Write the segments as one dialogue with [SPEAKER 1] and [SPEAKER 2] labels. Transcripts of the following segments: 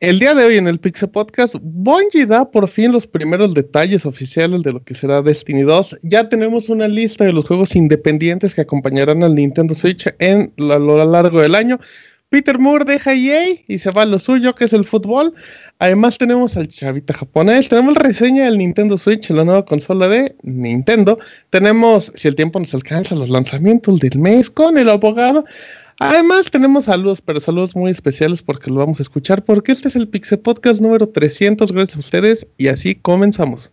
[SPEAKER 1] El día de hoy en el Pixel Podcast, Bungie da por fin los primeros detalles oficiales de lo que será Destiny 2. Ya tenemos una lista de los juegos independientes que acompañarán al Nintendo Switch en a lo largo del año. Peter Moore deja EA y se va a lo suyo, que es el fútbol. Además tenemos al chavita japonés, tenemos la reseña del Nintendo Switch, la nueva consola de Nintendo. Tenemos, si el tiempo nos alcanza, los lanzamientos del mes con el abogado. Además, tenemos saludos, pero saludos muy especiales porque lo vamos a escuchar, porque este es el Pixel Podcast número 300. Gracias a ustedes y así comenzamos.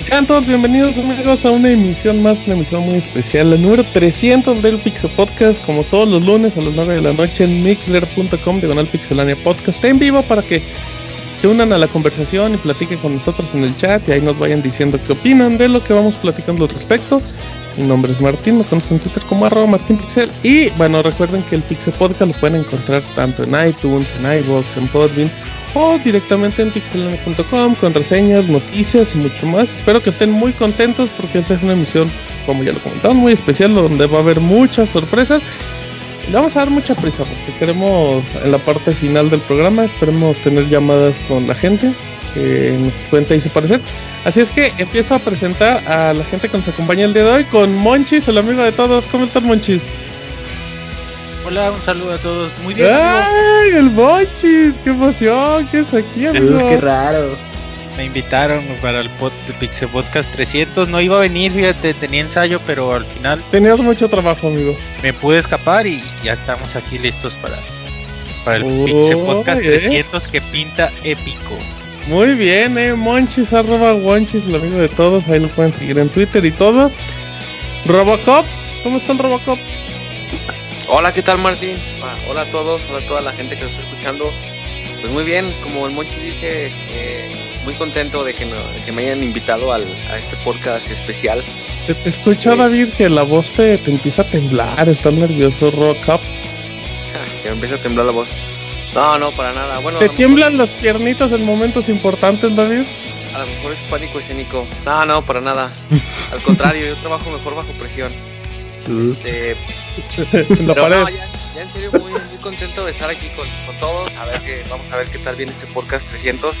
[SPEAKER 1] Sean todos bienvenidos amigos a una emisión más, una emisión muy especial, la número 300 del Pixel Podcast, como todos los lunes a las 9 de la noche en mixler.com, diagonal pixelania podcast en vivo para que se unan a la conversación y platiquen con nosotros en el chat y ahí nos vayan diciendo qué opinan de lo que vamos platicando al respecto. Mi nombre es Martín, me conocen en Twitter como arroba martinpixel y bueno, recuerden que el Pixel Podcast lo pueden encontrar tanto en iTunes, en iVoox, en Podbean o directamente en pixelania.com con reseñas, noticias y mucho más. Espero que estén muy contentos porque esta es una emisión, como ya lo comentamos, muy especial donde va a haber muchas sorpresas. Le vamos a dar mucha prisa porque queremos en la parte final del programa, esperemos tener llamadas con la gente que nos cuente y su parecer. Así es que empiezo a presentar a la gente que nos acompaña el día de hoy con Monchis, el amigo de todos. ¿Cómo estás, Monchis?
[SPEAKER 2] Hola, un saludo a todos. Muy bien.
[SPEAKER 1] ¡Ay, el Bochis! ¡Qué emoción! ¿Qué es aquí, amigo?
[SPEAKER 3] qué raro.
[SPEAKER 2] Me invitaron para el, pod, Pixel Podcast 300. No iba a venir, fíjate, tenía ensayo, pero al final.
[SPEAKER 1] Tenías mucho trabajo, amigo.
[SPEAKER 2] Me pude escapar y ya estamos aquí listos para, para el Pixel Podcast 300 que pinta épico.
[SPEAKER 1] Muy bien, eh. Monchis, arroba Monchis, el amigo de todos. Ahí lo pueden seguir en Twitter y todo. Robocop, ¿cómo está el Robocop?
[SPEAKER 4] Hola, ¿qué tal Martín? Ah, hola a todos, hola a toda la gente que nos está escuchando. Pues muy bien, como el Monchis dice, eh, muy contento de que, me hayan invitado al, a este podcast especial.
[SPEAKER 1] Te, escucha David que la voz te, empieza a temblar, estás nervioso, Rock Up.
[SPEAKER 4] que me empieza a temblar la voz. No, no, para nada. Bueno,
[SPEAKER 1] ¿Te tiemblan las piernitas en momentos importantes, David?
[SPEAKER 4] A lo mejor es pánico escénico. No, no, para nada. Al contrario, yo trabajo mejor bajo presión. Este, pero no, ya, en serio muy, muy, contento de estar aquí con, con, todos. A ver que vamos a ver qué tal viene este podcast 300.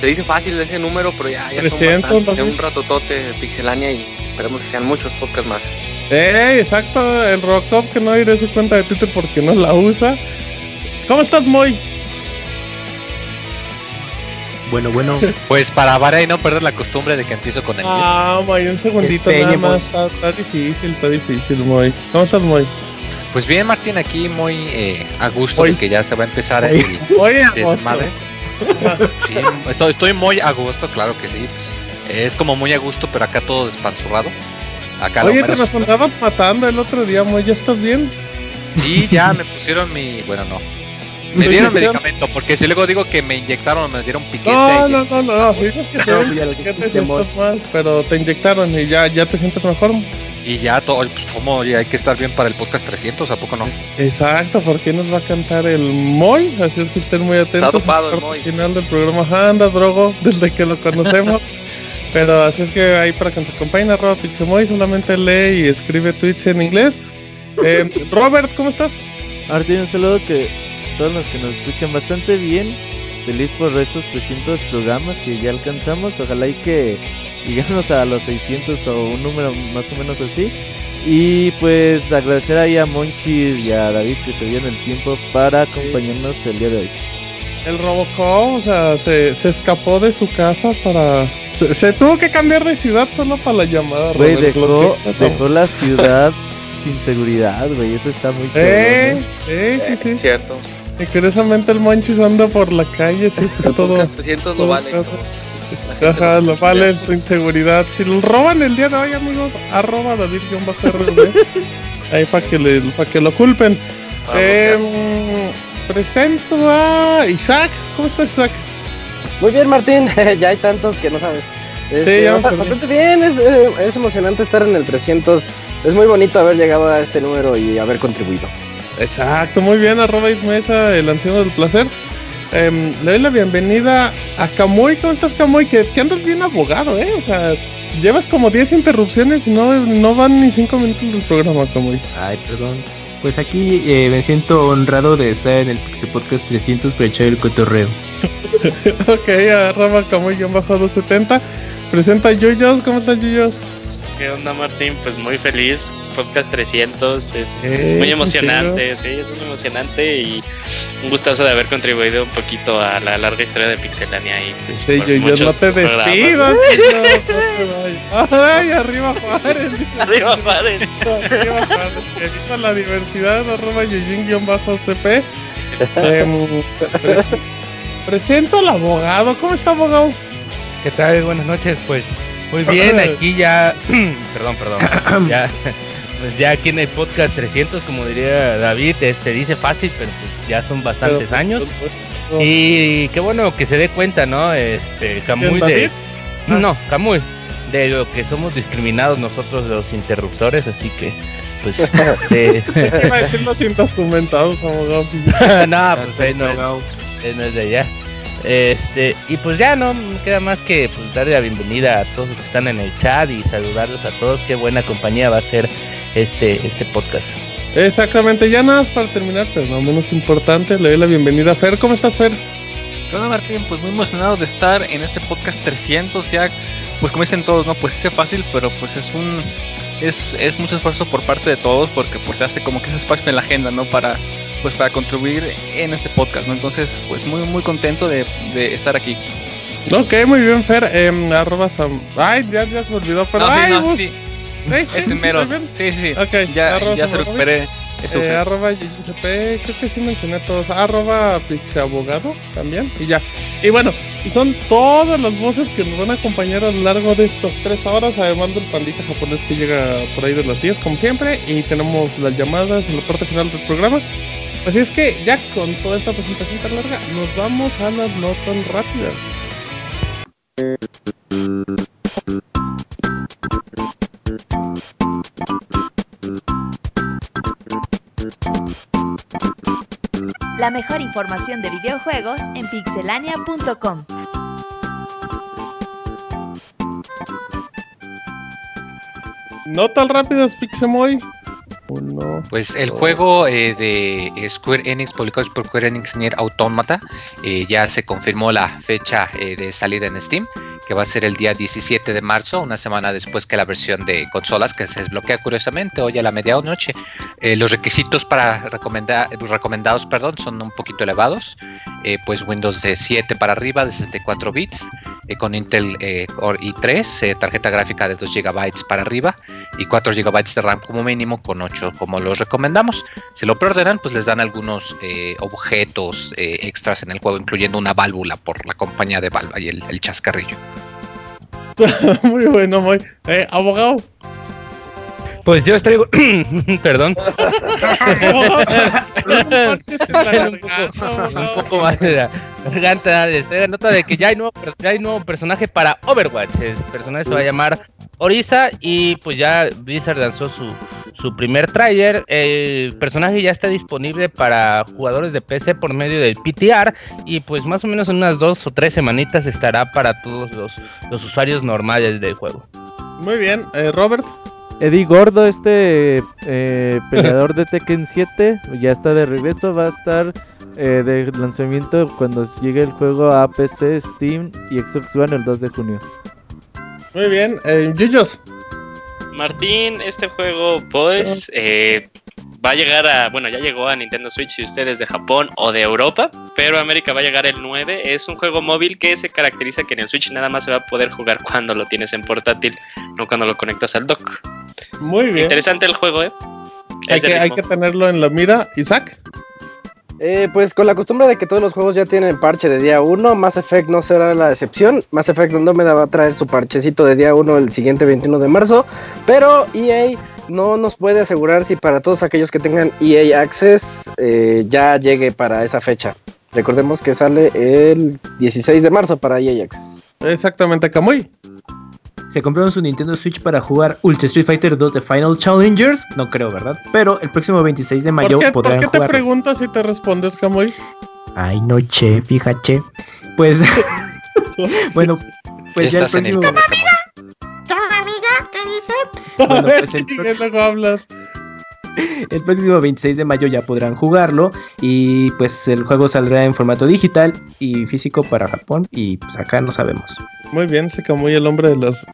[SPEAKER 4] Se dice fácil ese número, pero ya, ya 300, son bastante, un ratotote de Pixelania y esperemos que sean muchos podcasts más.
[SPEAKER 1] ¡Ey! Exacto, el Rockop que no iré su cuenta de Twitter porque no la usa. ¿Cómo estás, Moy?
[SPEAKER 3] Bueno, bueno.
[SPEAKER 2] Pues para variar y no perder la costumbre de que empiezo con el
[SPEAKER 1] Ah, Moy, un segundito nada más. Está, difícil, está difícil, Moy. ¿Cómo estás, Moy?
[SPEAKER 2] Pues bien, Martín, aquí muy eh, a gusto de que ya se va a empezar
[SPEAKER 1] el
[SPEAKER 2] desmadre. sí, estoy, estoy, muy a gusto, claro que sí. Es como muy a gusto, pero acá todo despanzurrado.
[SPEAKER 1] Acá Oye, te nos andabas matando el otro día, Moy, ¿ya estás bien?
[SPEAKER 2] Sí, ya me pusieron mi... Bueno, no me dieron medicamento, porque si luego digo que me inyectaron, me dieron piquete.
[SPEAKER 1] No, no, no, no, no, si dices que te dieron piquete, estás mal, pero te inyectaron y ya, ya te sientes mejor.
[SPEAKER 2] Y ya todo, pues como ya hay que estar bien para el podcast 300, ¿a poco no?
[SPEAKER 1] Exacto, porque nos va a cantar el Moy, así es que estén muy atentos.
[SPEAKER 4] Está dopado el Moy.
[SPEAKER 1] final del programa anda, drogo, desde que lo conocemos. pero así es que ahí para que nos acompañen, arroba Pixemoy, solamente lee y escribe tweets en inglés. Eh, Robert, ¿cómo estás?
[SPEAKER 3] Martín, un saludo que todos los que nos escuchan bastante bien. Feliz por estos 300 programas que ya alcanzamos. Ojalá y que lleguemos a los 600 o un número más o menos así. Y pues agradecer ahí a Monchi y a David que se dieron el tiempo para acompañarnos el día de hoy.
[SPEAKER 1] El Robocop, o sea, se, se escapó de su casa para... Se, tuvo que cambiar de ciudad solo para la llamada.
[SPEAKER 3] Güey, dejó, dejó la ciudad sin seguridad, güey, eso está muy
[SPEAKER 1] eh, eh, sí, sí.
[SPEAKER 4] Cierto.
[SPEAKER 1] Y curiosamente el Monchis anda por la calle, sí, todo.
[SPEAKER 4] 300 lo vale.
[SPEAKER 1] Ajá, lo vale su inseguridad. Si lo roban el día de hoy, amigos, arroba David Ahí para que, le, para que lo culpen. eh, presento a Isaac. ¿Cómo estás, Isaac?
[SPEAKER 5] Muy bien, Martín. ya hay tantos que no sabes.
[SPEAKER 1] Este, ya
[SPEAKER 5] bastante bien, es, eh, es, emocionante estar en el 300. Es muy bonito haber llegado a este número y haber contribuido.
[SPEAKER 1] Exacto, muy bien, arroba Ismesa, el anciano del placer. Eh, le doy la bienvenida a Camuy. ¿Cómo estás, Camuy? Que, que, andas bien abogado, ¿eh? O sea, llevas como 10 interrupciones y no, no van ni 5 minutos del programa, Camuy.
[SPEAKER 6] Ay, perdón. Pues aquí eh, me siento honrado de estar en el Pixel Podcast 300 para echar el cotorreo.
[SPEAKER 1] ok, arroba Camuy-270. Presenta Yuyos. ¿Cómo estás, Yuyos?
[SPEAKER 7] ¿Qué onda, Martín? Pues muy feliz. Podcast 300 es, es muy emocionante, sí, es muy emocionante y un gustazo de haber contribuido un poquito a la larga historia de Pixelania. Y,
[SPEAKER 1] pues, sí, yo, yo no te despido. Ay, arriba Juárez.
[SPEAKER 7] arriba Juárez.
[SPEAKER 1] arriba Juárez. la diversidad, arroba Yujin-CP. eh, presento al abogado. ¿Cómo está, abogado?
[SPEAKER 8] ¿Qué tal? Buenas noches, pues muy bien, aquí ya, perdón, perdón, ya, pues ya aquí en el podcast 300, como diría David, se este, dice fácil, pero pues ya son bastantes pues, años. Y qué bueno que se dé cuenta, ¿no? Este, Camuy de... No, no, Camuy, de lo que somos discriminados nosotros los interruptores, así que pues
[SPEAKER 1] de... Iba a decir los indocumentados, abogado.
[SPEAKER 8] no, pues ahí no, no es de allá. Este, y pues ya no me queda más que pues, darle la bienvenida a todos los que están en el chat y saludarlos a todos. Qué buena compañía va a ser este, este podcast.
[SPEAKER 1] Exactamente, ya nada más para terminar, pero no menos importante, le doy la bienvenida a Fer. ¿Cómo estás, Fer?
[SPEAKER 2] ¿Qué onda, Martín? Pues muy emocionado de estar en este podcast 300. Ya, pues como dicen todos, ¿no? Pues es fácil, pero pues es un. Es, es mucho esfuerzo por parte de todos porque pues se hace como que ese espacio en la agenda, ¿no? Para pues para contribuir en este podcast, ¿no? Entonces, pues muy muy contento de, de estar aquí.
[SPEAKER 1] Ok, muy bien, Fer. Eh, arroba Sam. Ay, ya, ya se me olvidó, pero.
[SPEAKER 2] No, sí,
[SPEAKER 1] ay,
[SPEAKER 2] no, sí. Es mero. Sí, sí.
[SPEAKER 1] Okay,
[SPEAKER 2] ya, ya se recuperé.
[SPEAKER 1] Eh, arroba GGCP, creo que sí mencioné todos. Arroba Pixabogado también. Y ya. Y bueno, son todas las voces que nos van a acompañar a lo largo de estas tres horas, además del pandita japonés que llega por ahí de las 10, como siempre. Y tenemos las llamadas en la parte final del programa. Así es que ya con toda esta presentación tan larga, nos vamos a las notas rápidas.
[SPEAKER 9] La mejor información de videojuegos en pixelania.com.
[SPEAKER 1] Notas rápidas, Pixemoy.
[SPEAKER 2] Pues el juego eh, de Square Enix, publicado por Square Enix Nier Automata, eh, ya se confirmó la fecha eh, de salida en Steam, que va a ser el día 17 de marzo, una semana después que la versión de consolas, que se desbloquea curiosamente hoy a la medianoche. los requisitos para recomendar, recomendados perdón, son un poquito elevados, pues Windows de 7 para arriba, de 64 bits, con Intel Core i3, tarjeta gráfica de 2 GB para arriba y 4 GB de RAM como mínimo con 8 como los recomendamos. Si lo preordenan, pues les dan algunos eh, objetos eh, extras en el juego, incluyendo una válvula por la compañía de Valva y el, chascarrillo.
[SPEAKER 1] muy bueno, muy. Eh, abogado.
[SPEAKER 8] Pues yo traigo. Perdón. un, poco, más de la garganta. Les traigo nota de que ya hay, nuevo, ya hay nuevo personaje para Overwatch. El personaje se va a llamar Orisa y pues ya Blizzard lanzó su, su primer tráiler. El personaje ya está disponible para jugadores de PC por medio del PTR y pues más o menos en unas dos o tres semanitas estará para todos los, los usuarios normales del juego.
[SPEAKER 1] Muy bien, eh, Robert.
[SPEAKER 3] Eddie Gordo, este eh, peleador de Tekken 7, ya está de regreso, va a estar eh, de lanzamiento cuando llegue el juego a PC, Steam y Xbox One el 2 de junio.
[SPEAKER 1] Muy bien, eh, Yuyos.
[SPEAKER 7] Martín, este juego, pues, eh, va a llegar a, bueno, ya llegó a Nintendo Switch si ustedes de Japón o de Europa, pero América va a llegar el 9. Es un juego móvil que se caracteriza que en el Switch nada más se va a poder jugar cuando lo tienes en portátil, no cuando lo conectas al dock.
[SPEAKER 1] Muy bien.
[SPEAKER 7] Interesante el juego, ¿eh?
[SPEAKER 1] Hay que, hay
[SPEAKER 7] ritmo.
[SPEAKER 1] que tenerlo en la mira. Isaac.
[SPEAKER 5] Eh, pues con la costumbre de que todos los juegos ya tienen parche de día 1, Mass Effect no será la excepción. Mass Effect Andromeda va a traer su parchecito de día 1 el siguiente 21 de marzo, pero EA no nos puede asegurar si para todos aquellos que tengan EA Access eh, ya llegue para esa fecha. Recordemos que sale el 16 de marzo para EA Access.
[SPEAKER 1] Exactamente, Camuy.
[SPEAKER 6] Se compraron su Nintendo Switch para jugar Ultra Street Fighter 2 The Final Challengers. No creo, ¿verdad? Pero el próximo 26 de mayo
[SPEAKER 1] ¿Por qué, por
[SPEAKER 6] podrán
[SPEAKER 1] qué te
[SPEAKER 6] jugar.
[SPEAKER 1] preguntas si te respondes, Camuy?
[SPEAKER 6] Ay, no, che, fíjate. Pues. bueno, pues ya el
[SPEAKER 2] el
[SPEAKER 6] próximo.
[SPEAKER 2] tema, Camuy.
[SPEAKER 1] A
[SPEAKER 6] Bueno,
[SPEAKER 1] ver,
[SPEAKER 6] pues el
[SPEAKER 1] sigue, luego hablas.
[SPEAKER 6] El próximo 26 de mayo ya podrán jugarlo y pues el juego saldrá en formato digital y físico para Japón y pues acá no sabemos.
[SPEAKER 1] Muy bien, ese Camuy, el hombre de las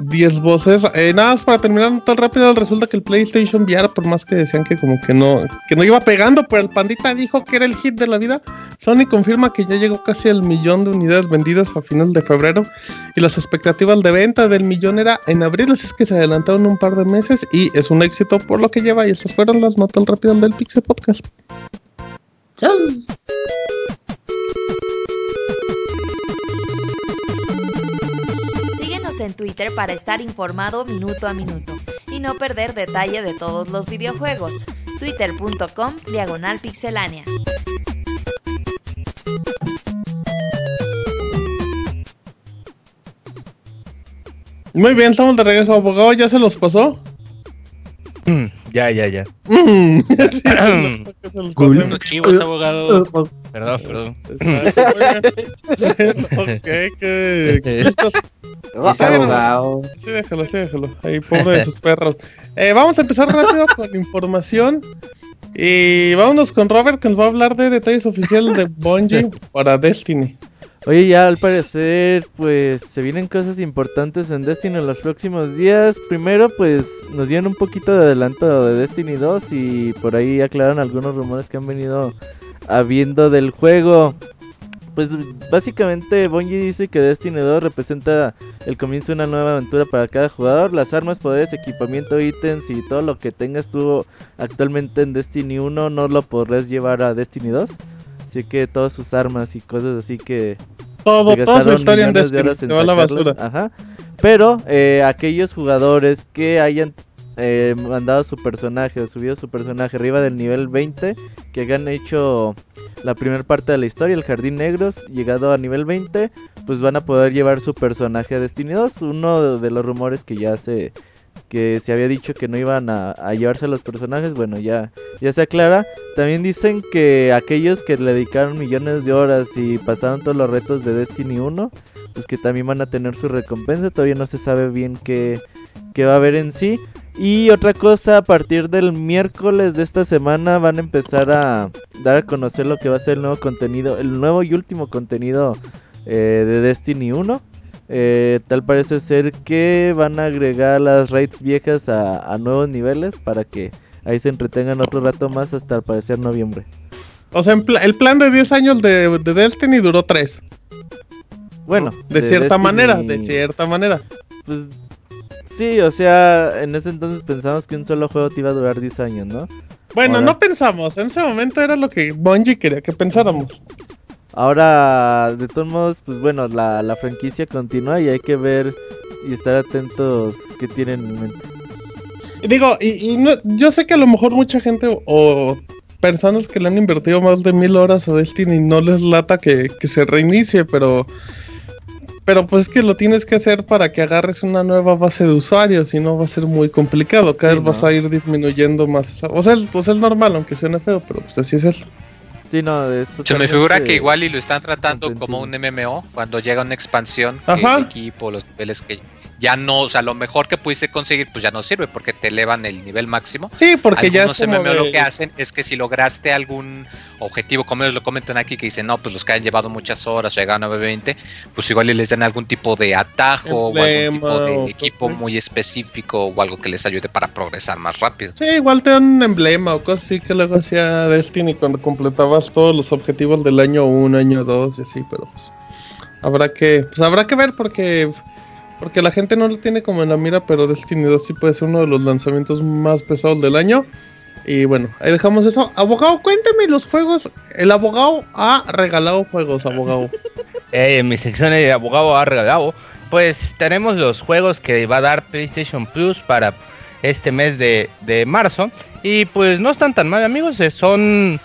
[SPEAKER 1] 10 voces. Eh, nada más para terminar tan rápido, resulta que el PlayStation VR, por más que decían que como que no, que no iba pegando, pero el pandita dijo que era el hit de la vida. Sony confirma que ya llegó casi al millón de unidades vendidas a final de febrero y las expectativas de venta del millón era en abril, así es que se adelantaron un par de meses y es un éxito por lo que lleva y estas fueron las notas rápidas del Pixel Podcast.
[SPEAKER 9] Síguenos en Twitter para estar informado minuto a minuto y no perder detalle de todos los videojuegos. Twitter.com Diagonal Pixelánea.
[SPEAKER 1] Muy bien, estamos de regreso, abogado, ¿ya se los pasó?
[SPEAKER 10] Mm, ya, ya, ya.
[SPEAKER 1] Mm, sí, se los pasé.
[SPEAKER 7] Los chivos, abogado.
[SPEAKER 10] Perdón, perdón.
[SPEAKER 1] Bien. ok, que...
[SPEAKER 5] Vamos,
[SPEAKER 1] Sí,
[SPEAKER 5] abogado.
[SPEAKER 1] Sí, déjalo, sí, déjalo. Ahí, pobre de sus perros. Eh, vamos a empezar rápido con información. Y vámonos con Robert, que nos va a hablar de detalles oficiales de Bungie para Destiny.
[SPEAKER 3] Oye, ya al parecer, pues se vienen cosas importantes en Destiny en los próximos días. Primero, pues nos dieron un poquito de adelanto de Destiny 2 y por ahí aclararon algunos rumores que han venido habiendo del juego. Pues básicamente Bungie dice que Destiny 2 representa el comienzo de una nueva aventura para cada jugador. Las armas, poderes, equipamiento, ítems y todo lo que tengas tú actualmente en Destiny 1 no lo podrás llevar a Destiny 2. Así que todas sus armas y cosas así que
[SPEAKER 1] Todo, toda su historia en
[SPEAKER 3] de
[SPEAKER 1] Destiny
[SPEAKER 3] horas
[SPEAKER 1] se va a la basura.
[SPEAKER 3] Ajá. Pero eh, aquellos jugadores que hayan eh, mandado su personaje o subido su personaje arriba del nivel 20, que hayan hecho la primera parte de la historia, el Jardín Negros, llegado a nivel 20, pues van a poder llevar su personaje a Destiny 2. Uno de los rumores que ya se que se había dicho que no iban a, a llevarse a los personajes, bueno, ya, ya se aclara. También dicen que aquellos que le dedicaron millones de horas y pasaron todos los retos de Destiny 1, pues que también van a tener su recompensa. Todavía no se sabe bien qué, qué va a haber en sí. Y otra cosa, a partir del miércoles de esta semana van a empezar a dar a conocer lo que va a ser el nuevo contenido, el nuevo y último contenido eh, de Destiny 1. Eh, tal parece ser que van a agregar las raids viejas a, a nuevos niveles para que ahí se entretengan otro rato más hasta al parecer noviembre.
[SPEAKER 1] O sea, el plan de 10 años de, de Destiny duró 3.
[SPEAKER 3] Bueno,
[SPEAKER 1] De, cierta
[SPEAKER 3] Destiny-
[SPEAKER 1] manera, de cierta manera.
[SPEAKER 3] Pues sí, o sea, en ese entonces pensamos que un solo juego te iba a durar 10 años, ¿no?
[SPEAKER 1] Bueno,
[SPEAKER 3] Ahora-
[SPEAKER 1] no pensamos, en ese momento era lo que Bungie quería que pensáramos.
[SPEAKER 3] Ahora, de todos modos, pues bueno, la, la franquicia continúa y hay que ver y estar atentos que tienen en mente.
[SPEAKER 1] Digo, y, y no- yo sé que a lo mejor mucha gente o, o personas que le han invertido más de mil horas a Destiny no les lata que, que se reinicie, pero pero pues es que lo tienes que hacer para que agarres una nueva base de usuarios, si no va a ser muy complicado, cada
[SPEAKER 3] Sí,
[SPEAKER 1] vez vas
[SPEAKER 3] ¿no?
[SPEAKER 1] a ir disminuyendo más. esa- O sea, es, pues es normal, aunque suene feo, pero pues así es eso.
[SPEAKER 3] Sí, no, de esto
[SPEAKER 2] Se me figura que igual y lo están tratando como un. MMO cuando llega una expansión que
[SPEAKER 1] Ajá.
[SPEAKER 2] el equipo, los niveles que ya no, o sea, lo mejor que pudiste conseguir, pues ya no sirve porque te elevan el nivel máximo.
[SPEAKER 1] Sí, porque ya
[SPEAKER 2] es como lo que hacen es que si lograste algún objetivo, como ellos lo comentan aquí, que dicen, no, pues los que han llevado muchas horas o llegan a 920, pues igual les dan algún tipo de atajo o algún tipo de equipo muy específico o algo que les ayude para progresar más rápido.
[SPEAKER 1] Sí, igual te dan un emblema o cosas así que luego hacía Destiny cuando completabas todos los objetivos del año 1, año 2 y así, pero pues habrá que, pues habrá que ver porque porque la gente no lo tiene como en la mira, pero Destiny 2 sí puede ser uno de los lanzamientos más pesados del año. Y bueno, ahí dejamos eso. Abogado, cuénteme los juegos. El abogado ha regalado juegos, abogado.
[SPEAKER 8] Eh, en mi de abogado ha regalado. Pues tenemos los juegos que va a dar PlayStation Plus para este mes de, de marzo. Y pues no están tan mal, amigos. Eh, son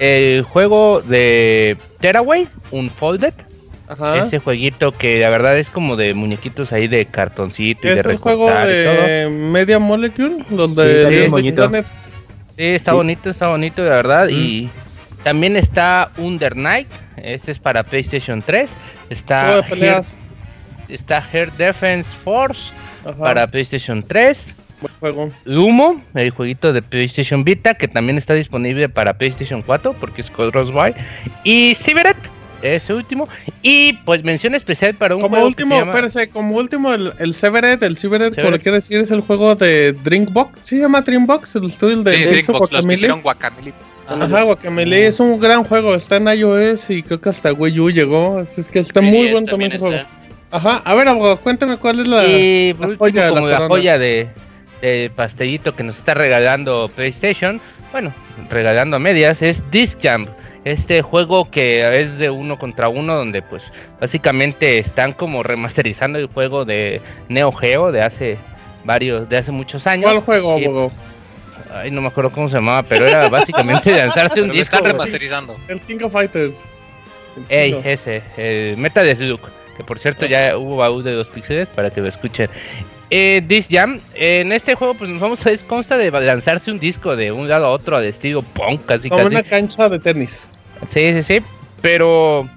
[SPEAKER 8] el juego de Teraway, Unfolded ese jueguito que la verdad es como de muñequitos ahí de cartoncito y de
[SPEAKER 1] ¿Es el juego de Media Molecule? Los
[SPEAKER 8] de sí, Sí, está bonito, está bonito, de verdad. Y también está Under Night. Ese es para PlayStation 3. Está está Air Defense Force para PlayStation 3.
[SPEAKER 1] Buen juego.
[SPEAKER 8] Lumo, el jueguito de PlayStation Vita, que también está disponible para PlayStation 4 porque es Crosswire. Y Cyberet ese último. Y pues mención especial para un
[SPEAKER 1] como último, espérese, como último el, el Severed, el Severed, por lo quiero decir, es el juego de Drinkbox. ¿Sí se llama Drinkbox? El estudio de
[SPEAKER 2] sí, Drinkbox, los Guacamole.
[SPEAKER 1] Ajá, Guacamole es un gran juego, está en iOS y creo que hasta Wii U llegó. Es que está muy bueno también ese juego. Ajá, a ver, abogado, cuéntame cuál es la,
[SPEAKER 8] y, la joya, como la, joya de, de pastelito que nos está regalando PlayStation. Bueno, regalando a medias, es Disc Jump este juego que es de uno contra uno, donde pues básicamente están como remasterizando el juego de Neo Geo de hace varios, de hace muchos años.
[SPEAKER 1] ¿Cuál juego,
[SPEAKER 8] Ay, no me acuerdo cómo se llamaba, pero era básicamente lanzarse un disco.
[SPEAKER 2] Están remasterizando.
[SPEAKER 1] El King of Fighters.
[SPEAKER 8] Ey, ese, el Metal Slug, que por cierto ya hubo baúl de dos píxeles para que lo escuchen. Eh, This Jam, en este juego pues nos vamos a consta de lanzarse un disco de un lado a otro de estilo punk, casi
[SPEAKER 1] Como una cancha de tenis.
[SPEAKER 8] Sí, sí, sí. Pero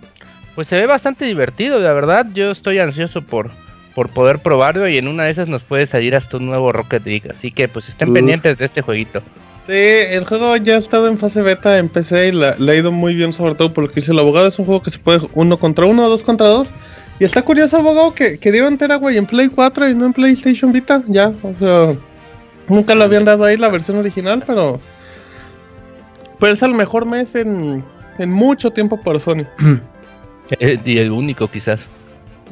[SPEAKER 8] pues se ve bastante divertido, la verdad. Yo estoy ansioso por, por poder probarlo y en una de esas nos puede salir hasta un nuevo Rocket League. Así que pues estén pendientes de este jueguito.
[SPEAKER 1] Sí, el juego ya ha estado en fase beta en PC y le ha ido muy bien, sobre todo por lo que dice el abogado. Es un juego que se puede uno contra uno o dos contra dos. Y está curioso, abogado, que, que dieron güey, en Play 4 y no en PlayStation Vita. Ya, o sea, nunca lo habían dado ahí la versión original, pero. Pero es el mejor mes en, en mucho tiempo para Sony.
[SPEAKER 8] Eh, y el único quizás.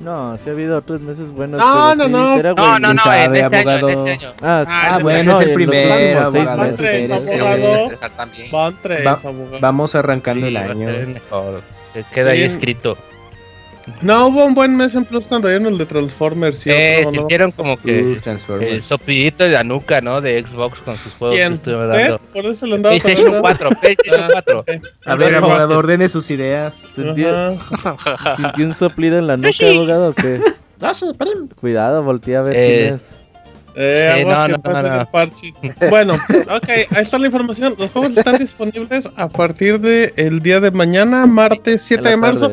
[SPEAKER 3] No, si ha habido otros meses buenos.
[SPEAKER 1] No, no, no.
[SPEAKER 8] no, no, no, en este, abogado... Año, en este año.
[SPEAKER 3] Ah, ah, ah bueno, es el primero.
[SPEAKER 1] Van tres, abogado. Van tres,
[SPEAKER 6] abogado. Vamos arrancando el año.
[SPEAKER 8] Queda ahí escrito.
[SPEAKER 1] No, hubo un buen mes en Plus cuando dieron el de Transformers.
[SPEAKER 8] ¿sí? Eh, sintieron como que el sopillito de la nuca, ¿no? De Xbox con sus juegos
[SPEAKER 1] ¿Quién? que ¿Usted? Por eso lo andaba
[SPEAKER 8] PlayStation 4, PlayStation 4.
[SPEAKER 6] A ver, abogado, ordene sus ideas.
[SPEAKER 3] ¿Sintió, ¿Sintió un soplido en la nuca, abogado, o qué? Cuidado, voltea a ver quién eh, es.
[SPEAKER 1] Eh, no, no, no, Bueno, ok, ahí está la información. Los juegos están disponibles a partir del el día de mañana, martes 7 de marzo.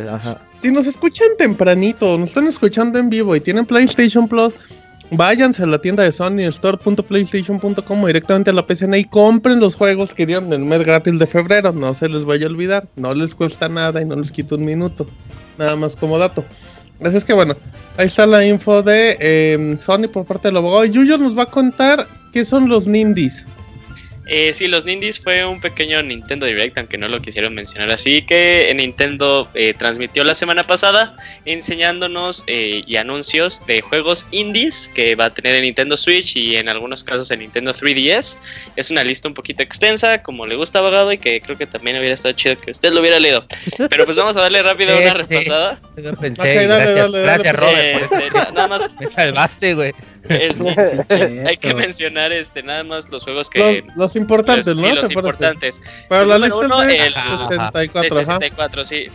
[SPEAKER 1] Si nos escuchan tempranito, nos están escuchando en vivo y tienen PlayStation Plus, váyanse a la tienda de Sony, store.playstation.com directamente a la PCN y compren los juegos que dieron el mes gratis de febrero. No se les vaya a olvidar, no les cuesta nada y no les quita un minuto. Nada más como dato. Así es que bueno, ahí está la info de eh, Sony por parte del abogado. Yuyo nos va a contar qué son los Nindies.
[SPEAKER 7] Eh, sí, los Nindies fue un pequeño Nintendo Direct, aunque no lo quisieron mencionar así, que Nintendo eh, transmitió la semana pasada enseñándonos eh, y anuncios de juegos indies que va a tener el Nintendo Switch y en algunos casos el Nintendo 3DS. Es una lista un poquito extensa, como le gusta abogado y que creo que también hubiera estado chido que usted lo hubiera leído. Pero pues vamos a darle rápido una repasada.
[SPEAKER 8] Pensé, gracias, gracias, Robert.
[SPEAKER 7] Este, nada más.
[SPEAKER 8] Me salvaste, güey.
[SPEAKER 7] hay que mencionar este nada más los juegos que
[SPEAKER 1] los, importantes,
[SPEAKER 7] ¿no?
[SPEAKER 1] Sí,
[SPEAKER 7] los importantes.
[SPEAKER 1] Pero
[SPEAKER 7] pues
[SPEAKER 1] la lista
[SPEAKER 7] uno,
[SPEAKER 1] el,
[SPEAKER 7] 64, 64 sí.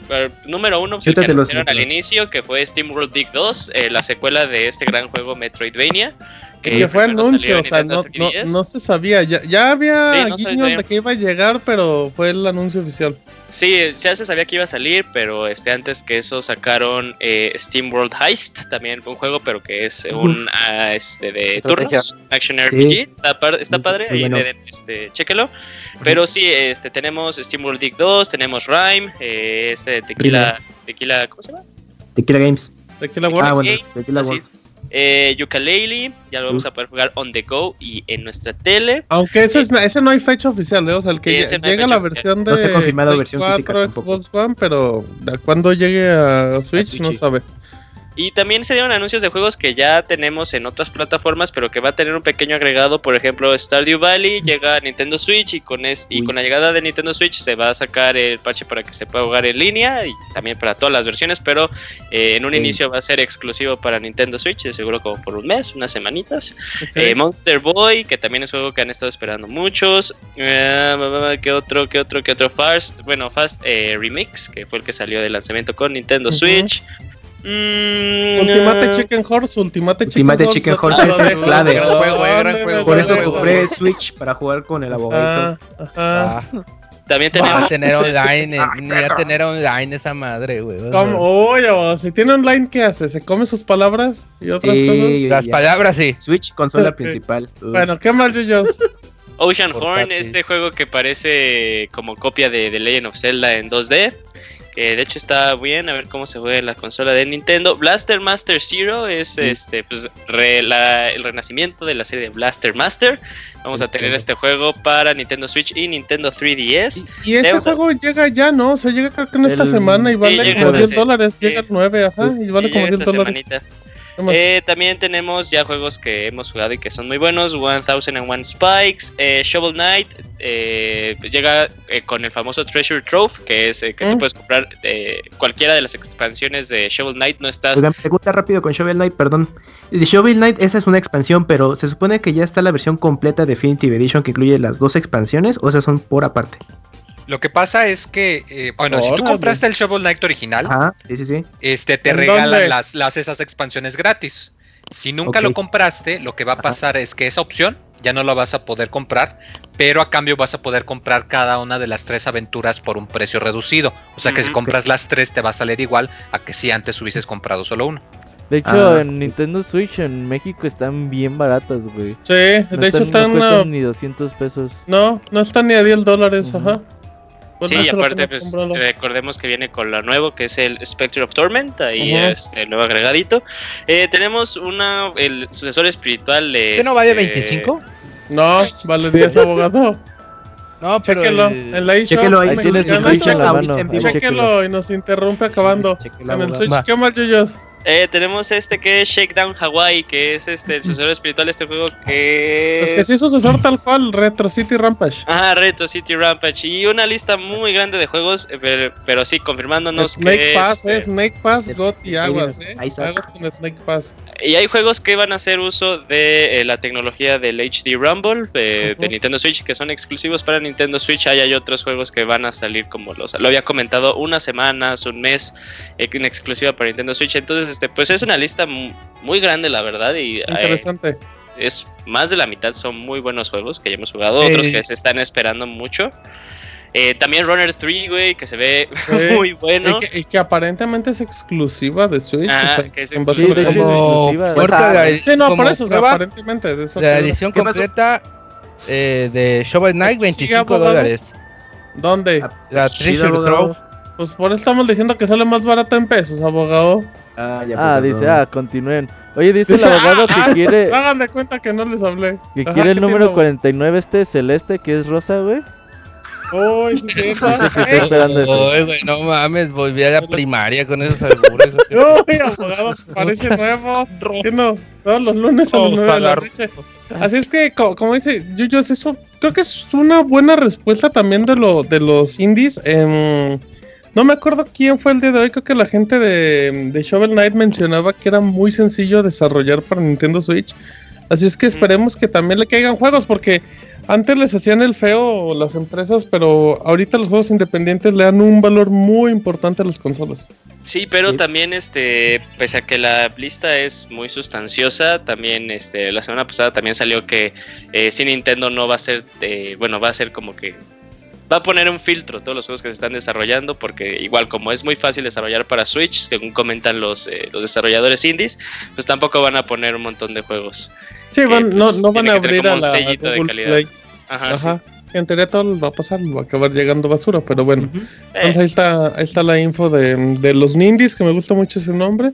[SPEAKER 7] número uno, pues, que anunciaron al inicio, que fue Steam World Dig 2, eh, la secuela de este gran juego Metroidvania
[SPEAKER 1] que, que fue anuncio, o sea, no, no, no, se sabía. Ya, ya había sí, no de que iba a llegar, pero fue el anuncio oficial.
[SPEAKER 7] Sí, ya se sabía que iba a salir, pero este antes que eso sacaron eh, Steam World Heist, también un juego, pero que es un uh, este de turnos, Action RPG. Sí. Está, está, padre, ahí bueno. de, este, chéquelo. Pero sí, este tenemos Steam World Dig 2, tenemos Rhyme, eh, este Tequila, Tequila, ¿cómo se llama?
[SPEAKER 6] Tequila Games.
[SPEAKER 1] Tequila World.
[SPEAKER 6] Ah, bueno, Tequila
[SPEAKER 7] World. Eh, Yooka-Laylee, ya lo vamos a poder jugar on the go y en nuestra tele.
[SPEAKER 1] Aunque ese, es, ese no hay fecha oficial, ¿eh? o sea, el que sí, llega la versión de
[SPEAKER 6] no está confirmado versión 4, física
[SPEAKER 1] Xbox One, pero cuando llegue a Switch, a Switch no sabe.
[SPEAKER 7] Y también se dieron anuncios de juegos que ya tenemos en otras plataformas, pero que va a tener un pequeño agregado. Por ejemplo, Stardew Valley llega a Nintendo Switch y con, es, y con la llegada de Nintendo Switch se va a sacar el parche para que se pueda jugar en línea y también para todas las versiones, pero eh, en un inicio va a ser exclusivo para Nintendo Switch, de seguro como por un mes, unas semanitas. Okay. Eh, Monster Boy, que también es juego que han estado esperando muchos. Eh, ¿Qué otro? ¿Qué otro? ¿Qué otro? Fast, bueno, Fast eh, Remix, que fue el que salió de lanzamiento con Nintendo uh -huh. Switch.
[SPEAKER 1] Mm, Ultimate no. Chicken Horse, Ultimate,
[SPEAKER 6] Ultimate Chicken,
[SPEAKER 1] Chicken
[SPEAKER 6] Horse, es clave.
[SPEAKER 10] Gran juego, eh, gran juego,
[SPEAKER 6] Por eso
[SPEAKER 10] juego.
[SPEAKER 6] compré Switch para jugar con el abogado.
[SPEAKER 1] Ajá, ajá.
[SPEAKER 7] Ah. También tenemos.
[SPEAKER 10] a tener online, ni a tener online esa madre, güey.
[SPEAKER 1] Oye, si tiene online, ¿qué hace? ¿Se come sus palabras y otras
[SPEAKER 6] Sí,
[SPEAKER 1] cosas?
[SPEAKER 10] Las
[SPEAKER 6] ya.
[SPEAKER 10] palabras sí.
[SPEAKER 6] Switch, consola principal.
[SPEAKER 1] Bueno, ¿qué más, Yuyos?
[SPEAKER 7] Ocean Horn, este juego que parece como copia de, de Legend of Zelda en 2D. Que de hecho está bien, a ver cómo se juega en la consola de Nintendo. Blaster Master Zero es este pues re- la- el renacimiento de la serie de Blaster Master. Vamos a tener este juego para Nintendo Switch y Nintendo 3DS.
[SPEAKER 1] Y ese
[SPEAKER 7] Debemos-
[SPEAKER 1] juego llega ya, ¿no? O sea, llega creo que en esta
[SPEAKER 6] El-
[SPEAKER 1] semana y vale como
[SPEAKER 7] en
[SPEAKER 1] 10
[SPEAKER 7] ese-
[SPEAKER 1] dólares.
[SPEAKER 7] sí.
[SPEAKER 1] Llega el 9, ajá, y vale
[SPEAKER 7] Y
[SPEAKER 1] como
[SPEAKER 7] llega
[SPEAKER 1] 10
[SPEAKER 7] esta
[SPEAKER 1] dólares.
[SPEAKER 7] semanita. Eh, también tenemos ya juegos que hemos jugado y que son muy buenos. 1001 Spikes, eh, Shovel Knight, eh, llega eh, con el famoso Treasure Trove, que es eh, que tú
[SPEAKER 1] Mm.
[SPEAKER 7] puedes comprar eh, cualquiera de las expansiones de Shovel Knight. No estás.
[SPEAKER 6] Oigan, pregunta rápido con Shovel Knight, perdón. De Shovel Knight, esa es una expansión, pero ¿se supone que ya está la versión completa Definitive Edition que incluye las dos expansiones o esas son por aparte?
[SPEAKER 2] Lo que pasa es que, eh, bueno, si tú compraste el Shovel Knight original,
[SPEAKER 6] Ajá, sí, sí, sí.
[SPEAKER 2] este te
[SPEAKER 1] ¿En
[SPEAKER 2] regalan las, las esas expansiones gratis. Si nunca lo compraste, lo que va a
[SPEAKER 6] Ajá.
[SPEAKER 2] pasar es que esa opción ya no la vas a poder comprar, pero a cambio vas a poder comprar cada una de las tres aventuras por un precio reducido. O sea que si compras las tres te va a salir igual a que si antes hubieses comprado solo uno.
[SPEAKER 3] De hecho,
[SPEAKER 6] Ah,
[SPEAKER 3] en Nintendo Switch en México están bien baratas, güey.
[SPEAKER 1] Sí, de hecho
[SPEAKER 3] están, no cuestan ni 200 pesos.
[SPEAKER 1] No, no están ni a 10 dólares, ajá.
[SPEAKER 7] Sí, y aparte, pues, recordemos que viene con lo nuevo, que es el Spectre of Torment, ahí
[SPEAKER 1] Ujú.
[SPEAKER 7] este nuevo agregadito. Eh, tenemos una, el sucesor espiritual de.
[SPEAKER 10] ¿Qué no vale
[SPEAKER 7] este,
[SPEAKER 10] 25?
[SPEAKER 1] No, vale 10 abogado.
[SPEAKER 10] No, pero.
[SPEAKER 1] Chéquelo,
[SPEAKER 10] el-
[SPEAKER 1] en la eShop.
[SPEAKER 6] Chéquelo ahí, vivo.
[SPEAKER 3] ahí
[SPEAKER 1] Chéquelo y nos interrumpe acabando.
[SPEAKER 6] Chéquelo,
[SPEAKER 1] En el. Switch,
[SPEAKER 10] Va.
[SPEAKER 1] ¿qué más, Yuyos?
[SPEAKER 7] Eh, tenemos este que es Shakedown Hawaii, que es este el sucesor espiritual de este juego que
[SPEAKER 1] Pues que
[SPEAKER 7] es...
[SPEAKER 1] sí, sucesor tal cual, Retro City Rampage.
[SPEAKER 7] Ajá, Retro City Rampage. Y una lista muy grande de juegos, eh, pero, pero sí, confirmándonos
[SPEAKER 1] Snake
[SPEAKER 7] que
[SPEAKER 1] Pass,
[SPEAKER 7] es,
[SPEAKER 1] eh,
[SPEAKER 7] eh,
[SPEAKER 1] Snake Pass, God y Aguas, eh. Aguas con Snake Pass.
[SPEAKER 7] Y hay juegos que van a hacer uso de eh, la tecnología del HD Rumble de. Nintendo Switch, que son exclusivos para Nintendo Switch. Ahí hay otros juegos que van a salir como los... Lo había comentado, unas semanas, un mes, eh, en exclusiva para Nintendo Switch. Entonces, este pues es una lista mu- muy grande, la verdad, y eh,
[SPEAKER 1] Interesante.
[SPEAKER 7] es más de la mitad son muy buenos juegos que ya hemos jugado, otros que se están esperando mucho. Eh, también Runner 3, güey, que se ve
[SPEAKER 1] Sí.
[SPEAKER 7] muy bueno.
[SPEAKER 1] Y, que, y que aparentemente es exclusiva de Switch.
[SPEAKER 7] Ah,
[SPEAKER 1] o sea,
[SPEAKER 7] que es
[SPEAKER 1] en base
[SPEAKER 3] Sí,
[SPEAKER 1] a-
[SPEAKER 3] de exclusiva.
[SPEAKER 6] Pues,
[SPEAKER 10] la-
[SPEAKER 1] Sí, no, por eso, o sea,
[SPEAKER 10] prueba
[SPEAKER 1] aparentemente. De eso
[SPEAKER 10] de la edición completa eh, de Shovel Knight,
[SPEAKER 1] Sí,
[SPEAKER 10] 25
[SPEAKER 1] abogado.
[SPEAKER 10] dólares.
[SPEAKER 1] ¿Dónde?
[SPEAKER 10] La
[SPEAKER 6] Chido,
[SPEAKER 10] Treasure.
[SPEAKER 1] Pues por eso estamos diciendo que sale más barato en pesos, abogado.
[SPEAKER 6] Ah, ya,
[SPEAKER 3] Ah, dice, ah, continúen. Oye, dice el abogado
[SPEAKER 1] ah,
[SPEAKER 3] que quiere
[SPEAKER 1] Hagan de cuenta que no les hablé.
[SPEAKER 3] que
[SPEAKER 1] Ajá,
[SPEAKER 3] quiere el
[SPEAKER 1] ¿qué
[SPEAKER 3] número
[SPEAKER 1] tiene?
[SPEAKER 3] 49 este celeste que es rosa, güey.
[SPEAKER 1] Uy, sí, sí, sí.
[SPEAKER 3] esperando eso.
[SPEAKER 10] No mames, volví a la primaria con esos albures.
[SPEAKER 1] Uy, abogado, parece nuevo. Que no, todos los lunes a las
[SPEAKER 10] Oh,
[SPEAKER 1] 9 de la noche. Así es que, co- como dice Yuyos, eso creo que es una buena respuesta también de, lo, de los indies. Em, no me acuerdo quién fue el día de hoy, creo que la gente de, de Shovel Knight mencionaba que era muy sencillo desarrollar para Nintendo Switch. Así es que esperemos que también le caigan juegos, porque antes les hacían el feo las empresas, pero ahorita los juegos independientes le dan un valor muy importante a las consolas.
[SPEAKER 7] Sí, pero también, este, pese a que la lista es muy sustanciosa, también, este, la semana pasada también salió que eh, si Nintendo no va a ser, eh, bueno, va a ser como que va a poner un filtro todos los juegos que se están desarrollando, porque igual como es muy fácil desarrollar para Switch, según comentan los, eh, los desarrolladores indies, pues tampoco van a poner un montón de juegos.
[SPEAKER 1] Sí, van, no,
[SPEAKER 7] pues,
[SPEAKER 1] no van a abrir a
[SPEAKER 7] un
[SPEAKER 1] la
[SPEAKER 7] sellito de
[SPEAKER 1] Google
[SPEAKER 7] calidad.
[SPEAKER 1] Play.
[SPEAKER 7] Ajá,
[SPEAKER 1] Ajá. En teoría todo va a pasar, va a acabar llegando basura, pero bueno.
[SPEAKER 7] sí.
[SPEAKER 1] Entonces
[SPEAKER 7] Eh,
[SPEAKER 1] ahí está, ahí está la info de, de los Nindies, que me gusta mucho ese nombre.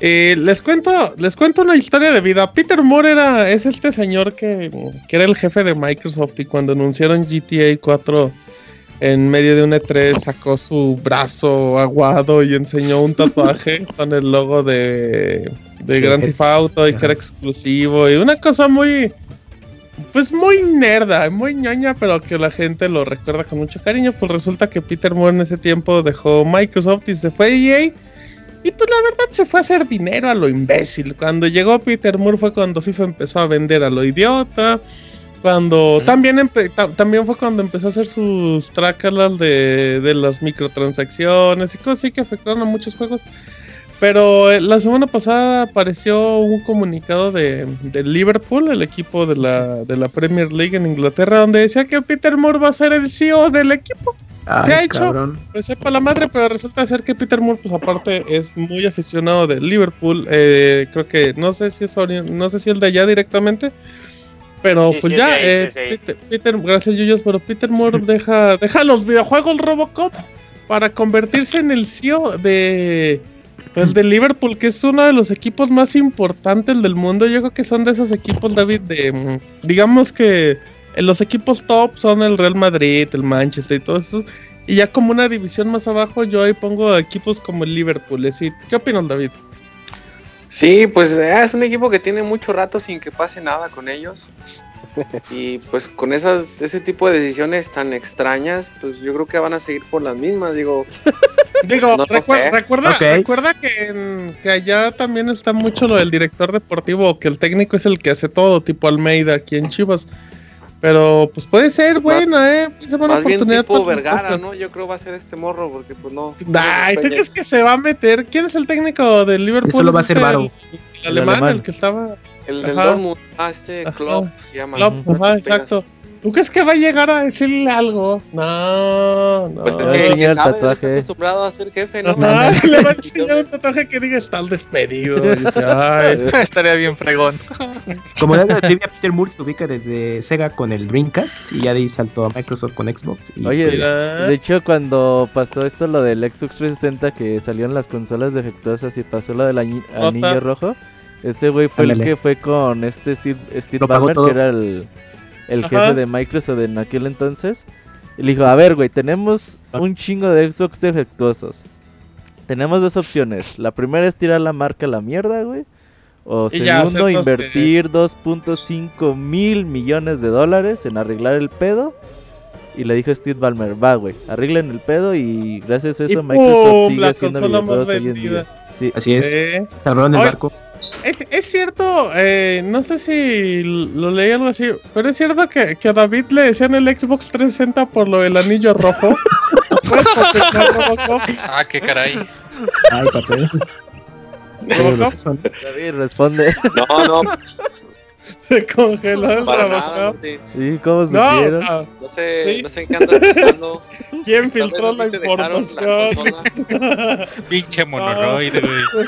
[SPEAKER 1] Eh, les cuento, les cuento una historia de vida. Peter Moore era, es este señor que, que era el jefe de Microsoft y cuando anunciaron GTA 4 en medio de un E3 sacó su brazo aguado y enseñó un tatuaje con el logo de, de Grand Theft Auto y que era exclusivo y una cosa muy pues muy nerda, muy ñoña, pero que la gente lo recuerda con mucho cariño. Pues resulta que Peter Moore en ese tiempo dejó Microsoft y se fue a EA. Y pues la verdad se fue a hacer dinero a lo imbécil. Cuando llegó Peter Moore fue cuando FIFA empezó a vender a lo idiota. Cuando también, también fue cuando empezó a hacer sus trácalas de, de las microtransacciones y cosas así que afectaron a muchos juegos. Pero eh, la semana pasada apareció un comunicado de, de Liverpool, el equipo de la, de la Premier League en Inglaterra, donde decía que Peter Moore va a ser el CEO del equipo.
[SPEAKER 6] Ay,
[SPEAKER 1] ¿Qué ha hecho?
[SPEAKER 6] cabrón.
[SPEAKER 1] Pues sepa la madre, pero resulta ser que Peter Moore, pues aparte es muy aficionado de Liverpool. eh, creo que no sé si es no sé si el de allá directamente, pero
[SPEAKER 7] Sí,
[SPEAKER 1] pues
[SPEAKER 7] sí,
[SPEAKER 1] ya, eh,
[SPEAKER 7] sí.
[SPEAKER 1] Peter, Peter- gracias Yuyos, pero Peter Moore deja, deja los videojuegos Robocop para convertirse en el CEO de pues de Liverpool, que es uno de los equipos más importantes del mundo. Yo creo que son de esos equipos, David, de digamos que eh, los equipos top son el Real Madrid, el Manchester y todo eso. Y ya como una división más abajo, yo ahí pongo equipos como el Liverpool. así. ¿Qué opinas, David?
[SPEAKER 4] Sí, pues eh, es un equipo que tiene mucho rato sin que pase nada con ellos. Y pues con esas, ese tipo de decisiones tan extrañas, pues yo creo que van a seguir por las mismas. Digo,
[SPEAKER 1] Digo,
[SPEAKER 4] No
[SPEAKER 1] recuerda, recuerda que, en- que allá también está mucho lo del director deportivo, que el técnico es el que hace todo, tipo Almeida aquí en Chivas. Pero pues puede ser buena, ¿eh? Puede ser buena
[SPEAKER 4] más bien
[SPEAKER 1] oportunidad
[SPEAKER 4] tipo
[SPEAKER 1] para
[SPEAKER 4] Vergara,
[SPEAKER 1] cosas.
[SPEAKER 4] ¿no? Yo creo va a ser este morro, porque pues no.
[SPEAKER 1] Ay, ¿tú crees que se va a meter? ¿Quién es el técnico del Liverpool?
[SPEAKER 6] Eso lo va a
[SPEAKER 1] ¿Es
[SPEAKER 6] hacer
[SPEAKER 1] este,
[SPEAKER 6] Varo.
[SPEAKER 1] El, el
[SPEAKER 3] El
[SPEAKER 1] alemán,
[SPEAKER 3] alemán.
[SPEAKER 1] el que estaba.
[SPEAKER 4] El del. Dortmund, ah, este
[SPEAKER 1] Ajá.
[SPEAKER 4] Klopp se llama.
[SPEAKER 1] Klopp, ajá, exacto. ¿Tú crees que va a llegar a decirle algo? No, no.
[SPEAKER 4] Pues es que, sabe, está
[SPEAKER 3] tatuaje.
[SPEAKER 4] acostumbrado a ser jefe, ¿no?
[SPEAKER 1] Ajá, le va a enseñar un tatuaje que diga está al despedido. Y dice, ay,
[SPEAKER 2] Estaría bien fregón.
[SPEAKER 6] Como ya Trivia Peter Moore se ubica desde Sega con el Dreamcast y ya de ahí saltó a Microsoft con Xbox. y
[SPEAKER 3] Oye,
[SPEAKER 6] pues.
[SPEAKER 3] De hecho, cuando pasó esto, lo del Xbox 360, que salieron las consolas defectuosas y pasó lo del anillo rojo, este güey fue el que fue con este Steve, Steve
[SPEAKER 6] Lo
[SPEAKER 3] Ballmer, que era el, el
[SPEAKER 1] Ajá.
[SPEAKER 3] jefe de Microsoft en aquel entonces. Y le dijo, a ver, güey, tenemos un chingo de Xbox defectuosos. Tenemos dos opciones. La primera es tirar la marca a la mierda, güey. O
[SPEAKER 1] Y ya,
[SPEAKER 3] segundo,
[SPEAKER 1] que-
[SPEAKER 3] invertir 2.5 mil millones de dólares en arreglar el pedo. Y le dijo Steve Ballmer, va, güey, arreglen el pedo y gracias a
[SPEAKER 1] Y
[SPEAKER 3] eso
[SPEAKER 1] ¡pum!
[SPEAKER 3] Microsoft sigue
[SPEAKER 1] La
[SPEAKER 3] haciendo
[SPEAKER 1] consola más
[SPEAKER 3] videojuegos hoy en
[SPEAKER 1] vendida.
[SPEAKER 3] día. Sí,
[SPEAKER 6] Así es.
[SPEAKER 1] Eh,
[SPEAKER 6] Salvaron el barco.
[SPEAKER 1] Es, es cierto, eh, no sé si lo leí algo así, pero es cierto que, que a David le decían el Xbox 360 por lo del anillo rojo.
[SPEAKER 2] Ah, qué caray.
[SPEAKER 6] Ay, papel.
[SPEAKER 1] Robocop
[SPEAKER 3] David, responde.
[SPEAKER 4] No, no,
[SPEAKER 1] se congeló el
[SPEAKER 4] para nada. Martín.
[SPEAKER 3] ¿Y cómo
[SPEAKER 1] No, o
[SPEAKER 3] supieron?
[SPEAKER 1] sea,
[SPEAKER 4] No sé,
[SPEAKER 1] Sí.
[SPEAKER 4] no sé en qué andas.
[SPEAKER 1] ¿quién filtró la información?
[SPEAKER 2] Pinche monoroide, güey.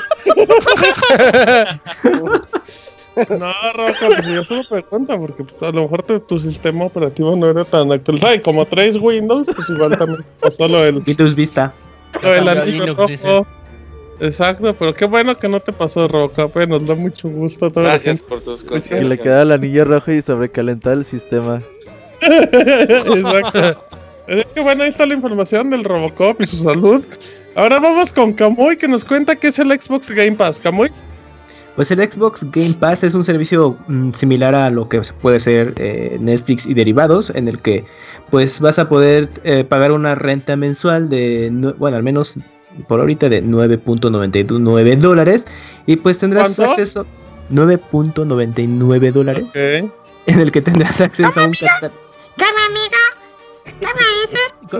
[SPEAKER 1] No, Robocop, pues yo solo pregunto porque pues, a lo mejor tu, tu sistema operativo no era tan actualizado. Y como traes Windows, pues igual también pasó lo del,
[SPEAKER 6] Windows Vista.
[SPEAKER 1] lo del Exacto, pero qué bueno que no te pasó, Robocop. eh, Nos da mucho gusto toda
[SPEAKER 4] Gracias por tus
[SPEAKER 3] Y
[SPEAKER 4] consejos.
[SPEAKER 3] le queda el anillo rojo y sobrecalentar el sistema.
[SPEAKER 1] Exacto. Es que bueno, ahí está la información del Robocop y su salud. Ahora vamos con Kamui que nos cuenta qué es el Xbox Game Pass. Kamui.
[SPEAKER 6] Pues el Xbox Game Pass es un servicio mm, similar a lo que puede ser eh, Netflix y derivados, en el que pues vas a poder eh, pagar una renta mensual de, bueno, al menos por ahorita de 9.99 dólares y pues tendrás
[SPEAKER 1] ¿Cuánto?
[SPEAKER 6] acceso 9.99 dólares en el que tendrás acceso a un catálogo.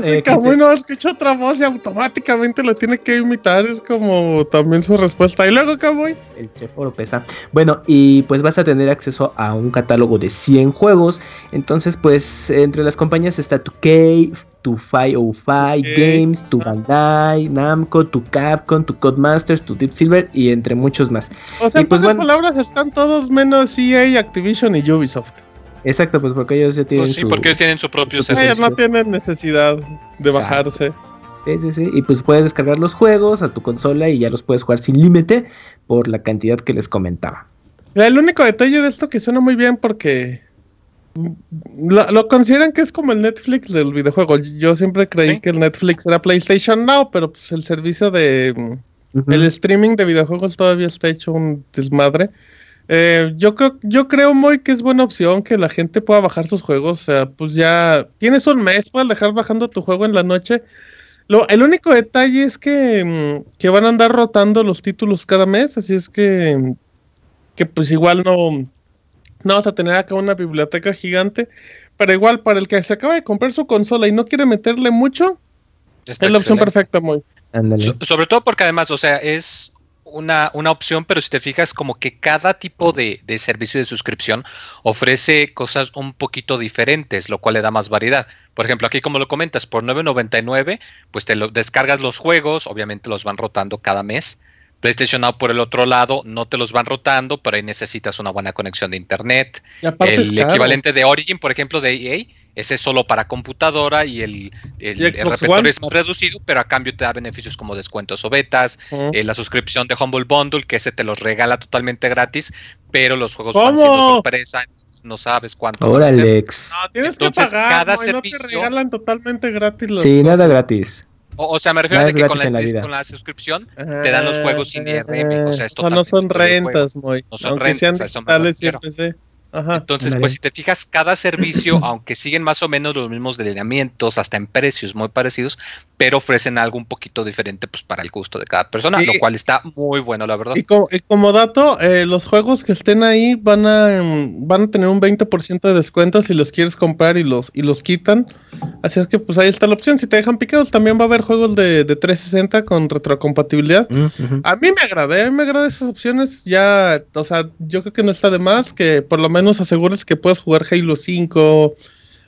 [SPEAKER 1] Sí, Camuy no escucha otra voz y automáticamente lo tiene que imitar. Es como también su respuesta. Y luego, Camuy.
[SPEAKER 6] El chef Oropesa. Bueno, y pues vas a tener acceso a un catálogo de 100 juegos. Entonces, pues entre las compañías está tu K, tu 505 Games, tu Bandai, Namco, tu Capcom, tu Codemasters, tu Deep Silver y entre muchos más.
[SPEAKER 1] O sea, y pues, bueno, palabras están todos menos EA, Activision y Ubisoft.
[SPEAKER 6] Exacto, pues porque ellos ya tienen
[SPEAKER 7] pues sí, porque ellos tienen su propio
[SPEAKER 1] servicio. Ellos no tienen necesidad de bajarse.
[SPEAKER 6] Sí, sí, sí. Y pues puedes descargar los juegos a tu consola y ya los puedes jugar sin límite por la cantidad que les comentaba.
[SPEAKER 1] El único detalle de esto que suena muy bien porque lo, consideran que es como el Netflix del videojuego. Yo siempre creí que el Netflix era PlayStation Now, pero pues el servicio de el streaming de videojuegos todavía está hecho un desmadre. Eh, yo creo, yo creo muy que es buena opción que la gente pueda bajar sus juegos. O sea, pues ya tienes un mes, puedes dejar bajando tu juego en la noche. Lo, el único detalle es que, mm, que van a andar rotando los títulos cada mes, así es que, que pues igual no, no vas a tener acá una biblioteca gigante, pero igual para el que se acaba de comprar su consola y no quiere meterle mucho, es la opción perfecta, muy.
[SPEAKER 2] sobre todo porque además, o sea, es una, una, opción, pero si te fijas, como que cada tipo de, de, servicio de suscripción ofrece cosas un poquito diferentes, lo cual le da más variedad. Por ejemplo, aquí como lo comentas, por 9.99, pues te lo, descargas los juegos, obviamente los van rotando cada mes. PlayStation Now por el otro lado no te los van rotando, pero ahí necesitas una buena conexión de internet. El equivalente de Origin, por ejemplo, de EA, ese es solo para computadora y el, el, repertorio es más reducido, pero a cambio te da beneficios como descuentos o betas, eh, la suscripción de Humble Bundle, que ese te los regala totalmente gratis, pero los juegos van siendo sorpresa, no sabes cuánto.
[SPEAKER 6] Ahora, Alex.
[SPEAKER 1] No, tienes que pagar, cada servicio. No te regalan totalmente gratis.
[SPEAKER 6] Los sí, nada gratis.
[SPEAKER 2] O, sea, me refiero a que con la, con la, suscripción te dan los juegos sin DRM. O sea, esto
[SPEAKER 1] no son rentas, muy.
[SPEAKER 2] No son rentas, eso me siempre entonces, pues si te fijas, cada servicio, aunque siguen más o menos los mismos delineamientos, hasta en precios muy parecidos, pero ofrecen algo un poquito diferente pues para el gusto de cada persona, lo cual está muy bueno, la verdad.
[SPEAKER 1] Y como, dato, eh, los juegos que estén ahí van a, mm, van a tener un 20% de descuento si los quieres comprar y los, y los quitan. Así es que pues ahí está la opción. Si te dejan picados, también va a haber juegos de, de 360 con retrocompatibilidad. Mm, a mí me agrada, a mí me agradan esas opciones. Ya, o sea, yo creo que no está de más que por lo menos asegures que puedas jugar Halo 5,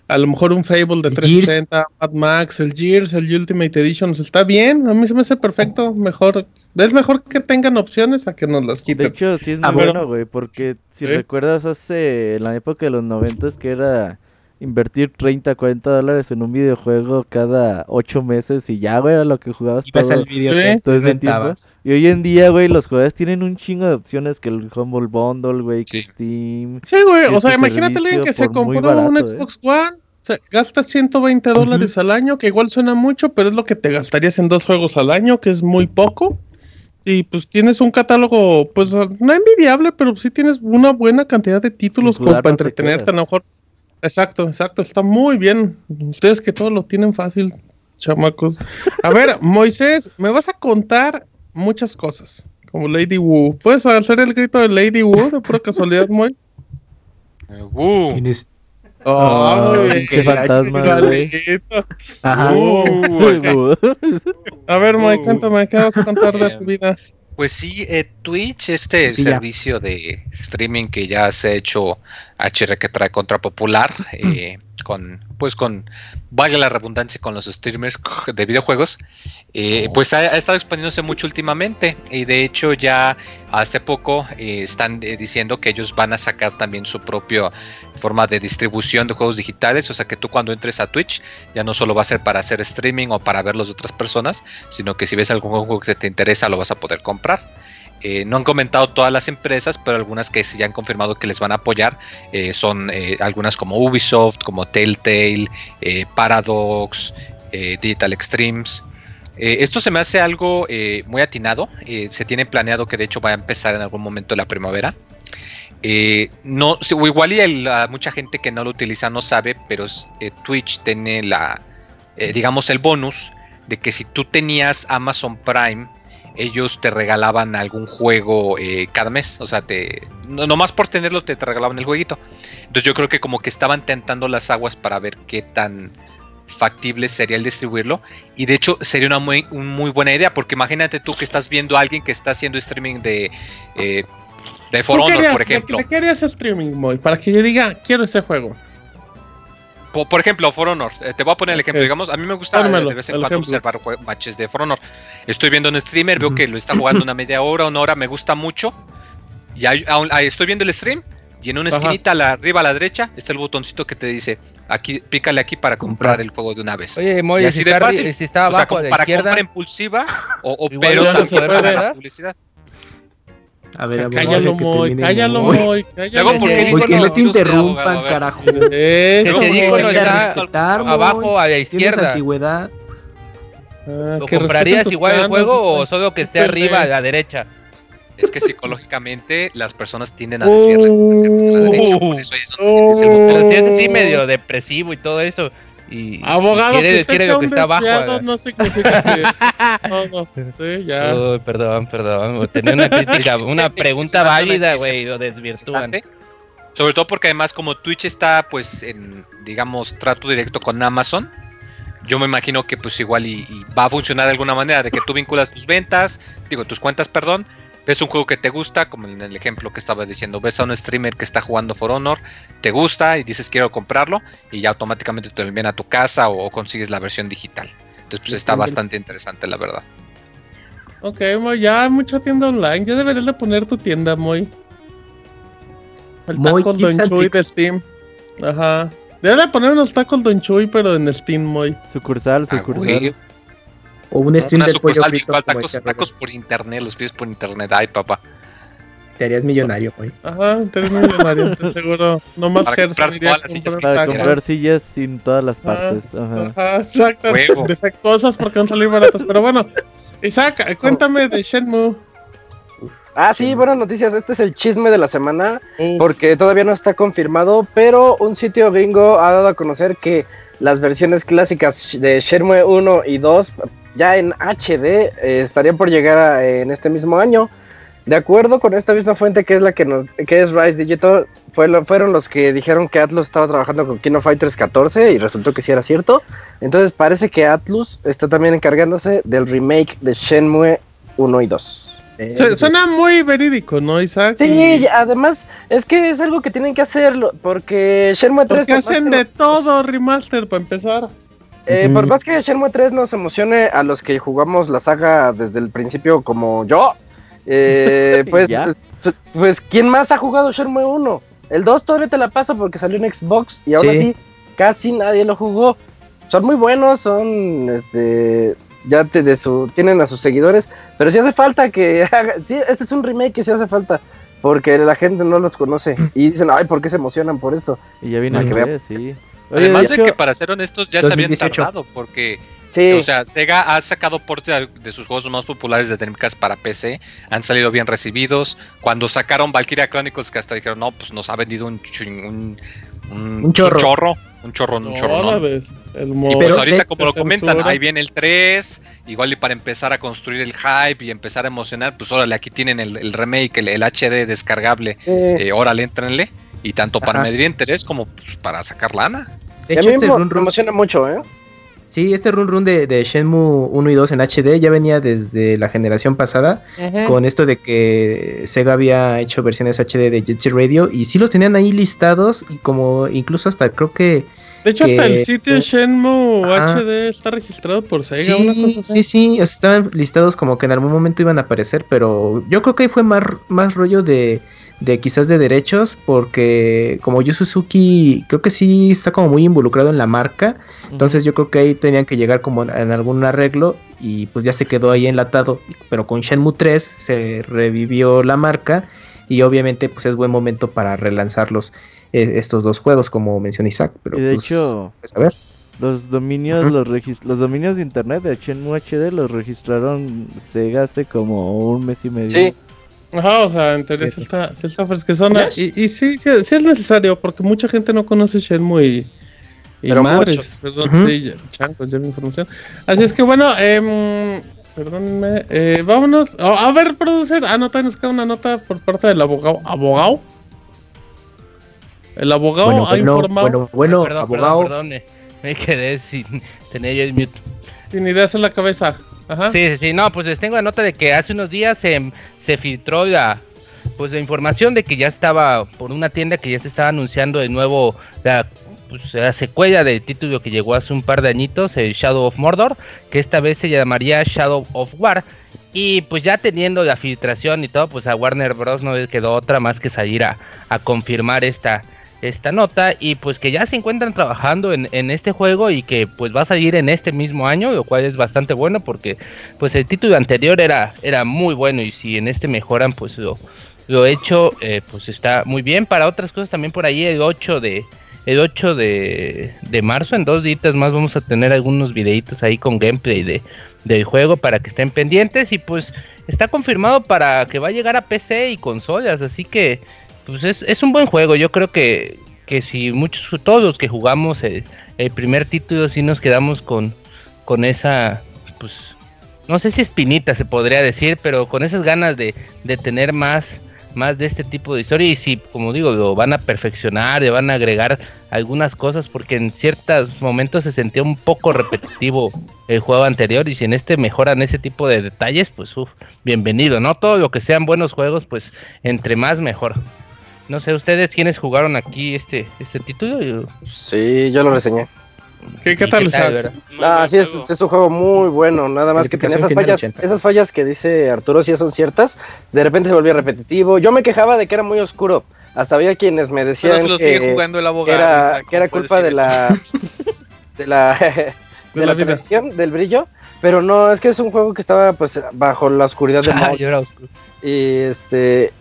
[SPEAKER 1] a lo mejor un Fable de 360, Mad Max, el Gears, el Ultimate Edition, está bien, a mí se me hace perfecto, mejor, es mejor que tengan opciones a que nos las quiten.
[SPEAKER 3] De hecho, sí es muy bueno, güey, porque si recuerdas hace, en la época de los 90 que era invertir 30, 40 dólares en un videojuego cada 8 meses y ya, güey, era lo que jugabas
[SPEAKER 6] todo, el video,
[SPEAKER 3] Y hoy en día, güey, los jugadores tienen un chingo de opciones que el Humble Bundle, güey, que Steam.
[SPEAKER 1] Sí, güey, o sea, imagínate alguien que se compró un ¿eh? Xbox One, o sea, gasta 120 dólares al año, que igual suena mucho, pero es lo que te gastarías en dos juegos al año, que es muy poco. Y pues tienes un catálogo, pues no envidiable, pero sí tienes una buena cantidad de títulos como para entretenerte, a lo mejor Exacto, exacto, está muy bien. Ustedes que todo lo tienen fácil, chamacos. A ver, Moisés, me vas a contar muchas cosas, como Lady Wu. ¿Puedes hacer el grito de Lady Wu de pura casualidad, Moy?
[SPEAKER 2] Eh, Wu.
[SPEAKER 3] ¿Quién es? Oh, qué fantasma,
[SPEAKER 1] a ver, Moy, cuéntame, ¿qué vas a contar de tu vida?
[SPEAKER 2] Pues sí, eh, Twitch, este servicio de streaming que ya se ha hecho HR que trae contra popular, eh, con, pues con, valga la redundancia, con los streamers de videojuegos, eh, pues ha, estado expandiéndose mucho últimamente y de hecho ya hace poco eh, están diciendo que ellos van a sacar también su propia forma de distribución de juegos digitales, o sea que tú cuando entres a Twitch ya no solo va a ser para hacer streaming o para verlos de otras personas, sino que si ves algún juego que te interesa lo vas a poder comprar. Eh, no han comentado todas las empresas, pero algunas que sí ya han confirmado que les van a apoyar eh, son eh, algunas como Ubisoft, como Telltale, Paradox, Digital Extremes. esto se me hace algo muy atinado. se tiene planeado que de hecho va a empezar en algún momento la primavera. no, igual y mucha gente que no lo utiliza no sabe, pero Twitch tiene la, digamos, el bonus de que si tú tenías Amazon Prime ellos te regalaban algún juego eh, cada mes. O sea, te, no, nomás por tenerlo te, regalaban el jueguito. Entonces yo creo que como que estaban tentando las aguas para ver qué tan factible sería el distribuirlo. Y de hecho sería una muy, muy buena idea, porque imagínate tú que estás viendo a alguien que está haciendo streaming de, eh, de For Honor, por ejemplo.
[SPEAKER 1] ¿De qué harías streaming, Moy? Para que yo diga, quiero ese juego.
[SPEAKER 2] Por, ejemplo, For Honor, eh, te voy a poner el ejemplo. Digamos, a mí me gusta de vez en cuando observar matches de For Honor. Estoy viendo un streamer, veo que lo está jugando una media hora, una hora, me gusta mucho. Y ahí, estoy viendo el stream y en una esquinita la, arriba a la derecha está el botoncito que te dice aquí pícale aquí para comprar el juego de una vez.
[SPEAKER 10] Oye, y así
[SPEAKER 2] de fácil, si está abajo o sea, como para compra impulsiva o, o pero también para la publicidad.
[SPEAKER 6] A ver,
[SPEAKER 1] cállalo, Moy, cállalo, Moy.
[SPEAKER 6] Luego, ¿por qué Porque no te interrumpan, carajo.
[SPEAKER 10] Está abajo a la izquierda.
[SPEAKER 6] antigüedad.
[SPEAKER 10] Ah, ¿Lo comprarías igual el juego o solo que esté arriba a la derecha?
[SPEAKER 2] es que psicológicamente las personas tienden a desviar la la derecha, por eso es, es el
[SPEAKER 10] Pero si es así medio depresivo y todo eso. Y,
[SPEAKER 1] Abogado,
[SPEAKER 10] y quiere, quiere lo que está abajo.
[SPEAKER 1] No significa que. No, no, sí, ya.
[SPEAKER 10] Perdón, perdón. Tenía una crítica, una pregunta válida, güey, lo desvirtúan.
[SPEAKER 2] Sobre todo porque además como Twitch está pues en, digamos, trato directo con Amazon, yo me imagino que pues igual y, y, va a funcionar de alguna manera, de que tú vinculas tus ventas, digo, tus cuentas, perdón, ves un juego que te gusta, como en el ejemplo que estaba diciendo, ves a un streamer que está jugando For Honor, te gusta y dices quiero comprarlo y ya automáticamente te lo envían a tu casa o, consigues la versión digital. Entonces pues está bastante interesante la verdad.
[SPEAKER 1] Ok, Moy, ya mucha tienda online, ya deberías de poner tu tienda, Moy. El taco Don Chuy de Steam. Ajá. Debe de poner unos tacos Don Chuy, pero en Steam, Moy.
[SPEAKER 3] Sucursal, ah, sucursal.
[SPEAKER 6] O un stream
[SPEAKER 2] de pollo tacos, tacos por internet, los pides por internet. Ay, papá.
[SPEAKER 6] Te harías millonario, güey.
[SPEAKER 1] Ajá, te harías millonario, te seguro. No más
[SPEAKER 3] Para comprar todas las sillas Para comprar sillas sin todas las partes. Ajá,
[SPEAKER 1] ajá exacto. Defectuosas porque van a salir baratas. Pero bueno, Isaac, cuéntame de Shenmue.
[SPEAKER 5] Ah, sí, buenas noticias. Este es el chisme de la semana. Porque todavía no está confirmado. Pero un sitio gringo ha dado a conocer que las versiones clásicas de Shenmue 1 y 2 ya en HD eh, estarían por llegar en este mismo año. De acuerdo con esta misma fuente que es la que nos, que es Rise Digital, fueron los que dijeron que Atlus estaba trabajando con Kino Fighters 14 y resultó que sí era cierto. Entonces parece que Atlus está también encargándose del remake de Shenmue 1 y 2.
[SPEAKER 1] Suena muy verídico, ¿no, Isaac?
[SPEAKER 5] Sí, además es que es algo que tienen que hacerlo, porque Shenmue 3...
[SPEAKER 1] Porque hacen de todo remaster para empezar.
[SPEAKER 5] Eh, por más que Shenmue 3 nos emocione a los que jugamos la saga desde el principio como yo, eh, pues, pues, ¿quién más ha jugado Shenmue 1? El 2 todavía te la paso porque salió en Xbox y ahora sí. casi nadie lo jugó. Son muy buenos, son, este, ya te de su, tienen a sus seguidores, pero si hace falta que haga, sí, este es un remake que sí hace falta. Porque la gente no los conoce y dicen, ay, ¿por qué se emocionan por esto?
[SPEAKER 3] Y ya viene que sí.
[SPEAKER 2] Además de, que para ser honestos ya se habían tardado porque o sea, Sega ha sacado portes de sus juegos más populares de Dreamcast para PC, han salido bien recibidos. Cuando sacaron Valkyria Chronicles, que hasta dijeron, no, pues nos ha vendido un, un, un, chorro. Un chorro, un chorro, ¿no? y pues ahorita, como lo comentan, ahí viene el 3, igual y para empezar a construir el hype y empezar a emocionar, pues órale, aquí tienen el, remake, el, HD descargable, eh, órale, entrenle. Y tanto para medir interés como pues, para sacar lana.
[SPEAKER 5] De hecho, este run, emociona mucho, ¿eh?
[SPEAKER 6] Sí, este run run de, de, Shenmue 1 y 2 en HD ya venía desde la generación pasada, con esto de que Sega había hecho versiones HD de Jet Set Radio y sí los tenían ahí listados y como incluso hasta creo que...
[SPEAKER 1] De hecho, hasta el sitio Shenmue HD está registrado por Sega.
[SPEAKER 6] Sí, sí, sí, estaban listados como que en algún momento iban a aparecer, pero yo creo que ahí fue más, más rollo de de quizás de derechos, porque como Yu Suzuki creo que sí está como muy involucrado en la marca, entonces yo creo que ahí tenían que llegar como en algún arreglo y pues ya se quedó ahí enlatado, pero con Shenmue 3 se revivió la marca y obviamente pues es buen momento para relanzarlos eh, estos dos juegos como mencionó Isaac, pero
[SPEAKER 3] de
[SPEAKER 6] pues,
[SPEAKER 3] hecho
[SPEAKER 6] pues, a ver.
[SPEAKER 3] Los dominios, los, los dominios de internet de Shenmue HD los registraron Sega hace como un mes y medio.
[SPEAKER 5] Sí,
[SPEAKER 1] Ajá, o sea, en teoría sí está, sí está fresquezona. Y, y sí, sí, sí, es necesario, porque mucha gente no conoce Shenmue y, y Pero madres, perdón, sí, chancos, ya mi información. Así es que bueno, eh, perdónenme, eh, vámonos. Oh, a ver, producer, ah, no, nos queda una nota por parte del abogado. ¿Abogado? El abogado
[SPEAKER 6] ha informado. Bueno, bueno, abogado. Perdón,
[SPEAKER 8] me quedé sin tener el mute.
[SPEAKER 1] Sin ideas en la cabeza. Ajá.
[SPEAKER 8] Sí, sí, sí, no, pues les tengo la nota de que hace unos días se, filtró la, pues la información de que ya estaba por una tienda que ya se estaba anunciando de nuevo la, pues, la secuela del título que llegó hace un par de añitos, el Shadow of Mordor, que esta vez se llamaría Shadow of War. Y pues ya teniendo la filtración y todo, pues a Warner Bros. no le quedó otra más que salir a confirmar esta, esta nota y pues que ya se encuentran trabajando en, este juego y que pues va a salir en este mismo año, lo cual es bastante bueno porque pues el título anterior era, era muy bueno y si en este mejoran pues lo, lo hecho eh, pues está muy bien. Para otras cosas también por ahí el 8 de el 8 de, de marzo, en dos días más vamos a tener algunos videitos ahí con gameplay de, del juego para que estén pendientes y pues está confirmado para que va a llegar a PC y consolas, así que pues es, es un buen juego. Yo creo que, que si muchos, todos los que jugamos el, el primer título, sí nos quedamos con, con esa, pues, no sé si espinita se podría decir, pero con esas ganas de, de tener más, más de este tipo de historia. Y si, como digo, lo van a perfeccionar, le van a agregar algunas cosas, porque en ciertos momentos se sentía un poco repetitivo el juego anterior. Y si en este mejoran ese tipo de detalles, pues, uff, bienvenido, ¿no? Todo lo que sean buenos juegos, pues, entre más mejor. No sé, ¿ustedes quiénes jugaron aquí este, este título? Yo...
[SPEAKER 5] Sí, yo lo reseñé.
[SPEAKER 1] ¿Qué, qué tal está?
[SPEAKER 5] Ah, sí, es, es, un juego muy bueno, nada más que tiene esas fallas, esas fallas que dice Arturo sí son ciertas, de repente se volvía repetitivo. Yo me quejaba de que era muy oscuro, hasta había quienes me decían
[SPEAKER 11] lo
[SPEAKER 5] que,
[SPEAKER 11] sigue jugando el abogado,
[SPEAKER 5] que era,
[SPEAKER 11] o sea,
[SPEAKER 5] que era culpa de la, de la de,
[SPEAKER 1] la
[SPEAKER 5] la televisión, del brillo, pero no, es que es un juego que estaba pues bajo la oscuridad de
[SPEAKER 8] Ah, yo era oscuro.
[SPEAKER 5] Y este.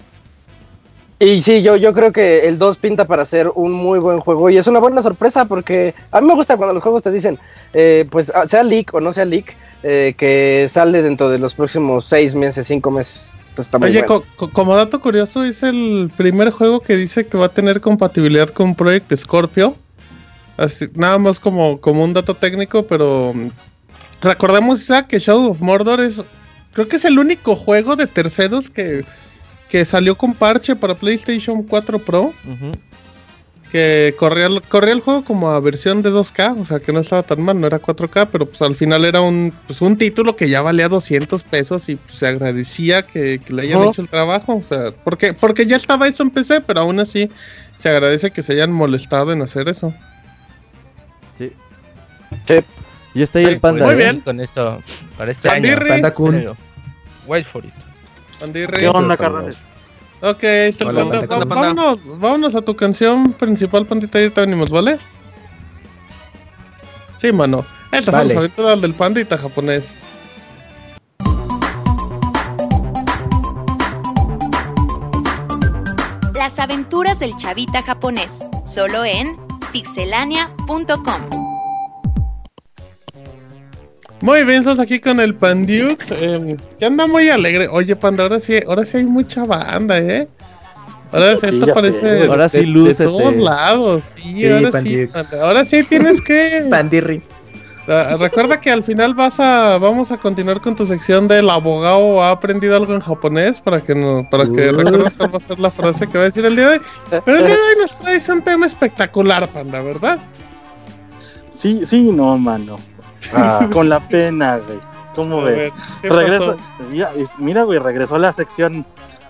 [SPEAKER 5] Y sí, yo, yo creo que el 2 pinta para ser un muy buen juego. Y es una buena sorpresa porque a mí me gusta cuando los juegos te dicen, eh, pues ah, sea leak o no sea leak, eh, que sale dentro de los próximos 6 meses, 5 meses. Está muy
[SPEAKER 1] Oye,
[SPEAKER 5] bueno.
[SPEAKER 1] co- co- como dato curioso, es el primer juego que dice que va a tener compatibilidad con Project Scorpio. Así, nada más como, como un dato técnico, pero mm, recordemos Isaac, que Shadow of Mordor es, creo que es el único juego de terceros que, que salió con parche para PlayStation 4 Pro, que corría, el- corría el juego como a versión de 2K, o sea que no estaba tan mal, no era 4K, pero pues al final era un, pues, un título que ya valía 200 pesos y pues, se agradecía que, que le hayan hecho el trabajo, o sea, porque, porque ya estaba eso en PC, pero aún así se agradece que se hayan molestado en hacer eso.
[SPEAKER 3] Sí.
[SPEAKER 5] Sí.
[SPEAKER 3] Y está ahí
[SPEAKER 1] Sí,
[SPEAKER 3] el panda.
[SPEAKER 1] muy
[SPEAKER 3] ¿eh?
[SPEAKER 1] bien.
[SPEAKER 8] Con esto, para este
[SPEAKER 1] Pandirri.
[SPEAKER 8] año.
[SPEAKER 6] Panda Kun.
[SPEAKER 8] Wait for it.
[SPEAKER 1] Andy
[SPEAKER 12] ¿Qué onda, carnales?
[SPEAKER 1] Ok, el
[SPEAKER 13] Hola,
[SPEAKER 1] vámonos, vámonos a tu canción principal, pandita, y ahorita venimos, ¿vale? Sí, mano. Estas son
[SPEAKER 6] Vale.
[SPEAKER 1] las aventuras del pandita japonés.
[SPEAKER 9] Las aventuras del chavita japonés, solo en pixelania.com.
[SPEAKER 1] Muy bien, estamos aquí con el Pandiux, eh, que anda muy alegre. Oye, Panda, ahora sí, ahora sí hay mucha banda, ¿eh? Ahora sí, esto parece
[SPEAKER 5] sé.
[SPEAKER 3] Ahora sí,
[SPEAKER 1] de, de todos lados. Sí,
[SPEAKER 6] Sí,
[SPEAKER 1] ahora sí,
[SPEAKER 6] Pandiux.
[SPEAKER 1] Ahora sí tienes que...
[SPEAKER 6] Pandirri.
[SPEAKER 1] Ah, Recuerda que al final vas a vamos a continuar con tu sección del abogado ha aprendido algo en japonés para que no, para que
[SPEAKER 5] Uh.
[SPEAKER 1] recuerdes cuál va a ser la frase que va a decir el día de hoy. Pero el día de hoy nos traes un tema espectacular, panda, ¿verdad?
[SPEAKER 12] Sí, sí, no, mano.
[SPEAKER 5] Ah,
[SPEAKER 12] Con la pena, güey. ¿Cómo
[SPEAKER 1] A
[SPEAKER 12] ves?
[SPEAKER 1] ver, ¿qué
[SPEAKER 12] Regreso,
[SPEAKER 1] pasó?
[SPEAKER 12] mira, mira, güey, regresó la sección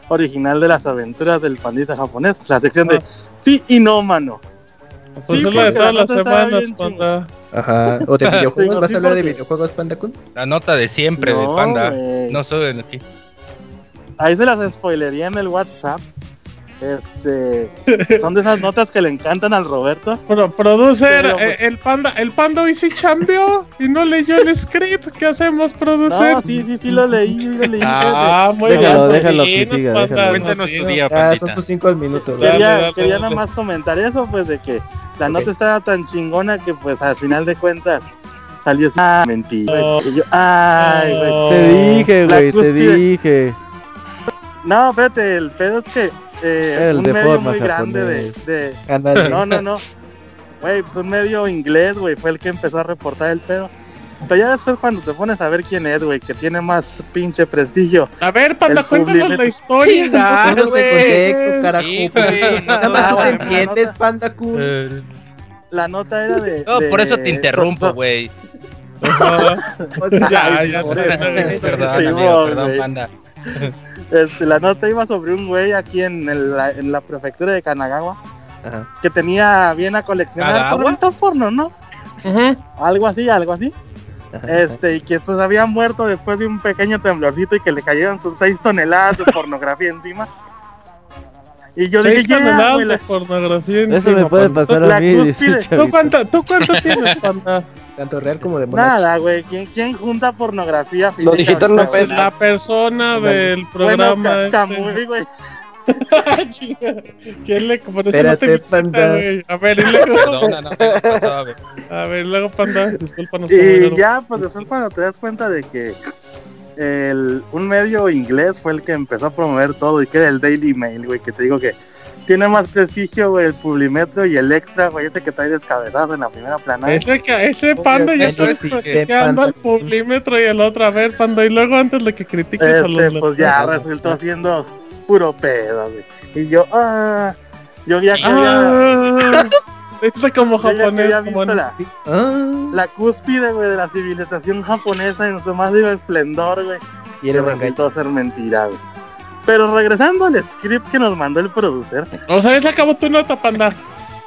[SPEAKER 12] original de las aventuras del pandita japonés. La sección de
[SPEAKER 1] Ah.
[SPEAKER 12] sí y no, mano.
[SPEAKER 1] Pues
[SPEAKER 12] Sí,
[SPEAKER 1] es la de todas
[SPEAKER 12] la
[SPEAKER 1] las semanas, panda.
[SPEAKER 6] Ajá. ¿O de videojuegos? ¿Vas a hablar de videojuegos, Panda Kun?
[SPEAKER 8] La nota de siempre de Panda.
[SPEAKER 12] güey.
[SPEAKER 8] No solo en aquí.
[SPEAKER 12] Ahí se las spoilería en el WhatsApp. Este, son de esas notas que le encantan al Roberto.
[SPEAKER 1] Pro- producer,
[SPEAKER 12] Pero,
[SPEAKER 1] eh, el panda, el panda hoy sí cambió y no leyó el script. ¿Qué hacemos, producer?
[SPEAKER 12] No, sí, sí, sí lo leí, sí lo leí.
[SPEAKER 1] Ah, muy
[SPEAKER 3] Déjalo,
[SPEAKER 1] bien.
[SPEAKER 3] déjalo que siga,
[SPEAKER 1] panda,
[SPEAKER 3] déjalo.
[SPEAKER 13] Cuéntanos tu día,
[SPEAKER 6] Ah, son sus 5 minutos.
[SPEAKER 12] Quería,
[SPEAKER 1] dale,
[SPEAKER 12] quería
[SPEAKER 1] dale.
[SPEAKER 12] nada más comentar eso, pues de que la nota estaba tan chingona que pues al final de cuentas salió ah, mentira.
[SPEAKER 1] No.
[SPEAKER 12] Y yo, ay, güey.
[SPEAKER 3] Te dije, güey, te dije.
[SPEAKER 12] No, espérate, el pedo es que eh,
[SPEAKER 3] El
[SPEAKER 12] un
[SPEAKER 3] de
[SPEAKER 12] medio muy grande de. No, no, no. Güey, pues un medio inglés, güey, fue el que empezó a reportar el pedo. Pero ya después cuando te pones a ver quién es, güey, que tiene más pinche prestigio.
[SPEAKER 1] A ver, panda, cuéntanos la historia.
[SPEAKER 6] Póngase en contexto, carajo.
[SPEAKER 13] Sí, güey, no,
[SPEAKER 6] Nada más tú
[SPEAKER 12] no,
[SPEAKER 6] te
[SPEAKER 12] no, no,
[SPEAKER 6] entiendes,
[SPEAKER 12] no.
[SPEAKER 6] Panda Kun.
[SPEAKER 8] Eh,
[SPEAKER 12] la nota era de.
[SPEAKER 10] No,
[SPEAKER 12] de-
[SPEAKER 10] por eso te interrumpo, güey.
[SPEAKER 1] Ya, ya, ya, ya,
[SPEAKER 10] Perdón, amigo, panda.
[SPEAKER 12] Este, la nota iba sobre un güey aquí en, el- la, en la prefectura de Kanagawa
[SPEAKER 6] Ajá.
[SPEAKER 12] que tenía bien a coleccionar revistas porno, ¿no?
[SPEAKER 1] Ujú.
[SPEAKER 12] Algo así, algo así.
[SPEAKER 6] Ajá.
[SPEAKER 12] Este, y que pues había muerto después de un pequeño temblorcito y que le cayeron sus 6 toneladas de pornografía encima. Y yo dije, ya,
[SPEAKER 1] de
[SPEAKER 12] la,
[SPEAKER 1] pornografía
[SPEAKER 3] Eso me puede
[SPEAKER 1] panda.
[SPEAKER 3] pasar a mí.
[SPEAKER 1] ¿Tú cuánto, ¿Tú cuánto tienes, panda?
[SPEAKER 6] Tanto real como de Bonach.
[SPEAKER 12] nada, güey. ¿Quién, ¿Quién junta pornografía
[SPEAKER 5] Lo
[SPEAKER 12] física
[SPEAKER 5] digital no pesa.
[SPEAKER 1] La persona del
[SPEAKER 12] Bueno,
[SPEAKER 1] programa.
[SPEAKER 12] Ca-
[SPEAKER 1] este.
[SPEAKER 12] Güey.
[SPEAKER 1] ¿Quién le por eso no
[SPEAKER 6] Espérate,
[SPEAKER 1] te visita,
[SPEAKER 6] panda.
[SPEAKER 1] güey? A ver, y luego.
[SPEAKER 2] Perdona, no, no, no, no,
[SPEAKER 1] A ver, luego, panda. Discúlpanos.
[SPEAKER 12] Y ya, pues después cuando te das cuenta de que el, un medio inglés fue el que empezó a promover todo y que era el Daily Mail, güey, que te digo que tiene más prestigio, güey, el Publimetro y el Extra, güey, ese que trae descabezazo en la primera planada.
[SPEAKER 1] Ese, ese panda ya anda
[SPEAKER 6] panda.
[SPEAKER 1] el publímetro y el otro. A ver, panda. Y luego antes de que critiques a los.
[SPEAKER 12] Este, pues ya resultó siendo puro pedo, güey. Y yo, ah, yo ya
[SPEAKER 1] Ah, Dice como
[SPEAKER 12] ya
[SPEAKER 1] japonés. como
[SPEAKER 12] la,
[SPEAKER 6] Ah,
[SPEAKER 12] la cúspide, güey, de la civilización japonesa en su máximo esplendor, güey.
[SPEAKER 6] y engaño.
[SPEAKER 12] resultó ser mentira, güey. Pero regresando al script que nos mandó el producer,
[SPEAKER 1] O sea, se acabó tu nota, panda.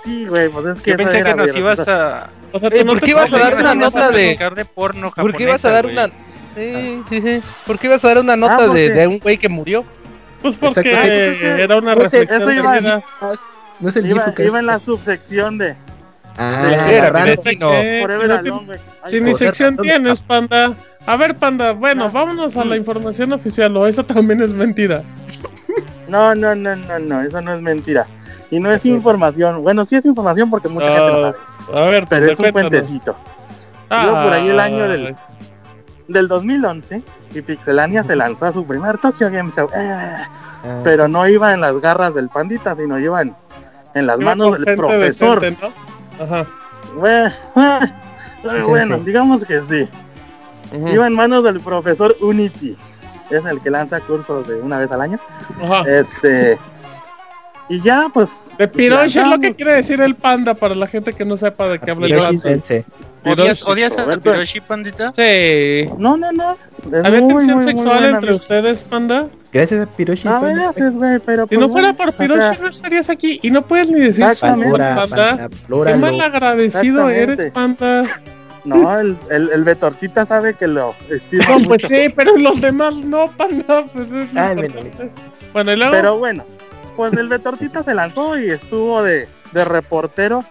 [SPEAKER 12] sí, güey, pues es que
[SPEAKER 2] Yo pensé que nos ibas a.
[SPEAKER 1] O sea,
[SPEAKER 10] Ey,
[SPEAKER 1] tu
[SPEAKER 10] ¿por
[SPEAKER 1] nota
[SPEAKER 10] qué ibas a
[SPEAKER 1] está-
[SPEAKER 10] dar una nota de-
[SPEAKER 2] de porno
[SPEAKER 10] ¿Por qué ibas a dar una.? Sí, sí, sí. ¿Por qué ibas a dar una nota
[SPEAKER 12] Ah, porque-
[SPEAKER 10] de, de un güey que murió?
[SPEAKER 1] Pues porque eh, era una
[SPEAKER 12] Pues,
[SPEAKER 1] reflexión.
[SPEAKER 12] eso iba-
[SPEAKER 1] de vida.
[SPEAKER 6] No es el
[SPEAKER 12] Iba,
[SPEAKER 6] que
[SPEAKER 12] iba
[SPEAKER 6] es-
[SPEAKER 12] en la subsección de
[SPEAKER 6] Ah,
[SPEAKER 12] de-
[SPEAKER 10] Sí, era vecino.
[SPEAKER 1] Si no
[SPEAKER 12] Alone, güey. Ay,
[SPEAKER 1] Si ni sección tienes, panda. A ver, panda, bueno,
[SPEAKER 12] Ah.
[SPEAKER 1] vámonos a la información oficial, o esa también es mentira.
[SPEAKER 12] No, no, no, no, no, eso no es mentira. Y no es información. Bueno, sí es información porque mucha gente lo
[SPEAKER 1] Ah,
[SPEAKER 12] sabe.
[SPEAKER 1] A ver,
[SPEAKER 12] Pero es un
[SPEAKER 1] cuéntanos.
[SPEAKER 12] cuentecito. Iba por ahí el año del, del 2011 y Pixelania se lanzó a su primer Tokyo Game Show. Ah,
[SPEAKER 6] Ah,
[SPEAKER 12] pero no iba en las garras del pandita, sino iba en, en las manos del profesor.
[SPEAKER 1] decente, ¿no? Ajá.
[SPEAKER 12] Bueno,
[SPEAKER 6] Sí,
[SPEAKER 12] bueno,
[SPEAKER 6] sí.
[SPEAKER 12] digamos que sí. Iba en manos del profesor Unity. Es el que lanza cursos de una vez al año.
[SPEAKER 1] Ajá.
[SPEAKER 12] Este. Y ya, pues.
[SPEAKER 1] De Piroshi es lo que quiere decir el panda para la gente que no sepa de qué habla el.
[SPEAKER 6] Sensei.
[SPEAKER 2] ¿Odias, odias a. Piroshi, pandita?
[SPEAKER 1] Sí.
[SPEAKER 12] No, no, no. Es
[SPEAKER 1] ¿Había
[SPEAKER 12] muy,
[SPEAKER 1] tensión sexual entre ustedes, panda?
[SPEAKER 6] Gracias a Piroshi.
[SPEAKER 12] A
[SPEAKER 6] panda.
[SPEAKER 12] veces, güey, pero.
[SPEAKER 1] Si
[SPEAKER 12] pues,
[SPEAKER 1] no fuera
[SPEAKER 12] bueno,
[SPEAKER 1] por
[SPEAKER 12] o sea,
[SPEAKER 1] Piroshi no estarías aquí y no puedes ni decir panda. Qué mal agradecido eres, panda.
[SPEAKER 12] No, el, el, el Betortita sabe que lo estimo
[SPEAKER 1] No, pues
[SPEAKER 12] mucho.
[SPEAKER 1] sí, pero los demás no, panda. Pues es
[SPEAKER 6] Ah,
[SPEAKER 1] importante. Bueno, y luego.
[SPEAKER 12] Pero bueno, pues el Betortita se lanzó y estuvo de, de reportero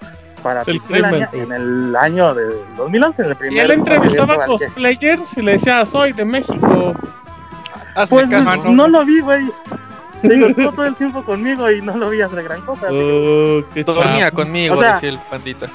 [SPEAKER 12] para Pixelania
[SPEAKER 6] crimen.
[SPEAKER 12] en el año de 2011, en el
[SPEAKER 1] y
[SPEAKER 12] primer
[SPEAKER 1] él entrevistaba
[SPEAKER 12] que-
[SPEAKER 1] cosplayers y le decía, soy de México.
[SPEAKER 2] Hazme
[SPEAKER 12] Pues no lo vi, güey. Digo, estuvo todo el tiempo conmigo y no lo vi hacer gran cosa.
[SPEAKER 1] Oh, qué
[SPEAKER 2] Dormía conmigo,
[SPEAKER 12] O sea-
[SPEAKER 2] decía el pandita.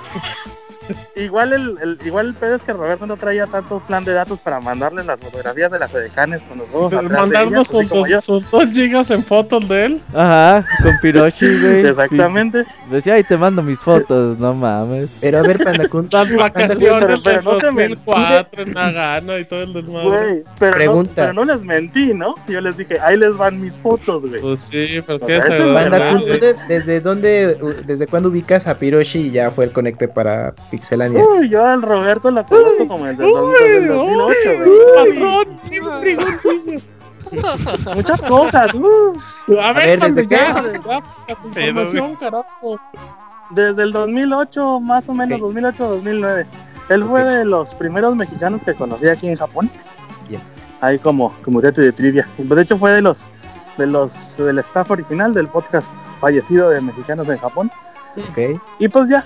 [SPEAKER 12] Igual el, el- igual el pedo es que Roberto no traía tanto plan de datos para mandarle las fotografías de las edecanes con los de
[SPEAKER 1] Mandarnos sus,
[SPEAKER 12] yo.
[SPEAKER 1] dos, dos gigas en fotos de él.
[SPEAKER 3] Ajá, con Piroshi, güey.
[SPEAKER 12] Exactamente.
[SPEAKER 3] Decía, ay, te mando mis fotos, no mames.
[SPEAKER 6] Pero a ver, Panda, con
[SPEAKER 1] Las vacaciones
[SPEAKER 12] pero no te
[SPEAKER 1] 2004 en Nagano y todo el desmadre.
[SPEAKER 12] Güey, pero no,
[SPEAKER 6] Pregunta.
[SPEAKER 12] pero no les mentí, ¿no? Yo les dije, ahí les van mis fotos, güey.
[SPEAKER 1] Pues sí, pero
[SPEAKER 12] O
[SPEAKER 1] qué
[SPEAKER 12] sea, eso es
[SPEAKER 1] se
[SPEAKER 12] verdad,
[SPEAKER 6] Panda, ¿tú
[SPEAKER 12] güey.
[SPEAKER 6] de- ¿desde dónde, desde cuándo ubicas a Piroshi y ya fue el conecte para Pixelania?
[SPEAKER 12] Uy, yo al Roberto lo conozco como el del, dos- del 2008, güey.
[SPEAKER 1] Patrón, qué frigón dice.
[SPEAKER 12] Muchas cosas. uh.
[SPEAKER 1] A ver,
[SPEAKER 6] ver,
[SPEAKER 1] panda,
[SPEAKER 6] ¿desde
[SPEAKER 1] ya, información, carajo.
[SPEAKER 12] Desde el 2008, más o menos,
[SPEAKER 6] Ok.
[SPEAKER 12] 2008-2009. Él fue de los primeros mexicanos que conocí aquí en Japón.
[SPEAKER 6] Bien.
[SPEAKER 12] Ahí como, como dato de trivia. Y, De hecho fue de los, de los, del staff original del podcast fallecido de mexicanos en Japón.
[SPEAKER 6] Ok.
[SPEAKER 12] Y pues ya.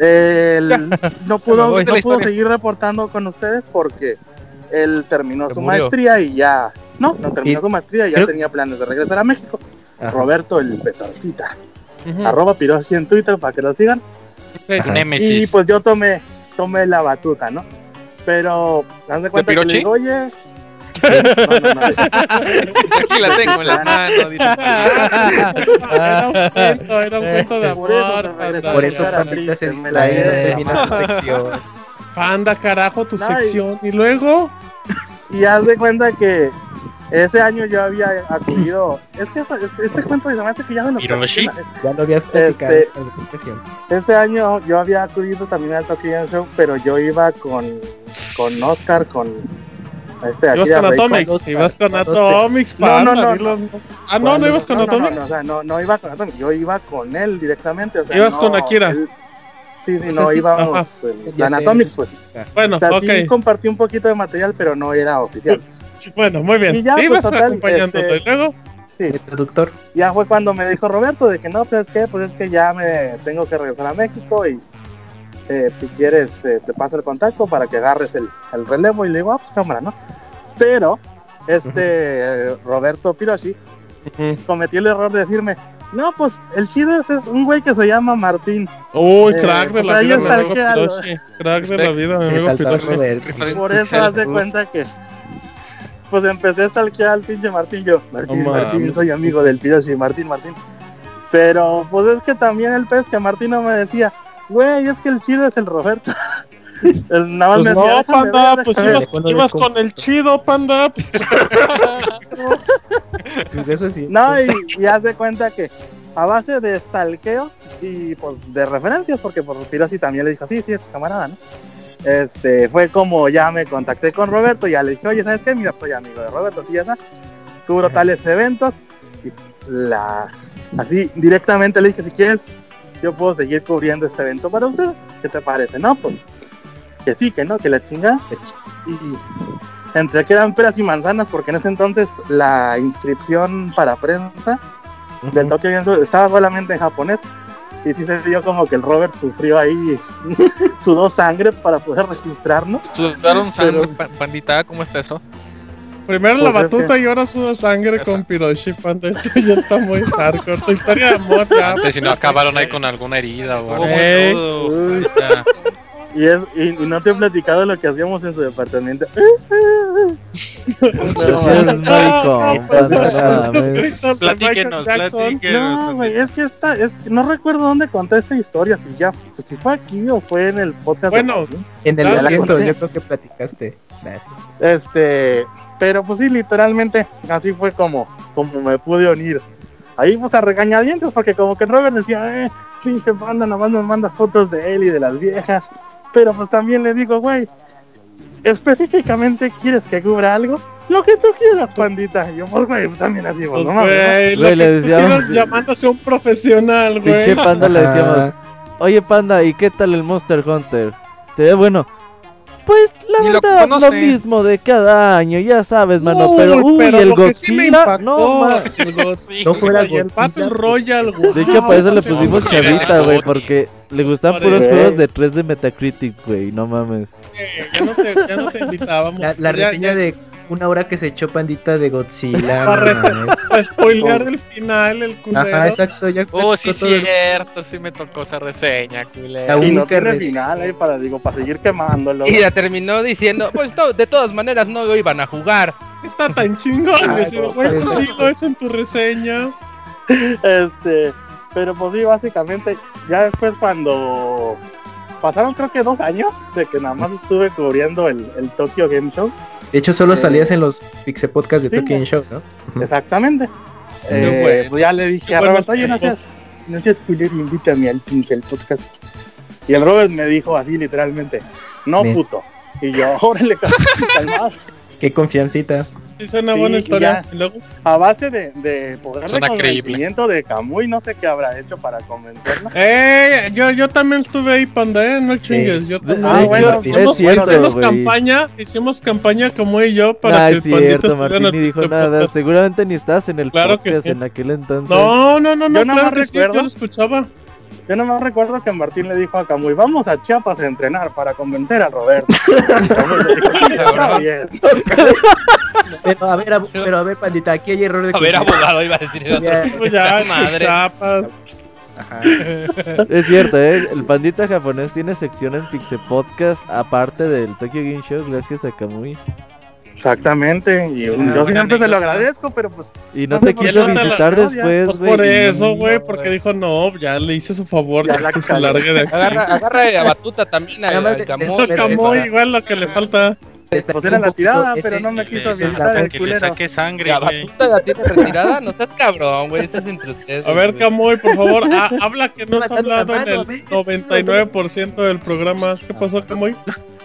[SPEAKER 12] Él no pudo, no pudo seguir reportando con ustedes porque él terminó
[SPEAKER 2] Se
[SPEAKER 12] su
[SPEAKER 2] murió.
[SPEAKER 12] maestría y ya. No, no terminó
[SPEAKER 6] Y-
[SPEAKER 12] su maestría y ya tenía planes de regresar a México.
[SPEAKER 6] Ajá.
[SPEAKER 12] Roberto el.
[SPEAKER 1] Ujú.
[SPEAKER 12] Arroba Pirosi en Twitter para que lo sigan. Y pues yo tomé, tomé la batuta, ¿no? Pero, haz de cuenta que le digo, oye. No, no, no.
[SPEAKER 2] Aquí la tengo en la mano. dice.
[SPEAKER 1] Era un cuento, era un cuento de
[SPEAKER 12] Por eso
[SPEAKER 1] amor,
[SPEAKER 12] te
[SPEAKER 1] panda.
[SPEAKER 6] Por eso
[SPEAKER 12] Cara
[SPEAKER 6] Pandita se
[SPEAKER 12] triste, me la
[SPEAKER 6] distrae y no
[SPEAKER 12] llevo.
[SPEAKER 6] termina su sección.
[SPEAKER 1] Panda, carajo, tu
[SPEAKER 12] No, y-
[SPEAKER 1] sección. Y luego,
[SPEAKER 12] Y haz de cuenta que ese año yo había acudido. Es que este, este cuento de que ya me lo.
[SPEAKER 6] Ya lo habías platicado.
[SPEAKER 12] Este, ese año yo había acudido también al Tokyo Show, pero yo iba con, con Oscar, con.
[SPEAKER 1] Este, ibas con Atomics, ibas con Atomics,
[SPEAKER 12] no, no, no,
[SPEAKER 1] Ah, no, no ibas con Atomics.
[SPEAKER 12] No, o sea, no, no iba con Atomics, yo iba con él directamente. O sea,
[SPEAKER 1] ibas con Akira.
[SPEAKER 12] Sí, sí, no, íbamos en Atomics, pues.
[SPEAKER 1] Bueno,
[SPEAKER 12] o sea,
[SPEAKER 1] ok.
[SPEAKER 12] Sí compartí un poquito de material, pero no era oficial.
[SPEAKER 1] Bueno, muy bien.
[SPEAKER 12] Y ya,
[SPEAKER 1] ¿Te
[SPEAKER 12] pues,
[SPEAKER 1] ibas
[SPEAKER 12] total,
[SPEAKER 1] acompañándote
[SPEAKER 12] este,
[SPEAKER 1] luego?
[SPEAKER 12] Sí.
[SPEAKER 6] El productor.
[SPEAKER 12] Ya fue cuando me dijo Roberto de que no, pues es que, pues es que ya me tengo que regresar a México y eh, si quieres eh, te paso el contacto para que agarres el, el relevo y le digo, ah, pues cámara, ¿no? Pero este Roberto Piroshi cometió el error de decirme, no, pues el chido es, es un güey que se llama Martín.
[SPEAKER 1] Uy,
[SPEAKER 12] Eh,
[SPEAKER 1] crack de
[SPEAKER 12] pues
[SPEAKER 1] la vida,
[SPEAKER 12] está
[SPEAKER 1] amigo Piroshi. Crack de la vida, mi amigo Piroshi.
[SPEAKER 12] Por eso haz de cuenta que pues empecé a stalkear al pinche Martín yo. Martín,
[SPEAKER 1] No
[SPEAKER 12] Martín, soy amigo del Piroshi, Martín, Martín. Pero pues es que también el pez que Martín no me decía, güey, es que el chido es el Roberto. El, nada más
[SPEAKER 1] Pues
[SPEAKER 12] me
[SPEAKER 1] no,
[SPEAKER 12] decía, "Déjame
[SPEAKER 1] panda,
[SPEAKER 12] ver,
[SPEAKER 1] pues ibas,
[SPEAKER 12] ver".
[SPEAKER 6] cuando
[SPEAKER 1] ibas
[SPEAKER 6] le
[SPEAKER 1] con el chido, panda.
[SPEAKER 6] Pues eso sí.
[SPEAKER 12] No, y, y haz de cuenta que a base de stalkeo y pues de referencias, porque por Piroshi también le dijo, sí, sí, es camarada, ¿no? Este, fue como ya me contacté con Roberto, ya le dije, oye, ¿sabes qué? Mira, soy amigo de Roberto, sí, ya está. Cubro tales eventos. Y la, así directamente le dije, si quieres, yo puedo seguir cubriendo este evento para ustedes. ¿Qué te parece? No, pues, que sí, que no, que la chingada. Y entre que eran peras y manzanas, porque en ese entonces la inscripción para prensa del Tokyo Game Show estaba solamente en japonés. Y sí se vio como que el Robert sufrió ahí, sudó sangre para poder registrarnos.
[SPEAKER 2] ¿Sudaron sangre, pa- pandita? ¿Cómo está eso?
[SPEAKER 1] Primero la
[SPEAKER 12] Pues es
[SPEAKER 1] batuta
[SPEAKER 12] que-
[SPEAKER 1] y ahora suda sangre con Piroshi, panda. Esto ya está muy hardcore. Tu historia de amor ya.
[SPEAKER 2] Antes, si no acabaron ahí con alguna herida o algo.
[SPEAKER 1] Ey.
[SPEAKER 12] Uy,
[SPEAKER 2] Ya.
[SPEAKER 12] y, es, y, y no te he platicado lo que hacíamos en su departamento.
[SPEAKER 2] Platíquenos, platíquenos.
[SPEAKER 12] No, güey, es que esta, es que no recuerdo dónde conté esta historia, si ya, pues, si fue aquí o fue en el podcast. de
[SPEAKER 1] Bueno.
[SPEAKER 6] En el
[SPEAKER 12] Claro, la
[SPEAKER 6] asiento,
[SPEAKER 12] conté.
[SPEAKER 6] yo creo que platicaste. Gracias.
[SPEAKER 12] Este, pero pues sí, literalmente, así fue como, como me pude unir. Ahí pues a regañadientes, porque como que Robert decía, eh, pinche panda, nomás nos manda fotos de él y de las viejas. Pero pues también le digo, güey, específicamente quieres que cubra algo, lo que tú quieras, pandita. Y yo, pues güey, pues también así, pues,
[SPEAKER 1] Pues,
[SPEAKER 12] no mames,
[SPEAKER 1] güey, lo
[SPEAKER 3] Güey,
[SPEAKER 1] que
[SPEAKER 3] le decíamos-
[SPEAKER 1] llamándose un profesional, güey.
[SPEAKER 3] Pinche panda le decíamos, oye panda, ¿y qué tal el Monster Hunter? Se ve bueno. Pues la
[SPEAKER 2] Ni lo
[SPEAKER 3] verdad, lo,
[SPEAKER 2] conoce.
[SPEAKER 3] mismo de cada año, ya sabes, mano.
[SPEAKER 1] Uy,
[SPEAKER 3] pero, uy, el
[SPEAKER 1] lo que sí me
[SPEAKER 3] Godzilla,
[SPEAKER 1] impactó,
[SPEAKER 3] no,
[SPEAKER 1] el Godzilla
[SPEAKER 6] No fuera
[SPEAKER 1] el Battle
[SPEAKER 6] pues.
[SPEAKER 1] Royale, güey.
[SPEAKER 3] De hecho, por eso le
[SPEAKER 1] Sí,
[SPEAKER 3] pusimos
[SPEAKER 2] sí,
[SPEAKER 3] chavita, güey, porque le gustan
[SPEAKER 1] Por
[SPEAKER 3] puros juegos de 3 de Metacritic, güey, no mames.
[SPEAKER 1] Eh, Ya no te, ya no te invitábamos.
[SPEAKER 6] La, la
[SPEAKER 1] Ya-
[SPEAKER 6] reseña
[SPEAKER 1] ya-
[SPEAKER 6] de una hora que se echó pandita de Godzilla.
[SPEAKER 1] Para
[SPEAKER 6] no
[SPEAKER 1] spoilear el final, el culero.
[SPEAKER 6] Ajá, exacto. Ya
[SPEAKER 2] Oh, sí,
[SPEAKER 6] todo el-
[SPEAKER 2] cierto, sí me tocó esa reseña, culero.
[SPEAKER 6] La
[SPEAKER 12] Y no
[SPEAKER 6] única
[SPEAKER 12] tiene
[SPEAKER 6] res-
[SPEAKER 12] final ahí para, digo, para seguir quemándolo.
[SPEAKER 10] Y la terminó diciendo, pues to- de todas maneras no lo iban a jugar.
[SPEAKER 1] Está tan chingón,
[SPEAKER 12] Ay, no,
[SPEAKER 1] Güey,
[SPEAKER 12] pues,
[SPEAKER 1] no digo eso en tu reseña.
[SPEAKER 12] Este, pero pues sí, básicamente, ya después cuando pasaron creo que dos años de que nada más estuve cubriendo el, el Tokyo Game Show,
[SPEAKER 6] De hecho, solo
[SPEAKER 12] Eh,
[SPEAKER 6] salías en los Pixe Podcast de
[SPEAKER 12] sí,
[SPEAKER 6] Tokyo. Show, ¿no?
[SPEAKER 12] Exactamente. Eh, pues ya le dije a Robert, oye, no seas, no seas culero, invítame al pinche el podcast. Y el Robert me dijo así literalmente, no
[SPEAKER 6] Bien.
[SPEAKER 12] puto. Y yo, órale, calmado.
[SPEAKER 6] Qué confiancita.
[SPEAKER 1] Sí, suena
[SPEAKER 12] Sí,
[SPEAKER 1] buena historia. luego,
[SPEAKER 12] A base de, de poder de
[SPEAKER 2] Suena creíble.
[SPEAKER 12] convencimiento de Kamui, no sé qué habrá hecho para convencerla.
[SPEAKER 1] eh, yo, yo también estuve ahí, panda, eh, no chingues. Yo también.
[SPEAKER 12] Ah, bueno, sí,
[SPEAKER 1] Hicimos,
[SPEAKER 3] es cierto,
[SPEAKER 1] hicimos
[SPEAKER 3] güey.
[SPEAKER 1] campaña, hicimos campaña como y yo para
[SPEAKER 3] Ah,
[SPEAKER 1] que
[SPEAKER 3] es
[SPEAKER 1] el
[SPEAKER 3] cierto, Martín ni dijo
[SPEAKER 1] podcast.
[SPEAKER 3] nada. Seguramente ni estás en el
[SPEAKER 1] Claro que sí.
[SPEAKER 3] en aquel entonces.
[SPEAKER 1] No, no, no, no,
[SPEAKER 12] Yo
[SPEAKER 1] claro sí, yo
[SPEAKER 12] recuerdo-
[SPEAKER 1] lo escuchaba.
[SPEAKER 12] Yo nomás recuerdo que Martín le dijo a Camuy, vamos a Chiapas a entrenar para convencer a Roberto.
[SPEAKER 6] Pero a ver, pero a ver, pandita, aquí hay error de.
[SPEAKER 10] A ver, abogado, iba a decir eso.
[SPEAKER 6] Ya,
[SPEAKER 1] Pues ya,
[SPEAKER 10] Madre.
[SPEAKER 1] chapas.
[SPEAKER 6] Ajá.
[SPEAKER 3] Es cierto, ¿eh? El pandita japonés tiene sección en Pixe Podcast aparte del Tokyo Game Show gracias a Kamui.
[SPEAKER 12] Exactamente, y yo
[SPEAKER 2] buena
[SPEAKER 12] siempre se lo agradezco, pero pues
[SPEAKER 3] Y no
[SPEAKER 12] No
[SPEAKER 3] se
[SPEAKER 12] por
[SPEAKER 3] quiso
[SPEAKER 1] la-
[SPEAKER 3] visitar
[SPEAKER 12] ya,
[SPEAKER 3] después,
[SPEAKER 1] Pues
[SPEAKER 3] güey.
[SPEAKER 1] por
[SPEAKER 3] y-
[SPEAKER 1] eso, güey,
[SPEAKER 12] no,
[SPEAKER 1] porque dijo, no, ya le hice su favor,
[SPEAKER 12] Ya
[SPEAKER 1] ya,
[SPEAKER 12] la
[SPEAKER 1] que se largue de aquí.
[SPEAKER 10] Agarra, agarra la batuta también al, al
[SPEAKER 6] de- de-
[SPEAKER 1] Camuy, igual lo que le falta.
[SPEAKER 12] Pues era la tirada, pero no me quiso
[SPEAKER 14] Ese-
[SPEAKER 12] visitar el
[SPEAKER 14] que le saque sangre, güey.
[SPEAKER 8] puta, la tiene retirada, no estás cabrón, güey, eso es entre ustedes.
[SPEAKER 1] A ver. Camoy, por favor, ha- habla que no has
[SPEAKER 5] la
[SPEAKER 1] hablado en el
[SPEAKER 5] ve.
[SPEAKER 1] 99% del programa. ¿Qué pasó, Camoy?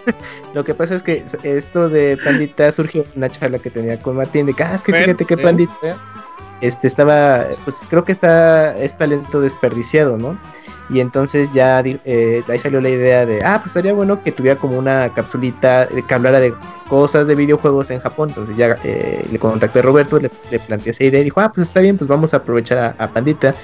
[SPEAKER 6] Lo que pasa es que esto de Pandita surgió en una charla que tenía con Martín de que, ah, es que fíjate que. Pandita este estaba, pues creo que está, es talento desperdiciado, ¿no? Y entonces ya eh, ahí salió la idea de, ah, pues estaría bueno que tuviera como una capsulita eh, que hablara de cosas de videojuegos en Japón. Entonces ya eh, le contacté a Roberto, le, le planteé esa idea y dijo, ah, pues está bien, pues vamos a aprovechar a, a Pandita.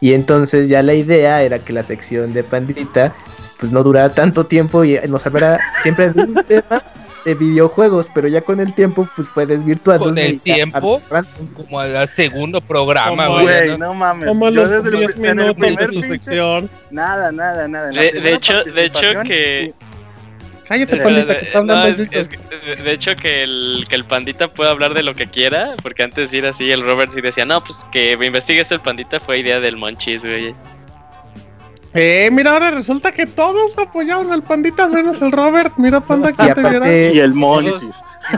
[SPEAKER 6] Y entonces ya la idea era que la sección de Pandita pues no durara tanto tiempo y nos hablara siempre de un tema de videojuegos, pero ya con el tiempo pues fue desvirtuado.
[SPEAKER 8] Con el tiempo, como al segundo programa,
[SPEAKER 1] Como,
[SPEAKER 8] güey. ¿no?
[SPEAKER 12] no mames.
[SPEAKER 1] Como
[SPEAKER 12] Yo
[SPEAKER 1] los
[SPEAKER 12] desde el,
[SPEAKER 1] 10
[SPEAKER 12] en el
[SPEAKER 1] minutos de su
[SPEAKER 12] pinche-
[SPEAKER 1] sección.
[SPEAKER 12] Nada, nada, nada.
[SPEAKER 7] De, de hecho, de hecho que
[SPEAKER 1] Cállate,
[SPEAKER 7] Eh,
[SPEAKER 1] pandita,
[SPEAKER 7] de-
[SPEAKER 1] que está hablando
[SPEAKER 7] no, es-
[SPEAKER 1] Víctor.
[SPEAKER 7] es que, de- de hecho que el, que el pandita pueda hablar de lo que quiera, porque antes era así, el Robert sí decía, no, pues que me investigue esto el pandita fue idea del Monchis, güey.
[SPEAKER 1] Eh, mira, ahora resulta que todos apoyaron al pandita menos el Robert. Mira, panda,
[SPEAKER 6] Y
[SPEAKER 1] ¿quién te viera?
[SPEAKER 12] Y el Monchis.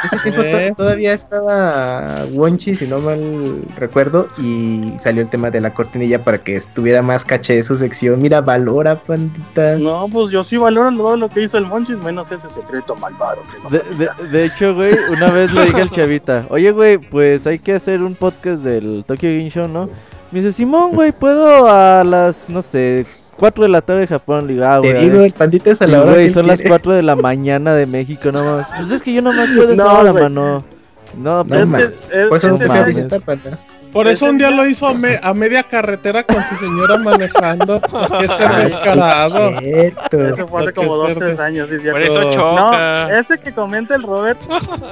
[SPEAKER 6] ese tiempo to-
[SPEAKER 1] Eh.
[SPEAKER 6] todavía estaba Wonchi, si no mal recuerdo, y salió el tema de la cortinilla para que estuviera más caché de su sección. Mira, valora, pandita.
[SPEAKER 12] No, pues yo sí valoro todo lo que hizo el Monchis, menos ese secreto malvado. que no
[SPEAKER 3] De, de- de hecho, güey, una vez le dije al chavita, oye, güey, pues hay que hacer un podcast del Tokyo Game Show, ¿no? Me dice, Simón, güey, puedo a las, no sé, 4 de la tarde de Japón. Le digo, ah, güey. a
[SPEAKER 6] digo,
[SPEAKER 3] ver".
[SPEAKER 6] el pandita es a
[SPEAKER 3] Sí,
[SPEAKER 6] la hora
[SPEAKER 3] güey,
[SPEAKER 6] que
[SPEAKER 3] son las
[SPEAKER 6] quiere.
[SPEAKER 3] 4 de la mañana de México, no más. Pues es que yo nomás puedo esa
[SPEAKER 12] No,
[SPEAKER 3] hora,
[SPEAKER 12] güey.
[SPEAKER 3] mano. No,
[SPEAKER 6] No,
[SPEAKER 3] pues,
[SPEAKER 12] Es
[SPEAKER 6] man.
[SPEAKER 12] que- es-
[SPEAKER 6] eso no
[SPEAKER 12] ese
[SPEAKER 1] Por eso un día lo hizo a, me- a media carretera con su señora manejando. Que
[SPEAKER 12] Ay,
[SPEAKER 1] descarado.
[SPEAKER 12] Eso fue hace como dos, tres años.
[SPEAKER 14] Por eso
[SPEAKER 1] No,
[SPEAKER 12] No,
[SPEAKER 14] choca.
[SPEAKER 12] ese que comenta el Robert,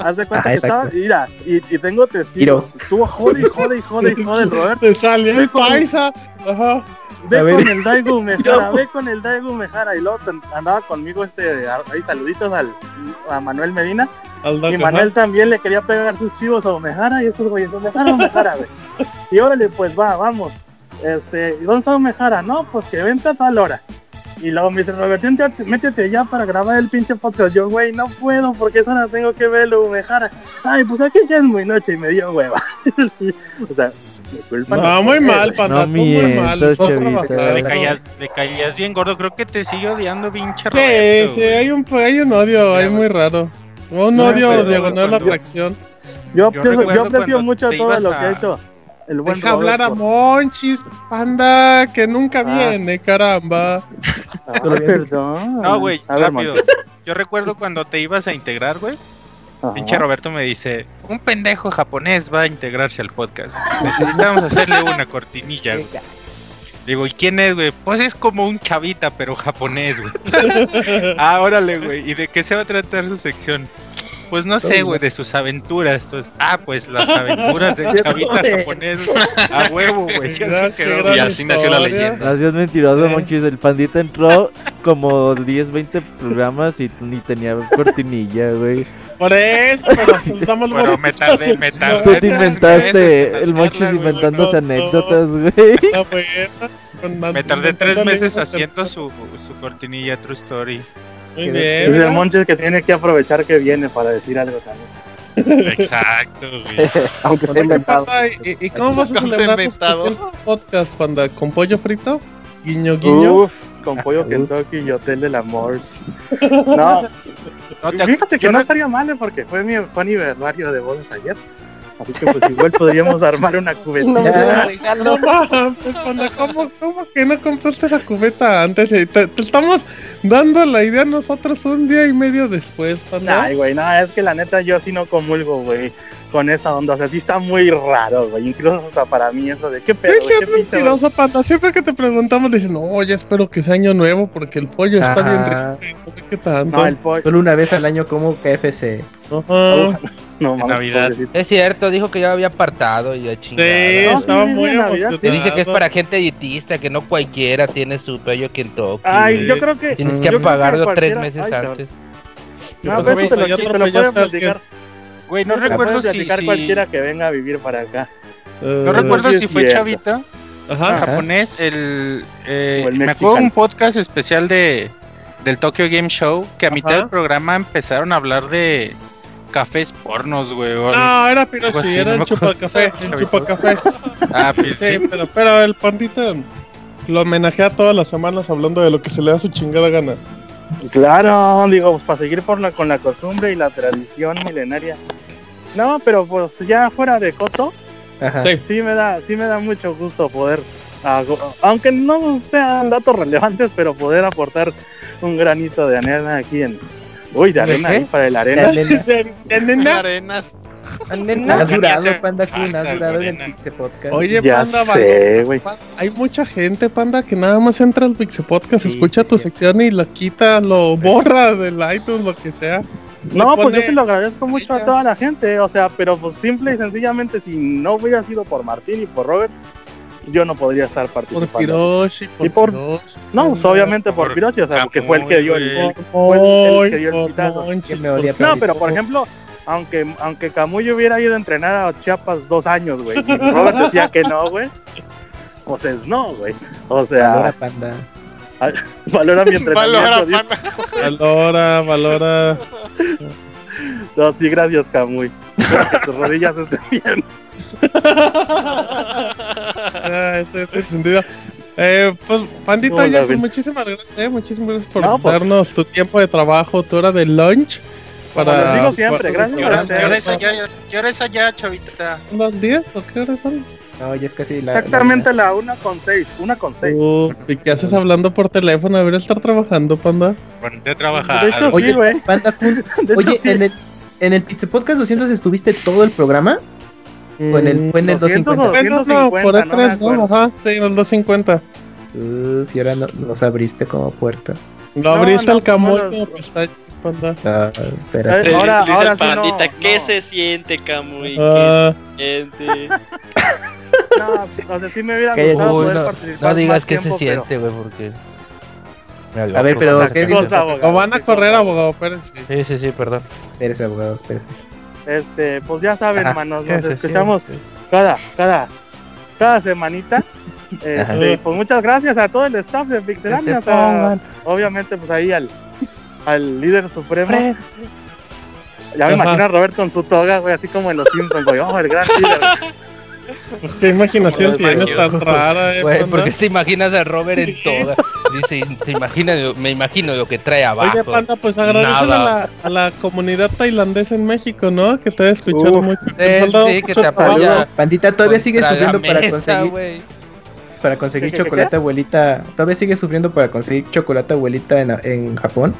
[SPEAKER 12] haz de cuenta
[SPEAKER 6] Ah,
[SPEAKER 12] que estaba, mira, y, y tengo testigos. Estuvo jode y jode y jode y jode el Robert.
[SPEAKER 1] Te salió el paisa. Ajá.
[SPEAKER 12] Ve con el Daigo Mejara, ve con el Daigo Mejara. Y luego andaba conmigo este, ahí saluditos al, a Manuel Medina. Y. Manuel también le quería pegar sus chivos a Omejara y estos güeyes, Omejara, Omejara, güey. Y órale, pues va, vamos. Este, ¿y dónde está Omejara? No, pues que vente a tal hora. Y luego me dice, Robert, métete ya para grabar el pinche podcast. Yo, güey, no puedo porque esa hora tengo que verlo, Omejara. Ay, pues aquí ya es muy noche y me dio hueva. o sea, culpa
[SPEAKER 1] No, muy mal, panda.
[SPEAKER 3] No
[SPEAKER 1] tú muy mal.
[SPEAKER 14] Le caías, le caías bien gordo, creo que te sigue odiando, pinche
[SPEAKER 1] Sí,
[SPEAKER 14] Roberto,
[SPEAKER 1] sí, hay un, hay un odio ahí muy raro. Un
[SPEAKER 12] No,
[SPEAKER 1] odio
[SPEAKER 12] pero
[SPEAKER 1] diagonal a
[SPEAKER 14] cuando-
[SPEAKER 1] atracción.
[SPEAKER 12] Yo
[SPEAKER 14] Yo
[SPEAKER 12] aprecio, yo
[SPEAKER 14] recuerdo
[SPEAKER 12] aprecio mucho todo lo
[SPEAKER 14] a-
[SPEAKER 12] que ha hecho el buen
[SPEAKER 1] Deja hablar a. Monchis, panda, que nunca
[SPEAKER 12] Ah.
[SPEAKER 1] viene, caramba.
[SPEAKER 12] Perdón.
[SPEAKER 14] No, güey,
[SPEAKER 12] ver,
[SPEAKER 14] rápido. Yo recuerdo cuando te ibas a integrar, güey. Pinche Roberto me dice, un pendejo japonés va a integrarse al podcast. Necesitamos hacerle una cortinilla, güey. Digo, ¿y quién es, güey? Pues es como un chavita, pero japonés, güey. ah, órale, güey. ¿Y de qué se va a tratar su sección? Pues no sé, güey, de sus aventuras. Entonces, ah, pues las aventuras del chavita japonés. A huevo, güey.
[SPEAKER 2] Y así nació la leyenda.
[SPEAKER 3] Gracias, mentiroso,
[SPEAKER 1] Eh.
[SPEAKER 3] Monchis. El pandita entró como 10, 20 programas y ni tenía cortinilla, güey.
[SPEAKER 1] Por eso, pero soltamos
[SPEAKER 14] Pero me tardé, me tardé.
[SPEAKER 3] Tú te inventaste, el
[SPEAKER 14] güey.
[SPEAKER 3] inventándose
[SPEAKER 1] no,
[SPEAKER 3] anécdotas, güey.
[SPEAKER 1] Me
[SPEAKER 14] Me tardé tres meses haciendo su, su cortinilla True Story.
[SPEAKER 1] Muy
[SPEAKER 12] Es
[SPEAKER 1] bien.
[SPEAKER 12] el Monches que tiene que aprovechar que viene para decir algo también.
[SPEAKER 14] Exacto, güey.
[SPEAKER 5] Aunque sea
[SPEAKER 1] Oye,
[SPEAKER 5] inventado.
[SPEAKER 1] ¿Y, y cómo vas a celebrar tu podcast, panda? ¿Con pollo frito? Guiño, guiño.
[SPEAKER 12] Uf, con pollo Kentucky y Hotel del Amor. No,
[SPEAKER 14] No te
[SPEAKER 12] fíjate que no
[SPEAKER 14] no-
[SPEAKER 12] estaría mal, ¿eh? porque fue mi fue aniversario de bodas ayer. Así que pues igual podríamos armar una
[SPEAKER 5] No, regalo.
[SPEAKER 1] No panda, ¿cómo, ¿cómo que no compraste esa cubeta antes? Eh, Te, te estamos dando la idea nosotros un día y medio después, panda.
[SPEAKER 12] Ay, güey, no, es que la neta yo sí no comulgo, güey, con esa onda. O sea, sí está muy raro, güey. Incluso hasta para mí eso de qué pedo,
[SPEAKER 1] Sí, sí,
[SPEAKER 12] qué
[SPEAKER 1] es mentiroso, panda. Siempre que te preguntamos, dices, no, ya espero que sea año nuevo porque el pollo está bien rico. ¿Qué tanto?
[SPEAKER 12] No, el pollo.
[SPEAKER 6] Solo una vez al año como KFC.
[SPEAKER 12] No, mames,
[SPEAKER 14] Navidad.
[SPEAKER 12] pobrecito.
[SPEAKER 8] Es cierto, dijo que ya había apartado y ya
[SPEAKER 1] Sí,
[SPEAKER 8] chingada.
[SPEAKER 12] No,
[SPEAKER 1] estaba
[SPEAKER 12] sí,
[SPEAKER 1] muy
[SPEAKER 12] sí, Navidad.
[SPEAKER 1] emocionado.
[SPEAKER 8] Te dice que es para gente dietista, que no cualquiera tiene su pello Kentucky.
[SPEAKER 12] Ay, yo creo que.
[SPEAKER 8] Tienes que
[SPEAKER 12] creo
[SPEAKER 8] pagarlo tres meses
[SPEAKER 12] Ay,
[SPEAKER 8] antes.
[SPEAKER 12] No, pero eso te lo, te lo.
[SPEAKER 14] Güey, no recuerdo si,
[SPEAKER 12] platicar
[SPEAKER 14] si-
[SPEAKER 12] cualquiera que venga a vivir para acá.
[SPEAKER 14] No recuerdo
[SPEAKER 12] sí
[SPEAKER 14] si
[SPEAKER 12] es
[SPEAKER 14] fue
[SPEAKER 12] cierto.
[SPEAKER 14] Chavita
[SPEAKER 1] Ajá.
[SPEAKER 14] japonés el, eh,
[SPEAKER 12] el
[SPEAKER 14] me acuerdo un podcast especial de del Tokyo Game Show que a mitad del programa empezaron a hablar de
[SPEAKER 10] cafés pornos, güey.
[SPEAKER 1] No, era pero
[SPEAKER 10] Algo
[SPEAKER 1] sí, era
[SPEAKER 10] no
[SPEAKER 1] el chupacafé, el chupacafé.
[SPEAKER 10] Ah, pues
[SPEAKER 1] Sí,
[SPEAKER 10] sí.
[SPEAKER 1] pero, pero el pandita lo homenajea todas las semanas hablando de lo que se le da su chingada gana.
[SPEAKER 12] Claro, digo, pues para seguir por la, con la costumbre y la tradición milenaria. No, pero pues ya fuera de Coto,
[SPEAKER 6] Ajá.
[SPEAKER 1] Sí.
[SPEAKER 12] sí me da, sí me da mucho gusto poder, hago- aunque no sean datos relevantes, pero poder aportar un granito de arena aquí en, uy, de arena ahí para el
[SPEAKER 6] De
[SPEAKER 12] arena.
[SPEAKER 6] arena.
[SPEAKER 1] De- de nena.
[SPEAKER 6] Has durado, Panda Kun, has durado en el. Pixel Podcast.
[SPEAKER 1] Oye,
[SPEAKER 12] Ya
[SPEAKER 1] panda,
[SPEAKER 12] sé,
[SPEAKER 1] pa- hay mucha gente, panda, que nada más entra al Pixel Podcast,
[SPEAKER 6] Sí,
[SPEAKER 1] escucha
[SPEAKER 6] sí,
[SPEAKER 1] tu
[SPEAKER 6] sí.
[SPEAKER 1] sección y lo quita, lo borra del iTunes, lo que sea.
[SPEAKER 12] No, pues yo te lo agradezco mucho a toda la gente, o sea, pero pues simple y sencillamente si no hubiera sido por Martín y por Robert, yo no podría estar
[SPEAKER 1] Por
[SPEAKER 12] participando.
[SPEAKER 1] Piroshi, por,
[SPEAKER 12] Y por-
[SPEAKER 1] Piroshi,
[SPEAKER 12] No, pues obviamente por
[SPEAKER 10] por
[SPEAKER 12] o sea, porque fue el que dio el...
[SPEAKER 1] Por
[SPEAKER 12] el- el que dio el
[SPEAKER 1] por
[SPEAKER 12] pitazo.
[SPEAKER 6] Que
[SPEAKER 1] por-
[SPEAKER 12] No, pero por ejemplo, aunque, aunque Camuy hubiera ido a entrenar a Chiapas dos años, güey, y Robert decía que no, güey, pues es no, güey. O
[SPEAKER 6] Valora,
[SPEAKER 12] sea,
[SPEAKER 6] Panda.
[SPEAKER 12] valora mi entrenamiento.
[SPEAKER 2] Valora.
[SPEAKER 1] Valora, valora.
[SPEAKER 12] No, sí, gracias, Camuy. Espero que tus rodillas estén bien.
[SPEAKER 1] Ah, estoy entendido. Eh, pues, Pandita, ya, pues, muchísimas gracias, eh, muchísimas gracias por
[SPEAKER 12] No, pues.
[SPEAKER 1] darnos tu tiempo de trabajo, tu hora de lunch.
[SPEAKER 12] Como les digo siempre, gracias
[SPEAKER 2] ¿Qué
[SPEAKER 12] a ustedes.
[SPEAKER 2] qué hora es allá? ¿Qué hora es allá, chavita?
[SPEAKER 1] ¿Las 10 o qué horas son?
[SPEAKER 6] No, ya es casi la.
[SPEAKER 12] Exactamente la una con seis, una con seis.
[SPEAKER 1] Uh, ¿Y qué haces hablando por teléfono? Debería estar trabajando, Panda.
[SPEAKER 10] Ponte a trabajar.
[SPEAKER 12] De hecho,
[SPEAKER 6] Oye,
[SPEAKER 12] sí, güey.
[SPEAKER 6] Panda Kun, oye, en el, en el Pizza Podcast 200 estuviste todo el programa. O en el, fue en el
[SPEAKER 12] 200 o
[SPEAKER 6] 250.
[SPEAKER 1] Bueno, no, por
[SPEAKER 12] 250, no me
[SPEAKER 1] atrás, ¿no? Ajá, sí, en el 250.
[SPEAKER 6] Uf, y ahora no, nos abriste como puerta.
[SPEAKER 12] No,
[SPEAKER 1] abriste
[SPEAKER 12] no,
[SPEAKER 1] al camoy
[SPEAKER 12] no,
[SPEAKER 1] como pistachos, Panda.
[SPEAKER 6] Ah, espérate.
[SPEAKER 12] Ahora-
[SPEAKER 7] Dice
[SPEAKER 12] ahora
[SPEAKER 7] el
[SPEAKER 12] sí no,
[SPEAKER 7] ¿qué
[SPEAKER 12] no.
[SPEAKER 7] se siente, Camuy? ¿Qué se siente?
[SPEAKER 12] No, o sea, sí me hubiera
[SPEAKER 6] Cállate.
[SPEAKER 12] gustado
[SPEAKER 8] Uy,
[SPEAKER 12] poder
[SPEAKER 8] no,
[SPEAKER 12] participar
[SPEAKER 8] no digas
[SPEAKER 12] tiempo,
[SPEAKER 8] se siente, güey, porque.
[SPEAKER 6] A ver, pero, ¿qué
[SPEAKER 12] ¿Qué
[SPEAKER 6] dices?
[SPEAKER 12] cosa, abogado?
[SPEAKER 1] o van a
[SPEAKER 12] ¿Qué
[SPEAKER 1] correr, abogado, espérense.
[SPEAKER 8] Sí, sí, sí, perdón.
[SPEAKER 6] Espérese, abogado, espérese.
[SPEAKER 12] Este, pues ya saben,
[SPEAKER 8] Ajá,
[SPEAKER 12] manos,
[SPEAKER 8] ¿qué
[SPEAKER 12] nos escuchamos cada, cada, cada semanita. Este, pues muchas gracias a todo el staff de Pixelania, o
[SPEAKER 8] se
[SPEAKER 12] sea, obviamente pues ahí al, al líder supremo.
[SPEAKER 8] Fred.
[SPEAKER 12] Ya me
[SPEAKER 1] Ajá.
[SPEAKER 12] imagino a Robert con su toga, güey, así como en los Simpsons, güey, oh, el gran líder.
[SPEAKER 1] Pues qué imaginación tienes tan rara, eh,
[SPEAKER 8] Güey,
[SPEAKER 1] Panda.
[SPEAKER 8] ¿por qué te imaginas a Robert en toga? Dice, te imaginas, me imagino lo que trae abajo.
[SPEAKER 1] Oye, Panda, pues agradecele a la, a la comunidad tailandesa en México, ¿no? Que te ha escuchado mucho.
[SPEAKER 8] Sí, que te apoya.
[SPEAKER 6] Pandita, ¿todavía sigue sufriendo para conseguir, para conseguir
[SPEAKER 12] ¿Qué, qué, qué,
[SPEAKER 6] chocolate abuelita? ¿Todavía sigue sufriendo para conseguir chocolate abuelita en, en Japón?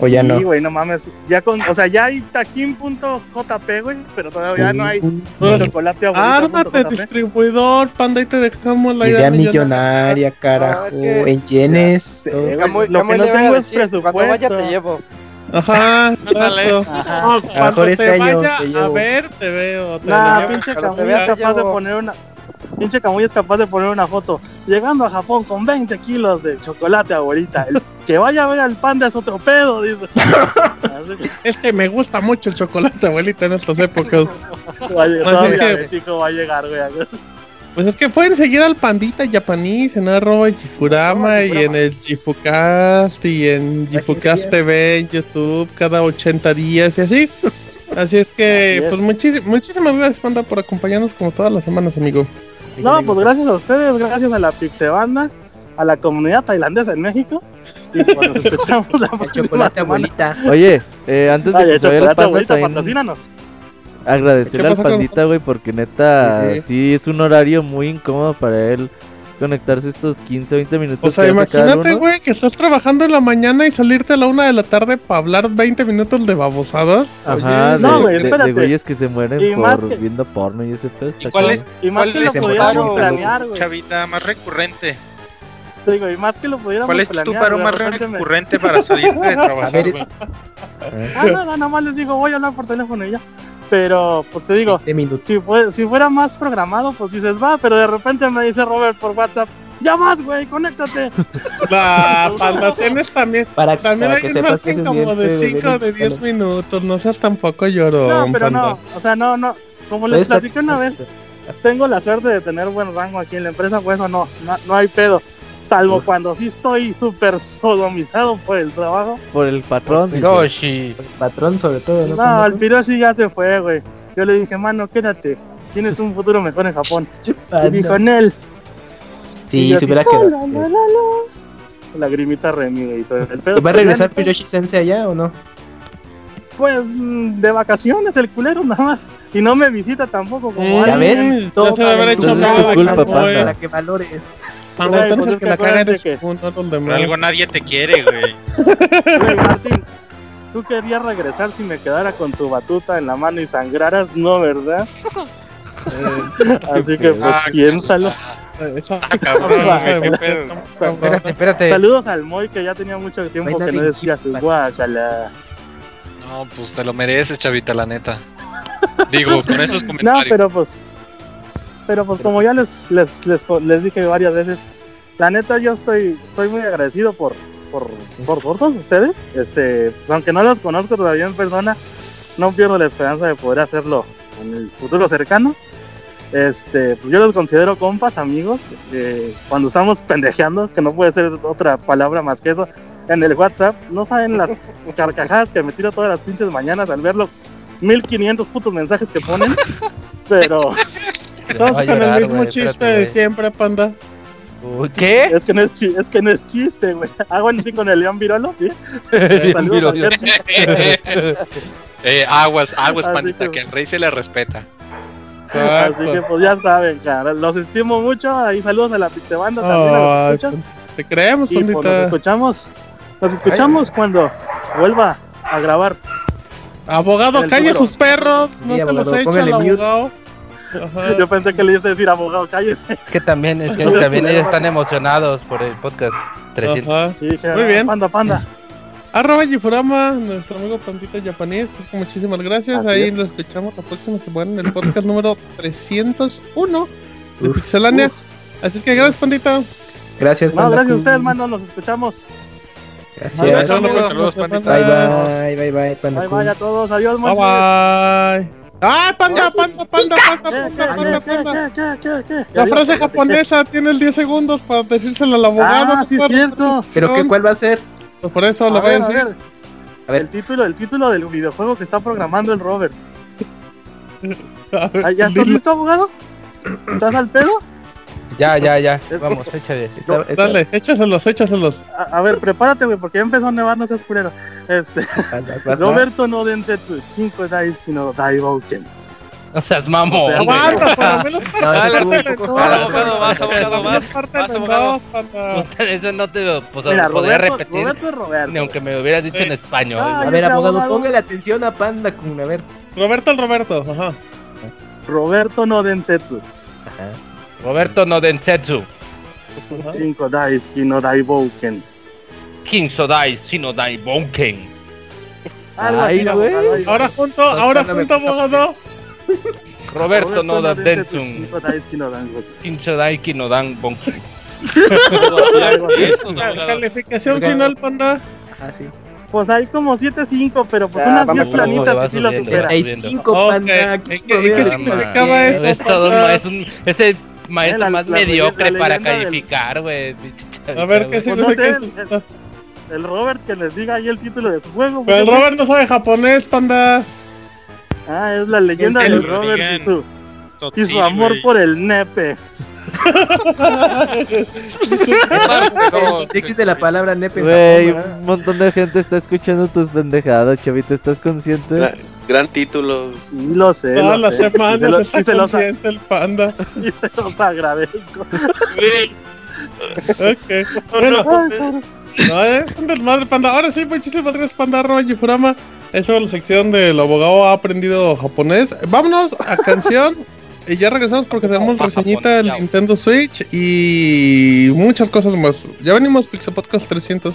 [SPEAKER 6] ¿O ya
[SPEAKER 12] sí,
[SPEAKER 6] no?
[SPEAKER 12] güey, no mames. Ya con, o sea, ya hay taquín.jp, güey, pero todavía no hay
[SPEAKER 1] Pues,
[SPEAKER 12] chocolate
[SPEAKER 1] Ármate,
[SPEAKER 12] abuelita.jp.
[SPEAKER 1] distribuidor, Panda, y te dejamos la
[SPEAKER 6] Idea millonaria, carajo,
[SPEAKER 5] No, es que-
[SPEAKER 6] en yenes.
[SPEAKER 12] sé,
[SPEAKER 6] todo.
[SPEAKER 5] Camuy-
[SPEAKER 12] Lo que
[SPEAKER 5] Camuy
[SPEAKER 12] no tengo es
[SPEAKER 5] decir, Cuando vaya
[SPEAKER 12] presupuesto.
[SPEAKER 5] te llevo.
[SPEAKER 1] Ajá.
[SPEAKER 12] Ajá.
[SPEAKER 1] No, cuando
[SPEAKER 6] este
[SPEAKER 1] te
[SPEAKER 6] año
[SPEAKER 1] vaya
[SPEAKER 6] te
[SPEAKER 1] a ver, te veo. te
[SPEAKER 12] Nah, pinche
[SPEAKER 5] te vea,
[SPEAKER 12] es
[SPEAKER 5] te
[SPEAKER 12] capaz de poner una. Pinche Camuy es capaz de poner una foto. Llegando a Japón con 20 kilos de chocolate, abuelita. El que vaya a ver al panda es otro pedo, dice. Así que
[SPEAKER 1] Es que me gusta mucho el chocolate, abuelita, en estas épocas.
[SPEAKER 12] va a llegar,
[SPEAKER 1] Pues es que-
[SPEAKER 12] México va a llegar, güey.
[SPEAKER 1] Pues es que pueden seguir al pandita japonés en arroba Jikurama y en el Jifukast y en Jifukast TV en YouTube cada 80 días y así. Así es que,
[SPEAKER 12] Así es.
[SPEAKER 1] pues muchísimas gracias, Panda, por acompañarnos como todas las semanas, amigo.
[SPEAKER 12] No, pues gracias a ustedes, gracias a la Pixebanda, a la comunidad tailandesa en México. Y pues nos escuchamos la
[SPEAKER 6] El chocolate abuelita.
[SPEAKER 3] Oye, eh, antes de que se vaya el
[SPEAKER 12] chocolate
[SPEAKER 3] panda,
[SPEAKER 12] abuelita,
[SPEAKER 3] también
[SPEAKER 12] patrocínanos.
[SPEAKER 3] agradecerle
[SPEAKER 1] ¿Qué
[SPEAKER 3] al pandita, güey, porque neta,
[SPEAKER 1] Sí.
[SPEAKER 3] sí es un horario muy incómodo para él conectarse estos 15, 20 minutos.
[SPEAKER 1] O sea,
[SPEAKER 3] que
[SPEAKER 1] imagínate, güey, que estás trabajando en la mañana y salirte a la una de la tarde para hablar 20 minutos de babosadas.
[SPEAKER 3] Ajá,
[SPEAKER 1] Oye,
[SPEAKER 3] de,
[SPEAKER 12] no, güey,
[SPEAKER 3] de- de güeyes que se mueren
[SPEAKER 12] Y
[SPEAKER 3] por
[SPEAKER 12] que-
[SPEAKER 3] viendo porno y ese pedo. está
[SPEAKER 2] ¿Y cuál
[SPEAKER 3] cabrón.
[SPEAKER 2] es,
[SPEAKER 12] Y más que lo
[SPEAKER 2] paro,
[SPEAKER 12] planear, güey.
[SPEAKER 2] chavita, más recurrente?
[SPEAKER 12] Te digo, y más que lo pudiéramos
[SPEAKER 2] ¿Cuál es tu paro más
[SPEAKER 12] me-
[SPEAKER 2] recurrente para salirte de trabajar, güey?
[SPEAKER 12] Ah, nada, nada más les digo, voy a hablar por teléfono y ya. Pero, pues te digo,
[SPEAKER 6] 20 minutos.
[SPEAKER 12] si, fue, si fuera más programado, pues dices, va, pero de repente me dice Robert por WhatsApp, ya más, güey, conéctate.
[SPEAKER 1] La tienes también.
[SPEAKER 6] Para,
[SPEAKER 1] También
[SPEAKER 6] para
[SPEAKER 1] hay
[SPEAKER 6] que
[SPEAKER 1] un
[SPEAKER 6] sepas que
[SPEAKER 1] margen
[SPEAKER 6] se
[SPEAKER 1] como de
[SPEAKER 6] siente
[SPEAKER 1] 5 de 10 minutos. No seas tampoco llorón.
[SPEAKER 12] No, pero
[SPEAKER 1] panda.
[SPEAKER 12] no, o sea, no, no. Como les platiqué una vez, tengo la suerte de tener buen rango aquí en la empresa, pues eso no, no, no hay pedo. Salvo cuando sí estoy súper sodomizado por el trabajo.
[SPEAKER 3] Por el patrón.
[SPEAKER 8] Hiroshi.
[SPEAKER 6] El patrón sobre todo, ¿no?
[SPEAKER 12] No, el Piroshi ya se fue, güey. Yo le dije, mano, quédate. Tienes un futuro mejor en Japón. Y dijo, en él. Y
[SPEAKER 6] Sí,
[SPEAKER 12] yo
[SPEAKER 6] se hubiera
[SPEAKER 12] "La,
[SPEAKER 6] quedado.
[SPEAKER 12] la, la, la". Lagrimita y todo. El pedo,
[SPEAKER 6] ¿Va a regresar Piroshi Sensei allá o no?
[SPEAKER 12] Pues mm, de vacaciones el culero nada más. Y no me visita tampoco como
[SPEAKER 6] Ya
[SPEAKER 12] alguien.
[SPEAKER 6] ves,
[SPEAKER 1] ya se debe haber hecho amigo de
[SPEAKER 3] culpa,
[SPEAKER 1] güey.
[SPEAKER 6] Para que valores.
[SPEAKER 12] Güey,
[SPEAKER 1] entonces
[SPEAKER 12] pues
[SPEAKER 1] el
[SPEAKER 12] es
[SPEAKER 1] que
[SPEAKER 12] que
[SPEAKER 1] la caga eres tú, no los
[SPEAKER 7] Por algo nadie te quiere, güey.
[SPEAKER 12] Güey, Martín, tú querías regresar si me quedara con tu batuta en la mano y sangraras, no, ¿verdad? Eh, Así que pues piénsalo.
[SPEAKER 1] Esa-
[SPEAKER 7] Ah, cabrón,
[SPEAKER 1] esa-
[SPEAKER 7] güey, qué pedo.
[SPEAKER 1] cabrón.
[SPEAKER 8] Espérate, espérate.
[SPEAKER 12] Saludos al Moy que ya tenía mucho tiempo que no
[SPEAKER 6] de
[SPEAKER 12] decía su guacala.
[SPEAKER 2] No, pues te lo mereces, chavita, la neta. Digo, con esos
[SPEAKER 12] No,
[SPEAKER 2] comentarios.
[SPEAKER 12] pero pues, pero pues como ya les, les, les, les dije varias veces, la neta yo estoy, estoy muy agradecido por, por, por, por todos ustedes. Este, pues, aunque no los conozco todavía en persona, no pierdo la esperanza de poder hacerlo en el futuro cercano. Este, pues yo los considero compas, amigos. eh, cuando estamos pendejeando, que no puede ser otra palabra más que eso, en el WhatsApp, no saben las carcajadas que me tiro todas las pinches mañanas al verlo. 1500 putos mensajes que ponen, pero
[SPEAKER 1] Todos con
[SPEAKER 8] llorar,
[SPEAKER 1] el mismo chiste
[SPEAKER 8] espérate,
[SPEAKER 1] de siempre, panda.
[SPEAKER 8] Uy, ¿Qué?
[SPEAKER 12] es que no es, chi- es que no es chiste, güey. Hago así con el León Virolo, ¿sí? Al Sergio.
[SPEAKER 2] Eh, aguas, aguas,
[SPEAKER 12] Así
[SPEAKER 2] pandita,
[SPEAKER 12] que-
[SPEAKER 2] que el rey se le respeta.
[SPEAKER 12] Así que pues ya saben, cara. Los estimo mucho. Ahí saludos a la Pixebanda también, a los escuchas.
[SPEAKER 1] te creemos,
[SPEAKER 12] Y pues nos escuchamos. Nos escuchamos cuando vuelva a grabar.
[SPEAKER 1] Abogado,
[SPEAKER 12] el
[SPEAKER 1] calle sus perros. No se los echa el
[SPEAKER 6] mute.
[SPEAKER 1] abogado. Ajá.
[SPEAKER 12] Yo pensé que le iba a decir abogado, cállese.
[SPEAKER 8] Que también, es que también ellos están emocionados por el podcast 300.
[SPEAKER 1] Ajá.
[SPEAKER 12] Sí, dije,
[SPEAKER 1] Muy bien.
[SPEAKER 12] Panda, panda.
[SPEAKER 1] Arroba Gifurama, nuestro amigo Pandita Japonés. Muchísimas gracias.
[SPEAKER 12] Así
[SPEAKER 1] Ahí
[SPEAKER 12] es.
[SPEAKER 1] lo escuchamos la próxima semana en el podcast número 301 de Pixelania. Así que gracias, Pandita.
[SPEAKER 6] Gracias,
[SPEAKER 12] No,
[SPEAKER 6] Panda
[SPEAKER 12] gracias a
[SPEAKER 6] Kun.
[SPEAKER 12] ustedes, hermano. Nos escuchamos.
[SPEAKER 6] Gracias.
[SPEAKER 2] Gracias,
[SPEAKER 1] Saludos, Pandita.
[SPEAKER 6] Bye, bye, bye, bye, Panda
[SPEAKER 12] Bye bye a todos. Adiós,
[SPEAKER 1] Bye bye. ¡Ah, panda, panda, panda, panda,
[SPEAKER 12] ¿Qué,
[SPEAKER 1] panda, panda? La frase japonesa tiene el 10 segundos para decírsela al abogado.
[SPEAKER 12] Ah, sí, es
[SPEAKER 1] doctor.
[SPEAKER 12] cierto.
[SPEAKER 6] ¿Pero qué, cuál va a ser?
[SPEAKER 1] Pues por eso lo voy a decir.
[SPEAKER 12] ver.
[SPEAKER 6] A ver.
[SPEAKER 12] El título, el título del videojuego que está programando el Robert. Ah, ¿Ya estás listo, abogado? ¿Estás al pedo?
[SPEAKER 8] Ya, ya, ya. Vamos, échale.
[SPEAKER 6] Esta-
[SPEAKER 1] Dale, échaselos, échaselos.
[SPEAKER 12] A, a ver, prepárate, güey, porque ya empezó a nevar, no seas culero. Este. Roberto no densetsu, 5 daisuki no daibouken.
[SPEAKER 8] No seas mamón.
[SPEAKER 12] O sea.
[SPEAKER 1] Aguanta, por lo menos
[SPEAKER 6] No,
[SPEAKER 1] parte
[SPEAKER 6] poco
[SPEAKER 1] de
[SPEAKER 6] raro.
[SPEAKER 7] Abogado.
[SPEAKER 8] Eso no te lo pues,
[SPEAKER 12] Mira,
[SPEAKER 8] podría
[SPEAKER 12] Roberto,
[SPEAKER 8] repetir.
[SPEAKER 12] Roberto es Roberto.
[SPEAKER 8] Ni aunque me hubieras dicho en español.
[SPEAKER 12] Ah,
[SPEAKER 8] güey.
[SPEAKER 6] A ver, abogado. póngale atención a Panda Kun. A ver.
[SPEAKER 1] Roberto el Roberto, ajá.
[SPEAKER 12] Roberto no densetsu,
[SPEAKER 6] Ajá.
[SPEAKER 8] Roberto no Densetsu.
[SPEAKER 12] 5 daisuki no daibouken.
[SPEAKER 8] King Sodai Sinodai Bonken.
[SPEAKER 12] Algo
[SPEAKER 6] Ay,
[SPEAKER 12] así,
[SPEAKER 6] güey.
[SPEAKER 12] abogado, ahí va.
[SPEAKER 1] Ahora junto, ahora junto, abogado.
[SPEAKER 8] Roberto no da
[SPEAKER 12] densetsu,
[SPEAKER 8] Densun.
[SPEAKER 12] cinco daisuki no daibouken.
[SPEAKER 8] King Sodai Kinodan Bonken.
[SPEAKER 1] Calificación final, panda.
[SPEAKER 6] Ah, sí.
[SPEAKER 12] Pues hay como 7-5, pero pues
[SPEAKER 5] Ya,
[SPEAKER 12] unas
[SPEAKER 5] vamos,
[SPEAKER 12] 10 planitas que sí lo
[SPEAKER 8] subiendo,
[SPEAKER 12] supera.
[SPEAKER 8] va
[SPEAKER 6] Hay
[SPEAKER 8] subiendo.
[SPEAKER 6] cinco
[SPEAKER 1] Ok,
[SPEAKER 6] Panda.
[SPEAKER 1] ¿en
[SPEAKER 6] ¿qué
[SPEAKER 1] significaba eso?
[SPEAKER 8] Es todo un,
[SPEAKER 1] panda?
[SPEAKER 8] Maestro
[SPEAKER 12] la-
[SPEAKER 8] más
[SPEAKER 12] la
[SPEAKER 8] mediocre
[SPEAKER 12] la
[SPEAKER 8] para
[SPEAKER 12] del-
[SPEAKER 8] calificar, güey. pinche
[SPEAKER 1] A ver, ¿qué
[SPEAKER 12] Pues no sé,
[SPEAKER 1] significa
[SPEAKER 12] el,
[SPEAKER 1] eso?
[SPEAKER 12] el- el Robert que les diga ahí el título de su juego.
[SPEAKER 1] Pero el. Robert no sabe japonés, panda.
[SPEAKER 12] Ah, es la leyenda
[SPEAKER 7] En
[SPEAKER 12] del Robert y su, y su amor por el nepe.
[SPEAKER 6] Existe la palabra nepe
[SPEAKER 3] un montón de gente está escuchando tus pendejadas, chavito. ¿Estás consciente?
[SPEAKER 4] Gran, gran título.
[SPEAKER 12] Sí, lo sé.
[SPEAKER 1] Todas
[SPEAKER 12] lo
[SPEAKER 1] las
[SPEAKER 12] sé. Y se
[SPEAKER 1] semanas está
[SPEAKER 12] los,
[SPEAKER 1] consciente el panda.
[SPEAKER 12] y se los agradezco.
[SPEAKER 1] Ok. Bueno, no, eh, un desmadre, panda. Ahora sí, muchísimas gracias, panda. Arroba Gifurama. Eso es la sección del abogado ha aprendido japonés. Vámonos a canción. Y ya regresamos porque tenemos reseñita del Nintendo Switch y muchas cosas más. Ya venimos Pixel Podcast 300.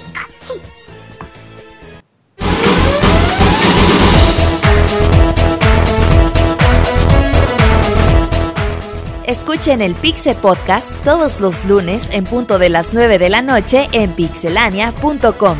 [SPEAKER 9] Escuchen el Pixel Podcast todos los lunes en punto de las 9 de la noche en pixelania.com.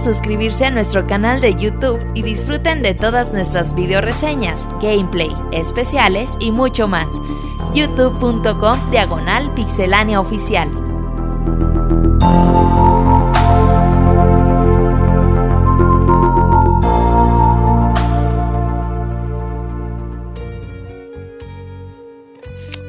[SPEAKER 9] suscribirse a nuestro canal de YouTube y disfruten de todas nuestras video reseñas, gameplay, especiales y mucho más. youtube.com diagonal pixelánea oficial.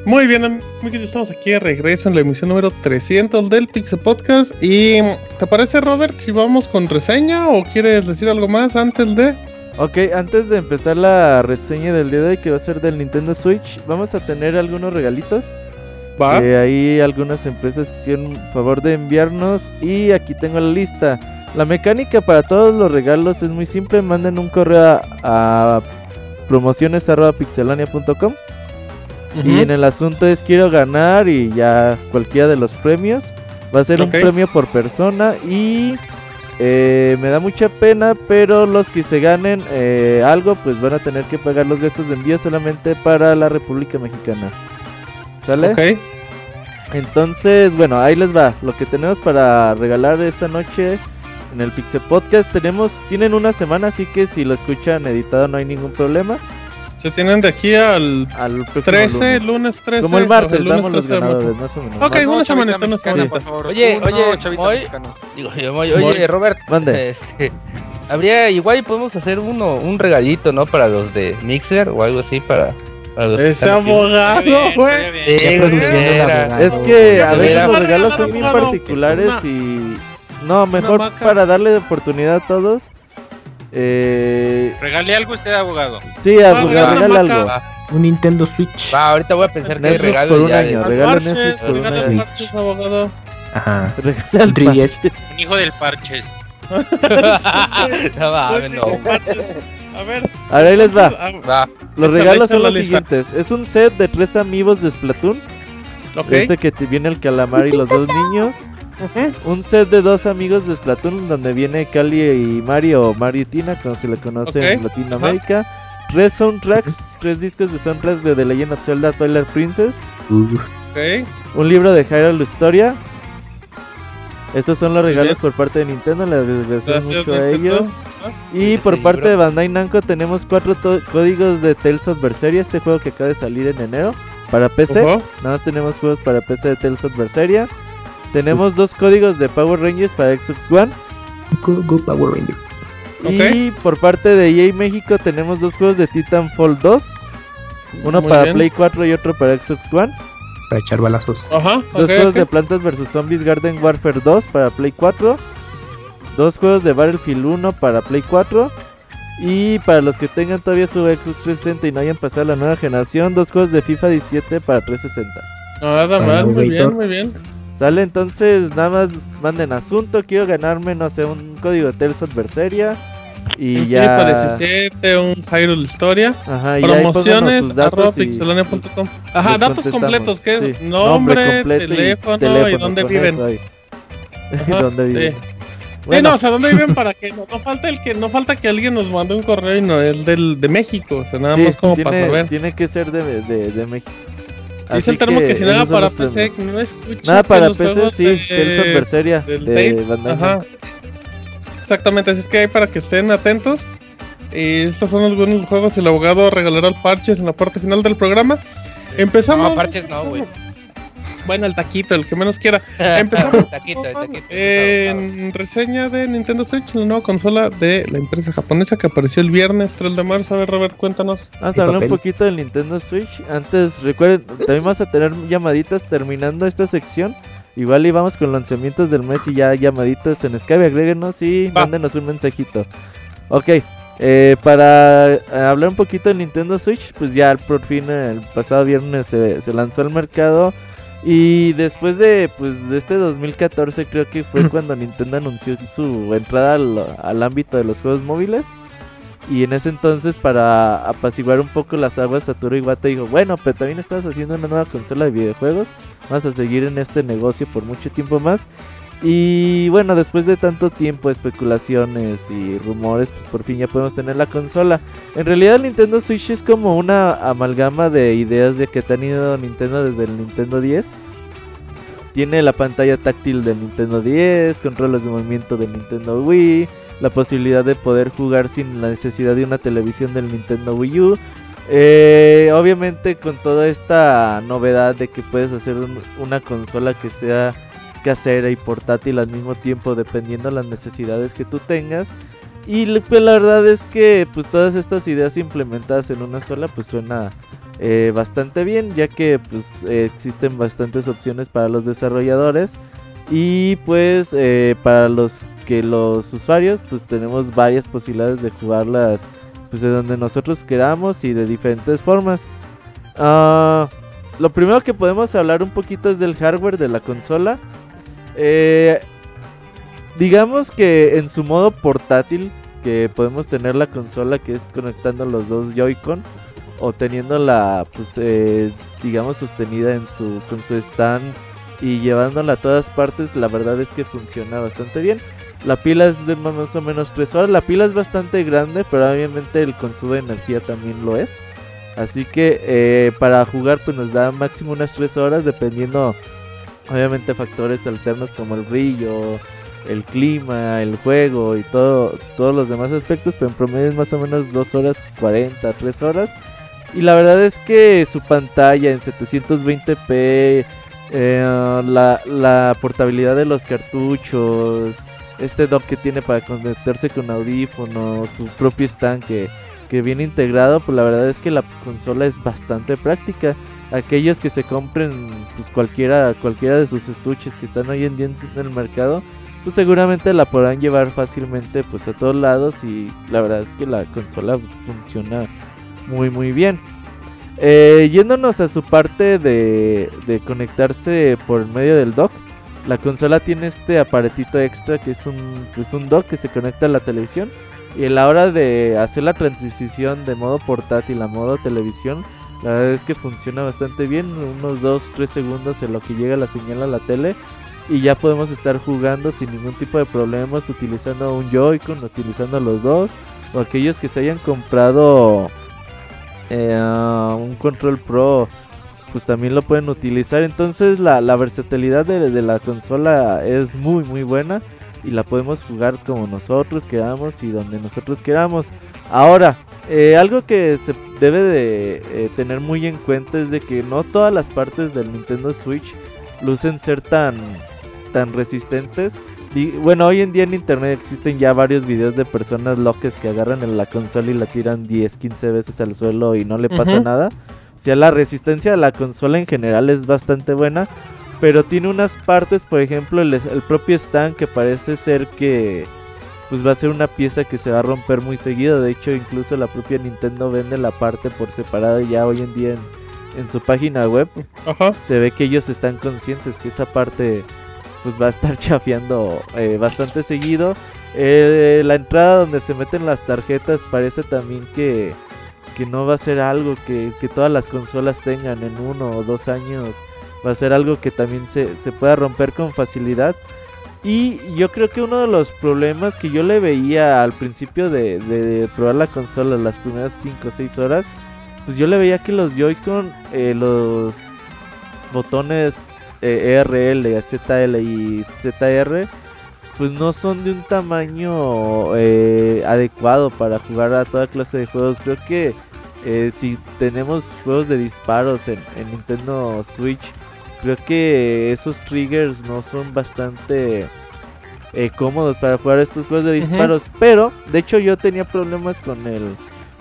[SPEAKER 1] Muy bien, amigos, estamos aquí de regreso en la emisión número 300 del Pixel Podcast. ¿Y te parece, Robert, si vamos con reseña o quieres decir algo más antes de...?
[SPEAKER 3] Ok, antes de empezar la reseña del día de hoy, que va a ser del Nintendo Switch, vamos a tener algunos regalitos.
[SPEAKER 1] Va.
[SPEAKER 3] Que ahí algunas empresas hicieron favor de enviarnos y aquí tengo la lista. La mecánica para todos los regalos es muy simple, manden un correo a, a promociones.pixelania.com y en el asunto es quiero ganar y ya cualquiera de los premios. Va a ser un premio por persona y eh, me da mucha pena, pero los que se ganen eh, algo pues van a tener que pagar los gastos de envío solamente para la República Mexicana. ¿Sale?
[SPEAKER 1] Ok.
[SPEAKER 3] Entonces, bueno, ahí les va. Lo que tenemos para regalar esta noche en el Pixel Podcast tenemos, tienen una semana, así que si lo escuchan editado no hay ningún problema.
[SPEAKER 1] Se tienen de aquí al,
[SPEAKER 3] Al próximo
[SPEAKER 1] 13,
[SPEAKER 3] lunes.
[SPEAKER 1] lunes 13.
[SPEAKER 3] Como el martes,
[SPEAKER 1] lunes
[SPEAKER 3] damos los
[SPEAKER 1] 13 de marzo.
[SPEAKER 3] ganadores, más o menos.
[SPEAKER 1] Ok,
[SPEAKER 2] Uno,
[SPEAKER 1] una semanita, una semanita.
[SPEAKER 8] Oye,
[SPEAKER 2] Uno,
[SPEAKER 8] oye,
[SPEAKER 2] mexicana.
[SPEAKER 8] Digo, yo, Moy, oye, Robert,
[SPEAKER 3] Mande.
[SPEAKER 8] este, habría igual podemos hacer uno, un regalito, ¿no? Para los de Mixer o algo así para,
[SPEAKER 1] Ese abogado, güey.
[SPEAKER 8] Sí,
[SPEAKER 6] el.
[SPEAKER 3] Es que a veces los regalos son bien particulares
[SPEAKER 1] una-
[SPEAKER 3] y... No, mejor para darle oportunidad a todos. Eh...
[SPEAKER 14] Regale algo usted, abogado.
[SPEAKER 3] Sí, abogado,
[SPEAKER 1] regala vaca.
[SPEAKER 3] algo.
[SPEAKER 8] Va,
[SPEAKER 6] Un Nintendo Switch.
[SPEAKER 8] va, ahorita voy a pensar que
[SPEAKER 3] Netflix
[SPEAKER 8] regalo
[SPEAKER 3] por un
[SPEAKER 8] ya
[SPEAKER 3] año, regala
[SPEAKER 1] Parches,
[SPEAKER 3] Netflix por un
[SPEAKER 1] regala
[SPEAKER 3] año.
[SPEAKER 1] parches, abogado.
[SPEAKER 6] Ajá.
[SPEAKER 3] Regala el
[SPEAKER 6] 3DS.
[SPEAKER 14] Un hijo del parches.
[SPEAKER 8] no no.
[SPEAKER 1] A ver.
[SPEAKER 3] Ahora ahí les va.
[SPEAKER 1] Ah,
[SPEAKER 8] Va,
[SPEAKER 3] Los regalos son los siguientes. Es un set de tres amigos de Splatoon.
[SPEAKER 1] Ok.
[SPEAKER 3] Este que te viene el calamar y los dos niños. Un set de dos amigos de Splatoon donde viene Cali y Mario o Mario y Tina, como se le conoce en Latinoamérica. Tres soundtracks, tres discos de soundtracks de The Legend of Zelda Twilight Princess. Un libro de Hyrule Historia. Estos son los regalos por parte de Nintendo, les agradecemos mucho a ellos. Y por parte de Bandai Namco tenemos cuatro códigos de Tales of Berseria, este juego que acaba de salir en enero para PC. Nada más tenemos juegos para PC de Tales of Berseria. Tenemos dos códigos de Power Rangers para Xbox One.
[SPEAKER 6] Go, go Power Ranger.
[SPEAKER 3] Y por parte de EA México tenemos dos juegos de Titanfall 2. Uno
[SPEAKER 1] Muy
[SPEAKER 3] para
[SPEAKER 1] bien.
[SPEAKER 3] Play 4 y otro para Xbox One.
[SPEAKER 6] Para echar balazos.
[SPEAKER 1] Ajá.
[SPEAKER 3] Dos juegos de Plantas vs Zombies Garden Warfare 2 para Play 4. Dos juegos de Battlefield 1 para Play 4. Y para los que tengan todavía su Xbox 360 y no hayan pasado a la nueva generación, dos juegos de FIFA 17 para 360.
[SPEAKER 1] Nada mal, muy bien, muy bien.
[SPEAKER 3] Sale entonces, nada más manden asunto. Quiero ganarme, no sé, un código of Berseria. Y
[SPEAKER 1] un
[SPEAKER 3] ya.
[SPEAKER 1] FIFA 17, un Hyrule Historia.
[SPEAKER 3] Ajá, y
[SPEAKER 1] Promociones arroba pixelania.com. Ajá, datos completos, que es
[SPEAKER 3] Sí,
[SPEAKER 1] nombre,
[SPEAKER 3] y
[SPEAKER 1] teléfono, y, dónde viven.
[SPEAKER 3] Bueno,
[SPEAKER 1] no, o sea, dónde viven para que no, no falta el que no falta que alguien nos mande un correo y no es del de México, o sea, nada
[SPEAKER 3] sí,
[SPEAKER 1] más como
[SPEAKER 3] tiene,
[SPEAKER 1] para saber.
[SPEAKER 3] tiene que ser de, de, de México.
[SPEAKER 1] Dice el termo que, si nada para PC, que no escucha
[SPEAKER 3] Nada para
[SPEAKER 1] los
[SPEAKER 3] PC, sí,
[SPEAKER 1] de-
[SPEAKER 3] of Berseria
[SPEAKER 1] del
[SPEAKER 3] de
[SPEAKER 1] tape, Ajá. Exactamente, así es que hay para que estén atentos. Y estos son algunos juegos y el abogado regalará el parches en la parte final del programa. Empezamos.
[SPEAKER 8] No, parches no, güey.
[SPEAKER 1] Bueno, el taquito, el que menos quiera. Empezamos
[SPEAKER 8] Taquito, el taquito.
[SPEAKER 1] en reseña de Nintendo Switch, la nueva consola de la empresa japonesa que apareció el viernes 3 de marzo. A ver, Robert, cuéntanos.
[SPEAKER 3] Vamos a hablar un poquito del Nintendo Switch. Antes, recuerden, también vamos a tener llamaditas terminando esta sección. Igual y vamos con lanzamientos del mes y ya llamaditas en Skype. Agréguenos y
[SPEAKER 1] Va.
[SPEAKER 3] mándenos un mensajito. Ok, eh, para eh, hablar un poquito del Nintendo Switch, pues ya por fin el pasado viernes se, se lanzó al mercado. Y después de, pues, de este 2014 creo que fue cuando Nintendo anunció su entrada al, al ámbito de los juegos móviles. Y en ese entonces, para apaciguar un poco las aguas, Satoru Iwata dijo, bueno, pero también estás haciendo una nueva consola de videojuegos, vas a seguir en este negocio por mucho tiempo más. Y bueno, después de tanto tiempo, especulaciones y rumores, pues por fin ya podemos tener la consola. En realidad el Nintendo Switch es como una amalgama de ideas de que te han ido Nintendo desde el Nintendo 10. Tiene la pantalla táctil del Nintendo 10, controles de movimiento del Nintendo Wii, la posibilidad de poder jugar sin la necesidad de una televisión del Nintendo Wii U. Eh, obviamente con toda esta novedad de que puedes hacer una consola que sea casera y portátil al mismo tiempo dependiendo de las necesidades que tú tengas. Y pues la verdad es que pues todas estas ideas implementadas en una sola pues suena eh, bastante bien ya que pues existen bastantes opciones para los desarrolladores y pues eh, para los que los usuarios pues tenemos varias posibilidades de jugarlas pues de donde nosotros queramos y de diferentes formas. Ah, lo primero que podemos hablar un poquito es del hardware de la consola. Eh, digamos que en su modo portátil, que podemos tener la consola que es conectando los dos Joy-Con o teniéndola, pues, eh, digamos, sostenida en su, con su stand y llevándola a todas partes, la verdad es que funciona bastante bien. La pila es de más o menos 3 horas. La pila es bastante grande, pero obviamente el consumo de energía también lo es. Así que eh, para jugar pues nos da máximo unas 3 horas dependiendo obviamente factores alternos como el brillo, el clima, el juego y todo, todos los demás aspectos, pero en promedio es más o menos 2 horas 40, 3 horas. Y la verdad es que su pantalla en 720p, eh, la, la portabilidad de los cartuchos, este dock que tiene para conectarse con audífonos, su propio stand que, que viene integrado, pues la verdad es que la consola es bastante práctica aquellos que se compren pues cualquiera cualquiera de sus estuches que están hoy en día en el mercado pues seguramente la podrán llevar fácilmente pues a todos lados y la verdad es que la consola funciona muy muy bien. Eh, yéndonos a su parte de, conectarse por medio del dock la consola tiene este aparatito extra que es un, pues un dock que se conecta a la televisión y a la hora de hacer la transición de modo portátil a modo televisión la verdad es que funciona bastante bien, unos 2-3 segundos en lo que llega la señal a la tele y ya podemos estar jugando sin ningún tipo de problemas utilizando un Joy-Con, utilizando los dos o aquellos que se hayan comprado eh, un control pro pues también lo pueden utilizar. Entonces la, versatilidad de, de, la consola es muy muy buena y la podemos jugar como nosotros queramos y donde nosotros queramos ahora eh, algo que se debe de eh, tener muy en cuenta es de que no todas las partes del Nintendo Switch lucen ser tan, tan resistentes. Y, bueno, hoy en día en internet existen ya varios videos de personas locas que agarran en la consola y la tiran 10, 15 veces al suelo y no le pasa nada. O sea, la resistencia de la consola en general es bastante buena. Pero tiene unas partes, por ejemplo, el propio stand que parece ser que pues va a ser una pieza que se va a romper muy seguido. De hecho, incluso la propia Nintendo vende la parte por separado ya hoy en día en, su página web. Se ve que ellos están conscientes que esa parte pues va a estar chafeando eh, bastante seguido. Eh, la entrada donde se meten las tarjetas parece también que, que no va a ser algo que, que, todas las consolas tengan en uno o dos años. Va a ser algo que también se, se pueda romper con facilidad. Y yo creo que uno de los problemas que yo le veía al principio de, probar la consola, las primeras 5 o 6 horas, pues yo le veía que los Joy-Con, eh, los botones eh, ERL, ZL y ZR, pues no son de un tamaño eh, adecuado para jugar a toda clase de juegos. Creo que si tenemos juegos de disparos en Nintendo Switch, creo que esos triggers no son bastante eh, cómodos para jugar estos juegos de disparos. Pero, de hecho, yo tenía problemas con el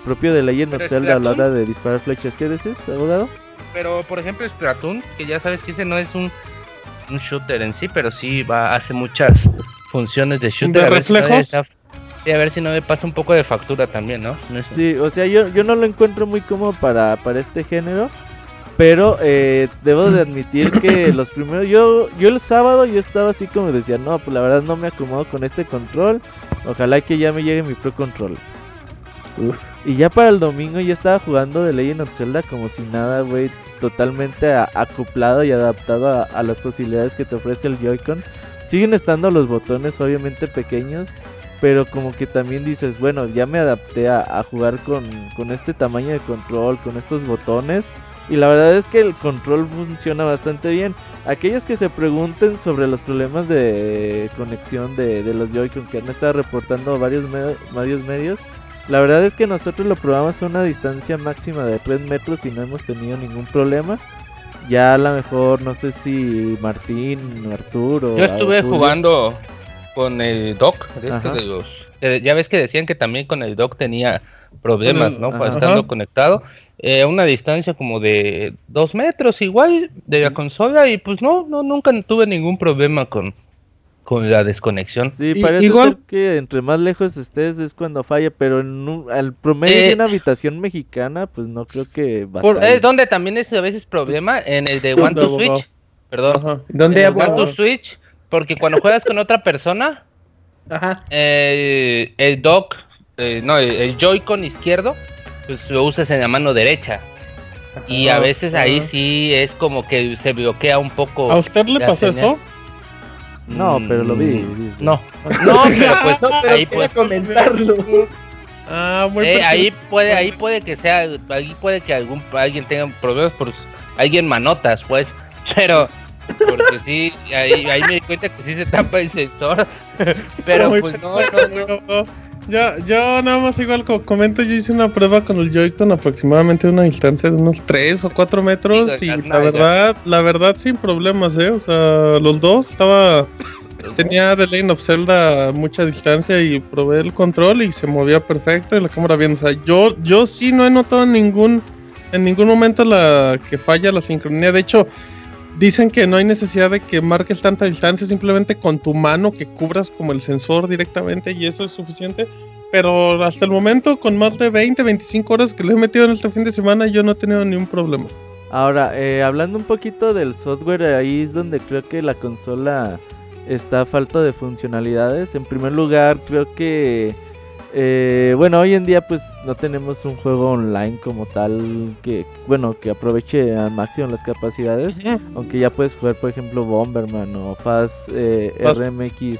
[SPEAKER 3] propio de Legend of Zelda a la hora de disparar flechas. ¿Qué decís, abogado?
[SPEAKER 8] Pero, por ejemplo, Splatoon, que ya sabes que ese no es un, un shooter en sí, pero sí va hace muchas funciones de shooter.
[SPEAKER 1] ¿De reflejos?
[SPEAKER 8] a ver si no me pasa un poco de factura también, ¿no?
[SPEAKER 3] sí, o sea, yo, yo no lo encuentro muy cómodo para, para este género. Pero eh, debo de admitir que los primeros, yo, yo el sábado yo estaba así como decía, no, pues la verdad no me acomodo con este control. Ojalá que ya me llegue mi Pro Control. Y ya para el domingo ya estaba jugando de Legend of Zelda como si nada, güey. Totalmente acoplado y adaptado a, las posibilidades que te ofrece el Joy-Con. Siguen estando los botones obviamente pequeños. Pero como que también dices, bueno, ya me adapté a, a jugar con, con este tamaño de control, con estos botones Y la verdad es que el control funciona bastante bien. Aquellos que se pregunten sobre los problemas de conexión de, los Joy-Con que han estado reportando varios, varios medios, la verdad es que nosotros lo probamos a una distancia máxima de 3 metros y no hemos tenido ningún problema. Ya a lo mejor, no sé si Martín, Arturo.
[SPEAKER 8] Yo estuve jugando con el dock de, este de los. Ya ves que decían que también con el dock tenía problemas, ¿no? Para estando conectado. Eh, a una distancia como de dos metros igual de la consola y pues no, no, nunca tuve ningún problema con, con la desconexión.
[SPEAKER 3] Sí, parece igual... que entre más lejos estés es cuando falla, pero en un, al promedio de eh, una habitación mexicana, pues no creo que
[SPEAKER 8] Por, eh, donde también es a veces problema en el de One to Switch. Perdón. ¿Dónde One to Switch, porque cuando juegas con otra persona, Ajá. el dock eh, no, el, Joy-Con izquierdo, pues lo usas en la mano derecha. Y a veces ahí sí es como que se bloquea un poco.
[SPEAKER 1] ¿A usted le pasó eso?
[SPEAKER 3] No, pero lo vi.
[SPEAKER 8] Mm, no, no, pero pues ahí puede comentarlo. Ah, eh, ahí puede, ahí puede que sea, ahí puede que algún alguien tenga problemas por alguien manotas, pues, pero porque sí, ahí, ahí me di cuenta que sí se tapa el sensor, pero pues no, no,
[SPEAKER 1] no. Yo, yo nada más igual como comento, yo hice una prueba con el Joy-Con aproximadamente a una distancia de unos 3 o 4 metros y la verdad, la verdad sin problemas, eh, o sea, los dos estaba tenía The Lane of Zelda mucha distancia y probé el control y se movía perfecto y la cámara bien, o sea, yo yo sí no he notado ningún en ningún momento la que falla la sincronía, de hecho Dicen que no hay necesidad de que marques tanta distancia, simplemente con tu mano que cubras como el sensor directamente y eso es suficiente. Pero hasta el momento, con más de 20, 25 horas que le he metido en este fin de semana, yo no he tenido ningún problema.
[SPEAKER 3] Ahora, eh, hablando un poquito del software, ahí es donde creo que la consola está falta de funcionalidades. En primer lugar, creo que eh, bueno, hoy en día pues no tenemos un juego online como tal que, bueno, que aproveche al máximo las capacidades. Aunque ya puedes jugar, por ejemplo, Bomberman o Fast eh, RMX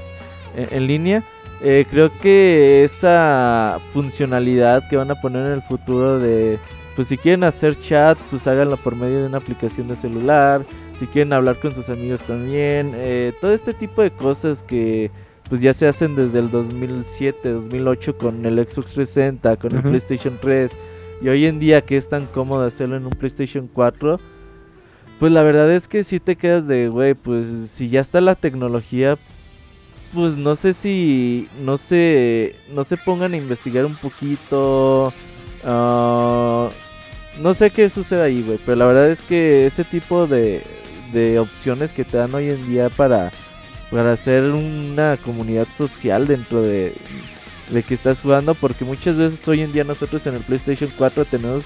[SPEAKER 3] en, línea. Eh, creo que esa funcionalidad que van a poner en el futuro de, pues si quieren hacer chat, pues háganlo por medio de una aplicación de celular. Si quieren hablar con sus amigos también. todo este tipo de cosas que pues ya se hacen desde el 2007, 2008 con el Xbox 360, con el PlayStation 3 y hoy en día que es tan cómodo hacerlo en un PlayStation 4, pues la verdad es que si te quedas de, güey, pues si ya está la tecnología, pues no sé si no se no se pongan a investigar un poquito uh, no sé qué sucede ahí, güey, pero la verdad es que este tipo de, de opciones que te dan hoy en día para para hacer una comunidad social dentro de, de que estás jugando, porque muchas veces hoy en día nosotros en el PlayStation 4 tenemos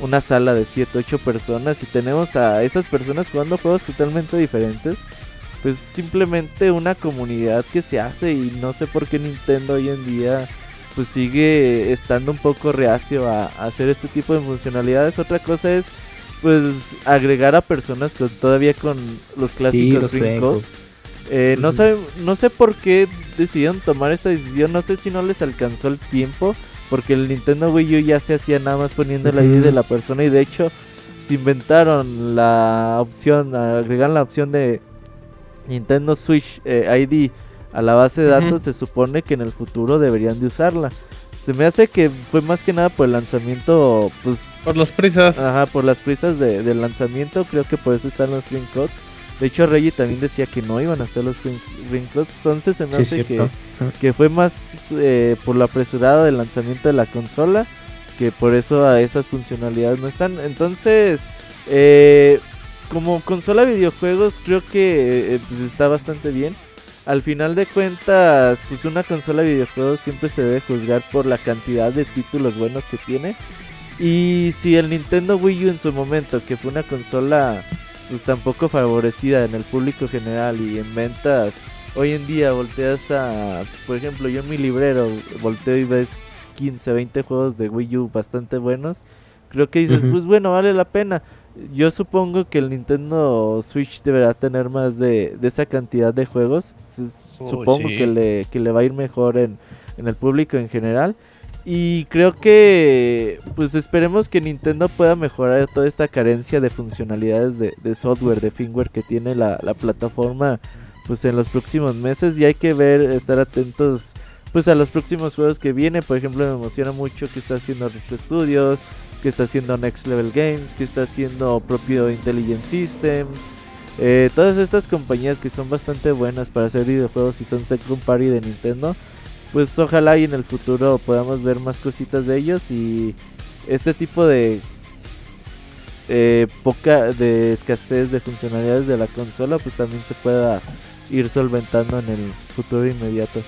[SPEAKER 3] una sala de 7, 8 personas y tenemos a esas personas jugando juegos totalmente diferentes. Pues simplemente una comunidad que se hace y no sé por qué Nintendo hoy en día pues sigue estando un poco reacio a, hacer este tipo de funcionalidades. Otra cosa es pues agregar a personas con todavía con los clásicos sí, eh, no, sé, no sé por qué decidieron tomar esta decisión, no sé si no les alcanzó el tiempo, porque el Nintendo Wii U ya se hacía nada más poniendo la ID de la persona y de hecho se inventaron la opción, agregan la opción de Nintendo Switch eh, ID a la base de datos, se supone que en el futuro deberían de usarla. Se me hace que fue más que nada por el lanzamiento, pues...
[SPEAKER 1] Por las prisas.
[SPEAKER 3] Ajá, por las prisas de, del lanzamiento, creo que por eso están los screenshots. De hecho, Reggie también decía que no iban a estar los Ringclots. Entonces se me hace que, que, fue más eh, por lo apresurado del lanzamiento de la consola que por eso a esas funcionalidades no están. Entonces, eh, como consola de videojuegos, creo que eh, pues está bastante bien. Al final de cuentas, pues una consola de videojuegos siempre se debe juzgar por la cantidad de títulos buenos que tiene. Y si el Nintendo Wii U en su momento, que fue una consola pues tampoco favorecida en el público general y en ventas. Hoy en día volteas a, por ejemplo, yo en mi librero volteo y ves 15, 20 juegos de Wii U bastante buenos. Creo que dices, pues bueno, vale la pena. Yo supongo que el Nintendo Switch deberá tener más de, de esa cantidad de juegos. supongo que, le, que le va a ir mejor en, en el público en general. Y creo que, pues esperemos que Nintendo pueda mejorar toda esta carencia de funcionalidades de, software, de firmware que tiene la, la, plataforma, pues en los próximos meses. Y hay que ver, estar atentos, pues a los próximos juegos que vienen. Por ejemplo, me emociona mucho que está haciendo Rift Studios, que está haciendo Next Level Games, que está haciendo propio Intelligent Systems. Eh, todas estas compañías que son bastante buenas para hacer videojuegos y son second party de Nintendo pues ojalá y en el futuro podamos ver más cositas de ellos y este tipo de eh, poca de escasez de funcionalidades de la consola pues también se pueda ir solventando en el futuro inmediato.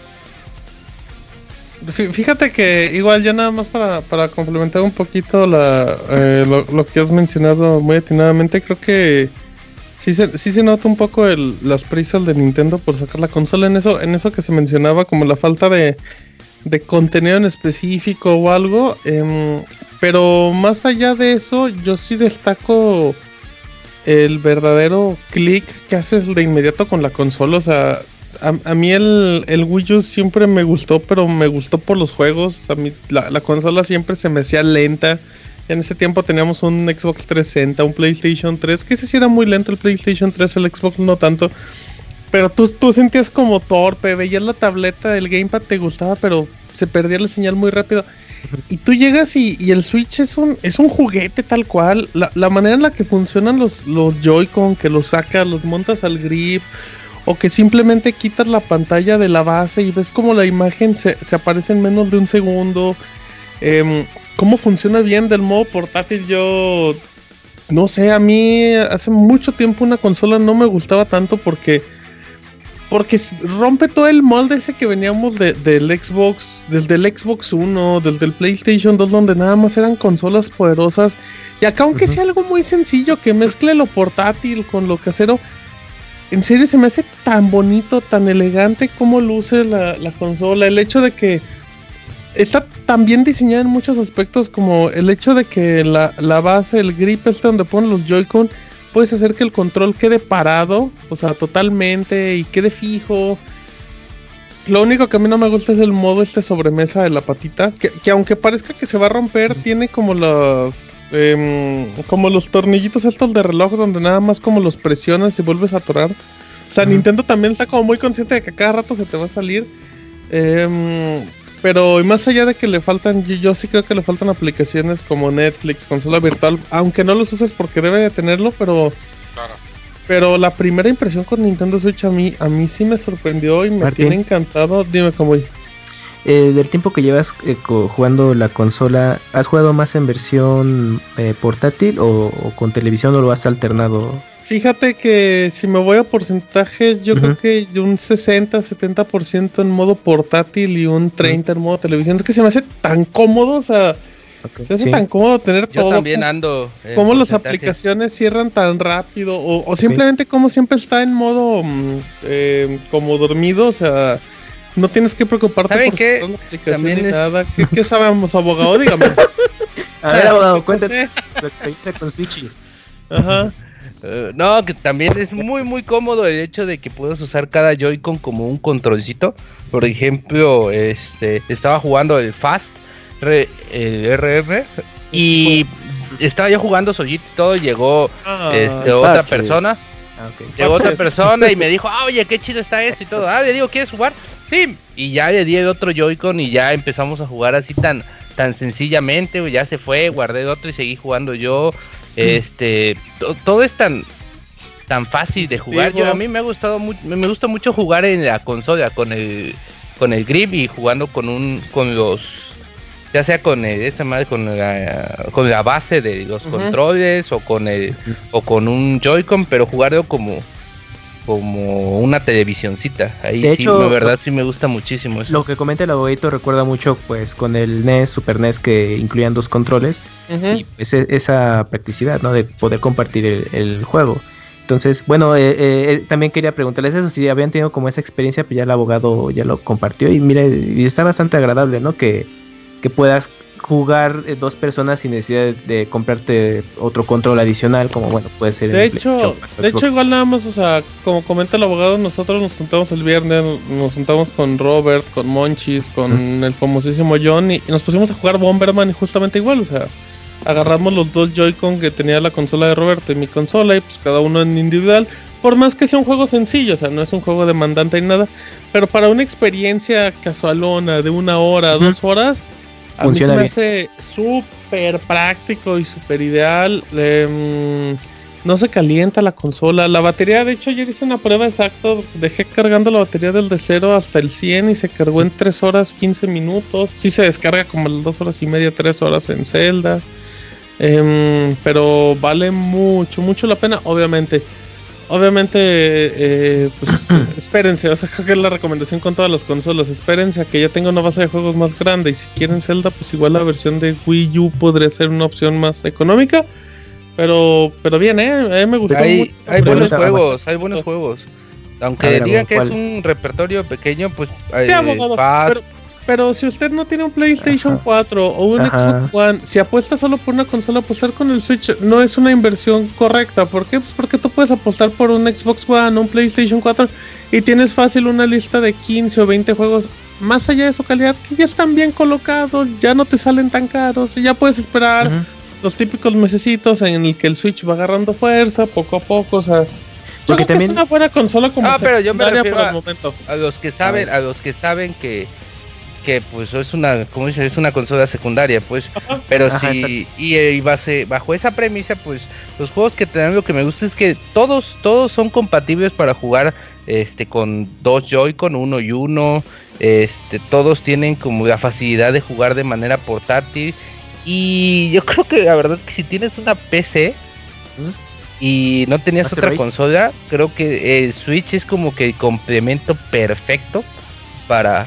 [SPEAKER 1] Fíjate que igual ya nada más para, complementar un poquito la, eh, lo, que has mencionado muy atinadamente, creo que sí se, sí se nota un poco el, las prisas de Nintendo por sacar la consola en eso, en eso que se mencionaba como la falta de, de contenido en específico o algo. Em, pero más allá de eso, yo sí destaco el verdadero click que haces de inmediato con la consola. O sea, a, mí el, el, Wii U siempre me gustó, pero me gustó por los juegos. A mí la, la consola siempre se me hacía lenta. En ese tiempo teníamos un Xbox 360, un PlayStation 3, que ese sí era muy lento el PlayStation 3, el Xbox no tanto. Pero tú, tú sentías como torpe, veías la tableta del Gamepad, te gustaba, pero se perdía la señal muy rápido. Y tú llegas y, el Switch es un, es un juguete tal cual. La, manera en la que funcionan los, los Joy-Con, que los sacas, los montas al grip, o que simplemente quitas la pantalla de la base y ves como la imagen se, se aparece en menos de un segundo. Eh, cómo funciona bien del modo portátil, yo no sé, a mí hace mucho tiempo una consola no me gustaba tanto porque porque rompe todo el molde ese que veníamos del Xbox, desde el Xbox 1, desde el PlayStation 2, donde nada más eran consolas poderosas. Y acá, aunque sea algo muy sencillo, que mezcle lo portátil con lo casero, en serio se me hace tan bonito, tan elegante como luce la, la consola. El hecho de que está también diseñada en muchos aspectos, como el hecho de que la, base, el grip este donde ponen los Joy-Con, puedes hacer que el control quede parado, o sea, totalmente y quede fijo. Lo único que a mí no me gusta es el modo este sobremesa de la patita, que, aunque parezca que se va a romper, tiene como los em, como los tornillitos estos de reloj donde nada más como los presionas y vuelves a atorar. O sea, Nintendo también está como muy consciente de que cada rato se te va a salir. Eh, pero más allá de que le faltan, yo, sí creo que le faltan aplicaciones como Netflix, consola virtual, aunque no los uses porque debe de tenerlo, pero pero la primera impresión con Nintendo Switch a mí a mí sí me sorprendió y me tiene encantado. Dime cómo.
[SPEAKER 6] Eh, del tiempo que llevas eh, jugando la consola, ¿has jugado más en versión eh, portátil o, con televisión o lo has alternado?
[SPEAKER 1] Fíjate que si me voy a porcentajes, yo creo que un 60, 70% en modo portátil y un 30 en modo televisión. Es que se me hace tan cómodo, o sea, se hace tan cómodo tener yo todo.
[SPEAKER 8] también ando.
[SPEAKER 1] Cómo las aplicaciones cierran tan rápido, o, simplemente como siempre está en modo mm, eh, como dormido, o sea, no tienes que preocuparte
[SPEAKER 8] por qué?
[SPEAKER 1] ni nada. ¿Qué, sabemos, abogado? Dígame.
[SPEAKER 6] A ver, abogado, lo que con Switchy.
[SPEAKER 8] Ajá. Eh, no, que también es muy muy cómodo el hecho de que puedas usar cada Joy-Con como un controlcito. Por ejemplo, este estaba jugando el Fast el RR y estaba yo jugando solito y todo, llegó ah, este, otra persona. Ah, llegó otra persona y me dijo, ah, oye, qué chido está eso y todo. Ah, le digo, ¿quieres jugar? Sí. Y ya le di el otro Joy-Con y ya empezamos a jugar así tan, tan sencillamente. Ya se fue, guardé el otro y seguí jugando yo. Este, todo es tan tan fácil de jugar. Yo a mí me ha gustado me gusta mucho jugar en la consola con el con el grip y jugando con un con los ya sea con esta madre con la, con la base de los controles o con el o con un Joy-Con, pero jugarlo como como una televisioncita. Ahí de sí, hecho, la verdad sí me gusta muchísimo eso.
[SPEAKER 6] Lo que comenta el abogado recuerda mucho pues con el NES, Super NES que incluían dos controles y pues, e, esa practicidad, ¿no? De poder compartir el, juego. Entonces, bueno, eh, eh, eh, también quería preguntarles eso, si habían tenido como esa experiencia, pues ya el abogado ya lo compartió y mire, y está bastante agradable, ¿no? Que, que puedas jugar eh, dos personas sin necesidad de, comprarte otro control adicional, como bueno, puede ser.
[SPEAKER 1] De hecho, de hecho igual nada más, o sea, como comenta el abogado, nosotros nos juntamos el viernes, nos juntamos con Robert, con Monchis, con el famosísimo John y, nos pusimos a jugar Bomberman y justamente igual, o sea, agarramos los dos Joy-Con que tenía la consola de Roberto y mi consola y pues cada uno en individual. Por más que sea un juego sencillo, o sea, no es un juego demandante ni nada, pero para una experiencia casualona de una hora, dos horas, a mí se me hace súper práctico y súper ideal. Em, no se calienta la consola. La batería, de hecho, ayer hice una prueba exacta. Dejé cargando la batería del de 0 hasta el 100 y se cargó en 3 horas 15 minutos. Sí se descarga como las 2 horas y media, 3 horas en Zelda. Em, pero vale mucho, mucho la pena, obviamente. Obviamente, eh, pues espérense, o sea, creo que es la recomendación con todas las consolas. Espérense a que ya tenga una base de juegos más grande. Y si quieren Zelda, pues igual la versión de Wii U podría ser una opción más económica. Pero, pero bien, ¿eh? A mí me gustó
[SPEAKER 8] hay,
[SPEAKER 1] mucho.
[SPEAKER 8] Hay buenos juegos, hay buenos juegos. Aunque digan que es un repertorio pequeño, pues.
[SPEAKER 1] Sí, abogado, pero si usted no tiene un PlayStation 4 o un Xbox One, si apuesta solo por una consola, apostar con el Switch no es una inversión correcta. ¿Por qué? Pues porque tú puedes apostar por un Xbox One o un PlayStation 4 y tienes fácil una lista de 15 o 20 juegos más allá de su calidad que ya están bien colocados, ya no te salen tan caros y ya puedes esperar los típicos mesecitos en el que el Switch va agarrando fuerza poco a poco, o sea, porque también es una buena consola como
[SPEAKER 8] Ah, pero yo me refiero a, momento. a los que saben, a los que saben que que pues es una, como dices, es una consola secundaria, pues, pero si y, base, bajo esa premisa, pues los juegos que te dan lo que me gusta es que todos todos son compatibles para jugar este con dos Joy-Con, uno y uno, este todos tienen como la facilidad de jugar de manera portátil. Y yo creo que la verdad que si tienes una PC y no tenías otra consola, creo que el Switch es como que el complemento perfecto para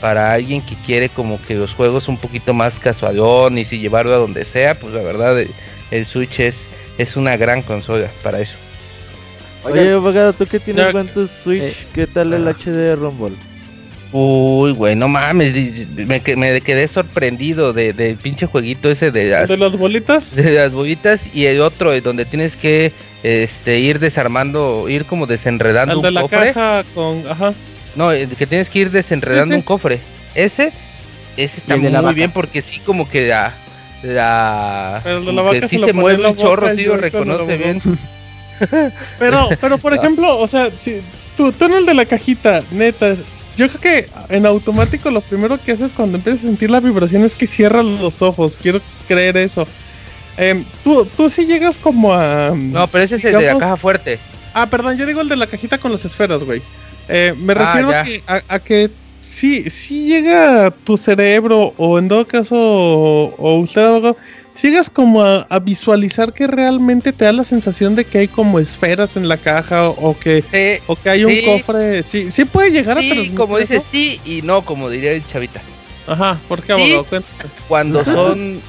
[SPEAKER 8] para alguien que quiere como que los juegos un poquito más casualón y si llevarlo a donde sea, pues la verdad el, Switch es, es una gran consola para eso.
[SPEAKER 3] Oye, abogado, tú que tienes cuántos Switch, eh, ¿qué tal el HD Rumble?
[SPEAKER 8] Uy, güey, no mames, me, me quedé sorprendido de, del pinche jueguito ese de
[SPEAKER 1] las, ¿De las bolitas.
[SPEAKER 8] De las bolitas y el otro donde tienes que este ir desarmando, ir como desenredando
[SPEAKER 1] el de la caja con, ajá.
[SPEAKER 8] No, eh, que tienes que ir desenredando un cofre. Ese, ese está muy bien porque sí como que la... la, que sí se, mueve un chorro, sí lo reconoce bien.
[SPEAKER 1] pero, pero por ejemplo, o sea, si tú, tú en el de la cajita, neta, yo creo que en automático lo primero que haces cuando empiezas a sentir la vibración es que cierras los ojos. Quiero creer eso. Eh, tú, tú sí llegas como a.
[SPEAKER 8] No, pero ese es el de la caja fuerte.
[SPEAKER 1] Ah, perdón, yo digo el de la cajita con las esferas, güey. Eh, me ah, refiero a, que, a, que sí, llega tu cerebro, o en todo caso, o, usted, algo, si llegas como a, visualizar que realmente te da la sensación de que hay como esferas en la caja, o, que, o que hay un cofre. Sí, sí puede llegar
[SPEAKER 8] sí, a como dices, sí y no, como diría el chavita.
[SPEAKER 1] Ajá, ¿por qué,
[SPEAKER 8] Cuando son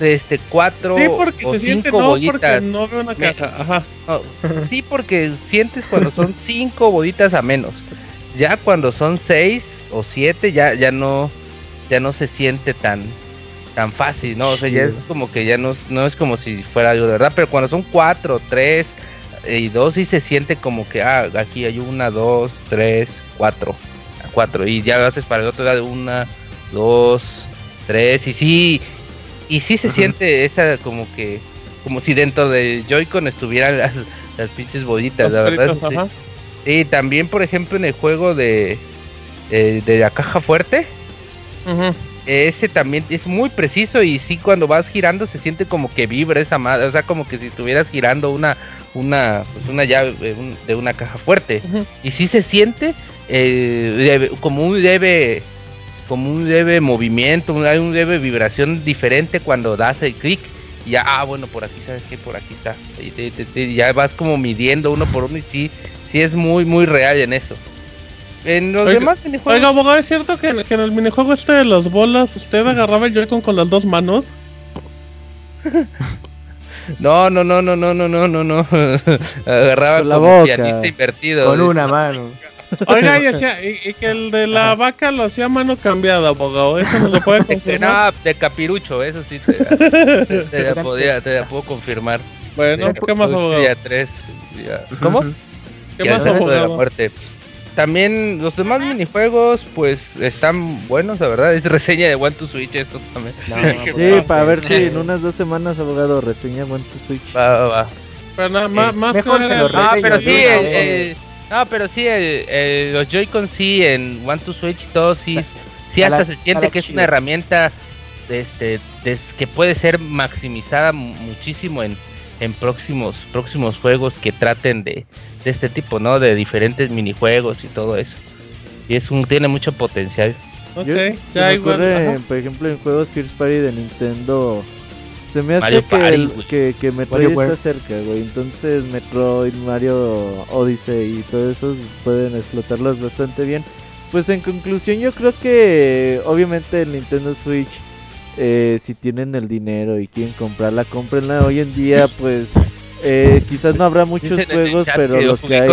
[SPEAKER 8] este cuatro sí, porque o se siente no Porque
[SPEAKER 1] no veo una caja. Ajá.
[SPEAKER 8] sí, porque sientes cuando son cinco bolitas a menos. Ya cuando son seis o siete ya ya no ya no se siente tan tan fácil, ¿no? O sea, ya es como que ya no, no es como si fuera algo de verdad, pero cuando son cuatro, tres y dos sí se siente como que ah, aquí hay una, dos, tres, cuatro, cuatro y ya haces para el otro lado una, dos, tres y sí y sí se siente esa como que, como si dentro de Joy-Con estuvieran las, las pinches bolitas, la verdad. Y también, por ejemplo, en el juego de, eh, de la caja fuerte, ese también es muy preciso y sí cuando vas girando se siente como que vibra esa madre, o sea, como que si estuvieras girando una una pues una llave de una caja fuerte. Y sí se siente eh, como un leve como un leve movimiento, hay un leve vibración diferente cuando das el clic. Y ya, ah, bueno, por aquí sabes que por aquí está. Y, ya vas como midiendo uno por uno y sí, sí es muy, muy real en eso. En los demás
[SPEAKER 1] minijuegos. Oiga, abogado, ¿es cierto que, en el minijuego este de las bolas usted agarraba el Joy-Con con las dos manos?
[SPEAKER 8] No, no, no, no, no, no, no, no, no. Agarraba
[SPEAKER 3] la boca,
[SPEAKER 8] pianista invertido.
[SPEAKER 3] Con una mano.
[SPEAKER 1] Oiga, y, y, que el de la vaca lo hacía mano cambiada, abogado. Eso no lo puede confirmar.
[SPEAKER 8] no, de capirucho, eso sí te, te, te, podía, te puedo confirmar.
[SPEAKER 1] Bueno, ¿qué más, abogado?
[SPEAKER 8] Día 3. ¿Cómo?
[SPEAKER 1] ¿Qué más, abogado?
[SPEAKER 8] De la muerte. También los demás minijuegos, pues están buenos, la verdad. Es reseña de One to Switch esto también.
[SPEAKER 3] sí, para ver si en unas dos semanas, abogado, reseña One to Switch.
[SPEAKER 8] Va, va, va.
[SPEAKER 1] Pero nada más, más
[SPEAKER 8] mejor que Ah, pero sí, el, no, pero sí, el, los Joy-Con sí, en One to Switch y todo, sí, sí hasta se siente que es una herramienta de este, de, que puede ser maximizada muchísimo en, en próximos, próximos juegos que traten de, de este tipo, ¿no? De diferentes minijuegos y todo eso. Y es un tiene mucho potencial.
[SPEAKER 3] Ok, ya igual. por ejemplo, en juegos First Party de Nintendo se me hace que, que, Metroid está cerca, güey. Entonces Metroid, Mario Odyssey y todo eso pueden explotarlos bastante bien. Pues en conclusión yo creo que obviamente el Nintendo Switch, eh, si tienen el dinero y quieren comprarla, cómprenla. Hoy en día pues eh, quizás no habrá muchos juegos, pero los que hay...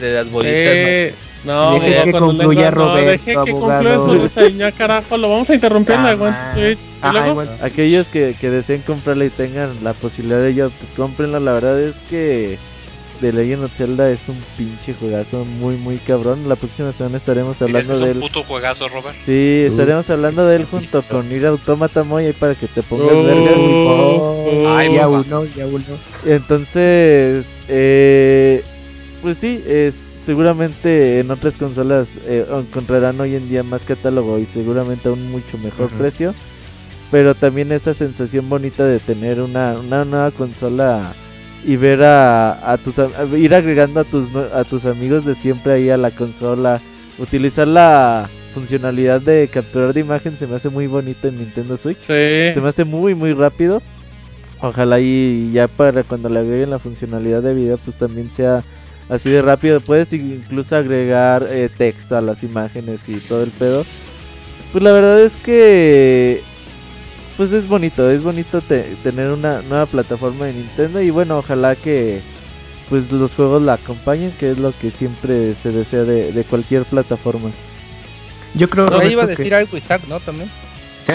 [SPEAKER 8] De las bolitas,
[SPEAKER 1] no,
[SPEAKER 6] deje que concluya Roberto,
[SPEAKER 1] no, deje que concluya su reseña, carajo, lo vamos a interrumpir en la Switch.
[SPEAKER 3] Aquellos que, que deseen comprarla y tengan la posibilidad de ello, pues cómprenla. La verdad es que The Legend of Zelda es un pinche juegazo muy, muy cabrón. La próxima semana estaremos hablando de él.
[SPEAKER 14] Es un puto juegazo, Robert.
[SPEAKER 3] Sí, estaremos hablando de él junto con Ir Automata Moy ahí para que te pongas vergas.
[SPEAKER 6] Oh, Ay, ya uno, ya uno.
[SPEAKER 3] Entonces, eh, pues sí, es seguramente en otras consolas eh, encontrarán hoy en día más catálogo y seguramente a un mucho mejor precio. Pero también esa sensación bonita de tener una, una nueva consola y ver a, a tus ir agregando a tus a tus amigos de siempre ahí a la consola, utilizar la funcionalidad de capturar de imagen se me hace muy bonito en Nintendo Switch. Se me hace muy muy rápido. Ojalá y ya para cuando le agreguen la funcionalidad de video pues también sea así de rápido. Puedes incluso agregar eh, texto a las imágenes y todo el pedo. Pues la verdad es que pues es bonito, es bonito tener una nueva plataforma de Nintendo y bueno, ojalá que pues los juegos la acompañen, que es lo que siempre se desea de, cualquier plataforma.
[SPEAKER 6] Yo creo
[SPEAKER 8] que iba a decir algo Isaac, ¿no? También.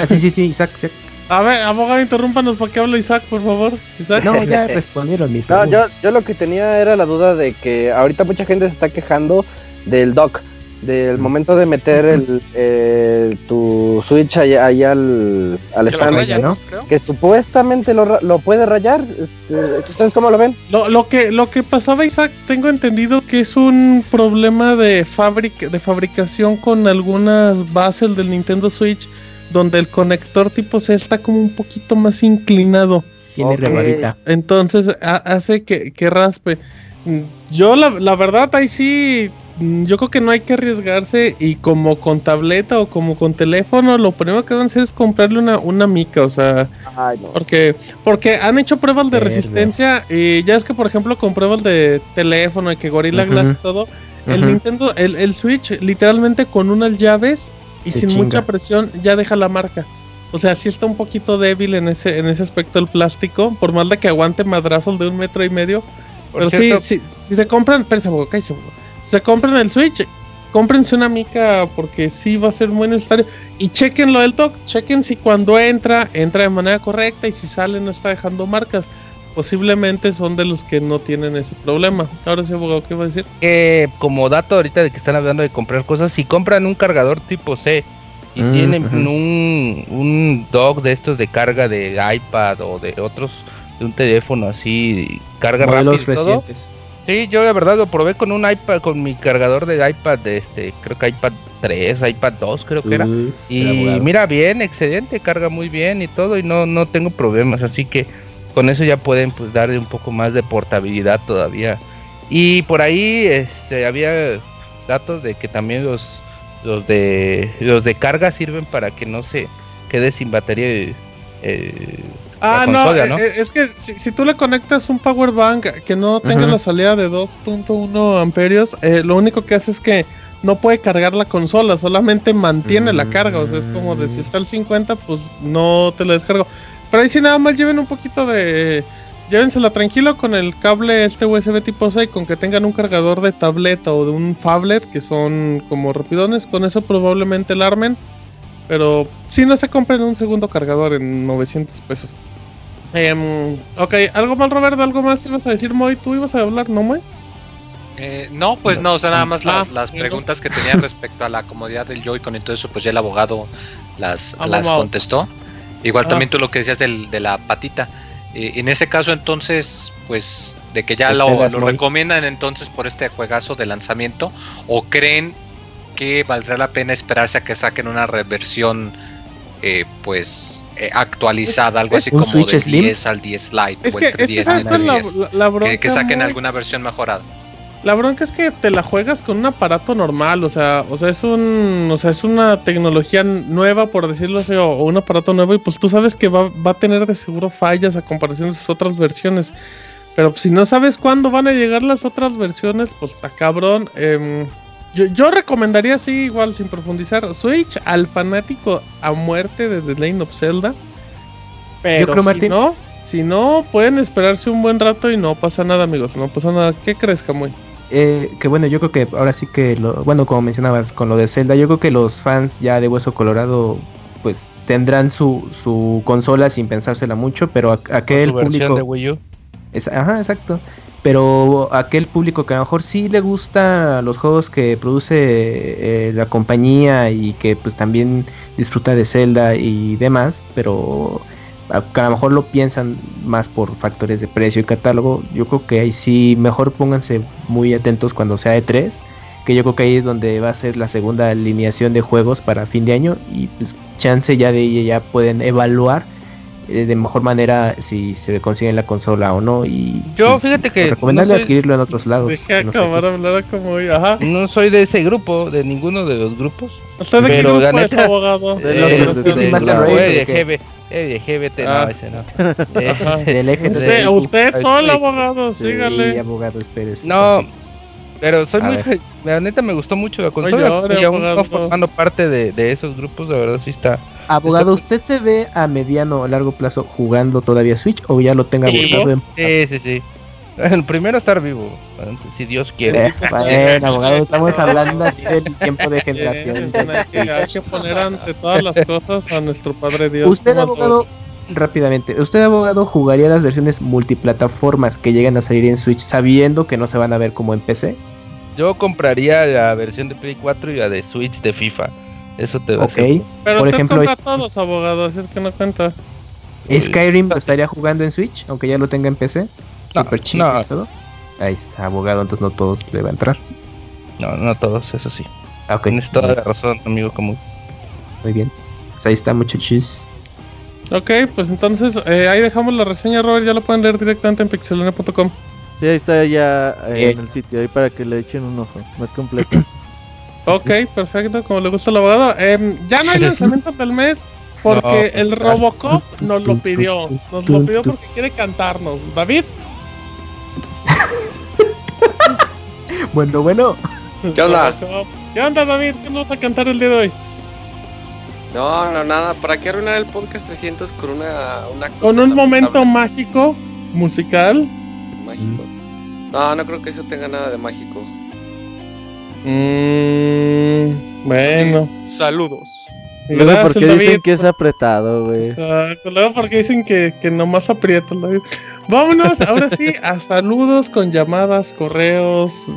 [SPEAKER 6] Sí, sí, sí, Isaac, Isaac.
[SPEAKER 1] A ver, abogado, interrúmpanos para que hable Isaac, por favor. Isaac.
[SPEAKER 6] No, ya respondieron mi
[SPEAKER 5] No, yo, yo lo que tenía era la duda de que ahorita mucha gente se está quejando del dock, del momento de meter el, tu Switch ahí, al, al stand, ¿no? Que supuestamente lo, lo puede rayar. Este, ¿Ustedes cómo lo ven?
[SPEAKER 1] Lo, lo, que, lo que pasaba, Isaac, tengo entendido que es un problema de, fábrica, de fabricación con algunas bases del Nintendo Switch donde el conector tipo C está como un poquito más inclinado.
[SPEAKER 6] Tiene okay.
[SPEAKER 1] Entonces hace que, que, raspe. Yo la, la, verdad ahí sí, yo creo que no hay que arriesgarse y como con tableta o como con teléfono, lo primero que van a hacer es comprarle una, una mica, o sea, porque, porque han hecho pruebas de resistencia y ya es que por ejemplo con pruebas de teléfono y que Gorilla Glass y todo, el Nintendo, el, el Switch literalmente con unas llaves y sin mucha presión ya deja la marca. O sea, sí está un poquito débil en ese, en ese aspecto el plástico, por más de que aguante madrazos de un metro y medio. pero sí, si se compran, espérense, si se compran el Switch, cómprense una mica porque sí va a ser muy necesario. Y chequen lo del TOC, chequen si cuando entra, entra de manera correcta y si sale no está dejando marcas posiblemente son de los que no tienen ese problema. Ahora sí, abogado, ¿qué va a decir?
[SPEAKER 8] Eh, como dato ahorita de que están hablando de comprar cosas, si compran un cargador tipo C y mm, tienen un, un dock de estos de carga de iPad o de otros, de un teléfono así, carga rápido. Recientes. Sí, yo de verdad lo probé con un iPad, con mi cargador de iPad, de este, creo que iPad 3, iPad 2 creo que era. y mira bien, excelente, carga muy bien y todo y no, no tengo problemas, así que con eso ya pueden pues darle un poco más de portabilidad todavía. Y por ahí este, había datos de que también los los de los de carga sirven para que no se quede sin batería. Eh,
[SPEAKER 1] ah, no, eh, es que si, tú le conectas un power bank que no tenga la salida de 2.1 amperios, eh, lo único que hace es que no puede cargar la consola, solamente mantiene la carga. O sea, es como de si está al 50, pues no te lo descargo. Pero ahí sí nada más lleven un poquito de... llévensela tranquilo con el cable este USB tipo C, con que tengan un cargador de tableta o de un phablet, que son como rapidones, con eso probablemente la armen. Pero si no se compren un segundo cargador en 900 pesos. Eh, ok, ¿algo más Roberto? ¿Algo más ibas a decir Moy? ¿Tú ibas a hablar, no Moy?
[SPEAKER 2] Eh, no, pues no, o sea, nada más las, las preguntas que tenía respecto a la comodidad del Joy-Con y todo eso, pues ya el abogado las, ah, las contestó. Igual ah. también tú lo que decías del, de la patita. Eh, en ese caso, entonces, pues de que ya lo, lo recomiendan entonces por este juegazo de lanzamiento, o creen que valdrá la pena esperarse a que saquen una reversión, eh, pues eh, actualizada, algo así como de 10 al 10 Lite o
[SPEAKER 1] que, 10
[SPEAKER 2] que, que saquen alguna versión mejorada.
[SPEAKER 1] La bronca es que te la juegas con un aparato normal, o sea, o sea, es un, o sea, es una tecnología nueva, por decirlo así, o, un aparato nuevo, y pues tú sabes que va, va, a tener de seguro fallas a comparación de sus otras versiones. Pero si no sabes cuándo van a llegar las otras versiones, pues está cabrón. Eh, yo, yo, recomendaría así, igual sin profundizar, Switch al fanático a muerte de The Lane of Zelda. Pero si no, si no, pueden esperarse un buen rato y no pasa nada, amigos, no pasa nada. ¿Qué crees, Camuy?
[SPEAKER 6] Eh, que bueno, yo creo que ahora sí que, lo, bueno, como mencionabas con lo de Zelda, yo creo que los fans ya de Hueso Colorado, pues tendrán su, su consola sin pensársela mucho, pero aquel público... De Wii U? ajá, exacto. Pero aquel público que a lo mejor sí le gusta los juegos que produce eh, la compañía y que pues también disfruta de Zelda y demás, pero a, a lo mejor lo piensan más por factores de precio y catálogo, yo creo que ahí sí mejor pónganse muy atentos cuando sea de 3 que yo creo que ahí es donde va a ser la segunda alineación de juegos para fin de año y pues chance ya de ella ya pueden evaluar eh, de mejor manera si se consigue en la consola o no y
[SPEAKER 8] yo pues, fíjate que
[SPEAKER 6] recomendarle adquirirlo en otros lados
[SPEAKER 1] no, hablar como Ajá.
[SPEAKER 8] no soy de ese grupo de ninguno de los grupos.
[SPEAKER 1] ¿Usted de pero qué grupo es abogado
[SPEAKER 8] de los, de los, de de eh, GBT, no, ah. ese no.
[SPEAKER 1] Eh, usted, usted solo, abogado, sígale.
[SPEAKER 6] abogado, espérese.
[SPEAKER 8] No, pero soy muy. La neta me gustó mucho la consola. y aún no formando parte de, de, esos grupos, de verdad sí está.
[SPEAKER 6] Abogado, ¿usted se ve a mediano o largo plazo jugando todavía Switch o ya lo tenga sí,
[SPEAKER 8] en Sí, sí, sí. El primero estar vivo, si Dios quiere.
[SPEAKER 6] Eh, bueno, abogado, estamos hablando así del tiempo de generación.
[SPEAKER 1] hay que poner ante todas las cosas a nuestro Padre Dios.
[SPEAKER 6] Usted, abogado, rápidamente, ¿usted, abogado, jugaría las versiones multiplataformas que llegan a salir en Switch sabiendo que no se van a ver como en PC?
[SPEAKER 8] Yo compraría la versión de Play 4 y la de Switch de FIFA. Eso te va
[SPEAKER 6] a Pero
[SPEAKER 1] por ejemplo, es... todos abogados, es que no cuenta.
[SPEAKER 6] Skyrim lo estaría jugando en Switch, aunque ya lo tenga en PC. Super chido todo. Ahí está, abogado, entonces no todos le va a entrar.
[SPEAKER 8] No, no todos, eso sí.
[SPEAKER 6] Ah, ok.
[SPEAKER 8] Tienes toda la razón, amigo común.
[SPEAKER 6] Muy bien. Pues ahí está, muchachos.
[SPEAKER 1] Ok, pues entonces eh, ahí dejamos la reseña, Robert. Ya lo pueden leer directamente en pixelone.com.
[SPEAKER 3] Sí, ahí está ya eh, en el sitio, ahí para que le echen un ojo más completo.
[SPEAKER 1] ok, perfecto, como le gusta al abogado. Eh, ya no hay lanzamientos del mes porque el Robocop nos lo pidió. Nos lo pidió porque quiere cantarnos. David.
[SPEAKER 6] Bueno, bueno.
[SPEAKER 4] ¿Qué onda?
[SPEAKER 1] ¿Qué onda, David? ¿Qué nos vas a cantar el día de hoy?
[SPEAKER 4] No, no, nada. ¿Para qué arruinar el podcast 300 con una... una
[SPEAKER 1] con un momento mágico, musical?
[SPEAKER 4] Mágico. No, no creo que eso tenga nada de mágico.
[SPEAKER 1] Mmm, bueno.
[SPEAKER 3] Saludos. Luego porque dicen que es apretado, güey.
[SPEAKER 1] Exacto, luego porque dicen que, que nomás aprieto, David. Vámonos, ahora sí, a saludos con llamadas, correos,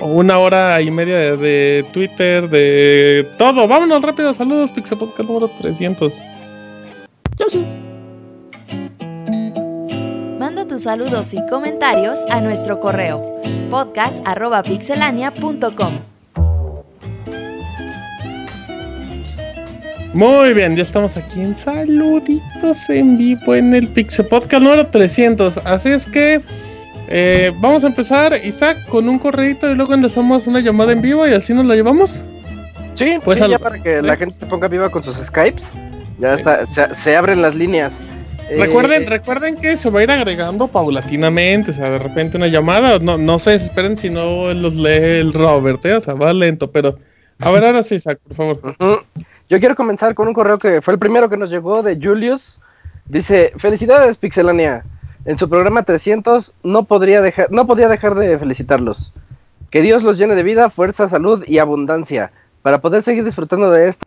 [SPEAKER 1] una hora y media de, Twitter, de todo. Vámonos rápido, saludos, Pixel Podcast número 300.
[SPEAKER 9] Manda tus saludos y comentarios a nuestro correo podcast.pixelania.com.
[SPEAKER 1] Muy bien, ya estamos aquí en saluditos en vivo en el Pixel Podcast número 300. Así es que eh, vamos a empezar, Isaac, con un correito y luego enlazamos una llamada en vivo y así nos la llevamos.
[SPEAKER 5] Sí, pues ya para que la gente se ponga viva con sus Skypes. Ya está, se, abren las líneas.
[SPEAKER 1] Recuerden, eh, recuerden que se va a ir agregando paulatinamente, o sea, de repente una llamada, no, no se desesperen si no los lee el Robert, ¿eh? o sea, va lento, pero a ver ahora sí, Isaac, por favor.
[SPEAKER 5] Yo quiero comenzar con un correo que fue el primero que nos llegó de Julius. Dice, felicidades Pixelania. En su programa 300 no, podría dejar, no podía dejar de felicitarlos. Que Dios los llene de vida, fuerza, salud y abundancia para poder seguir disfrutando de esto.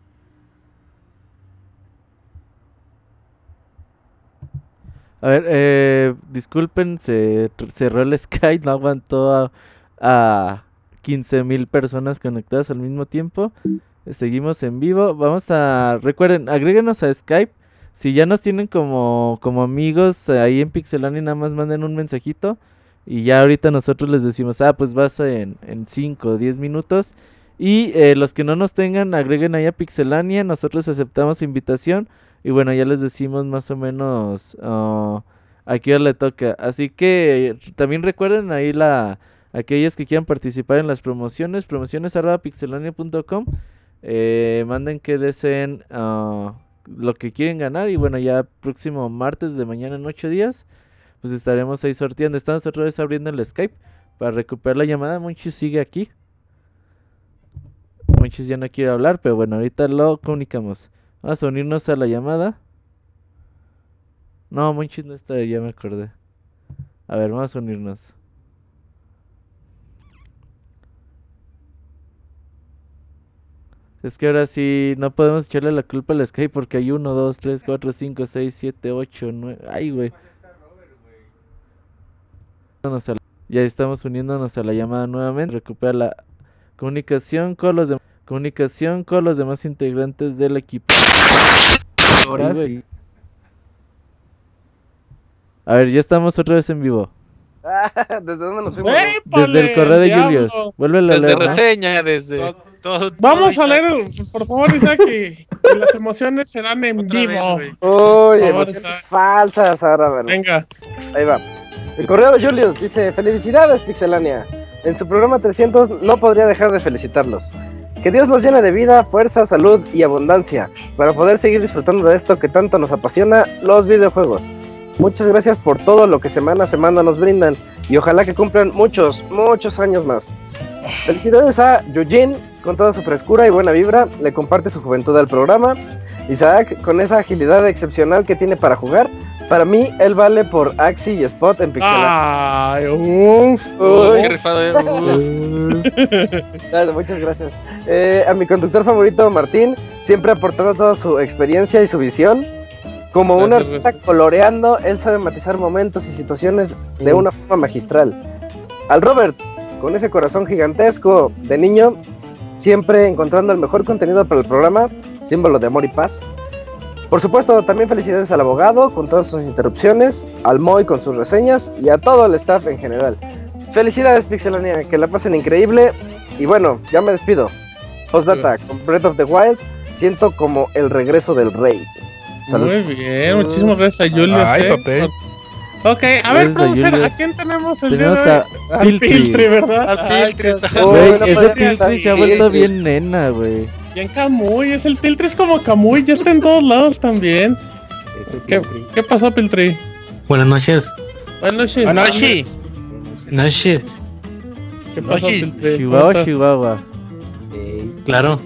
[SPEAKER 3] A ver, eh, disculpen, se cerró el Skype, no aguantó a, a 15.000 personas conectadas al mismo tiempo. Seguimos en vivo. Vamos a, recuerden, agréguenos a Skype. Si ya nos tienen como, como amigos ahí en Pixelania, nada más manden un mensajito. Y ya ahorita nosotros les decimos, ah, pues vas en 5 o 10 minutos. Y eh, los que no nos tengan, agreguen ahí a Pixelania. Nosotros aceptamos invitación. Y bueno, ya les decimos más o menos uh, a qué hora le toca. Así que también recuerden ahí la aquellos que quieran participar en las promociones, promociones pixelania.com. Eh, manden que deseen uh, lo que quieren ganar. Y bueno, ya próximo martes de mañana en 8 días, pues estaremos ahí sorteando. Estamos otra vez abriendo el Skype para recuperar la llamada. Monchis sigue aquí. Monchis ya no quiere hablar, pero bueno, ahorita lo comunicamos. Vamos a unirnos a la llamada. No, Monchis no está, ya me acordé. A ver, vamos a unirnos. Es que ahora sí no podemos echarle la culpa al Skype porque hay 1, 2, 3, 4, 5, 6, 7, 8, 9. Ay, güey. Ya estamos uniéndonos a la llamada nuevamente. Recupera la comunicación con los demás Comunicación con los demás integrantes del equipo. Ahora sí. A ver, ya estamos otra vez en vivo.
[SPEAKER 5] ¿Desde dónde nos fuimos?
[SPEAKER 3] Desde el correo de Julius. Vuelve a
[SPEAKER 2] Desde reseña, desde.
[SPEAKER 1] Vamos a leer, por favor, Isaac, que, las emociones serán en vivo.
[SPEAKER 5] Uy, emociones falsas ahora, ¿verdad?
[SPEAKER 1] Venga.
[SPEAKER 5] Ahí va. El correo de Julius dice: Felicidades, Pixelania. En su programa 300 no podría dejar de felicitarlos. Que Dios los llene de vida, fuerza, salud y abundancia para poder seguir disfrutando de esto que tanto nos apasiona, los videojuegos. Muchas gracias por todo lo que semana a semana nos brindan y ojalá que cumplan muchos, muchos años más. Felicidades a Yujin, con toda su frescura y buena vibra, le comparte su juventud al programa. Isaac, con esa agilidad excepcional que tiene para jugar, para mí, él vale por Axi y Spot en Pixel.
[SPEAKER 1] Ay, uff.
[SPEAKER 2] Qué rifado, eh.
[SPEAKER 5] muchas gracias. Eh, a mi conductor favorito, Martín, siempre aportando toda su experiencia y su visión. Como un artista coloreando, él sabe matizar momentos y situaciones de una forma magistral. Al Robert, con ese corazón gigantesco de niño, siempre encontrando el mejor contenido para el programa, símbolo de amor y paz. Por supuesto, también felicidades al abogado con todas sus interrupciones, al Moy con sus reseñas y a todo el staff en general. Felicidades Pixelania, que la pasen increíble y bueno, ya me despido. Postdata, con Breath of the Wild siento como el regreso del rey.
[SPEAKER 1] Muy bien, muchísimas gracias a Julio. Ay, papel. Ok, a ver, producer, ¿a quién tenemos el día de hoy? Al Piltri, ¿verdad? Al
[SPEAKER 3] Piltri. ese Piltri se ha vuelto bien nena, güey.
[SPEAKER 1] Bien Camuy, es el Piltri, es como Camuy, ya está en todos lados también. ¿Qué, ¿Qué, pasó, Piltri?
[SPEAKER 15] Buenas noches.
[SPEAKER 1] Buenas noches.
[SPEAKER 8] Buenas noches.
[SPEAKER 15] noches.
[SPEAKER 1] ¿Qué pasó, Piltri?
[SPEAKER 3] Chihuahua, Chihuahua.
[SPEAKER 15] claro.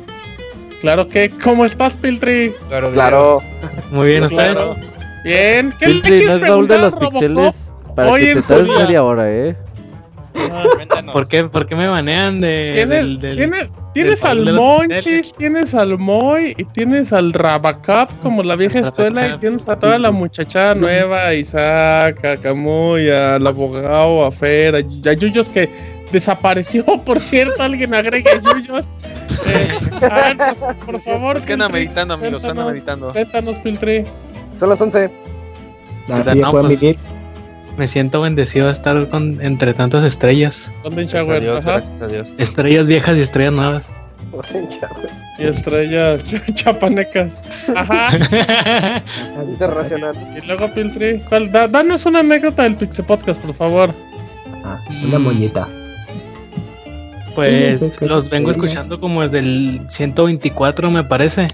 [SPEAKER 1] Claro que, ¿cómo estás, Piltri?
[SPEAKER 5] Claro. claro.
[SPEAKER 15] Muy bien, ¿ustedes?
[SPEAKER 1] Bien.
[SPEAKER 3] ¿Qué Piltri, no es baúl de los pixeles para Hoy que te sabes media hora, eh.
[SPEAKER 15] ¿Por, qué, ¿Por qué me banean de,
[SPEAKER 1] ¿Tienes, del, del, tienes al Monchis, tienes al Moy y tienes al Rabacap como la vieja escuela y tienes a toda la muchachada nueva, Isaac, a Camuy, al abogado, a Fer, a, Yuyos que desapareció, por cierto, alguien agregue a Yuyos. Eh, a ver, por, favor.
[SPEAKER 2] Es que anda meditando, amigos, anda meditando.
[SPEAKER 1] Cuéntanos, Piltri.
[SPEAKER 5] Son las 11.
[SPEAKER 15] Así no, pues, me siento bendecido de estar con, entre tantas estrellas. Estrellas viejas y estrellas nuevas.
[SPEAKER 1] Y estrellas chapanecas. Ajá.
[SPEAKER 5] Así te racional.
[SPEAKER 1] Y luego Piltri, danos una anécdota del Pixel Podcast, por favor.
[SPEAKER 15] Ah, una moñita. Pues los vengo escuchando como desde el 124, me parece.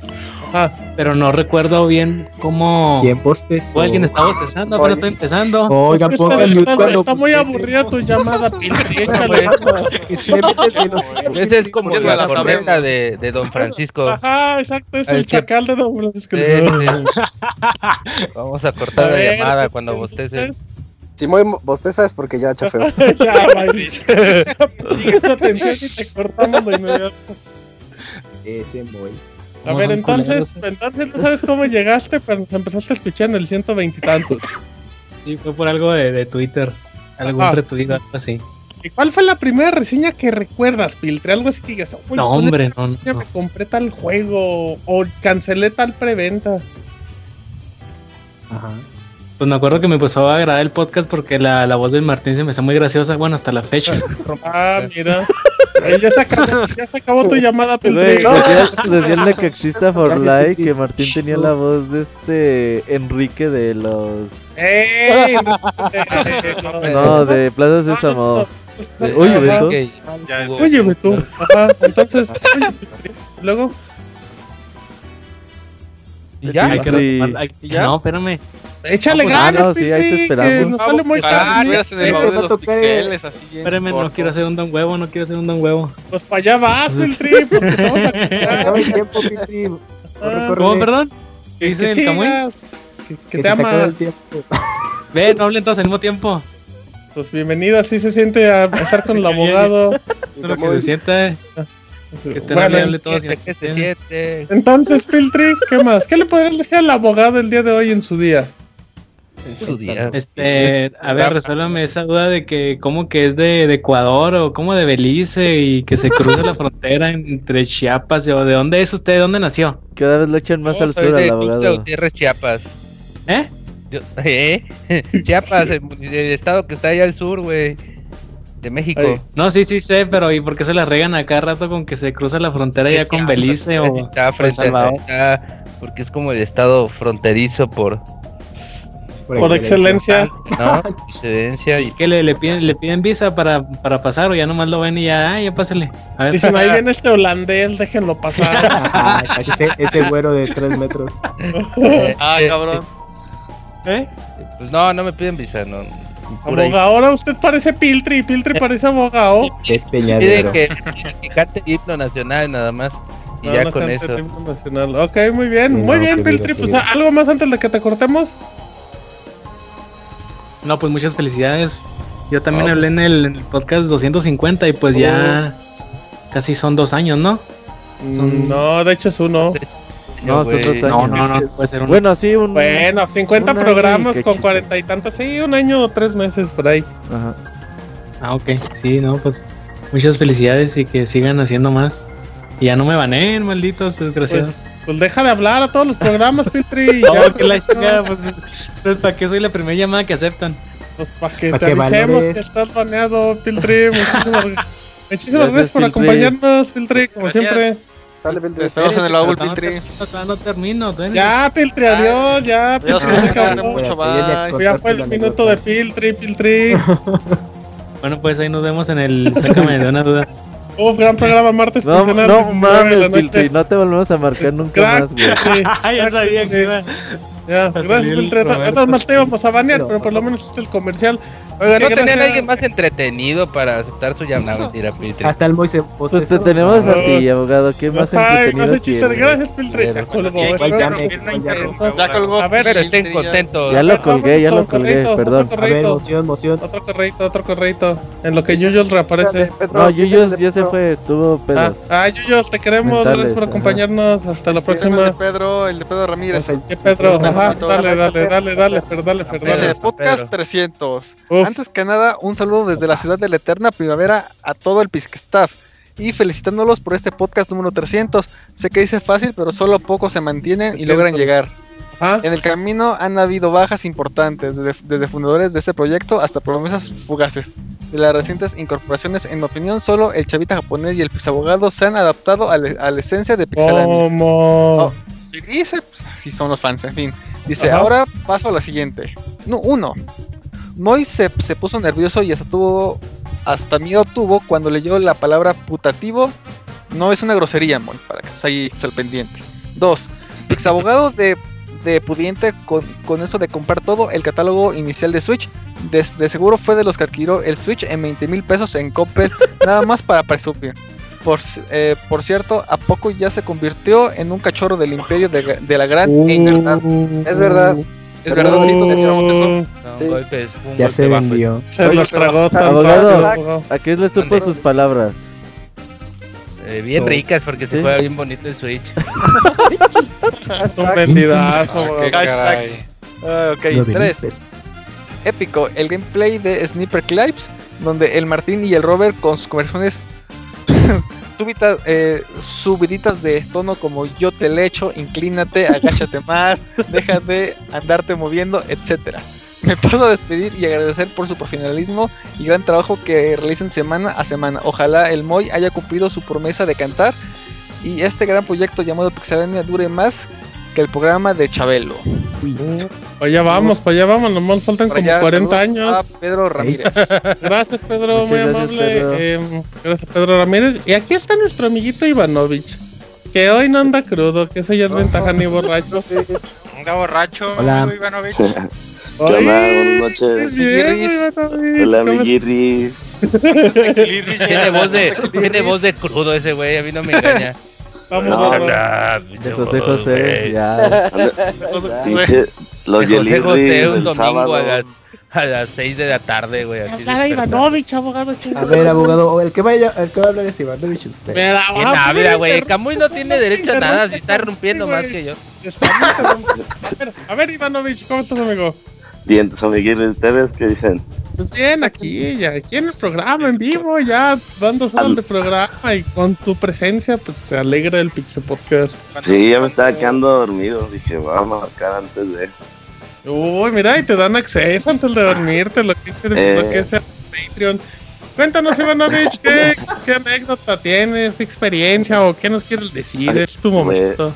[SPEAKER 15] Pero no recuerdo bien cómo.
[SPEAKER 5] ¿Quién bostezó?
[SPEAKER 15] O alguien está bostezando, pero estoy empezando.
[SPEAKER 1] Oiga, está, está, muy aburrida tu llamada. Échale,
[SPEAKER 8] Ese es como la corneta de, de Don Francisco.
[SPEAKER 1] Ajá, exacto, es el, chacal de Don Francisco.
[SPEAKER 8] Vamos a cortar la llamada cuando bosteces.
[SPEAKER 5] Si muy bosteza es porque ya chafeo.
[SPEAKER 1] ya, Mauricio. atención y te cortamos de inmediato.
[SPEAKER 15] Ese muy.
[SPEAKER 1] A ver, entonces, entonces no sabes cómo llegaste, pero se empezaste a escuchar en el 120 y tantos.
[SPEAKER 15] Sí, fue por algo de, de Twitter, algún retweet, algo así.
[SPEAKER 1] ¿Y cuál fue la primera reseña que recuerdas, Piltre? Algo así que digas,
[SPEAKER 15] no, hombre, no, no.
[SPEAKER 1] me compré tal juego o cancelé tal preventa.
[SPEAKER 15] Ajá. Pues me acuerdo que me empezó a agradar el podcast porque la, la voz del Martín se me hizo muy graciosa, bueno, hasta la fecha.
[SPEAKER 1] ah, mira. ya, se acabó, ya se acabó tu llamada,
[SPEAKER 3] Piltre. Decirle que exista For Life, que Martín tenía la voz de este Enrique de los...
[SPEAKER 1] ¡Ey!
[SPEAKER 3] no, de Plaza Sésamo. Oye, Beto.
[SPEAKER 1] Oye, Beto. Ajá, entonces, oye, luego.
[SPEAKER 15] ¿Y ya? Hay que retomar, hay, ¿Ya? No, espérame.
[SPEAKER 1] Échale
[SPEAKER 3] pues,
[SPEAKER 1] ganas,
[SPEAKER 3] ah, no, sí, ahí te esperamos.
[SPEAKER 1] nos sale muy caro.
[SPEAKER 15] Espérame, no quiero hacer un don huevo, no quiero hacer un don huevo.
[SPEAKER 1] Pues para allá vas, Piltri, porque estamos aquí.
[SPEAKER 15] ¿Cómo, perdón? ¿Qué dice el Camuy?
[SPEAKER 1] Que, te ama.
[SPEAKER 15] Ve, no hablen todos al mismo tiempo.
[SPEAKER 1] Pues bienvenido, así se siente a estar con el abogado.
[SPEAKER 15] Lo que se siente. Que este bueno, hable todos que se siente.
[SPEAKER 1] Entonces, Piltri, ¿qué más? ¿Qué le podrías decir al abogado el día de hoy en su día?
[SPEAKER 15] En su día. Este, a ver, resuélvame esa duda de que cómo que es de, de, Ecuador o cómo de Belice y que se cruza la frontera entre Chiapas o de dónde es usted, de dónde nació.
[SPEAKER 3] Cada vez lo echan más al sur al abogado.
[SPEAKER 8] Gutiérrez, Chiapas.
[SPEAKER 15] ¿Eh?
[SPEAKER 8] Yo, ¿Eh? Chiapas, el, el, estado que está allá al sur, güey. De México. Ay.
[SPEAKER 15] No, sí, sí sé, pero ¿y por qué se la regan a cada rato con que se cruza la frontera ya con Belice o
[SPEAKER 8] está frente Salvador? Está, porque es como el estado fronterizo por
[SPEAKER 1] por, por excelencia.
[SPEAKER 8] No, excelencia.
[SPEAKER 15] Y que le, le, piden, le piden visa para, para pasar o ya nomás lo ven y ya, ah, ya pásale.
[SPEAKER 1] A ver, Dicen, ahí viene este holandés, déjenlo pasar.
[SPEAKER 15] ese, ese güero de 3 metros.
[SPEAKER 13] ah, cabrón.
[SPEAKER 1] ¿Eh?
[SPEAKER 8] Pues no, no me piden visa, no.
[SPEAKER 1] Abogado, ahora usted parece Piltri Piltri parece abogado.
[SPEAKER 15] Es peñadero.
[SPEAKER 8] Que, que cante himno nacional nada más. Y no, ya no con eso.
[SPEAKER 1] Nacional. Ok, muy bien, no, muy bien, Piltri. Pues algo más antes de que te cortemos.
[SPEAKER 15] No, pues muchas felicidades. Yo también hablé en el, en el, podcast 250 y pues oh. ya casi son dos años, ¿no?
[SPEAKER 1] Son... No, de hecho es uno.
[SPEAKER 3] No, son dos años.
[SPEAKER 15] No, no, no, puede ser uno.
[SPEAKER 3] Bueno, sí, un.
[SPEAKER 1] Bueno, 50 un programas con cuarenta y tantos. Sí, un año o tres meses por ahí.
[SPEAKER 15] Ajá. Ah, ok. Sí, no, pues muchas felicidades y que sigan haciendo más. Y ya no me baneen, malditos desgraciados.
[SPEAKER 1] Pues, pues deja de hablar a todos los programas, Piltri.
[SPEAKER 15] no, ya, que la chingada, pues, ¿para qué soy la primera llamada que aceptan?
[SPEAKER 1] Pues para que ¿Pa te que avisemos valores? que estás baneado, Piltri. Muchísimas, muchísimas gracias por acompañarnos, Piltri, como gracias. siempre.
[SPEAKER 13] Dale, Piltri. Esperamos en el baúl, Piltri.
[SPEAKER 15] No, no termino.
[SPEAKER 1] Ya, Piltri, adiós. Ya, Piltri. Mucho, ya fue el minuto de Piltri, Piltri.
[SPEAKER 15] bueno, pues ahí nos vemos en el Sácame de una duda.
[SPEAKER 1] Uf, gran programa martes
[SPEAKER 3] No, no mames, Piltri, no te volvemos a marcar nunca Crack, más, güey.
[SPEAKER 1] Sí.
[SPEAKER 15] ya sabía que iba.
[SPEAKER 1] Ya, gracias, Piltri. Esto más te íbamos a banear, pero por lo menos este el comercial.
[SPEAKER 8] Oiga, ¿no tenían a alguien más entretenido para aceptar su llamada? No. Mentira, Piltri.
[SPEAKER 15] Hasta el Moise.
[SPEAKER 3] Pues te tenemos a ti, abogado. ¿Qué más
[SPEAKER 1] Ay, no sé. Gracias, Piltri. Ya
[SPEAKER 8] colgó. Ya colgó. A ver, pero estén contentos.
[SPEAKER 3] Ya lo colgué, ya lo colgué, perdón.
[SPEAKER 1] A ver, emoción, emoción. Otro correito, otro correito. En lo que Yuyos reaparece.
[SPEAKER 3] No, Yuyos ya se fue, tuvo pedos.
[SPEAKER 1] Ah, Yuyos, te queremos. Gracias por acompañarnos. Hasta la próxima.
[SPEAKER 13] El de Pedro, el de Pedro Ramírez.
[SPEAKER 1] ¿Qué Pedro? Ajá, dale, dale, dale, dale, dale, dale.
[SPEAKER 13] Podcast 300. Antes que nada, un saludo desde la ciudad de la eterna primavera a todo el Pisc Staff y felicitándolos por este podcast número 300. Sé que dice fácil, pero solo pocos se mantienen y logran llegar. ¿Ah? En el camino han habido bajas importantes, desde, desde, fundadores de este proyecto hasta promesas fugaces. De las recientes incorporaciones, en mi opinión, solo el chavita japonés y el abogado se han adaptado a, le, a la esencia de Pixelania.
[SPEAKER 1] ¿Cómo?
[SPEAKER 13] Oh, si dice, pues así son los fans, en fin. Dice, Ajá. ahora paso a la siguiente. No, uno, Moy se, se, puso nervioso y hasta tuvo hasta miedo tuvo cuando leyó la palabra putativo. No es una grosería, Moy, para que estés ahí al pendiente. Dos, ex abogado de, de pudiente con, con, eso de comprar todo el catálogo inicial de Switch. De, de seguro fue de los que adquirió el Switch en 20 mil pesos en Coppel, nada más para presumir. Por, eh, por, cierto, ¿a poco ya se convirtió en un cachorro del imperio de, de la gran
[SPEAKER 5] uh, Es verdad.
[SPEAKER 2] ¿Es verdad, que teníamos eso?
[SPEAKER 6] ya se vendió.
[SPEAKER 3] Se los tragó Abogado, ¿a qué le supo sus palabras?
[SPEAKER 8] Eh, bien ricas porque se juega bien bonito el Switch.
[SPEAKER 1] Son vendidas.
[SPEAKER 13] Uh, ok, tres. Épico, el gameplay de Sniper Clips, donde el Martín y el Robert con sus conversaciones súbitas, eh, subiditas de tono como yo te le echo, inclínate, agáchate más, deja de andarte moviendo, etcétera. Me paso a despedir y agradecer por su profesionalismo y gran trabajo que realizan semana a semana. Ojalá el Moy haya cumplido su promesa de cantar y este gran proyecto llamado Pixelania dure más que el programa de Chabelo.
[SPEAKER 1] Para allá vamos, para allá vamos, nomás faltan como 40 años.
[SPEAKER 13] A Pedro Ramírez.
[SPEAKER 1] gracias Pedro, muy amable. Em, gracias Pedro Ramírez. Y aquí está nuestro amiguito Ivanovich. Que hoy no anda crudo, que eso ya es ventaja ni borracho.
[SPEAKER 14] Anda borracho,
[SPEAKER 6] Hola.
[SPEAKER 14] Ivanovich.
[SPEAKER 16] ¿Qué onda? Buenas noches. Hola, amiguirris.
[SPEAKER 8] Tiene voz de, tiene voz de crudo ese güey, a mí no me engaña.
[SPEAKER 1] Vamos,
[SPEAKER 16] No,
[SPEAKER 1] vamos.
[SPEAKER 3] De José José, ya.
[SPEAKER 16] Pinche, los
[SPEAKER 8] De José un domingo
[SPEAKER 16] sábado.
[SPEAKER 8] a las, a las 6 de la tarde, güey. despertar.
[SPEAKER 1] Ivanovich, abogado.
[SPEAKER 6] A ver, abogado, el que vaya, el que va a hablar es Ivanovich usted.
[SPEAKER 1] Mira,
[SPEAKER 8] ¿Quién
[SPEAKER 1] ah,
[SPEAKER 8] habla, güey?
[SPEAKER 1] interrumpe,
[SPEAKER 8] Camuy no tiene derecho a nada, si está rompiendo más que yo.
[SPEAKER 1] A ver, a ver, Ivanovich, ¿cómo estás, amigo?
[SPEAKER 16] Bien, tus amiguirris, ¿ustedes qué dicen?
[SPEAKER 1] Pues bien, aquí, ya, aquí en el programa, en vivo, ya dando horas de programa y con tu presencia, pues se alegra el Pixel Podcast.
[SPEAKER 16] Sí, ya me estaba quedando dormido. Dije, vamos a marcar antes de.
[SPEAKER 1] Uy, mira, y te dan acceso antes de dormirte, lo que es, el-
[SPEAKER 16] Eh.
[SPEAKER 1] lo que es el Patreon. Cuéntanos, Ivanovich, ¿qué, ¿qué anécdota tienes, qué experiencia o qué nos quieres decir? Es tu momento.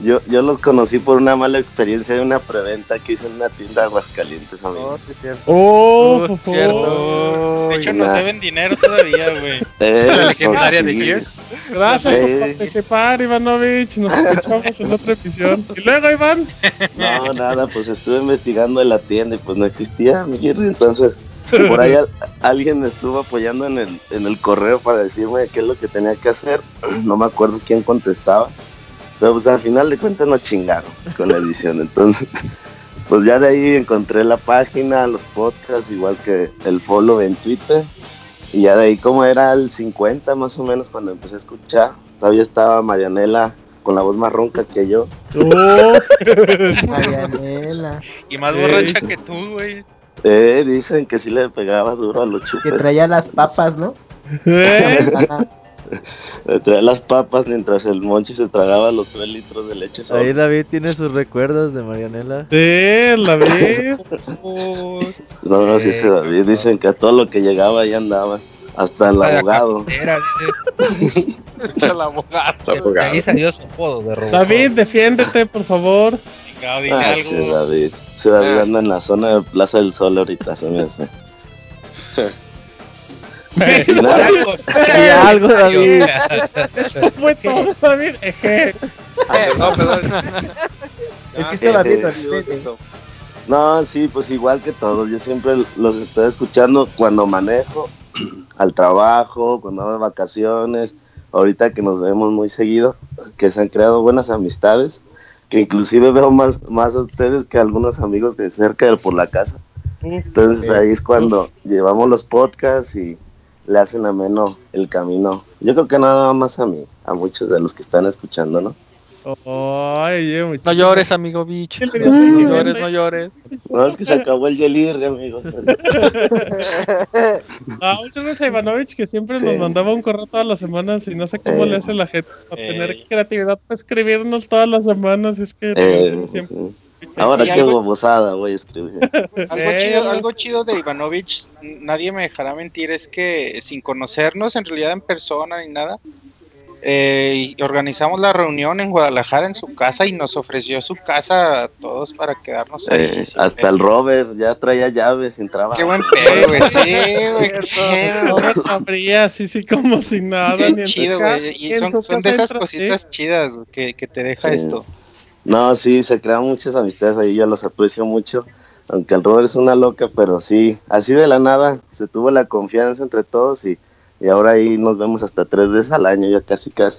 [SPEAKER 16] Yo, yo los conocí por una mala experiencia de una preventa que hice en una tienda de Aguascalientes, amigo.
[SPEAKER 1] Oh,
[SPEAKER 14] Oh,
[SPEAKER 1] por favor.
[SPEAKER 14] cierto. De hecho, nos
[SPEAKER 16] Nah.
[SPEAKER 14] deben dinero todavía, güey.
[SPEAKER 16] Eh,
[SPEAKER 2] La legendaria de. Gears.
[SPEAKER 1] Gracias
[SPEAKER 16] Sí.
[SPEAKER 1] por participar, Ivanovich. Nos escuchamos en otra emisión. Y luego, Iván.
[SPEAKER 16] No, nada, pues estuve investigando en la tienda y pues no existía mi Jerry, entonces por ahí al- alguien estuvo apoyando en el, en el correo para decirme qué es lo que tenía que hacer, no me acuerdo quién contestaba, pero pues al final de cuentas no chingaron con la edición, entonces pues ya de ahí encontré la página, los podcasts, igual que el follow en Twitter, y ya de ahí como era el 50 más o menos cuando empecé a escuchar, todavía estaba Marianela con la voz más ronca que yo.
[SPEAKER 1] Oh.
[SPEAKER 6] Marianela.
[SPEAKER 14] Y más borracha que tú, güey.
[SPEAKER 16] Eh, dicen que sí le pegaba duro a los
[SPEAKER 6] Que
[SPEAKER 16] chupes.
[SPEAKER 6] traía las papas, ¿no?
[SPEAKER 1] ¿Eh?
[SPEAKER 16] Le traía las papas mientras el Monchi se tragaba los 3 litros de leche.
[SPEAKER 3] Ahí David tiene sus recuerdos de Marianela.
[SPEAKER 1] Sí, la vi.
[SPEAKER 16] No, no, sí, ese David. Dicen que a todo lo que llegaba ahí andaba. Hasta el abogado.
[SPEAKER 8] dice.
[SPEAKER 14] El abogado.
[SPEAKER 8] Ahí salió su apodo de.
[SPEAKER 1] David, defiéndete, por favor.
[SPEAKER 16] Ah,
[SPEAKER 14] algo.
[SPEAKER 16] ese David. Ese David anda en la zona de Plaza del Sol ahorita, se me hace. Y
[SPEAKER 3] algo, David.
[SPEAKER 1] Eso fue todo, David. Eje.
[SPEAKER 4] No, perdón.
[SPEAKER 6] Es que estaba bien
[SPEAKER 16] eh, No, sí, pues igual que todos. Yo siempre los estoy escuchando cuando manejo, al trabajo, cuando hago vacaciones. Ahorita que nos vemos muy seguido, que se han creado buenas amistades, que inclusive veo más, más a ustedes que a algunos amigos de cerca de por la casa. Entonces ahí es cuando llevamos los podcasts y le hacen ameno el camino. Yo creo que nada más a mí, a muchos de los que están escuchando, ¿no?
[SPEAKER 1] Ay, oye,
[SPEAKER 14] No llores, amigo bitch.
[SPEAKER 1] ¿Qué le
[SPEAKER 14] No llores, no llores.
[SPEAKER 16] No, es que se acabó el Yelirri, amigos.
[SPEAKER 1] Ah, un saludo a Ivanovich que siempre
[SPEAKER 16] Sí.
[SPEAKER 1] nos mandaba un correo todas las semanas y no sé cómo
[SPEAKER 16] Eh.
[SPEAKER 1] le hace la gente para
[SPEAKER 14] Eh.
[SPEAKER 1] tener creatividad para escribirnos todas las semanas. Es que
[SPEAKER 16] Eh,
[SPEAKER 1] siempre.
[SPEAKER 16] sí. Ahora qué
[SPEAKER 14] algo-
[SPEAKER 16] babosada voy a escribir.
[SPEAKER 14] Algo chido, algo chido de Ivanovich, nadie me dejará mentir, es que sin conocernos en realidad en persona ni nada, eh, organizamos la reunión en Guadalajara en su casa y nos ofreció su casa a todos para quedarnos ahí.
[SPEAKER 16] Eh,
[SPEAKER 14] sin
[SPEAKER 16] hasta el Robert ya traía llaves sin trabajo.
[SPEAKER 14] Qué buen pedo, güey. Sí, güey.
[SPEAKER 1] No sabría, así, sí, como si nada. ni
[SPEAKER 14] Qué
[SPEAKER 1] en
[SPEAKER 14] chido, güey. Y
[SPEAKER 1] ni
[SPEAKER 14] son, de esas cositas chidas que, que te deja
[SPEAKER 16] Sí.
[SPEAKER 14] esto.
[SPEAKER 16] No, sí, se crean muchas amistades ahí, yo los aprecio mucho. Aunque el Robert es una loca, pero sí, así de la nada se tuvo la confianza entre todos y, y ahora ahí nos vemos hasta tres veces al año, ya casi casi.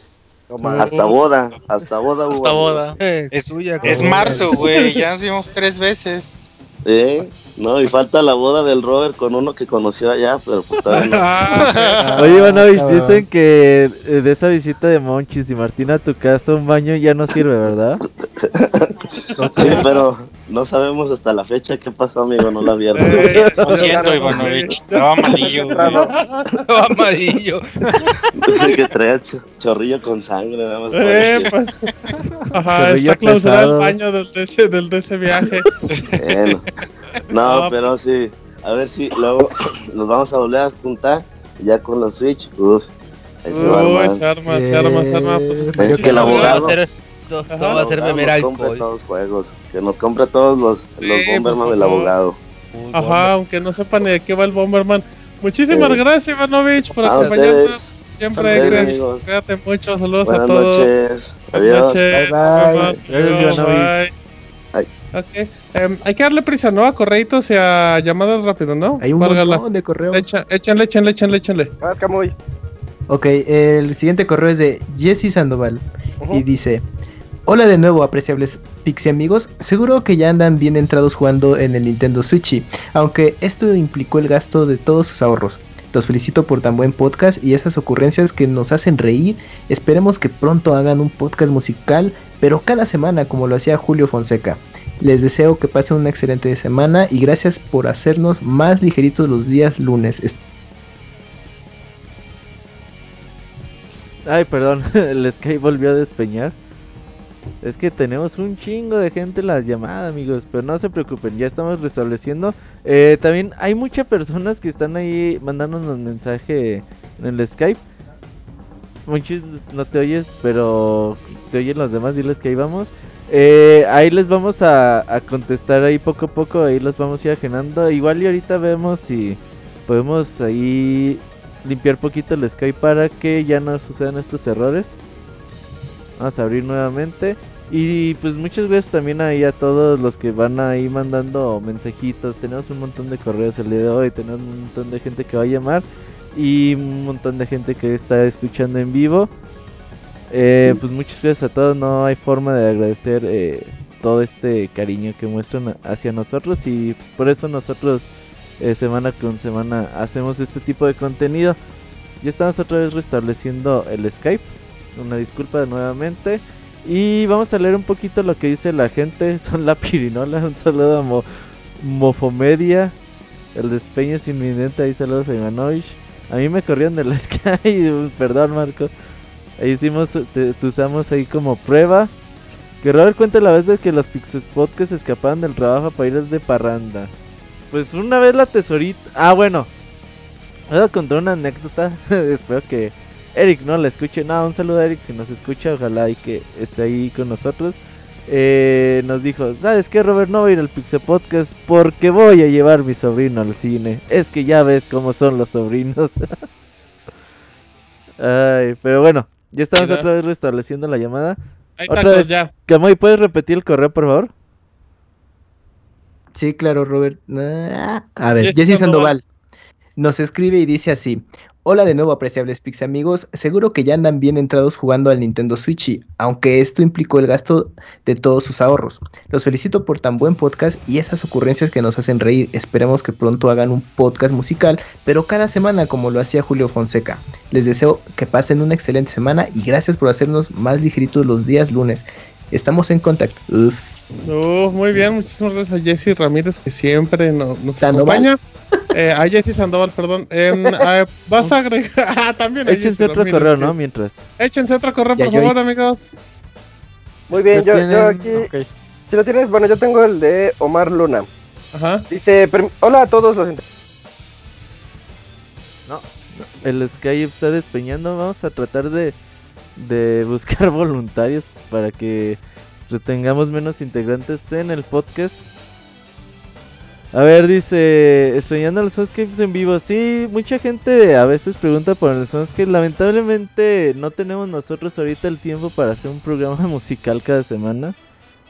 [SPEAKER 16] hasta boda, hasta boda
[SPEAKER 14] Hasta boda. Es, es marzo, güey. Ya nos vimos tres veces.
[SPEAKER 16] ¿Eh? No, y falta la boda del Robert con uno que conoció allá, pero pues todavía
[SPEAKER 3] no. Oye, Ivanovich, dicen que de esa visita de Monchis y Martina a tu casa un baño ya no sirve, ¿verdad?
[SPEAKER 16] Sí, pero no sabemos hasta la fecha qué pasó, amigo, no la vieron.
[SPEAKER 14] Eh, lo siento, Ivanovich, estaba amarillo. Estaba
[SPEAKER 8] amarillo.
[SPEAKER 16] Dice que traía chorrillo con sangre, nada más. Eh, pues.
[SPEAKER 1] Ajá, está clausurado el baño del de, ese, del de ese viaje.
[SPEAKER 16] Bueno. No, pero sí. A ver si luego nos vamos a volver a juntar ya con la Switch. Uf.
[SPEAKER 1] Ahí se, va se arma, se arma, se arma.
[SPEAKER 16] Pues, que el abogado
[SPEAKER 8] no, va a hacer beber
[SPEAKER 16] alcohol. Que nos compre todos los juegos. Que nos compre todos los, los Bomberman del abogado.
[SPEAKER 1] Ajá, aunque no sepan ni de qué va el Bomberman. Muchísimas gracias, Ivanovich, por acompañarnos. Siempre, gracias. Cuídate mucho. Saludos
[SPEAKER 16] a
[SPEAKER 1] todos.
[SPEAKER 16] Buenas noches. Adiós.
[SPEAKER 1] Bye, bye. bye. bye. Ok. Um, hay que darle prisa, ¿no? A correitos y a llamadas rápido, ¿no?
[SPEAKER 6] Hay un montón de correos.
[SPEAKER 1] Echa, échenle, échenle, échenle, échenle.
[SPEAKER 5] Vas, Camuy.
[SPEAKER 6] Ok, el siguiente correo es de Jesse Sandoval. Uh -huh. Y dice: Hola de nuevo, apreciables Pixie amigos. Seguro que ya andan bien entrados jugando en el Nintendo Switch, aunque esto implicó el gasto de todos sus ahorros. Los felicito por tan buen podcast y esas ocurrencias que nos hacen reír. Esperemos que pronto hagan un podcast musical, pero cada semana como lo hacía Julio Fonseca. Les deseo que pasen una excelente semana y gracias por hacernos más ligeritos los días lunes.
[SPEAKER 3] Ay, perdón, el Sky volvió a despeñar. Es que tenemos un chingo de gente en la llamada, amigos. Pero no se preocupen, ya estamos restableciendo. Eh, también hay muchas personas que están ahí mandándonos mensaje en el Skype. Muchos no te oyes, pero te oyen los demás. Diles que ahí vamos. Eh, ahí les vamos a, contestar ahí poco a poco. Ahí los vamos a ir ajenando. Igual y ahorita vemos si podemos ahí limpiar poquito el Skype para que ya no sucedan estos errores. Vamos a abrir nuevamente. Y pues muchas veces también ahí a todos los que van ahí mandando mensajitos. Tenemos un montón de correos el día de hoy. Tenemos un montón de gente que va a llamar. Y un montón de gente que está escuchando en vivo. Eh, pues muchas gracias a todos. No hay forma de agradecer eh, todo este cariño que muestran hacia nosotros. Y pues, por eso nosotros eh, semana con semana hacemos este tipo de contenido. Ya estamos otra vez restableciendo el Skype. Una disculpa nuevamente. Y vamos a leer un poquito lo que dice la gente. Son la pirinola. Un saludo a Mo Mofomedia. El despeño es inminente. Ahí saludos a Ivanovich. A mí me corrieron de la Sky. Perdón, Marco. Ahí hicimos, te, usamos ahí como prueba. Que Robert cuenta la vez de que los Pixel Podcasts escapaban del trabajo para ir de parranda. Pues una vez la tesorita. Ah, bueno. Voy a contar una anécdota. Espero que Eric no la escuche. No, un saludo a Eric si nos escucha. Ojalá y que esté ahí con nosotros. Eh, nos dijo: ¿Sabes qué, Robert? No voy a ir al Pixel Podcast porque voy a llevar a mi sobrino al cine. Es que ya ves cómo son los sobrinos. Ay, pero bueno, ya estamos otra vez restableciendo la llamada.
[SPEAKER 1] Ahí otra vez, ya.
[SPEAKER 3] Camoy, ¿puedes repetir el correo, por favor?
[SPEAKER 6] Sí, claro, Robert. A ver, Jesse Sandoval nos escribe y dice así: Hola de nuevo, apreciables Pix amigos. Seguro que ya andan bien entrados jugando al Nintendo Switch, aunque esto implicó el gasto de todos sus ahorros. Los felicito por tan buen podcast y esas ocurrencias que nos hacen reír. Esperemos que pronto hagan un podcast musical, pero cada semana como lo hacía Julio Fonseca. Les deseo que pasen una excelente semana y gracias por hacernos más ligeritos los días lunes. Estamos en contacto. Uf.
[SPEAKER 1] Uh, muy bien, muchísimas gracias a Jesse Ramírez que siempre nos, nos acompaña. Eh, a Jesse Sandoval, perdón. Eh, eh, vas a agregar. Ah, también.
[SPEAKER 3] Échense otro Ramírez, correo, ¿no? Mientras.
[SPEAKER 1] Échense otro correo, por favor, amigos.
[SPEAKER 5] Muy bien, yo, yo, aquí. Okay. Si lo tienes, bueno, yo tengo el de Omar Luna.
[SPEAKER 1] Ajá.
[SPEAKER 5] Dice: Hola a todos los.
[SPEAKER 3] No, el Skype está despeñando. Vamos a tratar de, de buscar voluntarios para que tengamos menos integrantes en el podcast. A ver, dice, extrañando los Soundscapes en vivo. Sí, mucha gente a veces pregunta por el Soundscape. Lamentablemente no tenemos nosotros ahorita el tiempo para hacer un programa musical cada semana.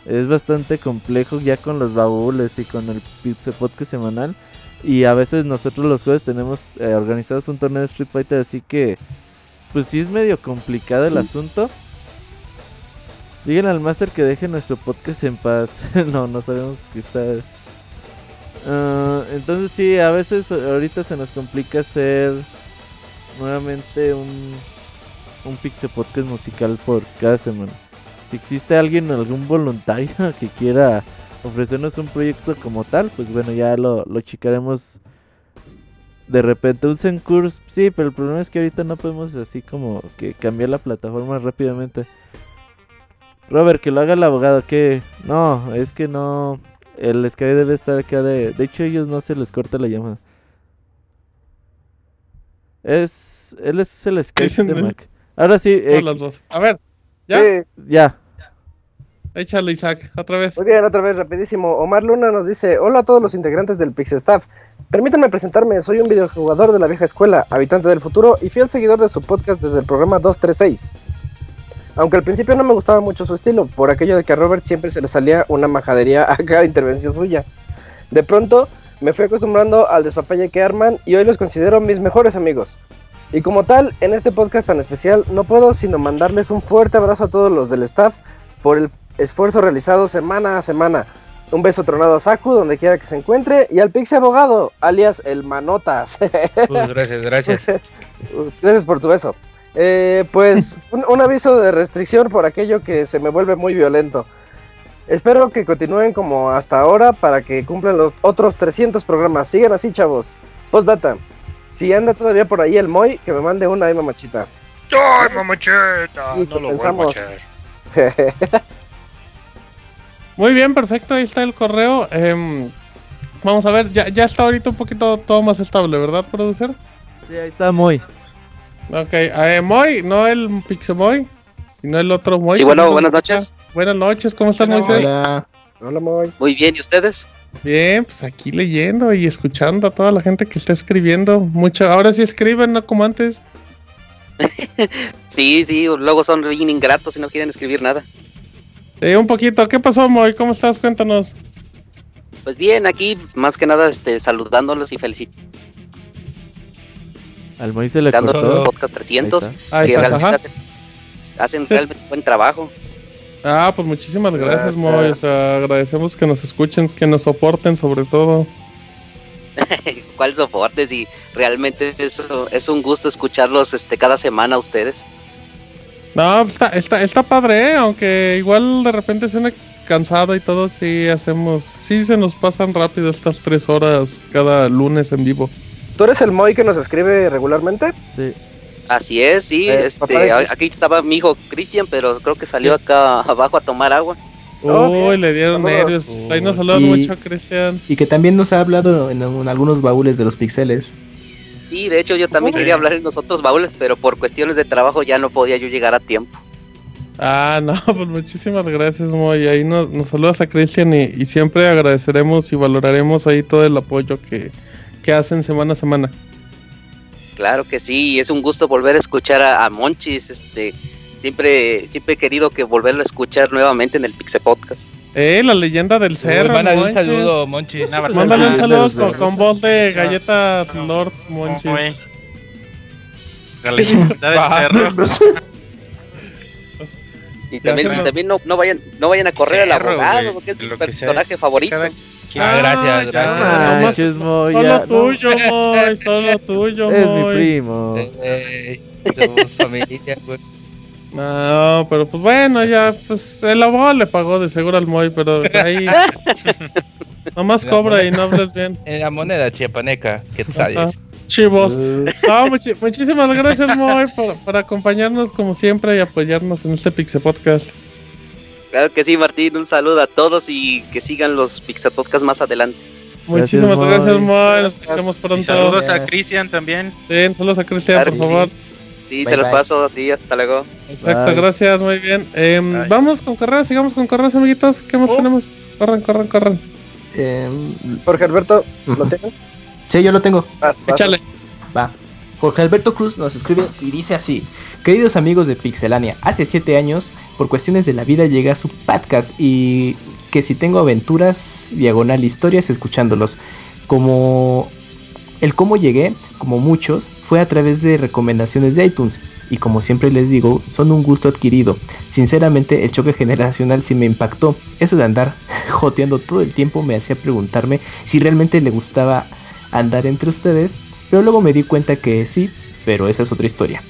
[SPEAKER 3] Es bastante complejo ya con los baúles y con el Pizza Podcast semanal. Y a veces nosotros los jueves tenemos eh, organizados un torneo de Street Fighter, así que pues sí es medio complicado el asunto. Díganle al Master que deje nuestro podcast en paz. no, no sabemos que está. Ah, entonces sí, a veces ahorita se nos complica hacer nuevamente un, un Pixel Podcast musical por cada semana. Si existe alguien, algún voluntario que quiera ofrecernos un proyecto como tal, pues bueno, ya lo, lo chicaremos de repente un Zencurs, sí, pero el problema es que ahorita no podemos así como que cambiar la plataforma rápidamente. Robert, que lo haga el abogado, que no, es que no, el Sky debe estar acá de, de hecho ellos no se les corta la llamada. Es, él es el Sky de Mac. Ahora sí.
[SPEAKER 1] Eh, A ver, ¿ya?
[SPEAKER 3] Ya.
[SPEAKER 1] Échale, Isaac, otra vez.
[SPEAKER 5] Muy bien, otra vez, rapidísimo. Omar Luna nos dice: Hola a todos los integrantes del Pixel Staff. Permítanme presentarme, soy un videojugador de la vieja escuela, habitante del futuro y fiel seguidor de su podcast desde el programa 236. Aunque al principio no me gustaba mucho su estilo, por aquello de que a Robert siempre se le salía una majadería a cada intervención suya. De pronto, me fui acostumbrando al despapalle que arman y hoy los considero mis mejores amigos. Y como tal, en este podcast tan especial, no puedo sino mandarles un fuerte abrazo a todos los del staff por el esfuerzo realizado semana a semana. Un beso tronado a Saku, donde quiera que se encuentre, y al Pixie Abogado, alias el Manotas.
[SPEAKER 8] Pues gracias, gracias.
[SPEAKER 5] gracias por tu beso. Eh, pues un, aviso de restricción por aquello que se me vuelve muy violento. Espero que continúen como hasta ahora para que cumplan los otros 300 programas. Sigan así, chavos. Postdata. Si anda todavía por ahí el Moy, que me mande una ahí, mamachita.
[SPEAKER 8] ¡Ay, mamachita! No lo pensamos.
[SPEAKER 1] Muy bien, perfecto, ahí está el correo. Em, vamos a ver, ya, ya está ahorita un poquito todo más estable, ¿verdad, producer?
[SPEAKER 3] Sí, ahí está Moy.
[SPEAKER 1] Ok, eh, Moy, no el Pixemoy, sino el otro Moy.
[SPEAKER 17] Sí, bueno, buenas noches.
[SPEAKER 1] Buenas noches, ¿cómo están, Moisés?
[SPEAKER 5] Hola. Hola, Moy.
[SPEAKER 17] Muy bien, ¿y ustedes?
[SPEAKER 1] Bien, pues aquí leyendo y escuchando a toda la gente que está escribiendo. Mucho, ahora sí escriben, no como antes.
[SPEAKER 17] sí, sí, luego son bien ingratos y no quieren escribir nada.
[SPEAKER 1] Eh, un poquito, ¿qué pasó, Moy? ¿Cómo estás? Cuéntanos.
[SPEAKER 17] Pues bien, aquí más que nada este, saludándolos y felicitando.
[SPEAKER 3] Al Moy se le cortó.
[SPEAKER 17] podcast 300, que realmente hacen, realmente buen trabajo.
[SPEAKER 1] Ah, pues muchísimas gracias, Moy. O sea, agradecemos que nos escuchen, que nos soporten sobre todo.
[SPEAKER 17] ¿Cuál soporte? Si realmente eso es un gusto escucharlos este cada semana a ustedes.
[SPEAKER 1] No, está, está, está padre, ¿eh? aunque igual de repente suena cansado y todo, sí hacemos, sí se nos pasan rápido estas tres horas cada lunes en vivo.
[SPEAKER 5] ¿Tú eres el Moy que nos escribe regularmente?
[SPEAKER 3] Sí.
[SPEAKER 17] Así es, sí, eh, este, aquí estaba mi hijo Cristian, pero creo que salió acá abajo a tomar agua.
[SPEAKER 1] Uy, le dieron nervios. Pues, ahí nos saludan mucho, Cristian.
[SPEAKER 6] Y que también nos ha hablado en, en algunos baúles de los pixeles.
[SPEAKER 17] Sí, de hecho yo también quería hablar en los otros baúles, pero por cuestiones de trabajo ya no podía yo llegar a tiempo.
[SPEAKER 1] Ah, no, pues muchísimas gracias, Moy. Ahí nos, saludas a Cristian y, siempre agradeceremos y valoraremos ahí todo el apoyo que, hacen semana a semana.
[SPEAKER 17] Claro que sí, es un gusto volver a escuchar a, Monchis. Este, siempre, siempre he querido que volverlo a escuchar nuevamente en el Pixel Podcast.
[SPEAKER 1] Eh, la leyenda del cerro.
[SPEAKER 8] Mándale un saludo, Monchi.
[SPEAKER 1] Mándale un saludo con, voz de galletas Lords, Monchi.
[SPEAKER 7] La leyenda del cerro.
[SPEAKER 17] y también, también no, no, vayan, no vayan a correr al abogado, porque es mi personaje favorito.
[SPEAKER 8] Ah, gracias, gracias.
[SPEAKER 1] solo tuyo, Moy, solo tuyo,
[SPEAKER 3] Es mi primo.
[SPEAKER 8] Eh, somos familia, güey.
[SPEAKER 1] No, pero pues bueno, ya, pues el abogado le pagó de seguro al Moy, pero ahí. nomás cobra y no hables bien.
[SPEAKER 8] En la moneda chiapaneca, que sabes.
[SPEAKER 1] Chivos. Uh. muchísimas gracias, Moy, por, acompañarnos como siempre y apoyarnos en este Pixel Podcast.
[SPEAKER 17] Claro que sí, Martín. Un saludo a todos y que sigan los Pixel Podcast más adelante.
[SPEAKER 1] Muchísimas gracias, Moy. Nos escuchamos pronto.
[SPEAKER 7] saludos a Cristian también.
[SPEAKER 1] Sí, saludos a Cristian, por favor.
[SPEAKER 17] Sí, se los paso, sí, hasta luego.
[SPEAKER 1] Exacto, gracias, muy bien. Em, vamos con carreras, sigamos con carreras, amiguitos. ¿Qué más oh. tenemos? Corran, corran, corran.
[SPEAKER 5] Eh, Jorge Alberto, ¿lo tengo?
[SPEAKER 6] Sí, yo lo tengo.
[SPEAKER 1] Échale.
[SPEAKER 6] Va. Jorge Alberto Cruz nos escribe y dice así: Queridos amigos de Pixelania, hace 7 años, por cuestiones de la vida, llegué a su podcast y que si tengo aventuras, diagonal historias, escuchándolos. Como El cómo llegué, como muchos, fue a través de recomendaciones de iTunes y como siempre les digo, son un gusto adquirido. Sinceramente, el choque generacional sí me impactó. Eso de andar joteando todo el tiempo me hacía preguntarme si realmente le gustaba andar entre ustedes, pero luego me di cuenta que sí, pero esa es otra historia.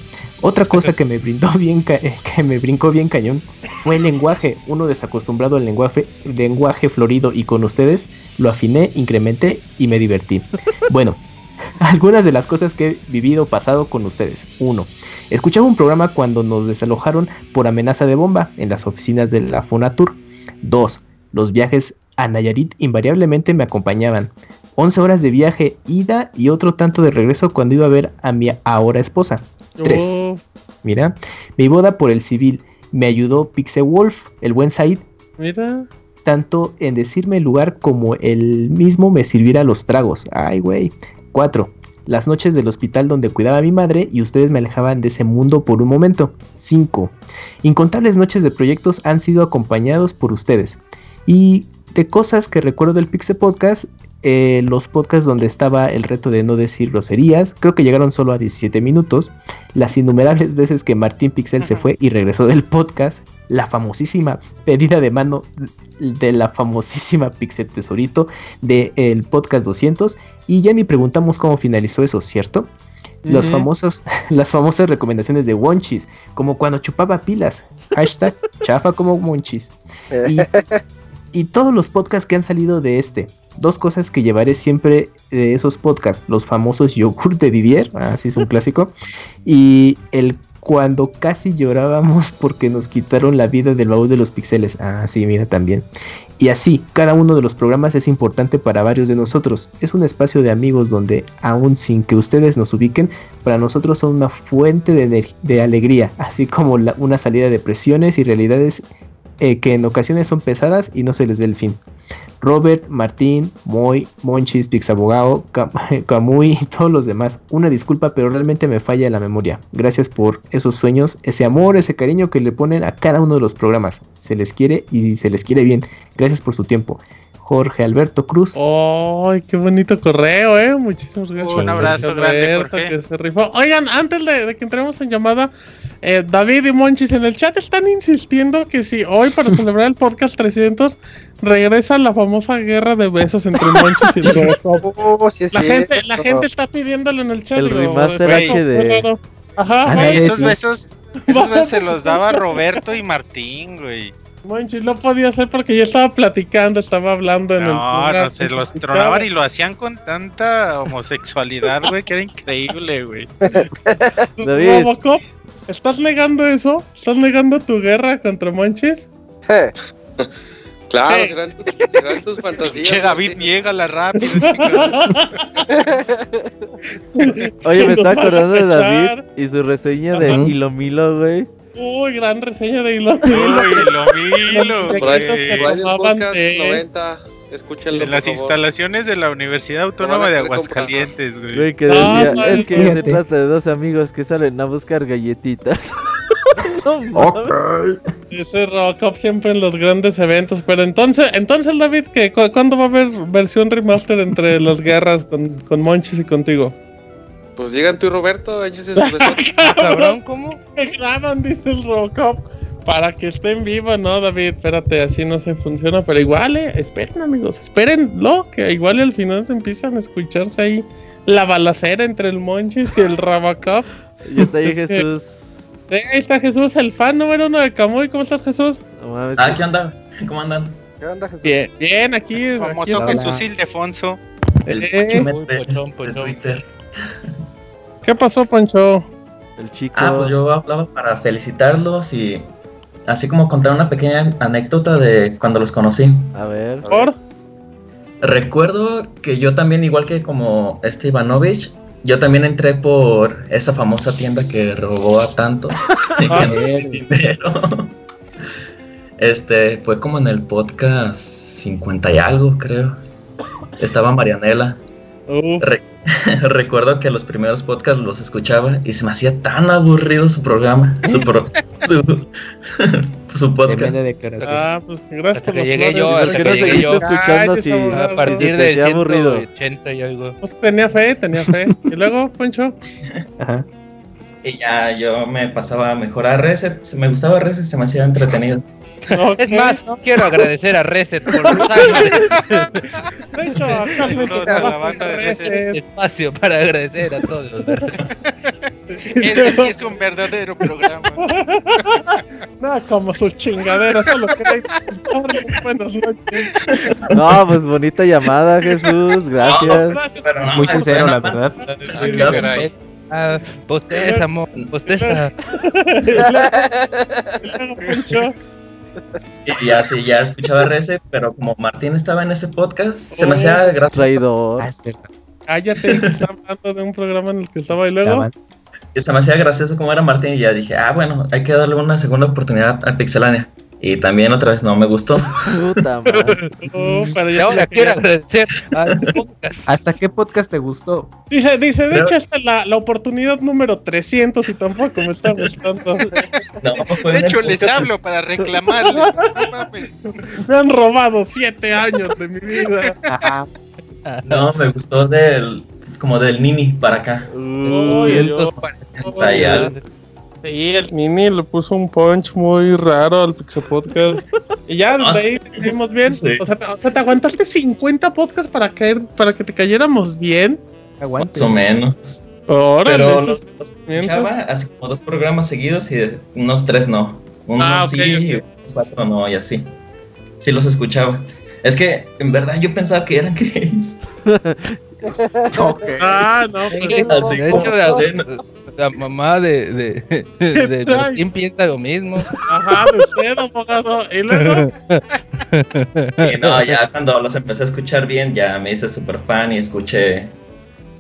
[SPEAKER 6] Otra cosa que me brindó bien eh, que me brincó bien cañón fue el lenguaje. Uno desacostumbrado al lenguaje, lenguaje florido y con ustedes lo afiné, incrementé y me divertí. Bueno, algunas de las cosas que he vivido pasado con ustedes. Uno, Escuchaba un programa cuando nos desalojaron por amenaza de bomba en las oficinas de la Fonatur. 2. Los viajes a Nayarit invariablemente me acompañaban. 11 horas de viaje, ida y otro tanto de regreso cuando iba a ver a mi ahora esposa. 3. Mira, mi boda por el civil. Me ayudó Pixel Wolf, el buen Said.
[SPEAKER 1] Mira.
[SPEAKER 6] Tanto en decirme el lugar como él mismo me sirviera los tragos. Ay, güey. 4 las noches del hospital donde cuidaba a mi madre y ustedes me alejaban de ese mundo por un momento. 5. Incontables noches de proyectos han sido acompañados por ustedes. Y de cosas que recuerdo del Pixel Podcast, eh, los podcasts donde estaba el reto de no decir groserías, creo que llegaron solo a 17 minutos, las innumerables veces que Martín Pixel se fue y regresó del podcast, la famosísima pedida de mano de la famosísima Pixel Tesorito del podcast 200 y ya ni preguntamos cómo finalizó eso, ¿cierto? Los famosos, las famosas recomendaciones de Wonchis, como cuando chupaba pilas, hashtag chafa como Wonchis. Y, y todos los podcasts que han salido de este, dos cosas que llevaré siempre de esos podcasts, los famosos yogur de Didier, así es un clásico, y el cuando casi llorábamos porque nos quitaron la vida del baúl de los pixeles. Ah, sí, mira también. Y así, cada uno de los programas es importante para varios de nosotros. Es un espacio de amigos donde, aún sin que ustedes nos ubiquen, para nosotros son una fuente de, de alegría, así como una salida de presiones y realidades eh, que en ocasiones son pesadas y no se les dé el fin. Robert, Martín, Moy, Monchis, Pixabogao, Camuy y todos los demás. Una disculpa, pero realmente me falla la memoria. Gracias por esos sueños, ese amor, ese cariño que le ponen a cada uno de los programas. Se les quiere y se les quiere bien. Gracias por su tiempo. Jorge Alberto Cruz.
[SPEAKER 1] ¡Ay, qué bonito correo, eh! Muchísimas gracias.
[SPEAKER 14] Un abrazo grande,
[SPEAKER 1] que se rifó. Oigan, antes de, que entremos en llamada, eh, David y Monchis en el chat están insistiendo que si hoy para celebrar el podcast 300 regresa la famosa guerra de besos entre Monchis y el oh, la, gente, la gente está pidiéndolo en el chat.
[SPEAKER 3] El remaster HD.
[SPEAKER 14] Ajá, esos besos, esos besos se los daba Roberto y Martín, güey.
[SPEAKER 1] Monchis no podía ser porque yo estaba platicando, estaba hablando en el.
[SPEAKER 14] No, no, se los tronaban y lo hacían con tanta homosexualidad, güey, que era increíble, güey.
[SPEAKER 1] Robocop, ¿estás negando eso? ¿Estás negando tu guerra contra Monchis?
[SPEAKER 4] Claro, serán, serán, tus fantasías.
[SPEAKER 14] Che, David, niega la rápido.
[SPEAKER 3] Oye, me estaba acordando de David y su reseña de Hilo Milo, güey.
[SPEAKER 1] Uy, gran reseña de Hilo
[SPEAKER 14] Milo. Hilo
[SPEAKER 4] Milo. Podcast 90. Escúchenlo,
[SPEAKER 14] en las instalaciones de la Universidad Autónoma de Aguascalientes, güey. Güey,
[SPEAKER 3] que decía, es que se trata de dos amigos que salen a buscar galletitas.
[SPEAKER 1] okay. Ese Robocop siempre en los grandes eventos. Pero entonces, entonces David, ¿qué, ¿cuándo va a haber versión remaster entre las guerras con, con Monchis y contigo?
[SPEAKER 4] Pues llegan tú y Roberto, échese
[SPEAKER 1] su Cabrón, ¿cómo? Se graban, dice el Robocop. Para que estén vivos, ¿no, David? Espérate, así no se funciona. Pero igual, eh, esperen, amigos, espérenlo. Que igual al final se empiezan a escucharse ahí la balacera entre el Monchis y el Robocop.
[SPEAKER 3] Y está ahí Jesús.
[SPEAKER 1] ahí está Jesús, el fan número uno de Camuy. ¿Cómo estás, Jesús?
[SPEAKER 18] ah, ¿qué onda? ¿Cómo andan?
[SPEAKER 1] ¿Qué onda, Jesús? Bien, bien aquí.
[SPEAKER 14] Famoso Jesús Ildefonso.
[SPEAKER 18] El eh, Twitter.
[SPEAKER 1] ¿Qué pasó, Pancho?
[SPEAKER 3] El chico.
[SPEAKER 18] Ah, pues yo hablaba para felicitarlos y así como contar una pequeña anécdota de cuando los conocí.
[SPEAKER 3] A ver.
[SPEAKER 1] ¿Por?
[SPEAKER 18] Recuerdo que yo también, igual que como este Ivanovich, yo también entré por esa famosa tienda que robó a tantos dinero. Este, fue como en el podcast 50 y algo, creo. Estaba Marianela. recuerdo que los primeros podcasts los escuchaba y se me hacía tan aburrido su programa, su, su podcast.
[SPEAKER 1] Ah, pues gracias por
[SPEAKER 8] que llegué yo, hasta que llegué yo.
[SPEAKER 3] escuchando si,
[SPEAKER 8] a partir de
[SPEAKER 3] aburrido.
[SPEAKER 8] 180 y algo.
[SPEAKER 1] Pues tenía fe, tenía fe. y luego, Poncho.
[SPEAKER 18] Ajá. Y ya yo me pasaba a mejorar Reset. Me gustaba Reset, se me hacía entretenido.
[SPEAKER 8] Es más, quiero agradecer a Reset por los años.
[SPEAKER 1] De hecho, actualmente
[SPEAKER 7] a la banda de Reset.
[SPEAKER 8] Espacio para agradecer a todos los de.
[SPEAKER 7] Ese sí es un verdadero programa.
[SPEAKER 1] Nada como sus chingaderas, solo quería. Buenas noches.
[SPEAKER 3] No, pues bonita llamada, Jesús. Gracias.
[SPEAKER 6] Muy sincero, la verdad.
[SPEAKER 8] Ah, bosteza, amor, bosteza.
[SPEAKER 1] Poncho.
[SPEAKER 18] Y ya sí, ya escuchaba Reset, pero como Martín estaba en ese podcast, se me hacía gracioso.
[SPEAKER 3] Traidor.
[SPEAKER 6] Ah, es verdad.
[SPEAKER 1] Cállate, está hablando de un programa en el que estaba y luego.
[SPEAKER 18] Y se me hacía gracioso como era Martín y ya dije, ah, bueno, hay que darle una segunda oportunidad a Pixelania. Y también otra vez no me gustó.
[SPEAKER 3] Puta madre.
[SPEAKER 1] Oh, pero
[SPEAKER 8] Y
[SPEAKER 1] ya
[SPEAKER 8] ahora quiero agradecer al podcast.
[SPEAKER 6] ¿Hasta qué podcast te gustó?
[SPEAKER 1] Dice, dice, de
[SPEAKER 18] Pero-
[SPEAKER 1] hecho, esta es la, la oportunidad número 300 y tampoco me está gustando.
[SPEAKER 18] No,
[SPEAKER 7] De hecho, les
[SPEAKER 18] podcast-
[SPEAKER 7] hablo para reclamarles.
[SPEAKER 1] Me han robado 7 años de mi vida.
[SPEAKER 6] Ajá.
[SPEAKER 18] No, me gustó del como del Nini para acá.
[SPEAKER 1] Uy, yo-
[SPEAKER 8] 240
[SPEAKER 18] y algo.
[SPEAKER 1] Sí, el Nini le puso un punch muy raro al Pixel Podcast. Y ya
[SPEAKER 18] No,
[SPEAKER 1] desde ahí seguimos bien.
[SPEAKER 18] sí.
[SPEAKER 1] O, sea, te- o sea, te aguantaste 50 podcasts para caer, para que te cayéramos bien.
[SPEAKER 6] Aguante.
[SPEAKER 18] Más o menos.
[SPEAKER 1] Órale,
[SPEAKER 18] Pero
[SPEAKER 1] es-
[SPEAKER 18] los escuchaba así como dos programas seguidos y unos tres no. Uno
[SPEAKER 1] Ah,
[SPEAKER 18] sí y
[SPEAKER 1] ok.
[SPEAKER 18] unos cuatro no y así. Sí los escuchaba. Es que en verdad yo pensaba que eran gays.
[SPEAKER 1] Ah, no, pues,
[SPEAKER 18] Así
[SPEAKER 8] De
[SPEAKER 18] como
[SPEAKER 8] hecho, la, mamá de, de, de Martín piensa lo mismo.
[SPEAKER 1] ajá, de usted, abogado. Y luego,
[SPEAKER 18] Y no, ya cuando los empecé a escuchar bien, ya me hice súper fan y escuché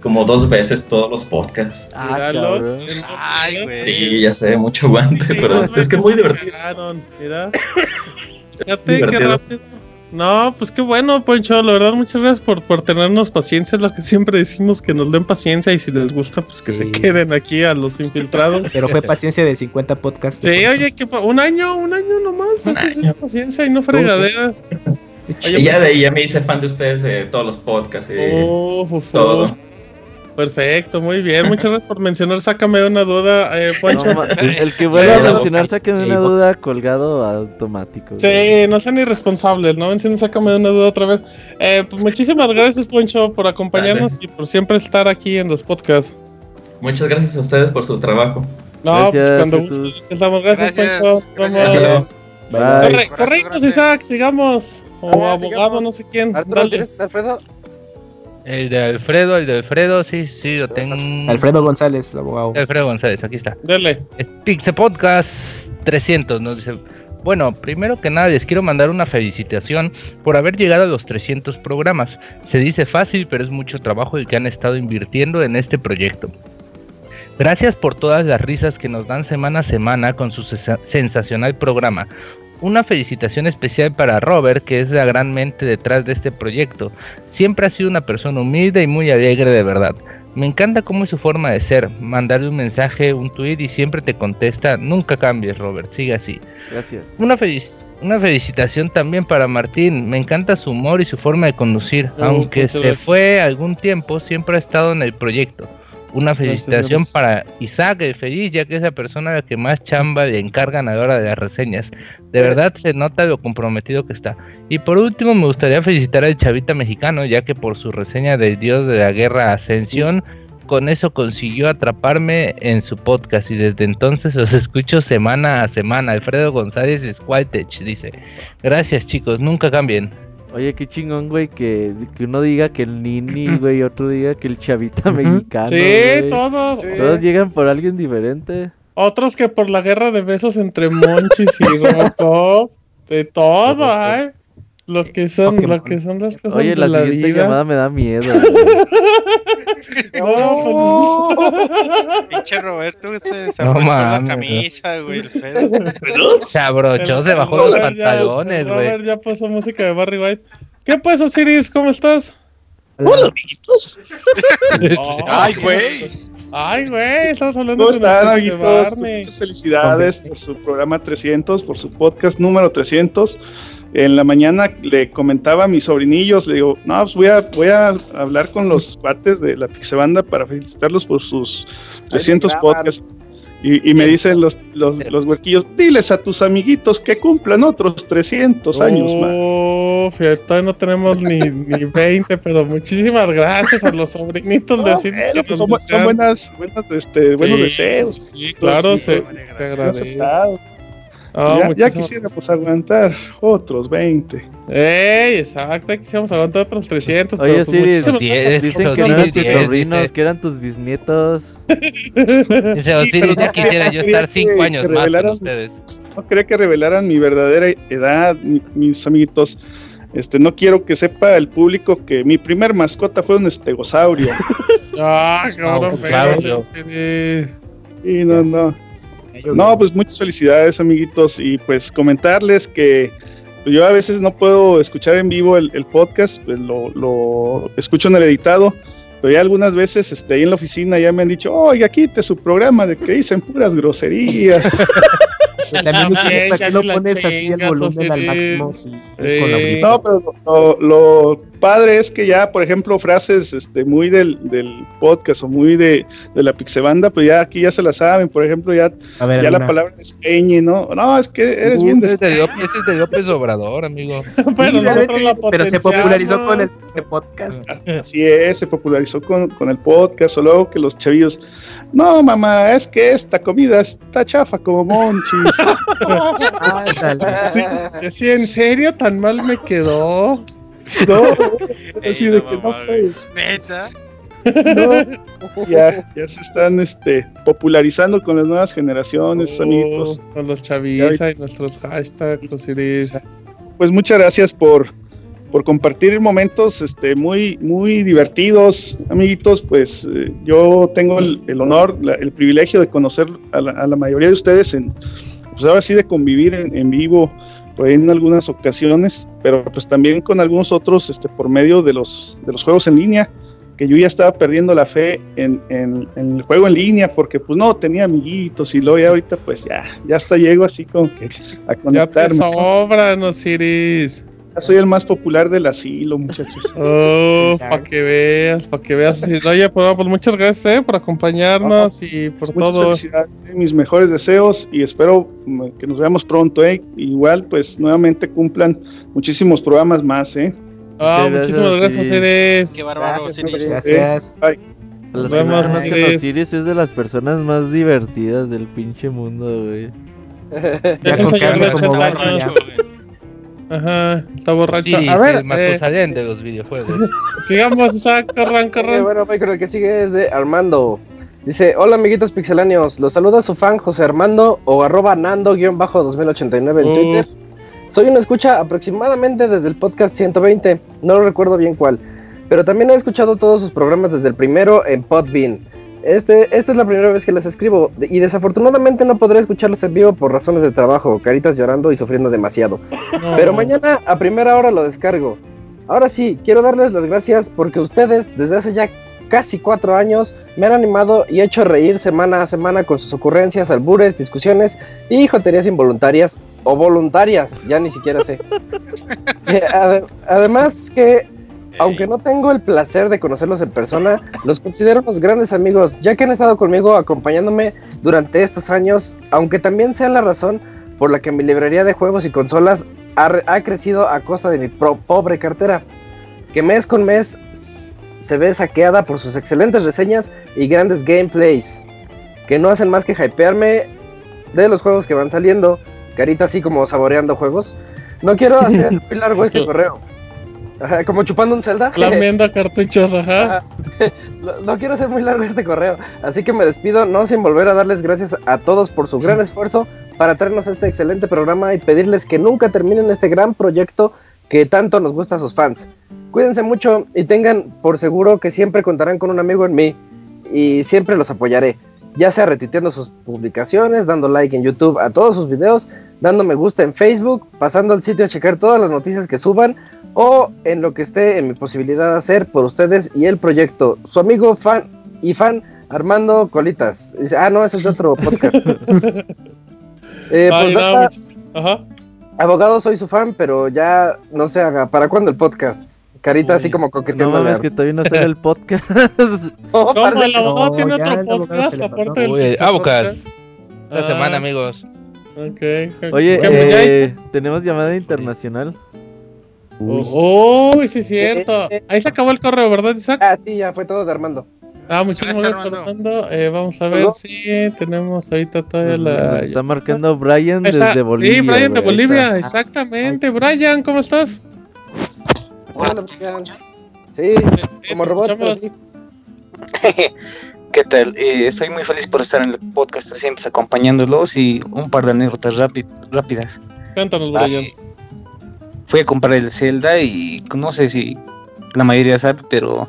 [SPEAKER 18] como dos veces todos los podcasts.
[SPEAKER 3] Ah, cabrón.
[SPEAKER 7] Ay, güey.
[SPEAKER 18] Sí, ya sé, mucho aguante,
[SPEAKER 1] Sí,
[SPEAKER 18] pero es que es muy divertido.
[SPEAKER 1] Cagaron, Mira. Fíjate qué
[SPEAKER 18] Divertido.
[SPEAKER 1] rápido. No, pues qué bueno, Poncho. La verdad, muchas gracias por, por tenernos paciencia. Es lo que siempre decimos, que nos den paciencia y si les gusta, pues que se queden aquí a los infiltrados.
[SPEAKER 6] Pero fue paciencia de 50 podcasts.
[SPEAKER 1] Sí, oye, que pa- un año, un año nomás. Eso sí es paciencia y no fregaderas. Oye,
[SPEAKER 18] Y ya de ahí ya me hice fan de ustedes de todos los podcasts y
[SPEAKER 1] Oh,
[SPEAKER 18] todo.
[SPEAKER 1] Perfecto, muy bien. Muchas gracias por mencionar. Sácame de una duda, eh, Poncho.
[SPEAKER 3] No, el, que vuelva a mencionar, saquen
[SPEAKER 6] Sí,
[SPEAKER 3] una duda colgado automático. güey.
[SPEAKER 1] Sí, no sean irresponsables, ¿no? Mencionen, sácame de una duda otra vez. Eh, pues muchísimas gracias, Poncho, por acompañarnos y por siempre estar aquí en los podcasts.
[SPEAKER 18] Muchas gracias a ustedes por su trabajo.
[SPEAKER 1] No,
[SPEAKER 3] Gracias,
[SPEAKER 1] pues cuando
[SPEAKER 3] Jesús.
[SPEAKER 1] gusten, estamos. Gracias,
[SPEAKER 7] Gracias,
[SPEAKER 1] Poncho.
[SPEAKER 7] gracias.
[SPEAKER 1] Vamos.
[SPEAKER 3] Bye.
[SPEAKER 1] Corre- correctos. Isaac, sigamos. O abogado,
[SPEAKER 5] sigamos.
[SPEAKER 1] no sé quién.
[SPEAKER 5] Arturo,
[SPEAKER 1] Dale.
[SPEAKER 5] ¿tienes, Alfredo?
[SPEAKER 8] El de Alfredo, el de Alfredo, sí, sí, lo tengo.
[SPEAKER 6] Alfredo González, abogado.
[SPEAKER 8] Alfredo González, aquí está.
[SPEAKER 1] Dale.
[SPEAKER 8] Es Pixe Podcast 300, nos dice. Bueno, primero que nada les quiero mandar una felicitación por haber llegado a los 300 programas. Se dice fácil, pero es mucho trabajo el que han estado invirtiendo en este proyecto. Gracias por todas las risas que nos dan semana a semana con su sensacional programa. Una felicitación especial para Robert, que es la gran mente detrás de este proyecto. Siempre ha sido una persona humilde y muy alegre de verdad. Me encanta cómo es su forma de ser, mandarle un mensaje, un tweet y siempre te contesta, nunca cambies Robert, sigue así.
[SPEAKER 3] Gracias.
[SPEAKER 8] Una, felic- una felicitación también para Martín, me encanta su humor y su forma de conducir, aunque se fue algún tiempo, siempre ha estado en el proyecto. Una felicitación
[SPEAKER 1] gracias.
[SPEAKER 8] para Isaac, el feliz, ya que es la persona a la que más chamba le encargan a la hora de las reseñas. De verdad se nota lo comprometido que está. Y por último me gustaría felicitar al chavita mexicano, ya que por su reseña del dios de la guerra Ascensión, con eso consiguió atraparme en su podcast y desde entonces los escucho semana a semana. Alfredo González Squaltech dice, gracias chicos, nunca cambien.
[SPEAKER 3] Oye, qué chingón, güey, que, que uno diga que el Nini, güey, y otro diga que el chavita mexicano.
[SPEAKER 1] Sí,
[SPEAKER 3] güey.
[SPEAKER 1] todos.
[SPEAKER 3] Todos llegan por alguien diferente.
[SPEAKER 1] Otros que por la guerra de besos entre Monchis y Robocop. De todo, ay. Lo que son,
[SPEAKER 6] Pokémon.
[SPEAKER 1] lo que son las cosas
[SPEAKER 3] Oye,
[SPEAKER 1] de
[SPEAKER 3] la
[SPEAKER 1] la,
[SPEAKER 3] siguiente
[SPEAKER 1] vida.
[SPEAKER 3] llamada me da miedo.
[SPEAKER 1] No,
[SPEAKER 7] Pinche Roberto se, se
[SPEAKER 8] No
[SPEAKER 7] la camisa, güey.
[SPEAKER 8] Se abrochó,
[SPEAKER 1] pues,
[SPEAKER 8] se bajó los
[SPEAKER 1] Robert
[SPEAKER 8] pantalones, güey.
[SPEAKER 1] Robert ya puso música de Barry White. ¿Qué pues, Osiris? ¿Cómo estás?
[SPEAKER 19] Hola, amiguitos.
[SPEAKER 1] Oh,
[SPEAKER 19] Ay, güey.
[SPEAKER 1] Ay, güey, estamos hablando
[SPEAKER 19] ¿Cómo están, amiguitos? Muchas felicidades por su programa 300, por su podcast número 300. En la mañana le comentaba a mis sobrinillos, le digo, no, pues voy a, voy a hablar con los cuates de la Pixebanda para felicitarlos por sus 300 podcasts. Y, me dicen los, los, los, huequillos, diles a tus amiguitos que cumplan otros 300 años más.
[SPEAKER 1] Oh, fíjate, no tenemos ni, ni 20, pero muchísimas gracias a los sobrinitos de
[SPEAKER 19] así. son, buenas, buenas este, buenos deseos.
[SPEAKER 1] Sí, claro, se, se agradece.
[SPEAKER 19] Oh, ya, quisiera pues aguantar otros 20.
[SPEAKER 1] ¡Ey! Exacto, quisiéramos aguantar otros 300.
[SPEAKER 3] Oye, sí, dicen que no eran tus sobrinos, que eran tus bisnietos.
[SPEAKER 8] Dice Osiris, ya quisiera yo estar 5 años más con ustedes.
[SPEAKER 19] No quería que revelaran mi verdadera edad, mis amiguitos. Este, no quiero que sepa el público que mi primer mascota fue un estegosaurio.
[SPEAKER 1] ah, cabrón, claro,
[SPEAKER 19] Sí, no, no. No, pues muchas felicidades, amiguitos, y pues comentarles que yo a veces no puedo escuchar en vivo el, podcast, pues lo, escucho en el editado, pero ya algunas veces este, ahí en la oficina ya me han dicho, oiga, quite su programa de que dicen puras groserías.
[SPEAKER 6] También que no pones así el volumen al máximo.
[SPEAKER 19] no, pero lo, padre es que ya, por ejemplo, frases este, muy del, del podcast o muy de, de la Pixebanda, pues ya aquí ya se la saben. Por ejemplo, ya, ya la palabra es peñe, ¿no? No, es que eres bien
[SPEAKER 8] de... Ese es de López Obrador, amigo.
[SPEAKER 6] pero, se popularizó con el podcast.
[SPEAKER 19] Así es, se popularizó con, con el podcast. O luego que los chavillos, no, mamá, es que esta comida está chafa como monchis.
[SPEAKER 1] Sí, ¿En serio tan mal me quedó? No, así de que no puedes. No,
[SPEAKER 19] ya, ya se están este, popularizando con las nuevas generaciones, oh, amigos.
[SPEAKER 1] Con los chavis y nuestros hashtags,
[SPEAKER 19] Pues muchas gracias por, por compartir momentos este, muy, muy divertidos, amiguitos. Pues eh, yo tengo el, honor, el privilegio de conocer a la, a la, mayoría de ustedes en, pues ahora sí de convivir en, vivo por en algunas ocasiones, pero pues también con algunos otros este, por medio de los, de los juegos en línea, que yo ya estaba perdiendo la fe en, el juego en línea porque pues no tenía amiguitos y luego ya ahorita pues ya, ya hasta llego así como que a conectarme.
[SPEAKER 1] Ya te sobran, Osiris
[SPEAKER 19] soy el más popular del asilo, muchachos.
[SPEAKER 1] Oh, para que veas, para que veas. Oye, pues, pues, muchas gracias eh, por acompañarnos y por todo.
[SPEAKER 19] Felicidades, eh, mis mejores deseos y espero mm, que nos veamos pronto. Eh. Igual, pues nuevamente cumplan muchísimos programas más. Eh.
[SPEAKER 1] Ah, muchísimas gracias, Eres.
[SPEAKER 6] Qué bárbaro, gracias. gracias.
[SPEAKER 3] Bye. Nos vemos, Osiris es de las personas más divertidas del pinche mundo, güey.
[SPEAKER 1] ya con como Ajá, está borracho.
[SPEAKER 8] a ver, más eh, de los videojuegos.
[SPEAKER 1] Sigamos, Isaac, corran, corran.
[SPEAKER 5] bueno, creo el que sigue es de Armando. Dice, hola amiguitos pixeláneos, los saluda su fan José Armando o arroba nando-2089 en Twitter. Soy una escucha aproximadamente desde el podcast 120, no lo recuerdo bien cuál, pero también he escuchado todos sus programas desde el primero en Podbean. Este, esta es la primera vez que les escribo y desafortunadamente no podré escucharlos en vivo por razones de trabajo, caritas llorando y sufriendo demasiado. Pero mañana a primera hora lo descargo. Ahora sí, quiero darles las gracias porque ustedes desde hace ya casi cuatro años me han animado y hecho reír semana a semana con sus ocurrencias, albures, discusiones y joterías involuntarias o voluntarias, ya ni siquiera sé. Eh, además que aunque no tengo el placer de conocerlos en persona, los considero unos grandes amigos, ya que han estado conmigo acompañándome durante estos años, aunque también sean la razón por la que mi librería de juegos y consolas ha, crecido a costa de mi pobre cartera, que mes con mes se ve saqueada por sus excelentes reseñas y grandes gameplays, que no hacen más que hypearme de los juegos que van saliendo, carita así como saboreando juegos. No quiero hacer muy largo este correo como chupando un Zelda.
[SPEAKER 1] Lamiendo cartuchos, ajá.
[SPEAKER 5] No, quiero ser muy largo este correo, así que me despido, no sin volver a darles gracias a todos por su gran esfuerzo para traernos este excelente programa y pedirles que nunca terminen este gran proyecto que tanto nos gusta a sus fans. Cuídense mucho y tengan por seguro que siempre contarán con un amigo en mí y siempre los apoyaré, ya sea retuiteando sus publicaciones, dando like en YouTube a todos sus videos, dando me gusta en Facebook, pasando al sitio a checar todas las noticias que suban o en lo que esté en mi posibilidad de hacer por ustedes y el proyecto. Su amigo fan y fan Armando Colitas. Dice, ah, no, ese es otro podcast. eh, pues, Ajá. Abogado, soy su fan, pero ya no se haga. ¿Para cuándo el podcast? Carita así como coqueteando.
[SPEAKER 3] No, es que todavía no sale el podcast.
[SPEAKER 1] ¿Cómo? ¿El abogado tiene otro podcast aparte del
[SPEAKER 8] Uy, Abocas. Esta semana, amigos.
[SPEAKER 1] Okay,
[SPEAKER 3] Oye, eh, tenemos llamada internacional.
[SPEAKER 1] Uy, oh, sí es cierto. Ahí se acabó el correo, ¿verdad, Isaac?
[SPEAKER 5] Ah, sí, ya fue todo de Armando.
[SPEAKER 1] Ah, muchísimas gracias, Armando. Eh, vamos a ver si tenemos ahorita todavía la.
[SPEAKER 3] Está marcando Brian desde Bolivia.
[SPEAKER 1] Sí, Brian de Bolivia, exactamente. Brian, ¿cómo estás?
[SPEAKER 5] Hola, Brian. Sí, como robot.
[SPEAKER 20] ¿Qué tal? Eh, estoy muy feliz por estar en el podcast 300 acompañándolos y un par de anécdotas rápidas.
[SPEAKER 1] Cuéntanos, Brian.
[SPEAKER 20] Fui a comprar el Zelda y no sé si la mayoría sabe, pero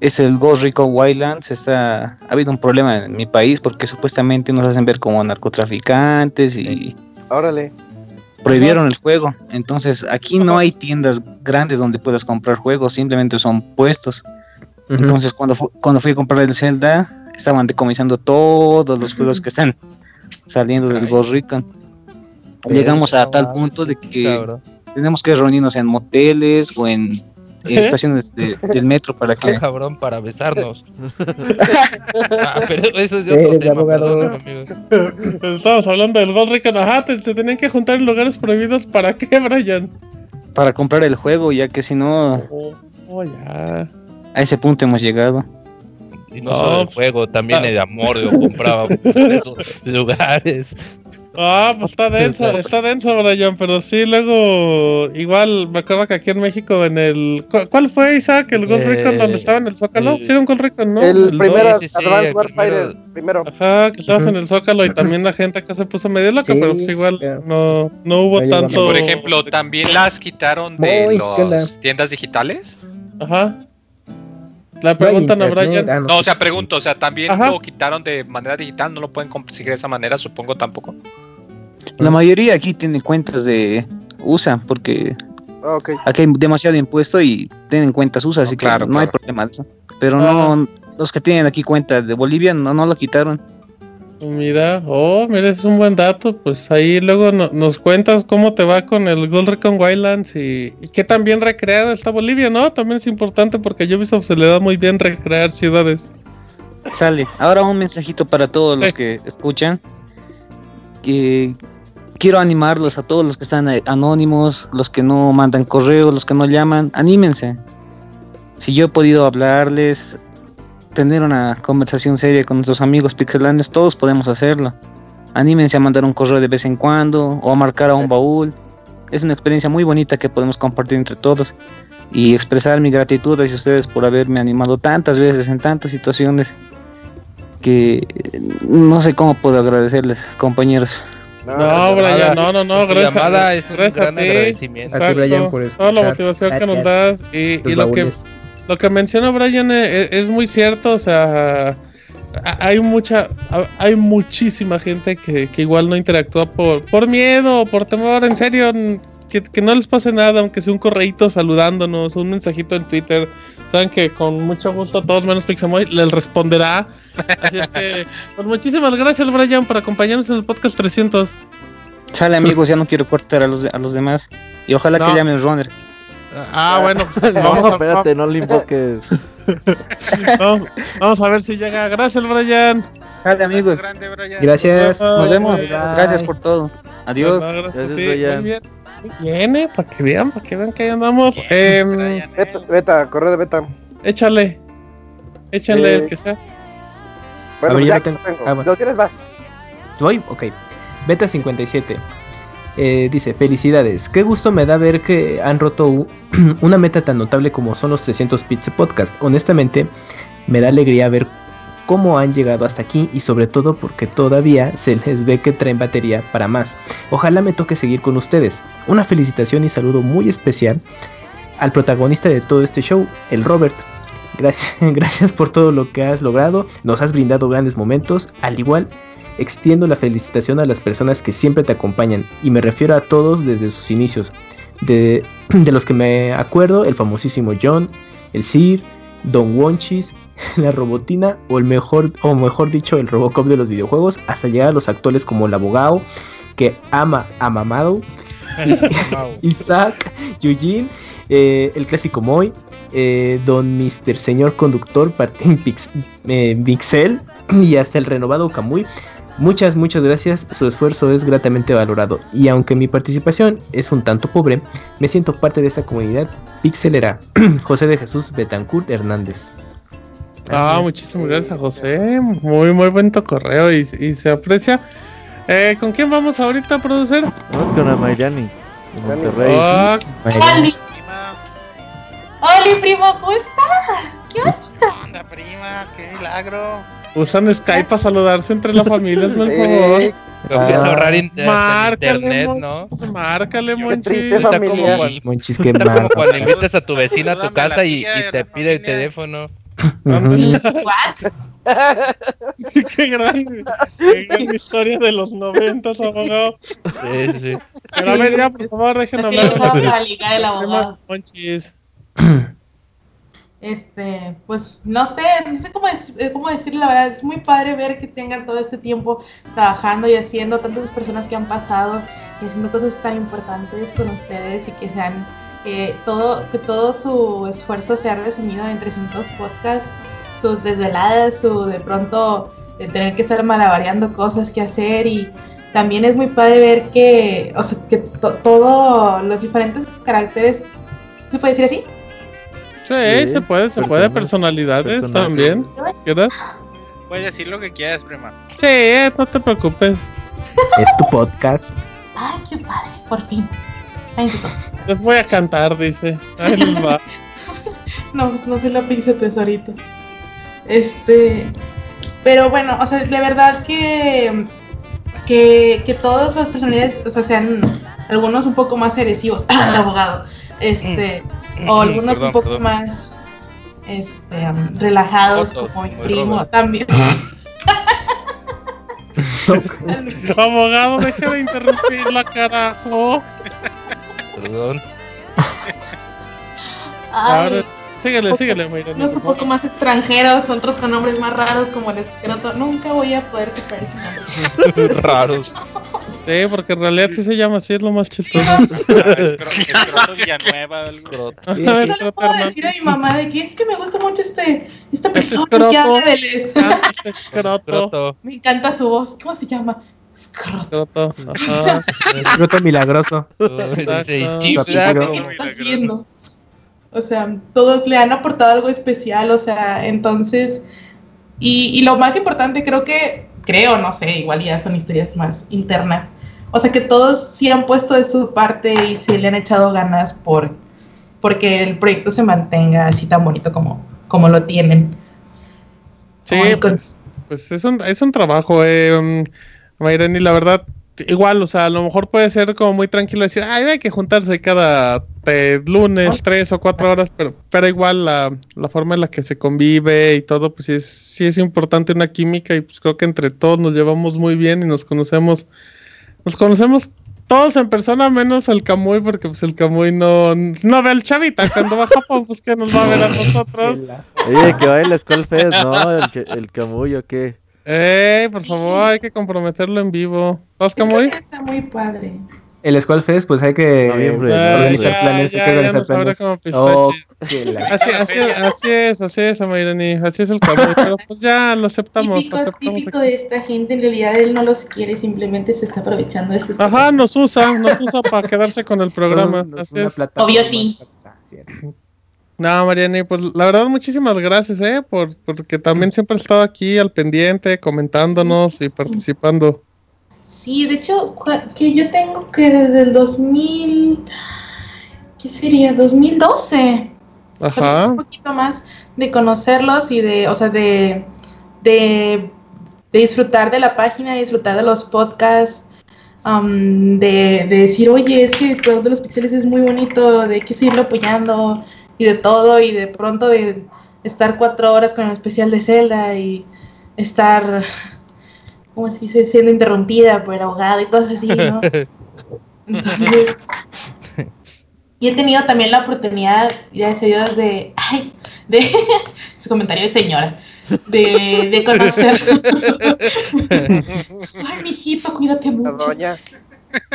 [SPEAKER 20] es el Ghost Recon Wildlands. Está, ha habido un problema en mi país porque supuestamente nos hacen ver como narcotraficantes y.
[SPEAKER 5] Órale.
[SPEAKER 20] Prohibieron el juego. Entonces aquí no hay tiendas grandes donde puedas comprar juegos, simplemente son puestos. Entonces cuando, cuando fui a comprar el Zelda, estaban decomisando todos los juegos que están saliendo del Ghost Recon. Llegamos a tal punto de que tenemos que reunirnos en moteles o en estaciones del metro para que.
[SPEAKER 8] cabrón, para besarnos. ah,
[SPEAKER 1] pero eso es abogado. Estamos hablando del Gold Recon. Ajá, se tenían que juntar en lugares prohibidos. ¿Para qué, Brian?
[SPEAKER 20] Para comprar el juego, ya que si no.
[SPEAKER 1] Oh, ya.
[SPEAKER 20] A ese punto hemos llegado.
[SPEAKER 8] Y no, solo el pues, juego, también ah. el amor, yo compraba en esos lugares.
[SPEAKER 1] Ah, pues está denso, está denso, Brian, pero sí, luego, igual, me acuerdo que aquí en México, en el... ¿Cuál fue, Isaac? ¿El Gold Recon donde eh, estaba en el Zócalo? sí, era un Gold Recon, ¿no?
[SPEAKER 5] El, primero, Advanced Warfighter, primero.
[SPEAKER 1] Ajá, que estabas en el Zócalo y también la gente acá se puso medio loca, pero pues igual no, no hubo tanto...
[SPEAKER 2] Por ejemplo, ¿también las quitaron de las tiendas digitales?
[SPEAKER 1] Ajá. La preguntan a Brian.
[SPEAKER 2] no, o sea, pregunto, o sea, también lo quitaron de manera digital, no lo pueden conseguir de esa manera, supongo tampoco.
[SPEAKER 20] La mayoría aquí tiene cuentas de USA, porque
[SPEAKER 5] ah,
[SPEAKER 20] aquí hay demasiado impuesto y tienen cuentas USA, así que no hay problema de eso. Pero no, los que tienen aquí cuentas de Bolivia no, no lo quitaron.
[SPEAKER 1] Mira, oh, mira, es un buen dato. Pues ahí luego nos cuentas cómo te va con el Gold Recon Wildlands y, y qué tan bien recreada está Bolivia, ¿no? También es importante porque a Ubisoft se le da muy bien recrear ciudades.
[SPEAKER 20] Sale. Ahora un mensajito para todos los que escuchan. Que quiero animarlos a todos los que están anónimos, los que no mandan correo, los que no llaman. Anímense. Si yo he podido hablarles, tener una conversación seria con nuestros amigos pixelanes, todos podemos hacerlo. Anímense a mandar un correo de vez en cuando o a marcar a un baúl. Es una experiencia muy bonita que podemos compartir entre todos y expresar mi gratitud hacia ustedes por haberme animado tantas veces en tantas situaciones que no sé cómo puedo agradecerles, compañeros.
[SPEAKER 1] No, Brian, no, no, no, gracias. gracias a ti. Exacto. por Toda la motivación que nos das y, y lo que lo que menciona Brian eh, es, muy cierto, o sea, hay mucha, hay muchísima gente que, igual no interactúa por, por miedo, por temor, en serio, que, no les pase nada, aunque sea un correíto saludándonos, un mensajito en Twitter, saben que con mucho gusto a todos menos Pixamoy les responderá. Así es que, pues muchísimas gracias Brian por acompañarnos en el podcast 300.
[SPEAKER 20] Sale amigos, ya no quiero cortar a los, a los demás. Y ojalá que llamen Runner.
[SPEAKER 1] Ah, bueno.
[SPEAKER 3] vamos a, espérate, no le invoques.
[SPEAKER 1] vamos, a ver si llega. Gracias, Brian.
[SPEAKER 20] Dale, amigos. Gracias. Nos vemos. Gracias por todo. Adiós.
[SPEAKER 1] gracias, Brian. Muy bien. Viene, para que vean, para que vean que ahí andamos. Eh,
[SPEAKER 5] beta, beta, correo de beta.
[SPEAKER 1] Échale. Échale el que sea.
[SPEAKER 5] Bueno, ver, ya, tengo. tengo. Ah, bueno. tienes más?
[SPEAKER 6] ¿Voy? Ok. Beta 57. Eh, dice, felicidades, qué gusto me da ver que han roto una meta tan notable como son los 300 Pizza Podcast. Honestamente, me da alegría ver cómo han llegado hasta aquí y sobre todo porque todavía se les ve que traen batería para más. Ojalá me toque seguir con ustedes. Una felicitación y saludo muy especial al protagonista de todo este show, el Robert. Gracias, gracias por todo lo que has logrado, nos has brindado grandes momentos, al igual extiendo la felicitación a las personas que siempre te acompañan y me refiero a todos desde sus inicios. De, los que me acuerdo, el famosísimo John, el Sir, Don Wonchis, la robotina o el mejor, o mejor dicho, el Robocop de los videojuegos, hasta llegar a los actuales como el abogado que ama a Mamado, Isaac, Eugene, eh, el clásico Moy, eh, Don Mr. Señor Conductor, Martín Pix, eh, Pixel y hasta el renovado Kamui. Muchas, muchas gracias, su esfuerzo es gratamente valorado y aunque mi participación es un tanto pobre, me siento parte de esta comunidad pixelera. José de Jesús Betancourt Hernández.
[SPEAKER 1] Ah, muchísimas gracias José, muy muy buen correo y, se aprecia. Eh, ¿Con quién vamos ahorita a producir?
[SPEAKER 3] Vamos con Amairani. Monterrey.
[SPEAKER 21] Oh, Hola, primo, ¿cómo estás? ¿Qué onda?
[SPEAKER 14] prima? ¡Qué milagro!
[SPEAKER 1] Usan Skype para saludarse entre las familias, por favor.
[SPEAKER 8] Ah, ahorrar
[SPEAKER 1] márcale, internet, ¿no? Márcale, Monchis.
[SPEAKER 5] triste familia.
[SPEAKER 8] Como Monchis, que como cuando invitas a tu vecina a tu casa y, y te pide el teléfono.
[SPEAKER 21] ¿What?
[SPEAKER 1] sí, qué grande. Qué gran historia de los noventas, abogado.
[SPEAKER 8] Sí, sí.
[SPEAKER 1] Pero a ver, ya, por favor, déjenme hablar.
[SPEAKER 21] Para ligar el abogado.
[SPEAKER 1] Monchis.
[SPEAKER 21] Este, pues no sé, no sé cómo, es, eh, cómo decirle la verdad, es muy padre ver que tengan todo este tiempo trabajando y haciendo tantas personas que han pasado y haciendo cosas tan importantes con ustedes y que sean todo, que todo su esfuerzo sea resumido en 300 podcasts, sus desveladas, su de pronto de tener que estar malabareando cosas que hacer y también es muy padre ver que, o sea, que todos los diferentes caracteres, ¿se puede decir así?
[SPEAKER 1] Sí, se puede, se puede. Personalidades también. ¿Quieres?
[SPEAKER 14] Puedes decir lo que quieras, prima.
[SPEAKER 1] Sí, no te preocupes.
[SPEAKER 6] Es tu podcast.
[SPEAKER 21] Ay, qué padre, por fin.
[SPEAKER 1] Les voy a cantar, dice. Ahí les va.
[SPEAKER 21] no, pues no soy la pizza tesorito. Este. Pero bueno, o sea, de verdad que. Que, que todas las personalidades, o sea, sean algunos un poco más agresivos. al abogado. Este. Mm o algunos un poco más este, relajados, como mi primo también.
[SPEAKER 1] Abogado, deje de interrumpirla, carajo.
[SPEAKER 8] Perdón.
[SPEAKER 1] Ahora, síguele, síguele,
[SPEAKER 21] Unos un poco más extranjeros, otros con nombres más raros como el escroto. Nunca voy a poder superar.
[SPEAKER 8] Raros.
[SPEAKER 1] Sí, porque en realidad sí se llama así, es lo más chistoso.
[SPEAKER 14] Escroto Villanueva.
[SPEAKER 21] Escroto. No puedo decir a mi mamá de que es que me gusta mucho este, esta persona que habla del
[SPEAKER 1] escroto.
[SPEAKER 21] Me encanta su voz. ¿Cómo se llama?
[SPEAKER 1] Escroto.
[SPEAKER 6] Escroto milagroso.
[SPEAKER 21] ¿Qué está haciendo? O sea, todos le han aportado algo especial, o sea, entonces... Y, y lo más importante, creo que, creo, no sé, igual ya son historias más internas, o sea que todos sí han puesto de su parte y sí le han echado ganas por porque el proyecto se mantenga así tan bonito como, como lo tienen.
[SPEAKER 1] Sí, pues, pues, es, un, es un trabajo, eh, um, y la verdad, igual, o sea, a lo mejor puede ser como muy tranquilo decir, ay, hay que juntarse cada lunes, tres o cuatro horas, pero, pero igual la, la, forma en la que se convive y todo, pues sí es, sí es importante una química y pues creo que entre todos nos llevamos muy bien y nos conocemos nos conocemos todos en persona menos el Camuy, porque pues el Camuy no, no ve al chavita. Cuando va a Japón, pues que nos va a ver a nosotros.
[SPEAKER 3] Oye, que baile Skullfest, ¿no? El, el Camuy o qué.
[SPEAKER 1] Eh, por favor, hay que comprometerlo en vivo. ¿Vas, Camuy?
[SPEAKER 21] Está muy padre
[SPEAKER 6] el Squall Fest, pues hay que organizar planes, hay que organizar planes.
[SPEAKER 1] Oh, así, así, así, es, así es, Amairani, así es el cambio, pero pues ya lo aceptamos.
[SPEAKER 21] Típico, aceptamos típico de esta gente, en realidad él no los quiere, simplemente se está aprovechando de sus
[SPEAKER 1] Ajá, nos usa, nos usa para quedarse con el programa. así es.
[SPEAKER 21] Obvio sí.
[SPEAKER 1] No, Mariani, pues la verdad muchísimas gracias, eh, por porque también siempre has estado aquí al pendiente, comentándonos y participando.
[SPEAKER 21] Sí, de hecho, que yo tengo que desde el 2000, ¿qué sería? 2012.
[SPEAKER 1] Ajá.
[SPEAKER 21] Un poquito más de conocerlos y de, o sea, de, de, disfrutar de la página, de disfrutar de los podcasts, um, de, de, decir, oye, es que todo de los pixeles es muy bonito, de que seguirlo apoyando y de todo, y de pronto de estar cuatro horas con el especial de Zelda y estar como si se siendo interrumpida por el abogado y cosas así, ¿no? y he tenido también la oportunidad, ya Dios, de, ay, de su comentario de señora, de, de conocer. Ay, mijito, cuídate mucho. doña.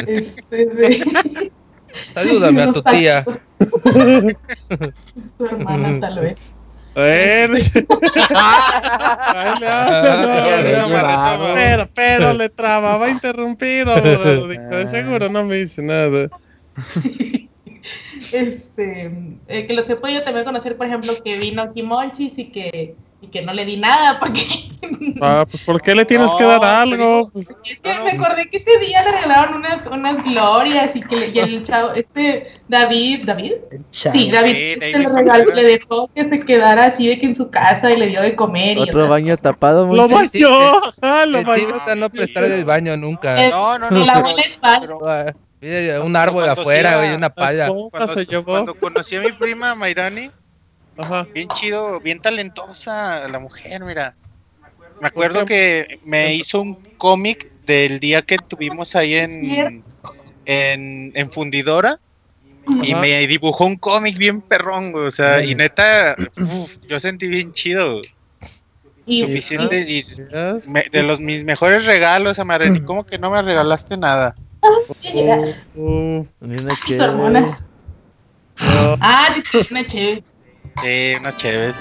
[SPEAKER 21] Este, de...
[SPEAKER 8] Salúdame a tu tía.
[SPEAKER 21] tu hermana, tal vez.
[SPEAKER 1] Pero, pero le traba, va a interrumpir, de seguro no me dice nada.
[SPEAKER 21] Este, eh, que lo sepa yo también conocer, por ejemplo, que vino aquí Monchis y que y que no le di nada porque
[SPEAKER 1] ah pues ¿por qué le tienes que dar algo
[SPEAKER 21] pues, es que me acordé que ese día le regalaron unas unas glorias y que le, y el chavo este David David sí David este le regaló le dejó que se quedara así de que en su casa y le dio de comer
[SPEAKER 3] otro baño tapado
[SPEAKER 1] lo bañó ah, lo
[SPEAKER 8] bañó. no prestar el baño nunca.
[SPEAKER 21] No no no la buena espalda.
[SPEAKER 8] un árbol afuera y una palla.
[SPEAKER 14] cuando, cuando conocí a mi prima Mayrani Bien chido, bien talentosa la mujer, mira. Me acuerdo que me hizo un cómic del día que tuvimos ahí en, en, Fundidora. Y me dibujó un cómic bien perrón, o sea, y neta, yo sentí bien chido. Suficiente y de los mis mejores regalos, Amareni, ¿cómo que no me regalaste nada?
[SPEAKER 21] Oh, hormonas. Ah, una chévere.
[SPEAKER 14] Sí, unas chéves.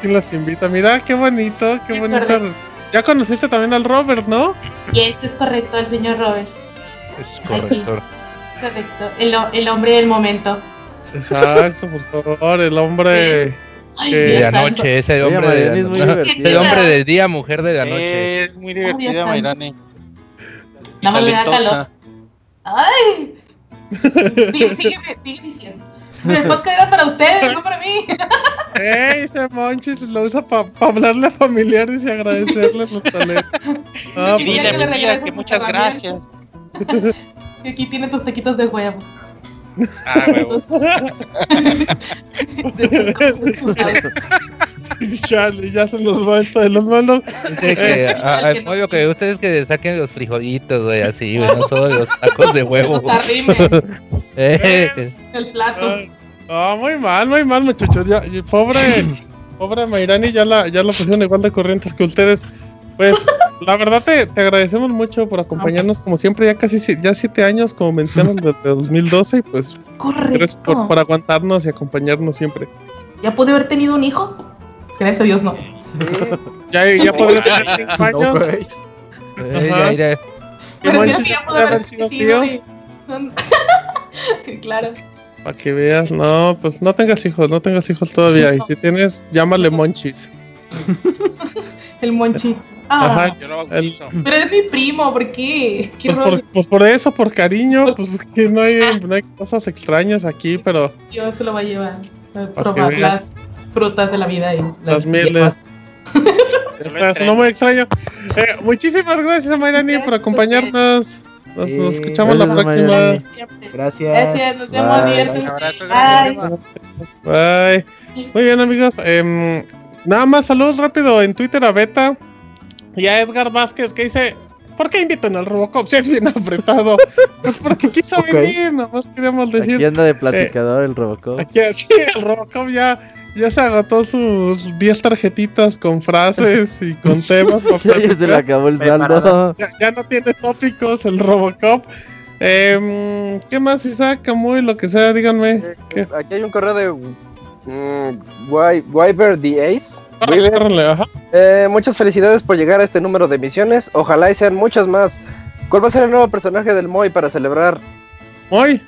[SPEAKER 1] ¿Quién las invita? Mira, qué bonito, qué bonito. Ya conociste también al Robert, ¿no?
[SPEAKER 21] Yes, es correcto, el señor Robert.
[SPEAKER 8] Es correcto.
[SPEAKER 21] Correcto, el, el, hombre del momento.
[SPEAKER 1] Exacto, por favor, el hombre...
[SPEAKER 8] de anoche, ese hombre, de, el hombre del día, mujer de la noche.
[SPEAKER 14] Es muy divertida, Mayrani.
[SPEAKER 21] Nada más le da calor. ¡Ay! Sigue, sígueme, sigue diciendo. El podcast era para ustedes, no para mí.
[SPEAKER 1] Ey, ese Monchis lo usa para hablarle a familiares y agradecerles los talentos.
[SPEAKER 14] Ah, sí, dile a que muchas gracias.
[SPEAKER 21] Y aquí tiene tus taquitos de huevo.
[SPEAKER 14] Ah, huevos.
[SPEAKER 1] Charlie, ya se los va de los malos.
[SPEAKER 8] eh, al pollo que ustedes que saquen los frijolitos, güey, así, güey, no solo los tacos de huevo.
[SPEAKER 21] Eh. El plato.
[SPEAKER 1] Ah, muy mal, muy mal, muchachos. Ya, pobre, pobre Mayrani ya la, ya la pusieron igual de corrientes que ustedes. Pues, la verdad te, te, agradecemos mucho por acompañarnos como siempre, ya casi ya siete años, como mencionan, desde 2012, y pues
[SPEAKER 21] gracias
[SPEAKER 1] por, por aguantarnos y acompañarnos siempre.
[SPEAKER 21] ¿Ya pude haber tenido un hijo? Gracias a Dios, no.
[SPEAKER 1] ya, ya podría tener cinco años.
[SPEAKER 8] No, ya,
[SPEAKER 21] Pero que ya pudo haber sido tío. claro.
[SPEAKER 1] Para que veas, no, pues no tengas hijos, no tengas hijos todavía. Y si tienes, llámale Monchis.
[SPEAKER 21] el Monchi.
[SPEAKER 1] Ah,
[SPEAKER 14] Ajá,
[SPEAKER 1] el...
[SPEAKER 21] Pero es mi primo, ¿por qué?
[SPEAKER 1] ¿Qué pues, por, pues, por, eso, por cariño, pues que no hay, no hay cosas extrañas aquí, pero.
[SPEAKER 21] Yo se lo voy a llevar. A probar las frutas de la vida y
[SPEAKER 1] las, las mieles. no muy extraño. Eh, muchísimas gracias, Mayrani, por acompañarnos. Nos, escuchamos la próxima.
[SPEAKER 21] Gracias. Gracias, nos vemos
[SPEAKER 1] Bye. Bye. Muy bien, amigos. Eh, nada más saludos rápido en Twitter a Beta y a Edgar Vázquez que dice: ¿Por qué invitan al Robocop si es bien apretado? pues porque quiso okay. venir, más queríamos decir.
[SPEAKER 3] Aquí anda de platicador eh, el Robocop.
[SPEAKER 1] Aquí, sí, el Robocop ya ya se agotó sus 10 tarjetitas con frases y con temas.
[SPEAKER 3] ya se le acabó el saldo.
[SPEAKER 1] Ya, no tiene tópicos el Robocop. Eh, ¿Qué más, Isaac? Muy lo que sea, díganme.
[SPEAKER 5] Eh, aquí hay un correo de um, Wyver the Ace. Eh, muchas felicidades por llegar a este número de misiones. Ojalá y sean muchas más. ¿Cuál va a ser el nuevo personaje del Moy para celebrar?
[SPEAKER 1] Moy.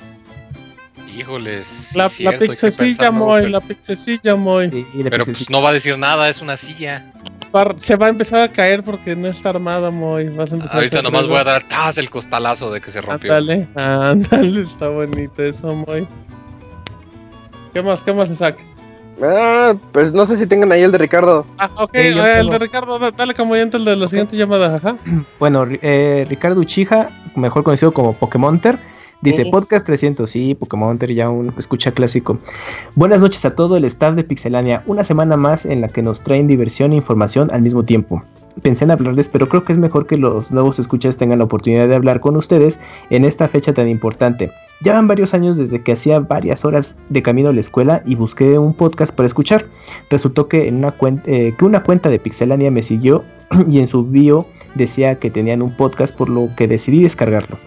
[SPEAKER 2] Híjoles.
[SPEAKER 1] La, la pixecilla Moy, la pixecilla Moy.
[SPEAKER 2] Pero pues no va a decir nada, es una silla.
[SPEAKER 1] Se va a empezar a caer porque no está armada Moy. Vas a
[SPEAKER 2] Ahorita nomás voy a dar el costalazo de que se rompió.
[SPEAKER 1] Ándale, ándale, está bonito eso Moy. ¿Qué más? ¿Qué más, Isaac?
[SPEAKER 5] Ah, pues no sé si tengan ahí el de Ricardo.
[SPEAKER 1] Ah, ok, eh, el de Ricardo, dale como el de la siguiente llamada, ajá.
[SPEAKER 6] Bueno, eh, Ricardo Uchija, mejor conocido como Pokémonter Dice Podcast 300, sí, Pokémon ya un escucha clásico. Buenas noches a todo el staff de Pixelania. Una semana más en la que nos traen diversión e información al mismo tiempo. Pensé en hablarles, pero creo que es mejor que los nuevos escuchas tengan la oportunidad de hablar con ustedes en esta fecha tan importante. Ya van varios años desde que hacía varias horas de camino a la escuela y busqué un podcast para escuchar. Resultó que, en una eh, que una cuenta de Pixelania me siguió y en su bio decía que tenían un podcast por lo que decidí descargarlo.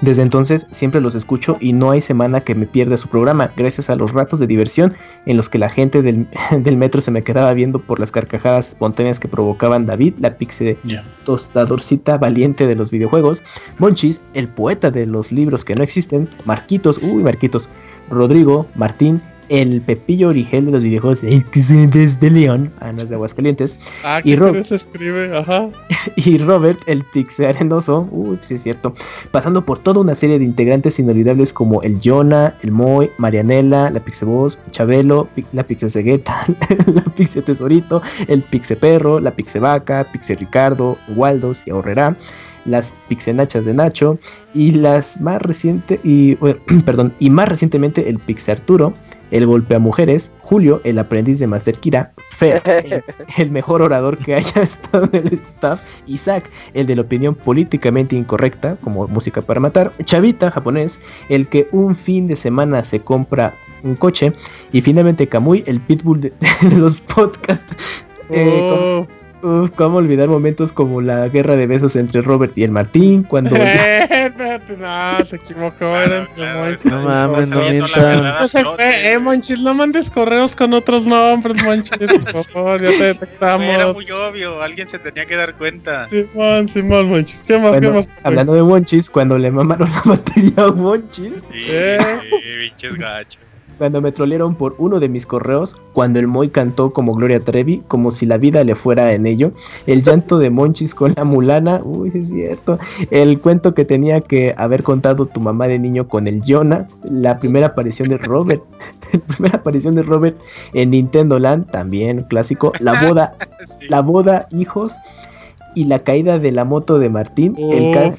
[SPEAKER 6] Desde entonces siempre los escucho y no hay semana que me pierda su programa, gracias a los ratos de diversión en los que la gente del, metro se me quedaba viendo por las carcajadas espontáneas que provocaban David, la pixie tostadorcita valiente de los videojuegos, Monchis, el poeta de los libros que no existen, Marquitos, uy Marquitos, Rodrigo, Martín, el Pepillo Origel de los videojuegos desde León, ah, no es de Aguascalientes.
[SPEAKER 1] Ah, y se escribe, ajá.
[SPEAKER 6] y Robert, el Pixie Arenoso, uy, sí es cierto, pasando por toda una serie de integrantes inolvidables como el Jonah, el Moy, Marianela, la Pixie Boss, Chabelo, la Pixie Cegueta, la Pixie Tesorito, el Pixie Perro, la Pixie Vaca, Pixie Ricardo, Waldos y Ahorrera las Pixenachas de Nacho y las más reciente y perdón y más recientemente el Pixie Arturo el golpe a mujeres, Julio, el aprendiz de Master Kira, Fer, el, mejor orador que haya estado en el staff, Isaac, el de la opinión políticamente incorrecta, como música para matar, Chavita, japonés, el que un fin de semana se compra un coche, y finalmente Kamui, el pitbull de, los podcasts. Eh, oh. Uf, cómo olvidar momentos como la guerra de besos entre Robert y el Martín, cuando...
[SPEAKER 1] Eh, no, se equivocó, era entre Monchis.
[SPEAKER 3] No mames, no mientan.
[SPEAKER 1] No se fue, eh, Monchis, no mandes correos con otros nombres, Monchis, por favor, ya te detectamos.
[SPEAKER 14] Era muy obvio, alguien se tenía que dar cuenta.
[SPEAKER 1] Simón, Simón, Monchis, ¿qué más,
[SPEAKER 6] bueno,
[SPEAKER 1] qué más?
[SPEAKER 6] Hablando de Monchis, cuando le mamaron la batería a Monchis...
[SPEAKER 14] Sí, eh. sí, gachos
[SPEAKER 6] cuando me trolearon por uno de mis correos, cuando el Moy cantó como Gloria Trevi, como si la vida le fuera en ello, el llanto de Monchis con la mulana, uy, es cierto, el cuento que tenía que haber contado tu mamá de niño con el Jonah, la primera aparición de Robert, la primera aparición de Robert en Nintendo Land, también clásico, la boda, la boda, hijos, y la caída de la moto de Martín, el oh.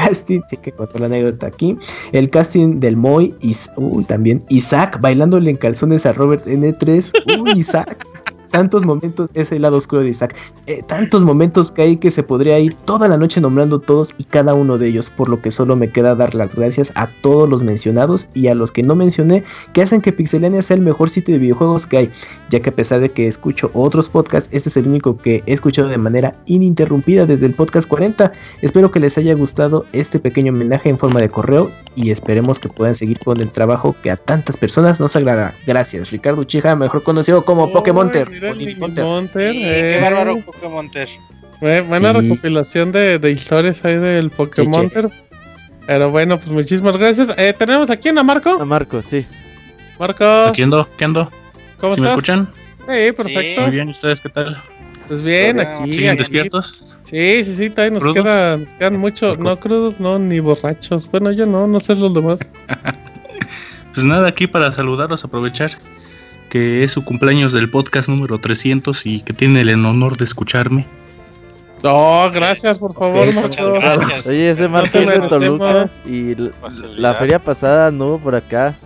[SPEAKER 6] Casting, sí que contó la anécdota aquí, el casting del Moy, y uy, también Isaac bailándole en calzones a Robert N3, uy, Isaac tantos momentos, es el lado oscuro de Isaac, eh, tantos momentos que hay que se podría ir toda la noche nombrando todos y cada uno de ellos, por lo que solo me queda dar las gracias a todos los mencionados y a los que no mencioné, que hacen que Pixelania sea el mejor sitio de videojuegos que hay, ya que a pesar de que escucho otros podcasts, este es el único que he escuchado de manera ininterrumpida desde el podcast 40. Espero que les haya gustado este pequeño homenaje en forma de correo y esperemos que puedan seguir con el trabajo que a tantas personas nos agrada. Gracias, Ricardo Chija, mejor conocido como
[SPEAKER 1] Monter.
[SPEAKER 14] qué eh. bárbaro Pokémon
[SPEAKER 1] buena recopilación de, de, historias ahí del Pokémon. Pero bueno, pues muchísimas gracias. Eh, tenemos aquí a Marco.
[SPEAKER 3] A Marco, sí.
[SPEAKER 1] Marco.
[SPEAKER 22] Aquí ando, ¿qué ando?
[SPEAKER 1] ¿Cómo
[SPEAKER 22] ¿Me escuchan?
[SPEAKER 1] Sí, perfecto.
[SPEAKER 22] Muy bien, ¿ustedes qué tal?
[SPEAKER 1] Pues bien, aquí.
[SPEAKER 22] ¿Siguen despiertos?
[SPEAKER 1] Sí, sí, sí, todavía nos, queda, nos quedan mucho, no crudos, no, ni borrachos. Bueno, yo no, no sé los demás.
[SPEAKER 22] pues nada, aquí para saludaros, aprovechar que es su cumpleaños del podcast número 300 y que tiene el honor de escucharme.
[SPEAKER 1] No, gracias, por favor,
[SPEAKER 3] Gracias. Oye, ese Martín de Toluca y la, feria pasada no por acá.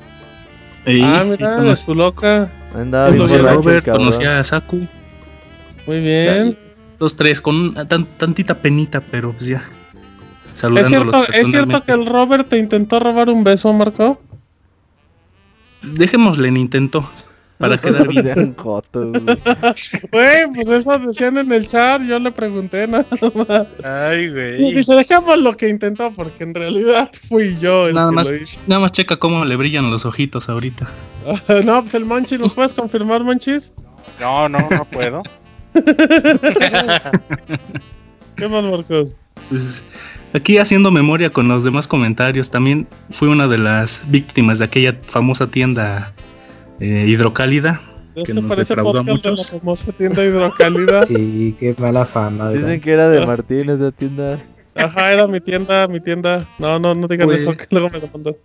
[SPEAKER 1] ah, mira, de su loca.
[SPEAKER 22] Andaba conocí a Robert, conocí a Saku.
[SPEAKER 1] Muy bien.
[SPEAKER 22] los tres, con tantita penita, pero pues ya.
[SPEAKER 1] ¿Es cierto, ¿Es cierto que el Robert te intentó robar un beso, Marco?
[SPEAKER 22] Dejémosle en intento. Para quedar bien.
[SPEAKER 1] Güey, pues eso decían en el chat, yo le pregunté nada más.
[SPEAKER 14] Ay, güey.
[SPEAKER 1] Y dice, dejemos lo que intentó, porque en realidad fui yo el
[SPEAKER 22] nada
[SPEAKER 1] que
[SPEAKER 22] más, Nada más checa cómo le brillan los ojitos ahorita.
[SPEAKER 1] no, pues el Monchis, ¿los puedes confirmar, Monchis?
[SPEAKER 14] No, no, no puedo.
[SPEAKER 1] ¿Qué más, Marcos?
[SPEAKER 22] Pues aquí haciendo memoria con los demás comentarios, también fui una de las víctimas de aquella famosa tienda eh, hidrocálida. Que nos defraudó a muchos.
[SPEAKER 1] La famosa tienda hidrocálida.
[SPEAKER 6] sí, qué mala fama.
[SPEAKER 3] Dicen que era de Martín esa tienda.
[SPEAKER 1] Ajá, era mi tienda, mi tienda. No, no, no digan eso, que luego me lo mandó.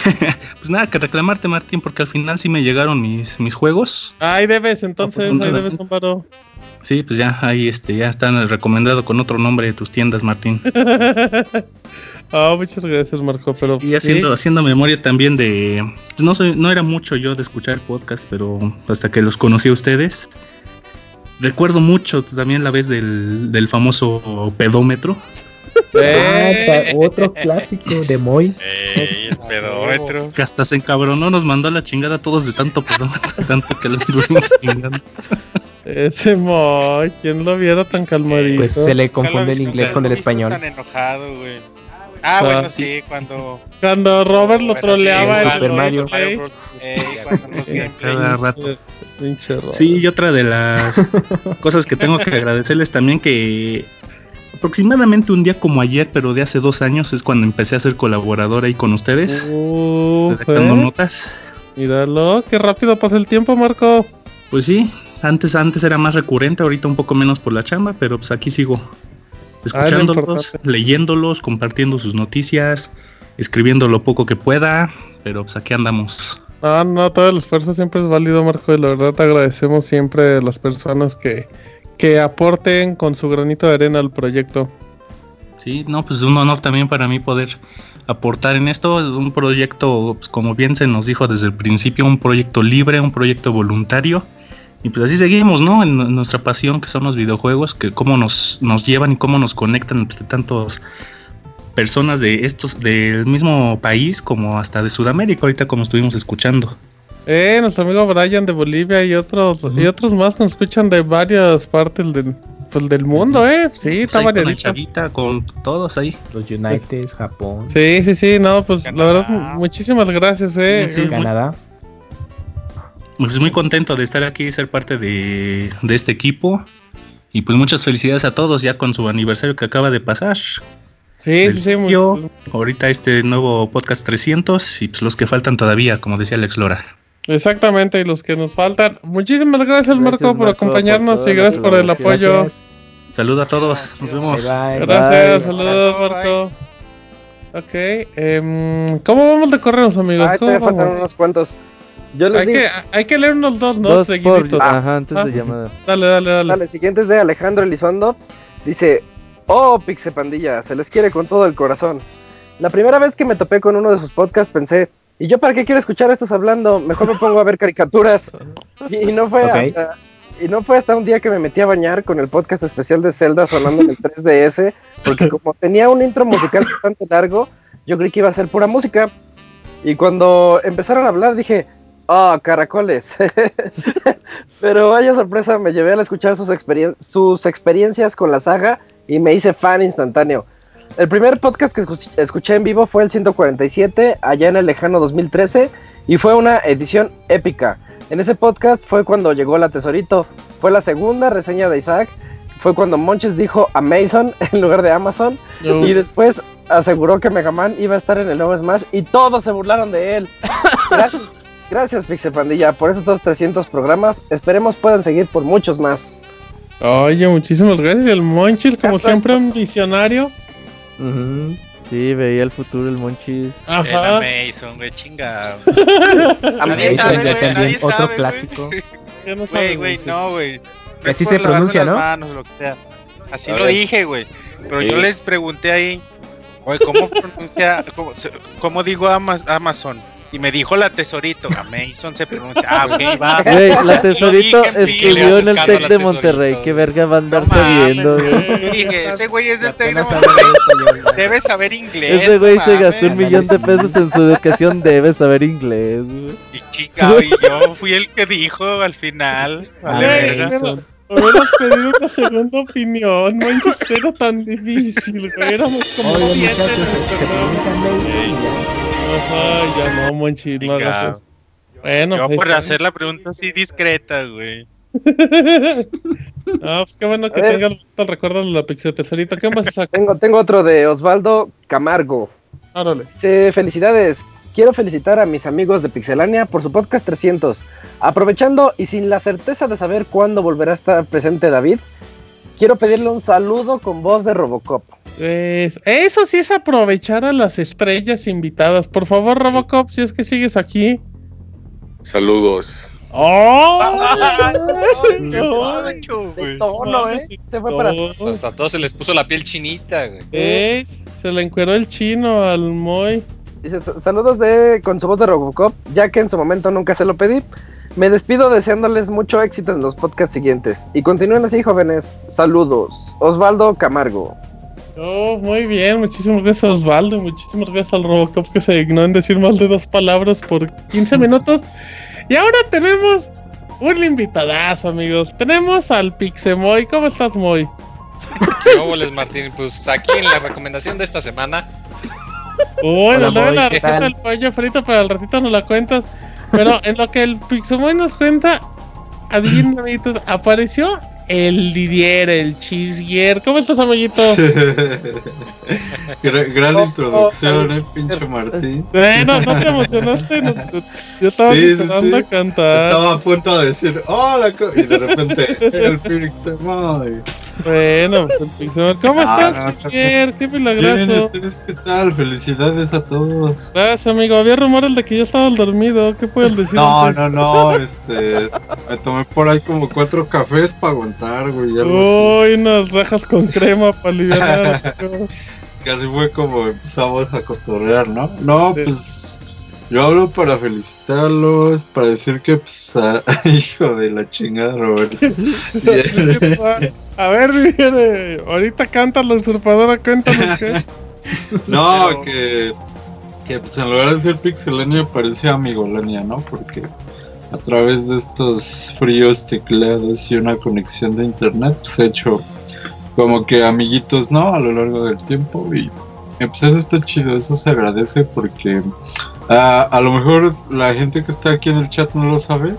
[SPEAKER 22] pues nada, que reclamarte, Martín, porque al final sí me llegaron mis, mis juegos.
[SPEAKER 1] Ahí debes, entonces, ahí debes un paro.
[SPEAKER 22] Sí, pues ya, ahí este, ya están recomendado con otro nombre de tus tiendas, Martín.
[SPEAKER 1] Ah, muchas gracias, Marco. Pero
[SPEAKER 22] y haciendo, haciendo memoria también de. Pues, no soy, no era mucho yo de escuchar podcast, pero hasta que los conocí a ustedes. Recuerdo mucho también la vez del, del famoso pedómetro.
[SPEAKER 6] Ah, otro clásico de Moy.
[SPEAKER 7] el pedómetro.
[SPEAKER 22] Que hasta se encabronó, nos mandó a la chingada a todos de tanto pedómetro, tanto que lo estuvimos chingando.
[SPEAKER 1] Ese Moy, ¿quién lo viera tan calmadito?
[SPEAKER 6] Pues se le confunde el inglés con el español.
[SPEAKER 7] Tan enojado, güey. Ah, bueno, sí, cuando.
[SPEAKER 1] Cuando Robert lo troleaba
[SPEAKER 7] sí,
[SPEAKER 1] en
[SPEAKER 6] Super
[SPEAKER 1] el
[SPEAKER 6] Mario.
[SPEAKER 7] Eh, cuando los gameplays.
[SPEAKER 22] Cada rato. Sí, y otra de las cosas que tengo que agradecerles también que aproximadamente un día como ayer, pero de hace dos años, es cuando empecé a ser colaborador ahí con ustedes,
[SPEAKER 1] Uf,
[SPEAKER 22] redactando
[SPEAKER 1] ¿eh?
[SPEAKER 22] notas.
[SPEAKER 1] Míralo, qué rápido pasa el tiempo, Marco.
[SPEAKER 22] Pues sí, antes, antes era más recurrente, ahorita un poco menos por la chamba, pero pues aquí sigo. Escuchándolos,
[SPEAKER 1] importante.
[SPEAKER 22] leyéndolos, compartiendo sus noticias, escribiendo lo poco que pueda, pero pues aquí andamos.
[SPEAKER 1] No, no, todo el esfuerzo siempre es válido, Marco, y la verdad te agradecemos siempre a las personas que, que aporten con su granito de arena al proyecto.
[SPEAKER 22] Sí, no, pues es un honor también para mí poder aportar en esto. Es un proyecto, pues, como bien se nos dijo desde el principio, un proyecto libre, un proyecto voluntario. Y pues así seguimos, ¿no? En, nuestra pasión que son los videojuegos, que cómo nos, nos llevan y cómo nos conectan entre tantas personas de estos, del mismo país como hasta de Sudamérica, ahorita como estuvimos escuchando.
[SPEAKER 1] Eh, nuestro amigo Brian de Bolivia y otros y otros más que nos escuchan de varias partes del, pues, del mundo, eh. Sí,
[SPEAKER 22] Pues
[SPEAKER 1] está
[SPEAKER 22] con
[SPEAKER 1] variadito.
[SPEAKER 22] Chavita, con todos ahí.
[SPEAKER 6] Los United, Japón,
[SPEAKER 1] Sí, sí, sí, no, pues la verdad, muchísimas gracias, eh.
[SPEAKER 22] Sí, sí,
[SPEAKER 6] Canadá.
[SPEAKER 22] Pues muy contento de estar aquí y ser parte de, de este equipo. Y pues muchas felicidades a todos ya con su aniversario que acaba de pasar.
[SPEAKER 1] Sí,
[SPEAKER 22] Del
[SPEAKER 1] sí, sí, muy-
[SPEAKER 22] Ahorita este nuevo podcast 300 y pues los que faltan todavía, como decía Alex Lora.
[SPEAKER 1] Exactamente, y los que nos faltan. Muchísimas gracias,
[SPEAKER 22] Gracias,
[SPEAKER 1] Marco, por acompañarnos
[SPEAKER 22] por
[SPEAKER 1] y gracias por el apoyo.
[SPEAKER 22] Gracias. Saludos a todos, nos vemos.
[SPEAKER 1] Gracias, saludos, Marco. Ok, em, ¿cómo vamos de correos, amigos?
[SPEAKER 5] Ay,
[SPEAKER 1] ¿Cómo
[SPEAKER 5] todavía faltan unos cuantos. Yo les
[SPEAKER 1] Hay
[SPEAKER 5] digo.
[SPEAKER 1] que, hay que leer unos dos, ¿no?
[SPEAKER 3] Dos por- ajá, antes de
[SPEAKER 1] Ah,
[SPEAKER 3] llamada.
[SPEAKER 1] Dale, dale, dale.
[SPEAKER 5] Dale, siguiente es de Alejandro Elizondo. Dice, oh, Pixe Pandilla, se les quiere con todo el corazón. La primera vez que me topé con uno de sus podcasts pensé, ¿y yo para qué quiero escuchar a estos hablando? Mejor me pongo a ver caricaturas. Y, y no fue
[SPEAKER 6] Ok.
[SPEAKER 5] hasta... Y no fue hasta un día que me metí a bañar con el podcast especial de Zelda sonando en el 3DS, porque como tenía un intro musical bastante largo, yo creí que iba a ser pura música. Y cuando empezaron a hablar dije, ah, caracoles. Pero vaya sorpresa, me llevé al escuchar sus, experien- sus experiencias con la saga y me hice fan instantáneo. El primer podcast que escuch- escuché en vivo fue el 147, allá en el lejano 2013, y fue una edición épica. En ese podcast fue cuando llegó la Tesorito. Fue la segunda reseña de Isaac. Fue cuando Monches dijo Amazon en lugar de Amazon. Y después aseguró que Mega Man iba a estar en el nuevo Smash y todos se burlaron de él. Gracias, gracias Pixel Pandilla por esos dos 300 programas. Esperemos puedan seguir por muchos más.
[SPEAKER 1] Oye, muchísimas gracias. El Monchis, como siempre, un visionario.
[SPEAKER 3] Ujú. Sí, veía el futuro el Monchis.
[SPEAKER 1] Ajá.
[SPEAKER 7] El Mason, güey.
[SPEAKER 5] Amazon
[SPEAKER 7] Nadie sabe,
[SPEAKER 6] ya
[SPEAKER 7] güey, nadie
[SPEAKER 6] otro
[SPEAKER 7] sabe,
[SPEAKER 6] clásico.
[SPEAKER 1] ¿Qué no
[SPEAKER 7] Güey, güey, no, güey. No
[SPEAKER 6] Así se pronuncia, ¿no?
[SPEAKER 7] manos, lo que sea. Así lo dije, güey. Pero yo les pregunté ahí, güey, ¿cómo pronuncia, cómo, se- cómo digo Ama- Amazon? Y me dijo la tesorito, Amazon se pronuncia. Ah, ok, va.
[SPEAKER 3] Güey, la tesorito escribió en el
[SPEAKER 4] a
[SPEAKER 3] Tec de Monterrey. Qué verga va a andar
[SPEAKER 7] No
[SPEAKER 3] sabiendo, güey.
[SPEAKER 7] Dije, ese güey es del Tec de Monterrey. Debe saber inglés.
[SPEAKER 3] Ese güey
[SPEAKER 7] no
[SPEAKER 3] se gastó un millón de pesos en su educación. Debe saber inglés, güey.
[SPEAKER 7] Y chica, y yo fui el que dijo al final. Vale,
[SPEAKER 1] Güey,
[SPEAKER 7] verga.
[SPEAKER 1] Hubieras pedido una segunda opinión. Manches, era tan difícil, güey. Éramos como
[SPEAKER 6] Oye,
[SPEAKER 1] siete
[SPEAKER 6] muchachos,
[SPEAKER 1] en el
[SPEAKER 6] se, se
[SPEAKER 1] programa.
[SPEAKER 6] pronuncia Mason y ya.
[SPEAKER 1] Ajá, ya no, Monchi, no hagas. Bueno,
[SPEAKER 7] Yo
[SPEAKER 1] pues,
[SPEAKER 7] por hacer la pregunta así discreta, güey.
[SPEAKER 1] Ah, pues qué bueno que tengas el recuerdo de la pixel tesorita. ¿Qué más saca?
[SPEAKER 5] Tengo, tengo otro de Osvaldo Camargo.
[SPEAKER 1] Árale.
[SPEAKER 5] Felicidades. Quiero felicitar a mis amigos de Pixelania por su podcast 300. Aprovechando y sin la certeza de saber cuándo volverá a estar presente David, quiero pedirle un saludo con voz de Robocop.
[SPEAKER 1] Pues, eso sí es aprovechar a las estrellas invitadas. Por favor, Robocop, si es que sigues aquí.
[SPEAKER 4] Saludos.
[SPEAKER 1] ¡Oh!
[SPEAKER 5] De tono, ¿eh? Se fue para...
[SPEAKER 4] Hasta a todos se les puso la piel chinita, güey.
[SPEAKER 1] Se le encueró el chino al Moy.
[SPEAKER 5] Dice, "S- saludos de con su voz de Robocop, ya que en su momento nunca se lo pedí. Me despido deseándoles mucho éxito en los podcasts siguientes. Y continúen así, jóvenes. Saludos. Osvaldo Camargo.
[SPEAKER 1] Oh, muy bien, muchísimas gracias Osvaldo, muchísimas gracias al Robocop que se dignó en decir más de dos palabras por 15 minutos. Y ahora tenemos un invitadazo, amigos. Tenemos al Pixemoy. ¿Cómo estás, Moy?
[SPEAKER 23] ¿Qué Martín? Pues aquí en la recomendación de esta semana.
[SPEAKER 1] Uy, nos la receta del pollo frito, pero al ratito nos la cuentas. Pero en lo que el Pixemoy nos cuenta, adivinen, amiguitos, apareció el Didier, el Chisguier. ¿Cómo estás, amiguito?
[SPEAKER 24] gran, introducción, eh, pinche Martín.
[SPEAKER 1] Bueno, no te emocionaste. yo estaba sí, a cantar.
[SPEAKER 24] Estaba a punto de decir, hola, y de repente, el Pixemoy.
[SPEAKER 1] Bueno, pues, ¿cómo ah, estás, Chisguier? Qué milagroso.
[SPEAKER 24] qué tal? Felicidades a todos.
[SPEAKER 1] Gracias, amigo. Había rumores de que yo estaba dormido. ¿Qué puedes decir?
[SPEAKER 24] No, no, no. Este, me tomé por ahí como cuatro cafés para aguantar
[SPEAKER 1] Uy, unas rajas con crema para aliviar.
[SPEAKER 24] Casi fue como empezamos a cotorrear, ¿no? No, pues yo hablo para felicitarlos, para decir que, pues, hijo de la chingada, Roberto.
[SPEAKER 1] a ver, ahorita canta la usurpadora, cuéntanos qué.
[SPEAKER 24] No, que, que pues en lugar de ser pixelania parecía amigolania, ¿no? Porque a través de estos fríos teclados y una conexión de internet, pues he hecho como que amiguitos, ¿no? A lo largo del tiempo y pues eso está chido, eso se agradece porque ah, a lo mejor la gente que está aquí en el chat no lo sabe,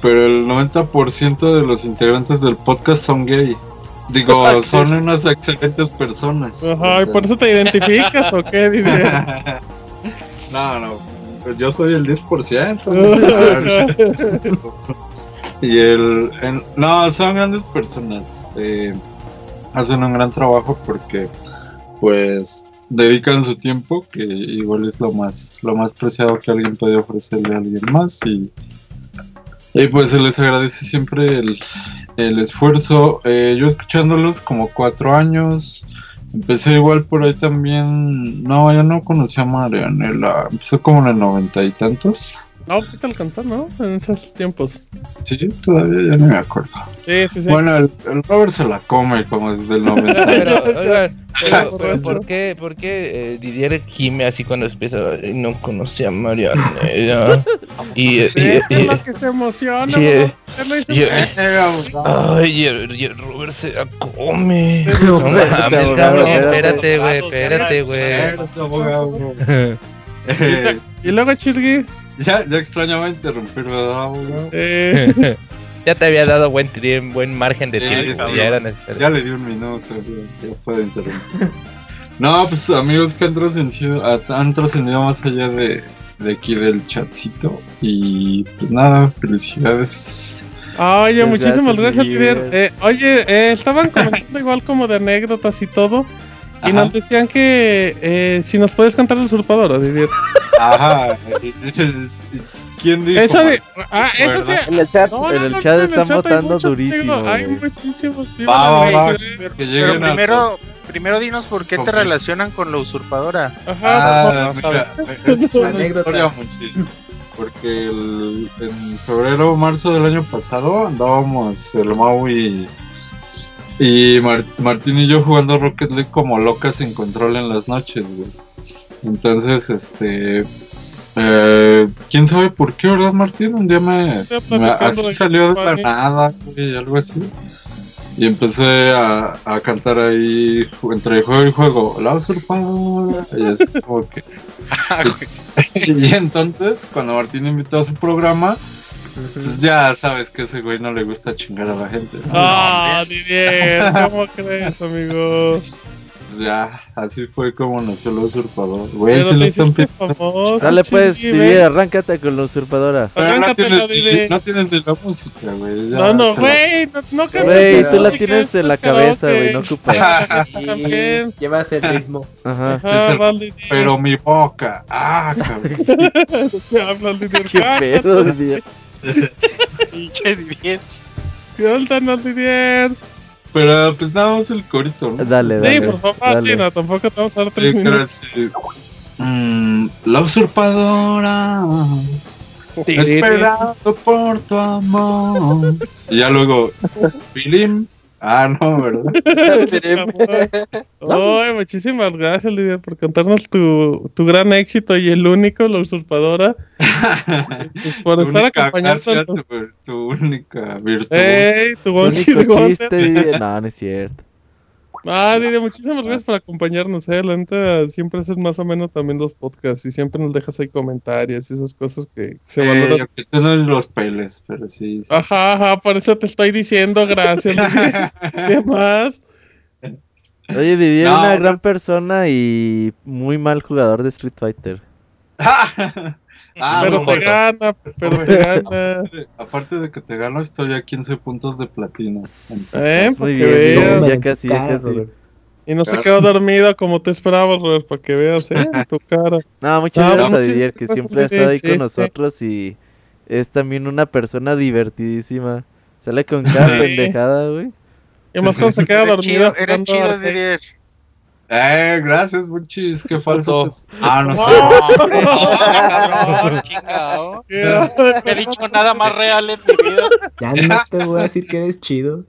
[SPEAKER 24] pero el 90% de los integrantes del podcast son gay. Digo, son unas excelentes personas.
[SPEAKER 1] Ajá, ¿y por eso te identificas o qué, Didier?
[SPEAKER 24] no, no, pues yo soy el 10%. y el, No, son grandes personas. Eh, hacen un gran trabajo porque, pues, dedican su tiempo, que igual es lo más, lo más preciado que alguien puede ofrecerle a alguien más. Y, pues se les agradece siempre el, el esfuerzo. Eh, yo escuchándolos como cuatro años Empecé igual por ahí también. No, yo no conocía a Marianela. Empezó como en el noventa y tantos.
[SPEAKER 1] No, ¿qué te alcanzó, no? En esos tiempos.
[SPEAKER 24] Sí, todavía ya no me acuerdo.
[SPEAKER 1] Sí, sí, sí.
[SPEAKER 24] Bueno, el, Robert se la come como desde el 90.
[SPEAKER 8] pero, oiga, pero, ¿por qué, por qué eh, Didier gime así cuando empieza? No conocía a Marianela.
[SPEAKER 1] y, y, y, es lo que se emociona. Y, y,
[SPEAKER 8] ay, y el, y el Robert se la come. No mames, cabrón. Espérate, güey, espérate, güey.
[SPEAKER 1] Y luego, Chisgui.
[SPEAKER 24] Ya, ya extrañaba interrumpir, ¿verdad,
[SPEAKER 8] eh. ya te había dado buen, buen margen de tiempo.
[SPEAKER 24] ya, era ya le di un minuto, ya, puede interrumpir. no, pues amigos que han trascendido, han trascendido más allá de, de aquí del chatcito. Y pues nada, felicidades.
[SPEAKER 1] Oye, muchísimas gracias, eh, oye, eh, estaban comentando igual como de anécdotas y todo. Y nos decían que eh, si nos puedes cantar el usurpador, Didier.
[SPEAKER 24] Ajá. ¿Quién dijo?
[SPEAKER 1] Eso de, ah, eso sí.
[SPEAKER 3] En el chat, en el chat están votando durísimo.
[SPEAKER 1] hay muchísimos
[SPEAKER 24] tíos. que
[SPEAKER 14] Pero primero, primero dinos por qué te relacionan con la usurpadora.
[SPEAKER 24] Ajá, ah, mira, es una historia. Porque el, en febrero o marzo del año pasado andábamos el Maui y Martín y yo jugando Rocket League como locas sin control en las noches, güey. Entonces, este. Eh, ¿Quién sabe por qué, verdad, Martín? Un día me. así salió de la nada, güey, algo así. Y empecé a, a cantar ahí entre juego y juego, la usurpadora. Y así como que. y entonces, cuando Martín invitó a su programa, pues ya sabes que ese güey no le gusta chingar a la gente.
[SPEAKER 1] Ah, Didier, ¿cómo crees, amigo?
[SPEAKER 24] Pues ya, así fue como nació la usurpadora. Güey, se lo están
[SPEAKER 3] pidiendo. Dale pues, Didier, arráncate con la usurpadora.
[SPEAKER 24] no tienes, no tienes de la música, güey.
[SPEAKER 1] No, no, güey, no, no
[SPEAKER 3] Güey, tú la tienes en la cabeza, güey, no ocupas.
[SPEAKER 8] Llevas el ritmo.
[SPEAKER 3] Ajá.
[SPEAKER 24] Pero mi boca. Ah, cabrón.
[SPEAKER 1] ¿Qué hablan, Didier?
[SPEAKER 3] Qué pedo, Didier.
[SPEAKER 14] Pinche Didier.
[SPEAKER 1] Suéltanos, Didier.
[SPEAKER 24] Pero pues nada más el corito, ¿no?
[SPEAKER 3] Dale, dale.
[SPEAKER 1] Sí, por favor, sí, no, tampoco te vamos a dar tres minutos.
[SPEAKER 24] Mm, la usurpadora. Esperado por tu amor. y ya luego, Filim, Ah, no, ¿verdad?
[SPEAKER 1] Ay, muchísimas gracias, Lidia, por contarnos tu, tu gran éxito y el único, la usurpadora. pues por estar acompañando.
[SPEAKER 24] Tu, tu, única virtud.
[SPEAKER 1] Ey, tu,
[SPEAKER 3] tu único chiste, No, no es cierto.
[SPEAKER 1] Ah, Lidia, muchísimas gracias por acompañarnos, eh. La neta, siempre haces más o menos también los podcasts y siempre nos dejas ahí comentarios y esas cosas que se
[SPEAKER 24] eh, valoran. Que tú no los peles, pero sí, sí,
[SPEAKER 1] Ajá, ajá, por eso te estoy diciendo gracias. ¿Qué más?
[SPEAKER 3] Oye, Didier no, una gran persona y muy mal jugador de Street Fighter.
[SPEAKER 1] Ah, pero te gana, pero te gana.
[SPEAKER 24] Aparte de que te gano, estoy a 15 puntos de platino.
[SPEAKER 1] Eh, para que veas. Ya casi, ya casi. Y no se quedó dormido como te esperabas, Robert, para que veas, ¿eh? Tu cara.
[SPEAKER 3] No, muchas gracias a Didier, que siempre ha estado ahí con nosotros y es también una persona divertidísima. Sale con cada pendejada, güey.
[SPEAKER 1] Y más cuando se queda dormido.
[SPEAKER 14] Eres chido, Didier.
[SPEAKER 24] Eh, gracias, Bunchis, qué falso.
[SPEAKER 14] Ah, no sé. No, chingado. No he dicho nada más real en mi vida.
[SPEAKER 6] Ya no te voy a decir que eres chido.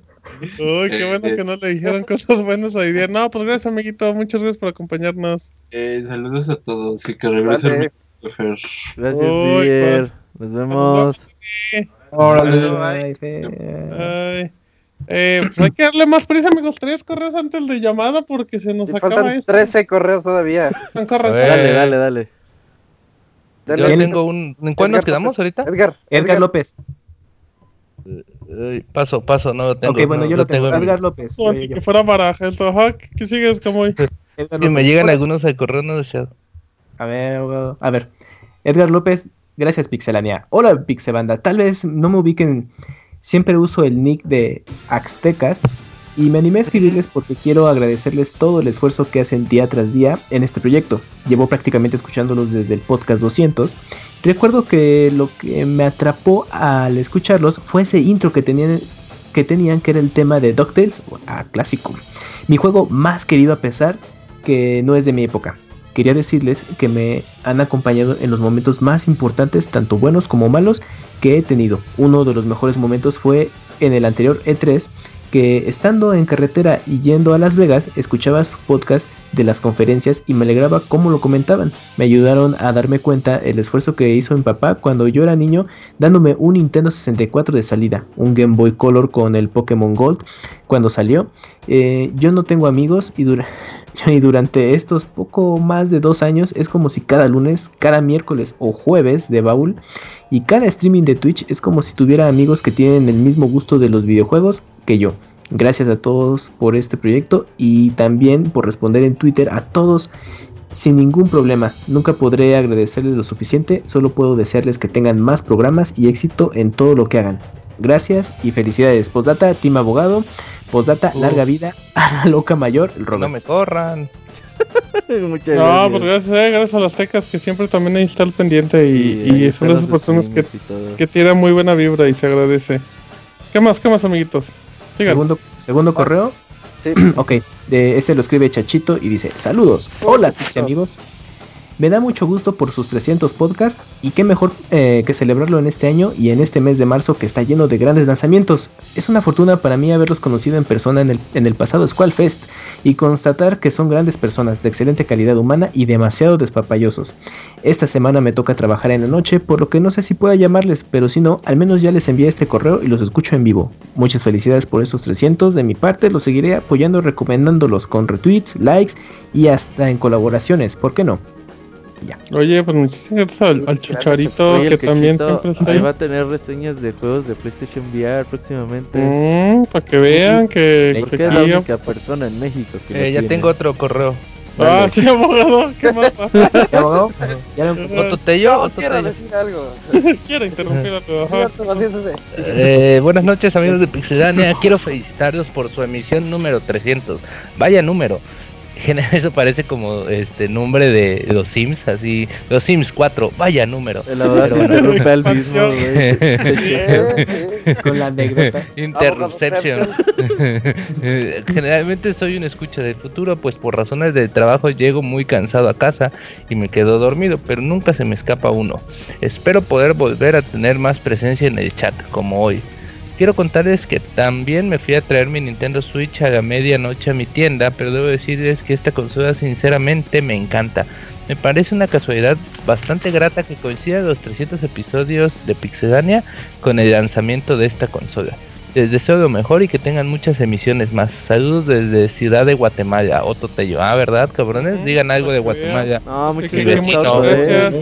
[SPEAKER 1] Uy, qué bueno que no le dijeron cosas buenas a Didier. No, pues gracias, amiguito. Muchas gracias por acompaños.
[SPEAKER 24] Eh, saludos a todos y que regrese el
[SPEAKER 3] Gracias, Didier. Nos vemos.
[SPEAKER 1] Órale. Bye. Eh, hay que darle más prisa, amigos. Tres correos antes de llamada porque se nos y acaba faltan
[SPEAKER 5] esto. 13 correos todavía.
[SPEAKER 3] Dale, dale, dale.
[SPEAKER 8] Yo tengo un. ¿En cuál nos quedamos ahorita?
[SPEAKER 5] Edgar.
[SPEAKER 6] Edgar López.
[SPEAKER 8] Eh, paso, paso, no lo tengo.
[SPEAKER 6] Ok, bueno,
[SPEAKER 8] no,
[SPEAKER 6] yo lo tengo. Edgar López.
[SPEAKER 1] que fuera baraja esto. Ajá, ¿qué sigues, como hoy?
[SPEAKER 8] Y me llegan algunos al correo no deseado.
[SPEAKER 6] A ver, a ver. Edgar López, gracias, Pixelania. Hola, Pixebanda. Tal vez no me ubiquen Siempre uso el nick de Aztecas y me animé a escribirles porque quiero agradecerles todo el esfuerzo que hacen día tras día en este proyecto. Llevo prácticamente escuchándolos desde el podcast 200. Recuerdo que lo que me atrapó al escucharlos fue ese intro que tenían que, tenían, que era el tema de DuckTales, a clásico. Mi juego más querido a pesar que no es de mi época quería decirles que me han acompañado en los momentos más importantes, tanto buenos como malos, que he tenido. Uno de los mejores momentos fue en el anterior E3, que estando en carretera y yendo a Las Vegas, escuchaba su podcast de las conferencias y me alegraba cómo lo comentaban. Me ayudaron a darme cuenta el esfuerzo que hizo mi papá cuando yo era niño, dándome un Nintendo 64 de salida, un Game Boy Color con el Pokémon Gold cuando salió. Eh, yo no tengo amigos y, y durante estos poco más de dos años es como si cada lunes, cada miércoles o jueves de baúl y cada streaming de Twitch es como si tuviera amigos que tienen el mismo gusto de los videojuegos que yo. Gracias a todos por este proyecto y también por responder en Twitter a todos sin ningún problema. Nunca podré agradecerles lo suficiente, solo puedo desearles que tengan más programas y éxito en todo lo que hagan. Gracias y felicidades. Postdata, Team Abogado. Postdata, larga vida a la loca mayor,
[SPEAKER 8] Robert. No me corran.
[SPEAKER 1] Muchas no, pues gracias, eh, gracias a las tecas que siempre también ahí está el pendiente y, y son de esas personas que, que tienen muy buena vibra y se agradece. ¿Qué más, qué más, amiguitos?
[SPEAKER 6] Segundo, segundo correo. Sí. ok, de ese lo escribe Chachito y dice: Saludos. Hola, Pixie amigos. Me da mucho gusto por sus 300 podcasts y qué mejor eh, que celebrarlo en este año y en este mes de marzo que está lleno de grandes lanzamientos. Es una fortuna para mí haberlos conocido en persona en el, pasado Squall Fest y constatar que son grandes personas de excelente calidad humana y demasiado despapallosos. Esta semana me toca trabajar en la noche, por lo que no sé si pueda llamarles, pero si no, al menos ya les envié este correo y los escucho en vivo. Muchas felicidades por estos 300, de mi parte los seguiré apoyando recomendándolos con retweets, likes y hasta en colaboraciones, ¿por qué no?
[SPEAKER 1] Oye, pues muchísimas gracias al, Chicharito, que, también siempre está
[SPEAKER 3] ahí. va a tener reseñas de juegos de PlayStation VR próximamente.
[SPEAKER 1] Mm, para que vean que...
[SPEAKER 3] que es la única persona en México
[SPEAKER 8] que eh, Ya tengo otro correo.
[SPEAKER 1] Ah, sí, abogado. ¿Qué?
[SPEAKER 6] ¿Qué abogado? ¿Ya
[SPEAKER 8] ¿Otro tello?
[SPEAKER 5] No, quiero decir algo.
[SPEAKER 1] quiero interrumpir a tu
[SPEAKER 8] eh, Buenas noches, amigos de Pixelania. Quiero felicitarlos por su emisión número 300. Vaya número. Eso parece como este nombre de los Sims, así, los Sims 4, vaya número.
[SPEAKER 3] La verdad se interrumpe el mismo,
[SPEAKER 6] Con la anécdota.
[SPEAKER 8] Interruption. Generalmente soy un escucha del futuro, pues por razones de trabajo llego muy cansado a casa y me quedo dormido, pero nunca se me escapa uno. Espero poder volver a tener más presencia en el chat, como hoy. Quiero contarles que también me fui a traer mi Nintendo Switch a la medianoche a mi tienda, pero debo decirles que esta consola sinceramente me encanta. Me parece una casualidad bastante grata que coincida los 300 episodios de Pixelania con el lanzamiento de esta consola. Les deseo lo mejor y que tengan muchas emisiones más. Saludos desde Ciudad de Guatemala, Otto Tello. Ah, ¿verdad, cabrones? Digan algo de Guatemala.
[SPEAKER 3] No, muchas
[SPEAKER 1] gracias.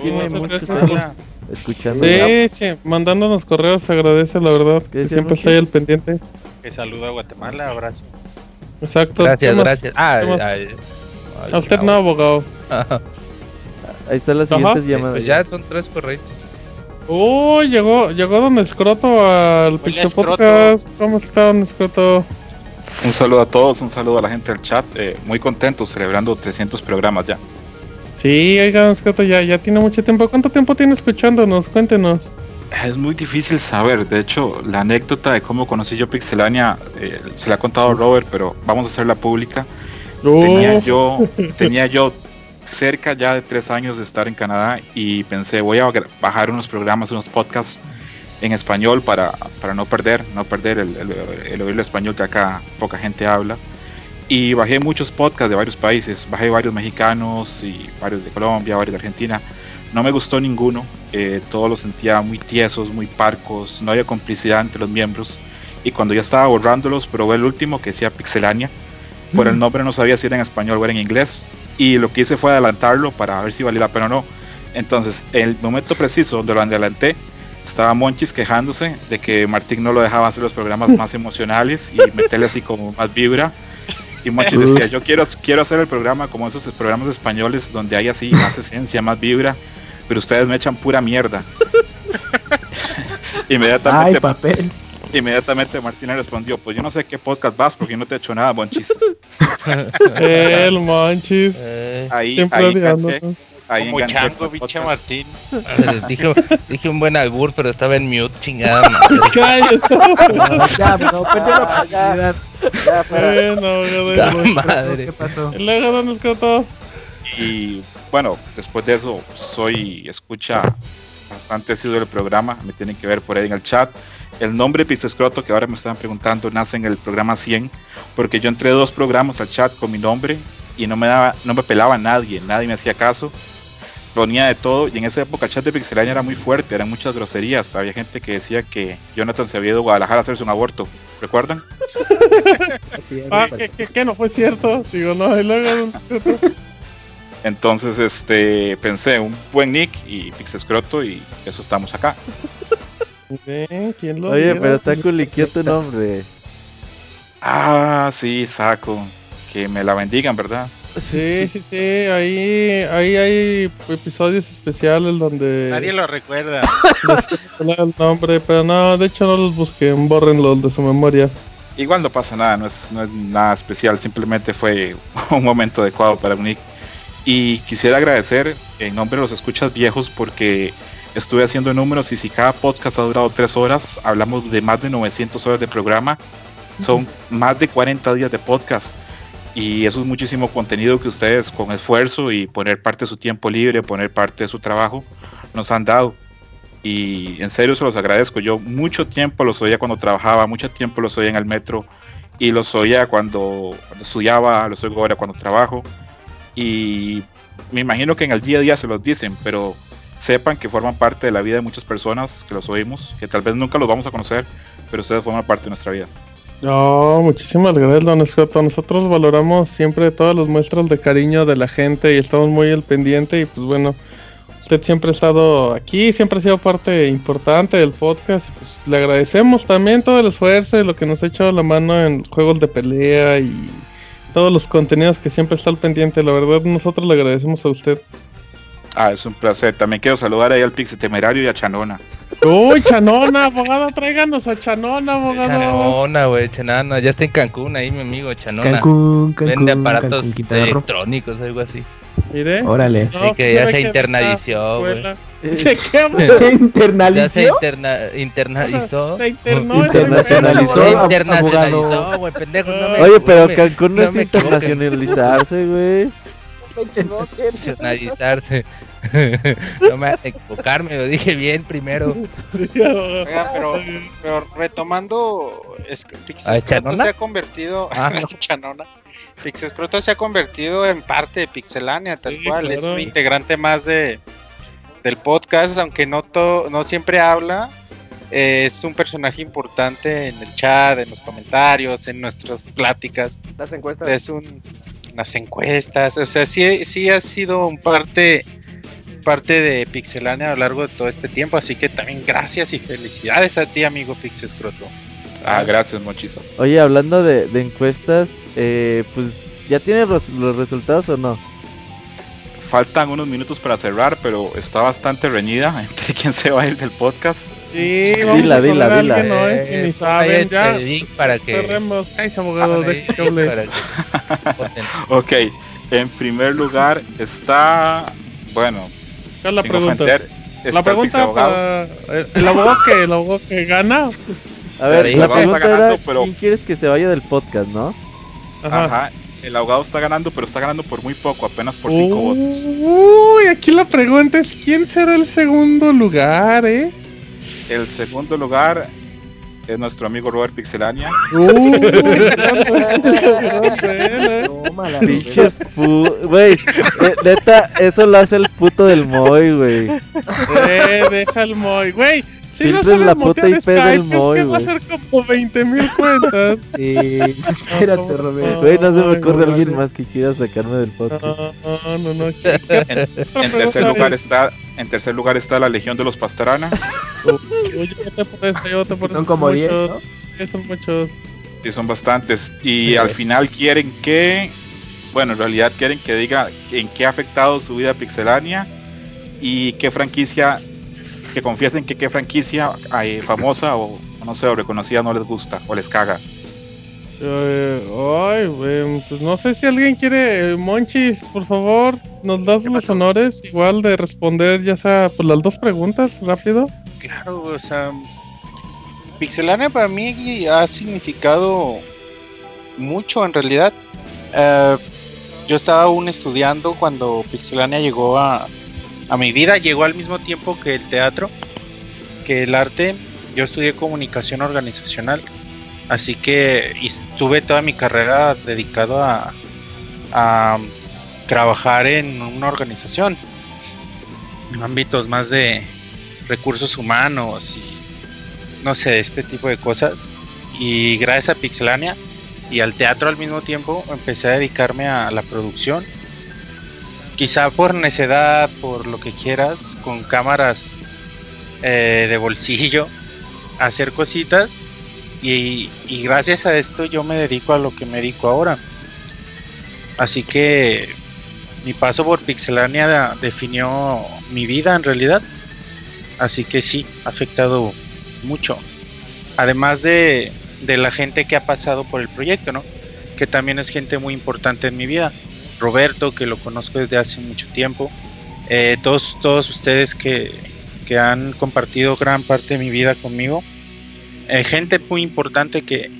[SPEAKER 1] Escuchando. Sí, sí, mandándonos correos se agradece, la verdad. Que siempre está ahí al pendiente.
[SPEAKER 14] Que saluda a Guatemala, abrazo.
[SPEAKER 1] Exacto.
[SPEAKER 8] Gracias, gracias. Ah,
[SPEAKER 1] a usted no, abogado.
[SPEAKER 3] Ahí están las siguientes llamadas.
[SPEAKER 8] Pues ya son tres correos.
[SPEAKER 1] Oh, llegó, llegó Don Escroto al Pixel Podcast. ¿Cómo está Don Escroto?
[SPEAKER 25] Un saludo a todos, un saludo a la gente del chat. Eh, muy contento celebrando 300 programas ya.
[SPEAKER 1] Sí, oiga, Don Escroto, ya, ya tiene mucho tiempo. ¿Cuánto tiempo tiene escuchándonos? Cuéntenos.
[SPEAKER 25] Es muy difícil saber. De hecho, la anécdota de cómo conocí yo Pixelania eh, se la ha contado Robert, pero vamos a hacerla pública. Tenía yo, tenía yo cerca ya de tres años de estar en Canadá y pensé voy a bajar unos programas, unos podcasts en español para, para no perder, no perder el, el, oír el español que acá poca gente habla. Y bajé muchos podcasts de varios países, bajé varios mexicanos y varios de Colombia, varios de Argentina. No me gustó ninguno, eh, todos los sentía muy tiesos, muy parcos, no había complicidad entre los miembros. Y cuando ya estaba borrándolos, probé el último que decía Pixelania. Por el nombre no sabía si era en español o era en inglés y lo que hice fue adelantarlo para ver si valía la pena o no. Entonces, en el momento preciso donde lo adelanté, estaba Monchis quejándose de que Martín no lo dejaba hacer los programas más emocionales y meterle así como más vibra. Y Monchis decía, yo quiero, quiero hacer el programa como esos programas españoles donde hay así más esencia, más vibra, pero ustedes me echan pura mierda. Inmediatamente.
[SPEAKER 3] Ay, papel.
[SPEAKER 25] Inmediatamente Martina respondió, pues yo no sé qué podcast vas porque yo no te he hecho nada, Monchis.
[SPEAKER 1] El Monchis.
[SPEAKER 14] Eh. Ahí, ahí, ahí Como chango, biche Martín.
[SPEAKER 8] dije, dije, un buen albur, pero estaba en mute, chingada
[SPEAKER 3] madre. ya, no, perdió la oportunidad.
[SPEAKER 1] Ya, eh, madre. ¿Qué pasó? El nos cortó.
[SPEAKER 25] Y bueno, después de eso, soy escucha bastante sido del programa. Me tienen que ver por ahí en el chat. El nombre Pixescroto que ahora me están preguntando nace en el programa 100, porque yo entré dos programas al chat con mi nombre y no me daba, no me pelaba nadie, nadie me hacía caso. Ponía de todo y en esa época el chat de Pixelania era muy fuerte, eran muchas groserías. Había gente que decía que Jonathan se había ido a Guadalajara a hacerse un aborto. ¿Recuerdan?
[SPEAKER 1] ah, que, no fue cierto. Digo, no,
[SPEAKER 25] Entonces, este, pensé, un buen nick y Pixescroto y eso estamos acá.
[SPEAKER 1] ¿quién lo
[SPEAKER 3] Oye, pero está culiquio tu nombre.
[SPEAKER 25] Ah, sí, saco. Que me la bendigan, ¿verdad?
[SPEAKER 1] Sí, sí, sí. Ahí, ahí hay episodios especiales donde.
[SPEAKER 14] Nadie lo recuerda.
[SPEAKER 1] el nombre, pero no, de hecho no los busquen, los de su memoria.
[SPEAKER 25] Igual no pasa nada, no es, no es nada especial, simplemente fue un momento adecuado para unir. Y quisiera agradecer en nombre de los escuchas viejos porque estuve haciendo números y si cada podcast ha durado tres horas, hablamos de más de 900 horas de programa, son más de 40 días de podcast y eso es muchísimo contenido que ustedes con esfuerzo y poner parte de su tiempo libre, poner parte de su trabajo, nos han dado. Y en serio se los agradezco. Yo mucho tiempo los oía cuando trabajaba, mucho tiempo los oía en el metro y los oía cuando, estudiaba, los oigo ahora cuando trabajo. Y me imagino que en el día a día se los dicen, pero sepan que forman parte de la vida de muchas personas que los oímos, que tal vez nunca los vamos a conocer, pero ustedes forman parte de nuestra vida.
[SPEAKER 1] No, muchísimas gracias, don Escoto. Nosotros valoramos siempre todas las muestras de cariño de la gente y estamos muy al pendiente. Y pues bueno, usted siempre ha estado aquí, siempre ha sido parte importante del podcast. Pues le agradecemos también todo el esfuerzo y lo que nos ha echado la mano en juegos de pelea y todos los contenidos que siempre está al pendiente. La verdad, nosotros le agradecemos a usted.
[SPEAKER 25] Ah, es un placer. También quiero saludar ahí al Pixie Temerario y a Chanona.
[SPEAKER 1] Uy, Chanona, abogado, tráiganos a Chanona, abogado.
[SPEAKER 8] Chanona, güey, Chanona. Ya está en Cancún ahí, mi amigo, Chanona.
[SPEAKER 3] Cancún, Cancún.
[SPEAKER 8] Vende aparatos electrónicos, algo así.
[SPEAKER 1] Mire.
[SPEAKER 3] Órale.
[SPEAKER 8] que ya se internalizó, güey.
[SPEAKER 1] ¿Se qué,
[SPEAKER 3] ¿Se internalizó? Ya
[SPEAKER 8] se interna internalizó.
[SPEAKER 1] Se internó.
[SPEAKER 3] Internacionalizó.
[SPEAKER 8] Se internacionalizó, güey, pendejo. No me,
[SPEAKER 3] Oye, pero Cancún no, es internacionalizarse, güey.
[SPEAKER 8] Personalizarse. no me hace equivocarme, lo dije bien primero.
[SPEAKER 14] Oiga, pero, pero retomando, es que Pixescroto se ha convertido. Ah, no. Chanona. Pixescroto se ha convertido en parte de Pixelania, tal cual. Es un integrante más de del podcast, aunque no, to, no siempre habla eh, es un personaje importante en el chat, en los comentarios, en nuestras pláticas.
[SPEAKER 5] Las encuestas.
[SPEAKER 14] Es un, las encuestas, o sea, sí, sí ha sido un parte, parte de Pixelania a lo largo de todo este tiempo, así que también gracias y felicidades a ti, amigo Pixescroto.
[SPEAKER 25] Ah, gracias, Mochizo.
[SPEAKER 3] Oye, hablando de, encuestas, eh, pues, ¿ya tienes los resultados o no?
[SPEAKER 25] faltan unos minutos para cerrar, pero está bastante reñida entre quién se va a ir del podcast.
[SPEAKER 1] Sí, vamos dila, a dila, dila. Alguien, ¿no? Eh, ni saben ya.
[SPEAKER 8] Para que
[SPEAKER 1] cerremos. Ay, abogado de que
[SPEAKER 25] Ok, en primer lugar está, bueno,
[SPEAKER 1] ¿Qué es la pregunta? la pregunta para el, abogado que el abogado que gana.
[SPEAKER 3] A ver, la pregunta era, pero... ¿quién quieres que se vaya del podcast, no?
[SPEAKER 25] Ajá. Ajá el abogado está ganando, pero está ganando por muy poco, apenas por 5 votos.
[SPEAKER 1] Uy, aquí la pregunta es: ¿quién será el segundo lugar, eh?
[SPEAKER 25] El segundo lugar es nuestro amigo Robert Pixelania.
[SPEAKER 3] Pinches Güey, eh, neta, eso lo hace el puto del Moy, güey.
[SPEAKER 1] Eh, deja el Moy, güey. Si no sabes la puta IP Skype, del Moy, es que va a ser como 20 mil cuentas.
[SPEAKER 3] Sí, espérate, Roberto. Güey, no se me ocurre alguien más que quiera sacarme del podcast.
[SPEAKER 1] No, no, no.
[SPEAKER 25] en, en tercer lugar está, en tercer lugar está la Legión de los Pastrana.
[SPEAKER 1] Oye, te pones, yo te pones
[SPEAKER 5] Son como 10, ¿no?
[SPEAKER 1] Sí, son muchos.
[SPEAKER 25] Sí, son bastantes. Y al final quieren que, bueno, en realidad quieren que diga en qué ha afectado su vida Pixelania y qué franquicia que confiesen que qué franquicia hay famosa o no sé, o reconocida no les gusta o les caga.
[SPEAKER 1] Eh, ay, pues no sé si alguien quiere, eh, Monchis, por favor, nos das los honores igual de responder ya sea por pues, las dos preguntas rápido.
[SPEAKER 14] Claro, o sea, Pixelania para mí ha significado mucho en realidad. Eh, yo estaba aún estudiando cuando Pixelania llegó a, a mi vida llegó al mismo tiempo que el teatro, que el arte. Yo estudié comunicación organizacional, así que estuve toda mi carrera dedicado a, a trabajar en una organización, en ámbitos más de recursos humanos y no sé, este tipo de cosas. Y gracias a Pixelania y al teatro al mismo tiempo empecé a dedicarme a la producción quizá por necedad, por lo que quieras, con cámaras eh, de bolsillo, hacer cositas y, gracias a esto yo me dedico a lo que me dedico ahora. Así que mi paso por Pixelania definió mi vida en realidad. Así que sí, ha afectado mucho. Además de, la gente que ha pasado por el proyecto, ¿no? Que también es gente muy importante en mi vida. Roberto, que lo conozco desde hace mucho tiempo, eh, todos, todos ustedes que, han compartido gran parte de mi vida conmigo, eh, gente muy importante que,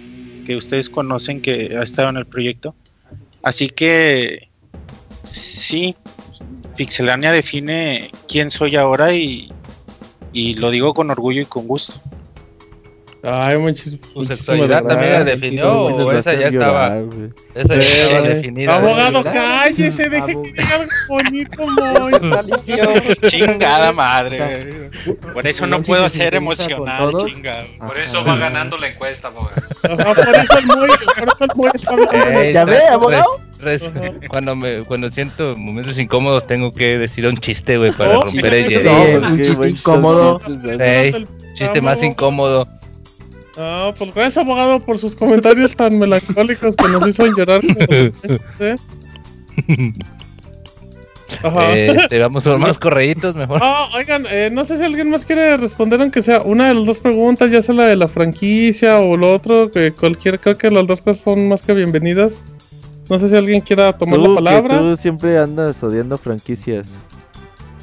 [SPEAKER 14] que ustedes conocen que ha estado en el proyecto. Así que sí, Pixelania define quién soy ahora y, y lo digo con orgullo y con gusto.
[SPEAKER 1] Ay, muchísimo.
[SPEAKER 8] ¿Tu sexualidad también la definió o esa ya estaba? esa ya estaba definida.
[SPEAKER 1] Abogado, cállese, deje que diga algo bonito,
[SPEAKER 14] Chingada madre. Por eso no puedo ser emocional, chingada.
[SPEAKER 23] Por eso va ganando la encuesta, abogado.
[SPEAKER 1] por eso el muy, por eso el muy está
[SPEAKER 5] ¿Ya ve, abogado?
[SPEAKER 8] cuando me cuando siento momentos incómodos tengo que decir un chiste, güey, para romper el
[SPEAKER 5] hielo. un chiste incómodo.
[SPEAKER 8] chiste más incómodo.
[SPEAKER 1] No, pues gracias abogado por sus comentarios tan melancólicos que nos hizo llorar. ¿eh?
[SPEAKER 8] Este, vamos por más correitos mejor.
[SPEAKER 1] No, oigan, eh, no sé si alguien más quiere responder aunque sea una de las dos preguntas, ya sea la de la franquicia o lo otro, que cualquier, creo que las dos cosas son más que bienvenidas. No sé si alguien quiera tomar la palabra.
[SPEAKER 3] tú siempre andas odiando franquicias.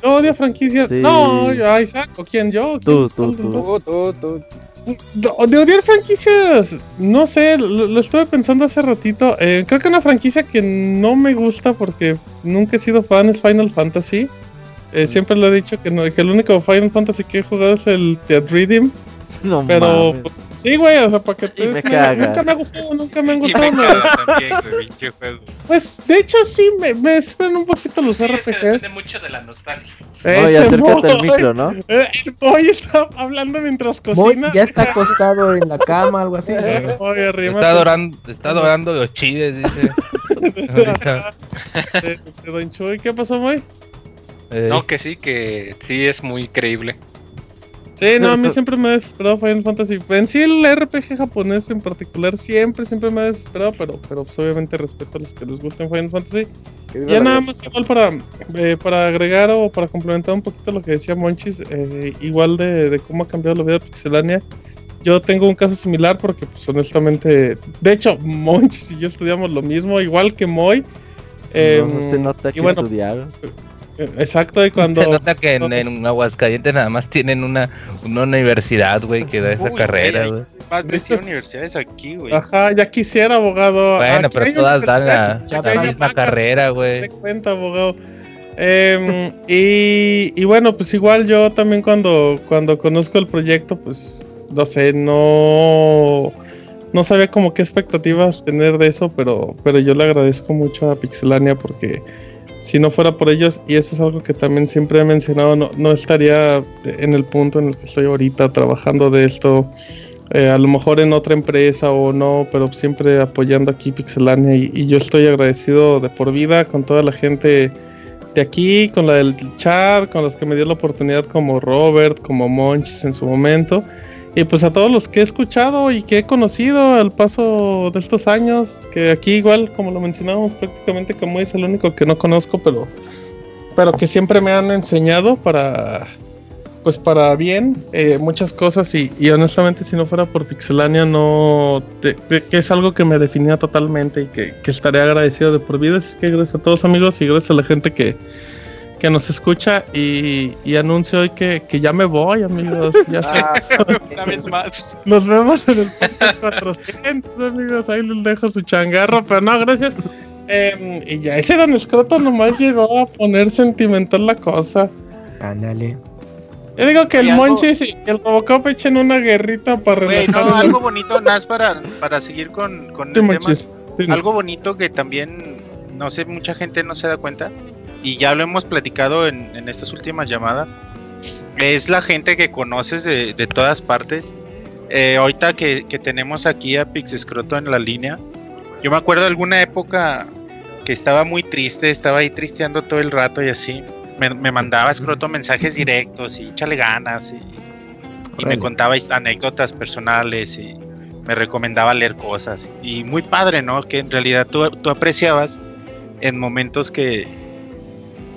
[SPEAKER 1] Yo odio franquicias. No, yo, ay, saco. ¿Quién? ¿Yo?
[SPEAKER 3] Tú, tú, tú, tú,
[SPEAKER 5] tú, tú.
[SPEAKER 1] De odiar franquicias, no sé, lo, estuve pensando hace ratito. Eh, creo que una franquicia que no me gusta porque nunca he sido fan es Final Fantasy. Eh, siempre lo he dicho que, no, que el único Final Fantasy que he jugado es el Redeem. No pero mames. sí, güey, o sea, para que te me nunca me ha gustado, nunca me han gustado. Me también, güey, Pues de hecho sí me, me esperan un poquito los sí, RPGs. Es que
[SPEAKER 7] depende mucho de la nostalgia.
[SPEAKER 3] No, y acércate al micro, ¿no?
[SPEAKER 1] Eh, el boy está hablando mientras cocina.
[SPEAKER 6] Boy ya está acostado en la cama, algo así.
[SPEAKER 8] Boy, está adorando, está adorando los chiles, dice.
[SPEAKER 1] Don Chuy, ¿qué pasó, Boy?
[SPEAKER 2] Eh. No, que sí, que sí es muy creíble.
[SPEAKER 1] Sí, no, a mí siempre me ha desesperado Final Fantasy. En sí, el RPG japonés en particular siempre, siempre me ha desesperado, pero, pero pues, obviamente respeto a los que les gusten Final Fantasy. Ya nada más igual para, eh, para agregar o para complementar un poquito lo que decía Monchis, eh, igual de, de, cómo ha cambiado la vida de Pixelania. Yo tengo un caso similar porque, pues honestamente, de hecho, Monchis y yo estudiamos lo mismo, igual que Moy.
[SPEAKER 3] Eh, no, se nota que y bueno, estudiaron.
[SPEAKER 1] Exacto, y cuando.
[SPEAKER 8] Se nota que en, Aguascalientes nada más tienen una, una universidad, güey, que da esa carrera, güey.
[SPEAKER 14] Más de 100 universidades aquí, güey.
[SPEAKER 1] Ajá, ya quisiera, abogado.
[SPEAKER 8] Bueno, pero todas dan la, misma carrera, güey.
[SPEAKER 1] Te cuenta, abogado. Eh, y, y, bueno, pues igual yo también cuando, cuando conozco el proyecto, pues no sé, no, no sabía como qué expectativas tener de eso, pero, pero yo le agradezco mucho a Pixelania porque si no fuera por ellos, y eso es algo que también siempre he mencionado, no, no estaría en el punto en el que estoy ahorita trabajando de esto. Eh, a lo mejor en otra empresa o no, pero siempre apoyando aquí Pixelania y, yo estoy agradecido de por vida con toda la gente de aquí, con la del chat, con los que me dio la oportunidad como Robert, como Monchis en su momento y pues a todos los que he escuchado y que he conocido al paso de estos años, que aquí igual, como lo mencionábamos, prácticamente como es el único que no conozco, pero, pero que siempre me han enseñado para, pues para bien, eh, muchas cosas. Y, honestamente si no fuera por Pixelania no, que es algo que me definía totalmente y que, que estaré agradecido de por vida, es que gracias a todos amigos y gracias a la gente que que nos escucha y, anuncio hoy que, ya me voy, amigos. Ya
[SPEAKER 14] ah, una vez más.
[SPEAKER 1] Nos vemos en el podcast 400, amigos. Ahí les dejo su changarro, pero no, gracias. Em, y ya ese Don Escroto nomás llegó a poner sentimental la cosa.
[SPEAKER 6] Ándale.
[SPEAKER 1] Yo digo que el Monchis y el Robocop echen una guerrita para
[SPEAKER 14] no, algo bonito, más para, para seguir con, con el tema. algo bonito que también, no sé, mucha gente no se da cuenta y ya lo hemos platicado en, estas últimas llamadas, es la gente que conoces de, todas partes. Eh, ahorita que, tenemos aquí a Pixescroto en la línea, yo me acuerdo de alguna época que estaba muy triste, estaba ahí tristeando todo el rato y así. Me, mandaba Escroto mensajes directos y échale ganas y, me contaba anécdotas personales y me recomendaba leer cosas. Y muy padre, ¿no? Que en realidad tú, tú apreciabas en momentos que,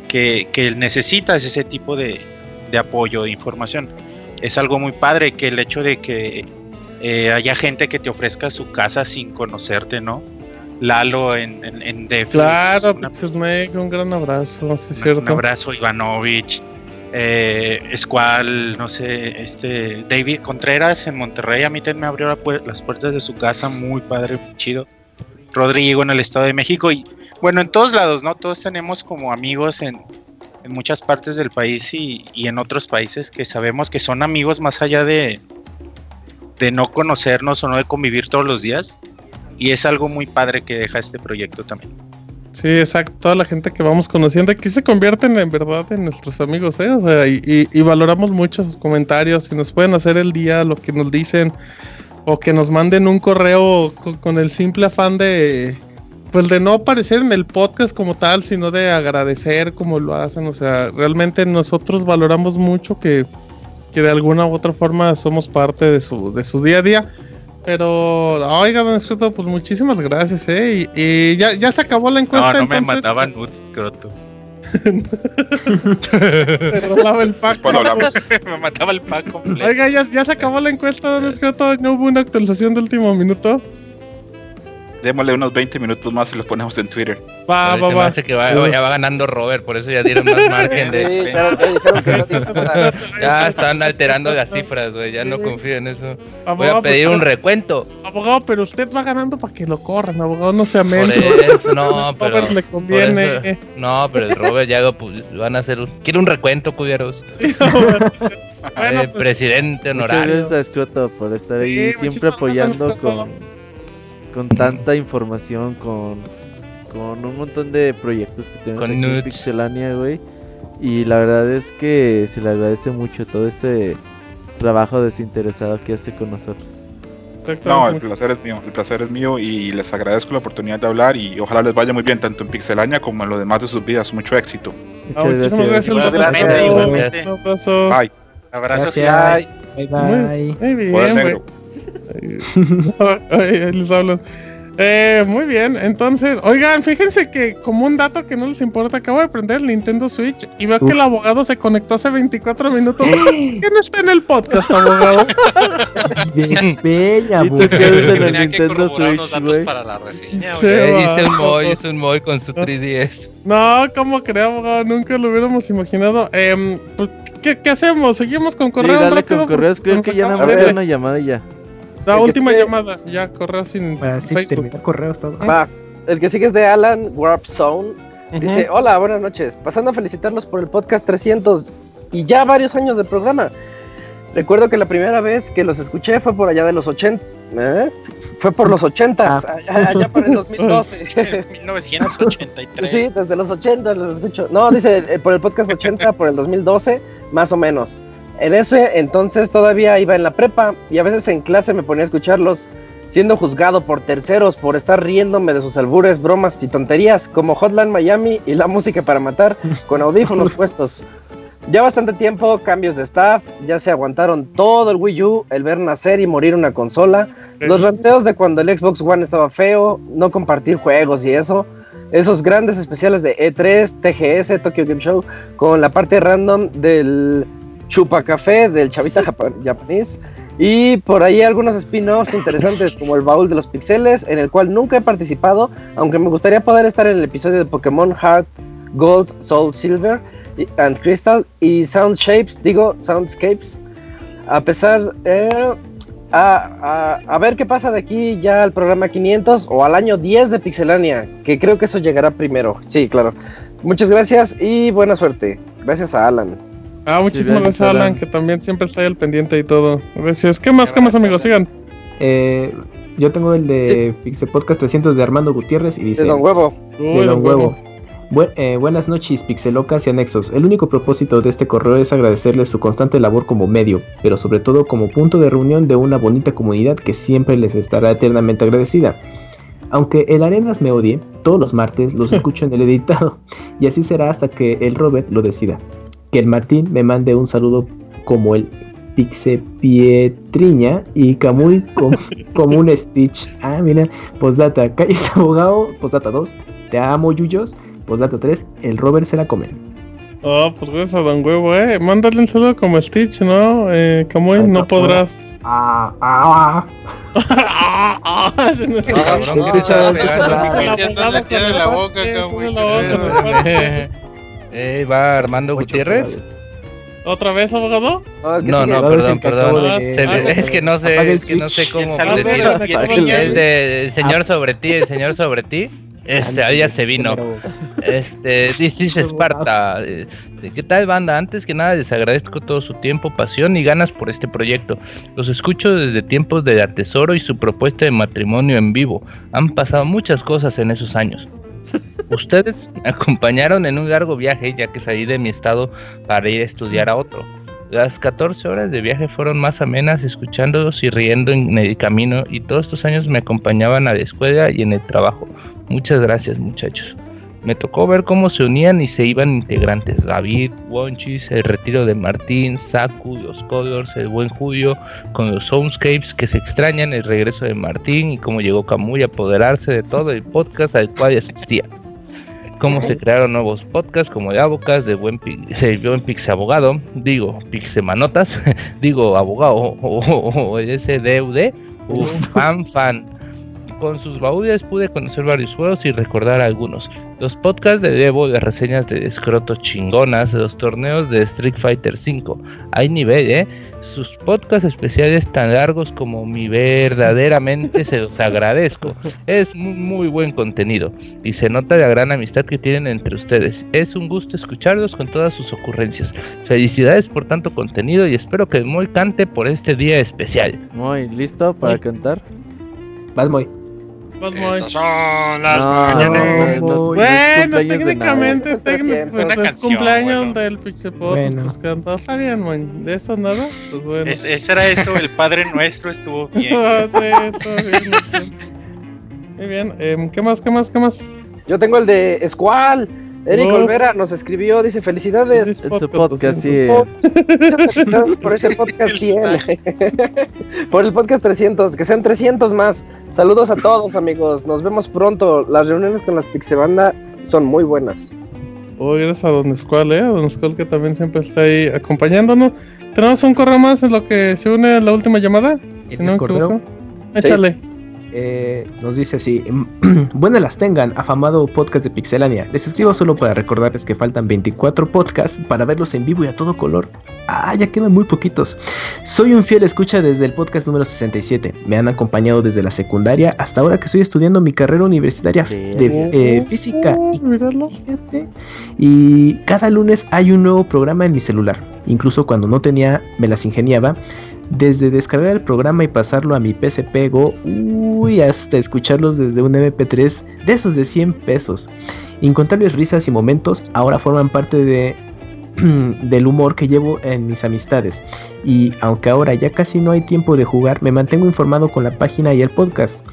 [SPEAKER 14] que, necesitas ese tipo de, apoyo, de información. Es algo muy padre que el hecho de que eh, haya gente que te ofrezca su casa sin conocerte, ¿no? Lalo en, en,
[SPEAKER 1] Claro, un gran abrazo, Un
[SPEAKER 14] abrazo, Ivanovich. Eh, Squall, no sé, este David Contreras en Monterrey, a mí también me abrió las puertas de su casa, muy padre, muy chido. Rodrigo en el Estado de México y bueno, en todos lados, ¿no? Todos tenemos como amigos en, muchas partes del país y, en otros países que sabemos que son amigos más allá de, de no conocernos o no de convivir todos los días. Y es algo muy padre que deja este proyecto también.
[SPEAKER 1] Sí, exacto. Toda la gente que vamos conociendo aquí se convierten en verdad en nuestros amigos, ¿eh? O sea, y, valoramos mucho sus comentarios. Si nos pueden hacer el día, lo que nos dicen, o que nos manden un correo con el simple afán de, pues de no aparecer en el podcast como tal, sino de agradecer como lo hacen. O sea, realmente nosotros valoramos mucho que, de alguna u otra forma somos parte de su, de su día a día. Pero, oiga, don Escroto, pues muchísimas gracias, ¿eh? Y, ya, ya se acabó la encuesta.
[SPEAKER 14] No, no me mataban un Escroto.
[SPEAKER 1] Se robaba el pack.
[SPEAKER 14] me mataba el pack completo.
[SPEAKER 1] Oiga, ya, ya se acabó la encuesta, don Escroto. ¿No hubo una actualización de último minuto?
[SPEAKER 25] Démosle unos 20 minutos más y lo ponemos en Twitter.
[SPEAKER 8] Va, va, va. que va, ya va ganando Robert, por eso ya dieron más margen de. ya están alterando las cifras, güey. Ya no confío en eso. Voy a pedir un recuento.
[SPEAKER 1] Abogado, pero usted va ganando para que lo corran, abogado, no sea menos.
[SPEAKER 8] no, pero. le conviene. no, pero el Robert ya pues, van a hacer. Quiere un recuento, cuyeros. bueno, pues, presidente honorario.
[SPEAKER 3] Muchas gracias, por estar ahí siempre apoyando con, con tanta información, con, con un montón de proyectos que tenemos aquí en Pixelania, güey. Y la verdad es que se le agradece mucho todo ese trabajo desinteresado que hace con nosotros.
[SPEAKER 25] No, el placer es mío, el placer es mío y les agradezco la oportunidad de hablar y ojalá les vaya muy bien tanto en Pixelania como en lo demás de sus vidas. Mucho éxito.
[SPEAKER 1] Muchas gracias. Igualmente, igualmente.
[SPEAKER 25] Bye.
[SPEAKER 14] Abrazo. Gracias.
[SPEAKER 1] Bye bye. Muy, bien, les hablo. Eh, muy bien, entonces, oigan, fíjense que como un dato que no les importa, acabo de prender el Nintendo Switch y veo que el abogado se conectó hace 24 minutos. ¿Qué no está en el podcast, abogado?
[SPEAKER 3] Despeña,
[SPEAKER 7] güey. Tenía que corroborar unos datos para la reseña,
[SPEAKER 8] güey. Hice un Moy, hice un Moy con su 3DS.
[SPEAKER 1] No, ¿cómo creo, abogado? Nunca lo hubiéramos imaginado. Eh, ¿qué, ¿qué, hacemos? ¿Seguimos con correos?
[SPEAKER 3] Sí, dale con correos, creo que ya no me una llamada y ya.
[SPEAKER 1] La última llamada, ya, correo sin
[SPEAKER 6] Para sí, terminar correos todo.
[SPEAKER 5] Va, el que sigue es de Alan Warp Zone. Dice, hola, buenas noches. Pasando a felicitarlos por el podcast 300 y ya varios años de programa. Recuerdo que la primera vez que los escuché fue por allá de los 80. ¿eh? Fue por los 80, ah. allá, por el 2012.
[SPEAKER 14] 1983.
[SPEAKER 5] Sí, desde los 80 los escucho. No, dice eh, por el podcast 80, por el 2012, más o menos. En ese entonces todavía iba en la prepa y a veces en clase me ponía a escucharlos siendo juzgado por terceros por estar riéndome de sus albures, bromas y tonterías como Hotline Miami y la música para matar con audífonos puestos. Ya bastante tiempo, cambios de staff, ya se aguantaron todo el Wii U, el ver nacer y morir una consola, los ranteos de cuando el Xbox One estaba feo, no compartir juegos y eso, esos grandes especiales de E3, TGS, Tokyo Game Show, con la parte random del Chupa Café del Chavita japonés. Y por ahí algunos spin-offs interesantes como el baúl de los pixeles, en el cual nunca he participado, aunque me gustaría poder estar en el episodio de Pokémon Heart, Gold, Soul, Silver and Crystal y Sound Shapes, digo Soundscapes. A pesar, eh, a, a, ver qué pasa de aquí ya al programa 500 o al año 10 de Pixelania, que creo que eso llegará primero. Sí, claro. Muchas gracias y buena suerte. Gracias a Alan.
[SPEAKER 1] Ah, muchísimas gracias, Alan, que también siempre está ahí al pendiente y todo. Gracias. ¿Qué más, qué más, amigos? Sigan.
[SPEAKER 6] Eh, yo tengo el de Pixel Podcast 300 de Armando Gutiérrez y dice...
[SPEAKER 5] De Don Huevo.
[SPEAKER 6] De Don Huevo. Eh, buenas noches, Pixelocas y anexos. El único propósito de este correo es agradecerles su constante labor como medio, pero sobre todo como punto de reunión de una bonita comunidad que siempre les estará eternamente agradecida. Aunque el Arenas me odie, todos los martes los escucho en el editado, y así será hasta que el Robert lo decida que el Martín me mande un saludo como el Pixe Pietriña y Camuy como, un Stitch. Ah, mira, postdata, calles abogado, postdata 2, te amo Yuyos, postdata 3, el Robert se la come.
[SPEAKER 1] Oh, pues gracias a Don Huevo, eh. Mándale un saludo como Stitch, ¿no? Eh, Camuy, no podrás.
[SPEAKER 6] Ah, ah,
[SPEAKER 1] ah. ah, ah,
[SPEAKER 14] la boca.
[SPEAKER 8] Eh, va Armando Gutiérrez.
[SPEAKER 1] ¿Otra vez, abogado?
[SPEAKER 8] No, no, perdón, perdón. es que no sé, es que no sé cómo decir. El de señor sobre ti, el señor sobre ti. Este, ahí ya se vino. Este, dice Esparta. Este, ¿Qué tal, banda? Antes que nada, les agradezco todo su tiempo, pasión y ganas por este proyecto. Los escucho desde tiempos de Atesoro y su propuesta de matrimonio en vivo. Han pasado muchas cosas en esos años. Ustedes me acompañaron en un largo viaje ya que salí de mi estado para ir a estudiar a otro. Las 14 horas de viaje fueron más amenas escuchándolos y riendo en el camino y todos estos años me acompañaban a la escuela y en el trabajo. Muchas gracias muchachos. Me tocó ver cómo se unían y se iban integrantes. David, Wonchis, el retiro de Martín, Saku, los Colors, el buen Julio, con los Soundscapes que se extrañan, el regreso de Martín y cómo llegó Camuy a apoderarse de todo el podcast al cual asistía. Cómo se crearon nuevos podcasts como de Abocas, de Buen, buen Pix Abogado, digo Pixemanotas, digo Abogado o, o, o SDUD, un fan fan Con sus baúles pude conocer varios juegos y recordar algunos. Los podcasts de Devo, las reseñas de escroto chingonas, los torneos de Street Fighter V. Hay nivel, ¿eh? Sus podcasts especiales tan largos como mi verdaderamente se los agradezco. Es muy, muy buen contenido y se nota la gran amistad que tienen entre ustedes. Es un gusto escucharlos con todas sus ocurrencias. Felicidades por tanto contenido y espero que Moy cante por este día especial.
[SPEAKER 3] Moy, ¿listo para cantar?
[SPEAKER 6] Vas, Moy.
[SPEAKER 2] Estas son las mañanas.
[SPEAKER 1] bueno, técnicamente, técnicamente pues, es cumpleaños del Pixepot. Bueno. Pues está bien, man. De eso nada. Pues bueno.
[SPEAKER 14] Es, ese era eso, el Padre Nuestro estuvo bien.
[SPEAKER 1] Ah, sí, bien. Muy bien, eh, ¿qué más, qué más, qué más?
[SPEAKER 5] Yo tengo el de Squall. Eric oh. Olvera nos escribió, dice felicidades.
[SPEAKER 3] En su podcast, sí.
[SPEAKER 5] por ese podcast 100. por el podcast 300, que sean 300 más. Saludos a todos amigos, nos vemos pronto. Las reuniones con las Pixebanda son muy buenas.
[SPEAKER 1] Oh, gracias a Don Squall, eh, a Don Squall que también siempre está ahí acompañándonos. Tenemos un correo más en lo que se une a la última llamada.
[SPEAKER 6] ¿Tienes correo?
[SPEAKER 1] Échale.
[SPEAKER 6] Eh, nos dice así, buenas las tengan, afamado podcast de Pixelania. Les escribo solo para recordarles que faltan 24 podcasts para verlos en vivo y a todo color. Ah, ya quedan muy poquitos. Soy un fiel escucha desde el podcast número 67. Me han acompañado desde la secundaria hasta ahora que estoy estudiando mi carrera universitaria de eh, física. Y, y cada lunes hay un nuevo programa en mi celular. Incluso cuando no tenía, me las ingeniaba desde descargar el programa y pasarlo a mi PSP Go, uy, hasta escucharlos desde un MP3 de esos de 100 pesos. Incontables risas y momentos ahora forman parte de, del humor que llevo en mis amistades. Y aunque ahora ya casi no hay tiempo de jugar, me mantengo informado con la página y el podcast.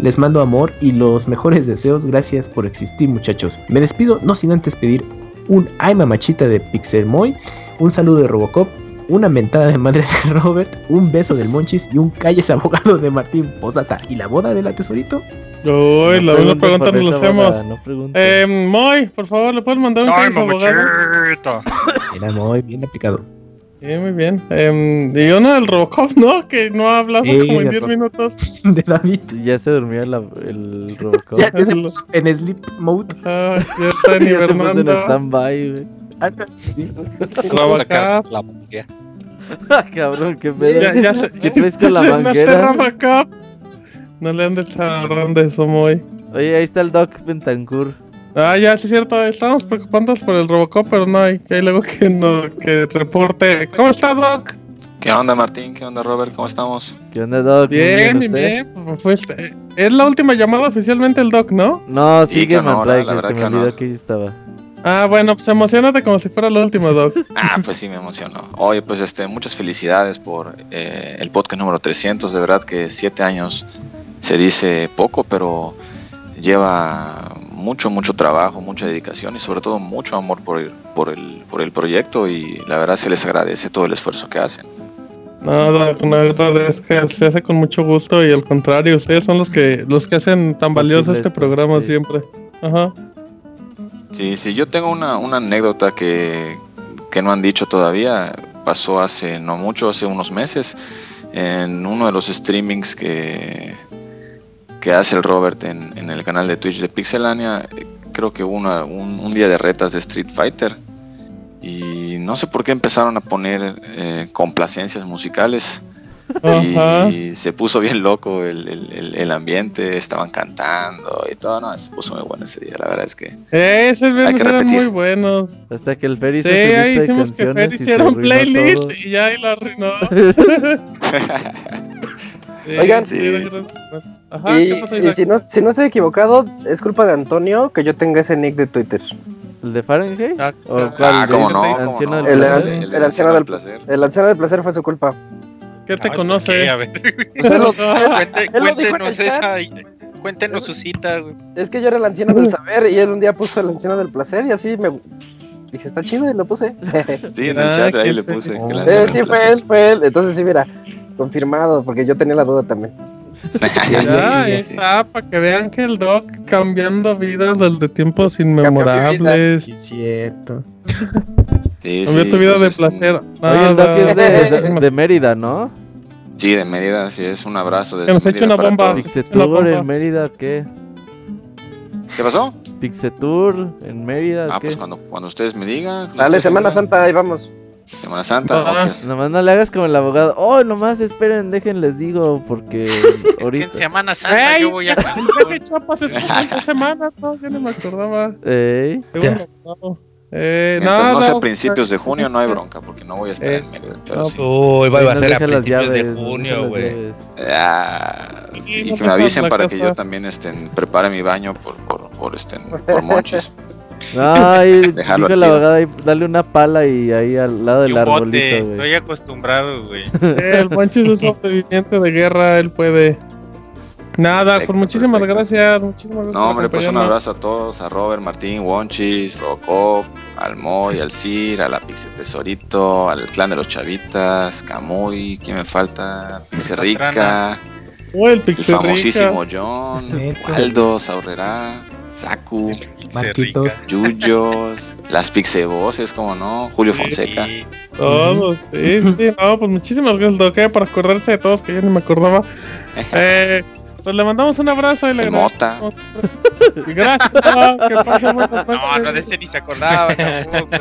[SPEAKER 6] Les mando amor y los mejores deseos. Gracias por existir, muchachos. Me despido, no sin antes pedir un ay mamachita de Pixelmoy, un saludo de Robocop una mentada de madre de Robert, un beso del Monchis y un calles abogado de Martín Posata. ¿Y la boda del tesorito?
[SPEAKER 1] Uy, la misma pregunta no lo hacemos. eh, Moy, por favor, ¿le puedes mandar un calles abogado?
[SPEAKER 6] Mira, Moy, bien aplicado.
[SPEAKER 1] Sí, muy bien. Eh, y uno del Robocop, ¿no? Que no ha hablado como en 10 minutos.
[SPEAKER 6] De David.
[SPEAKER 3] Ya se durmió el, el Robocop.
[SPEAKER 6] ya, se puso en sleep mode.
[SPEAKER 1] Ya está en hibernando.
[SPEAKER 3] ya se puso en stand-by, güey.
[SPEAKER 6] Sí.
[SPEAKER 1] Robocop.
[SPEAKER 2] La manguera.
[SPEAKER 3] Cabrón, qué pedo.
[SPEAKER 1] Ya, ya se,
[SPEAKER 3] ¿Qué traes con la.
[SPEAKER 1] No le andes agarrando eso, Moy.
[SPEAKER 3] Oye, ahí está el Doc Bentancur.
[SPEAKER 1] Ah, ya, sí es cierto, estamos preocupándonos por el Robocop, pero no hay, que hay luego que, no, que reporte. ¿Cómo está, Doc?
[SPEAKER 26] ¿Qué onda, Martín? ¿Qué onda, Robert? ¿Cómo estamos?
[SPEAKER 3] ¿Qué onda, Doc?
[SPEAKER 1] Bien, bien, bien. Pues, eh, es la última llamada oficialmente el Doc, ¿no?
[SPEAKER 3] No, sigue,
[SPEAKER 26] que no, la- la verdad
[SPEAKER 3] se me
[SPEAKER 26] que no.
[SPEAKER 3] que ahí estaba.
[SPEAKER 1] Ah, bueno, pues emocionate como si fuera la última, Doc.
[SPEAKER 26] Ah, pues sí, me emocionó. Oye, pues este, muchas felicidades por eh, el podcast número 300. De verdad que siete años se dice poco, pero lleva mucho, mucho trabajo, mucha dedicación y sobre todo mucho amor por el, por el, por el proyecto y la verdad se les agradece todo el esfuerzo que hacen.
[SPEAKER 1] No, Doc, la verdad es que se hace con mucho gusto y al contrario, ustedes son los que los que hacen tan valioso este programa
[SPEAKER 3] sí.
[SPEAKER 1] siempre. Ajá.
[SPEAKER 26] Sí, sí, yo tengo una, una anécdota que, que no han dicho todavía. Pasó hace no mucho, hace unos meses, en uno de los streamings que, que hace el Robert en, el canal de Twitch de Pixelania. Creo que hubo una- un, un día de retas de Street Fighter. Y no sé por qué empezaron a poner eh, complacencias musicales.
[SPEAKER 1] Ajá.
[SPEAKER 26] Y se puso bien loco el, el- el- el ambiente, estaban cantando y todo, no, se puso muy bueno ese día, la verdad es que
[SPEAKER 1] Eh, esos viernes
[SPEAKER 26] que
[SPEAKER 1] eran muy buenos.
[SPEAKER 3] Hasta que el Fer hizo
[SPEAKER 1] Sí,
[SPEAKER 3] lista
[SPEAKER 1] ahí
[SPEAKER 3] de
[SPEAKER 1] hicimos que Fer
[SPEAKER 3] canciones y se
[SPEAKER 1] hiciera un playlist
[SPEAKER 3] todo.
[SPEAKER 1] y ya ahí lo arruinó. Sí,
[SPEAKER 5] Oigan.
[SPEAKER 1] sí. Ajá,
[SPEAKER 5] y
[SPEAKER 1] ¿qué pasó,
[SPEAKER 5] y si, no, si no estoy equivocado, es culpa de Antonio que yo tenga ese nick de Twitter.
[SPEAKER 3] ¿El de Fahrenheit?
[SPEAKER 1] Ah,
[SPEAKER 3] ¿O
[SPEAKER 1] ah,
[SPEAKER 3] cuál?
[SPEAKER 26] Ah, cómo
[SPEAKER 3] ¿El
[SPEAKER 26] no,
[SPEAKER 3] de
[SPEAKER 26] cómo
[SPEAKER 3] Anciano
[SPEAKER 26] no.
[SPEAKER 3] del
[SPEAKER 5] El,
[SPEAKER 3] Placer?
[SPEAKER 5] el,
[SPEAKER 26] El
[SPEAKER 5] el anciano del placer. El anciano del placer fue su culpa.
[SPEAKER 1] ¿Qué te conoce?
[SPEAKER 14] cuéntenos esa, y- cuéntenos su cita, güey.
[SPEAKER 5] Es que yo era el anciano del saber y él un día puso el anciano del placer y así me dije, está chido y lo puse.
[SPEAKER 26] Sí, en
[SPEAKER 1] Ah,
[SPEAKER 26] el chat ahí le puse. que
[SPEAKER 1] Oh.
[SPEAKER 5] Eh, sí, fue él, fue él. Entonces sí, mira, confirmado, porque yo tenía la duda también.
[SPEAKER 1] Ya, ahí está, para que vean que el Doc cambiando vidas desde tiempos inmemorables.
[SPEAKER 6] Sí, cierto.
[SPEAKER 26] Sí,
[SPEAKER 1] Cambió
[SPEAKER 26] sí,
[SPEAKER 1] tu vida
[SPEAKER 26] pues,
[SPEAKER 1] de
[SPEAKER 26] es-
[SPEAKER 1] placer.
[SPEAKER 3] Oye, el es de,
[SPEAKER 1] muchísimas-
[SPEAKER 3] de Mérida, ¿no?
[SPEAKER 26] Sí, de Mérida, sí, es un abrazo.
[SPEAKER 1] Que nos eche una bomba.
[SPEAKER 3] Pixetour en Mérida, ¿qué?
[SPEAKER 26] ¿Qué pasó?
[SPEAKER 3] Pixetour en Mérida.
[SPEAKER 26] Ah, pues cuando, cuando ustedes me digan.
[SPEAKER 5] Dale, Semana Santa, ahí vamos.
[SPEAKER 26] Semana Santa, ah,
[SPEAKER 3] Nomás no le hagas como el abogado. Oh, nomás esperen, déjenles digo, porque ahorita.
[SPEAKER 8] en Semana Santa yo voy a.
[SPEAKER 1] Chapas es por semana, no, ya no me acordaba.
[SPEAKER 3] Ey.
[SPEAKER 26] Eh, no, no, sea principios de junio, no hay bronca, porque no voy a estar en medio. Pero sí.
[SPEAKER 8] Uy, va a ser a principios de junio, güey.
[SPEAKER 26] y que me avisen para que yo también estén, prepare mi baño por, por, por, este, por monches.
[SPEAKER 3] Ay, Dejarlo la abogada y dale una pala y ahí al lado del arbolito,
[SPEAKER 8] Estoy acostumbrado, güey.
[SPEAKER 1] el Monchis es sobreviviente de guerra, él puede. Nada, por muchísimas gracias, muchísimas gracias.
[SPEAKER 26] No, hombre, pues un abrazo a todos, a Robert, Martín, Wonchis, Robocop, al Moy, al Cir, a la Pixie Tesorito, al clan de los Chavitas, Camuy, ¿quién me falta? Pixerrica,
[SPEAKER 1] oh, el, el
[SPEAKER 26] famosísimo John, Aldo, Saurrera, Saku,
[SPEAKER 6] Marquitos,
[SPEAKER 26] Yuyos, las Pixeboces, como no, Julio Fonseca.
[SPEAKER 1] Todos, sí, sí, no, pues muchísimas gracias, Doque, por acordarse de todos que yo ni me acordaba. Eh, pues le mandamos un abrazo y le
[SPEAKER 26] agradecemos.
[SPEAKER 1] Gracias, que pase buenas noches.
[SPEAKER 8] No, no de ese ni se acordaba tampoco.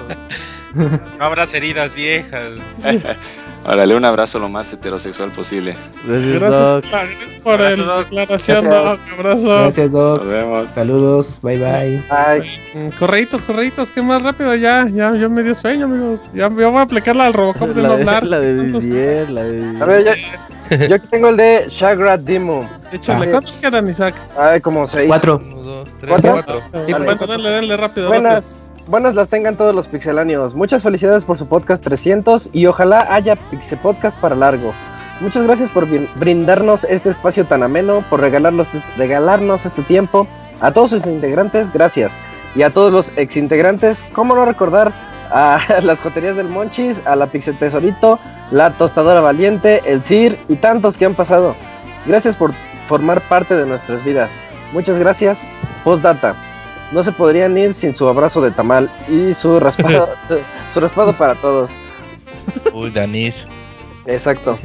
[SPEAKER 8] No habrás heridas viejas.
[SPEAKER 26] Órale, un abrazo lo más heterosexual posible.
[SPEAKER 1] Gracias, gracias por la declaración, Doc. Abrazo.
[SPEAKER 6] Gracias, Doc. Nos vemos. Saludos. Bye, bye.
[SPEAKER 1] Bye. Correitos, correitos, que más rápido ya. Ya, yo me dio sueño, amigos. Ya, yo voy a aplicar al Robocop de no hablar.
[SPEAKER 3] La de Didier, la de
[SPEAKER 5] A ver, ya. Yo aquí tengo el de Shagra Dimo.
[SPEAKER 1] Échale, ¿cuántos quedan, Isaac?
[SPEAKER 5] Ay, como seis.
[SPEAKER 6] Cuatro.
[SPEAKER 8] Uno, dos, tres, cuatro. cuatro.
[SPEAKER 1] Bueno, dale, dale, rápido.
[SPEAKER 5] Buenas, buenas las tengan todos los pixelanios. Muchas felicidades por su podcast 300 y ojalá haya Pixel Podcast para largo. Muchas gracias por brindarnos este espacio tan ameno, por regalarnos, regalarnos este tiempo. A todos sus integrantes, gracias. Y a todos los exintegrantes, ¿cómo no recordar a las joterías del Monchis, a la Pixel Tesorito, la Tostadora Valiente, el CIR y tantos que han pasado. Gracias por formar parte de nuestras vidas. Muchas gracias. Postdata. No se podrían ir sin su abrazo de tamal y su raspado, su, raspado para todos.
[SPEAKER 8] Uy, Danis.
[SPEAKER 5] Exacto.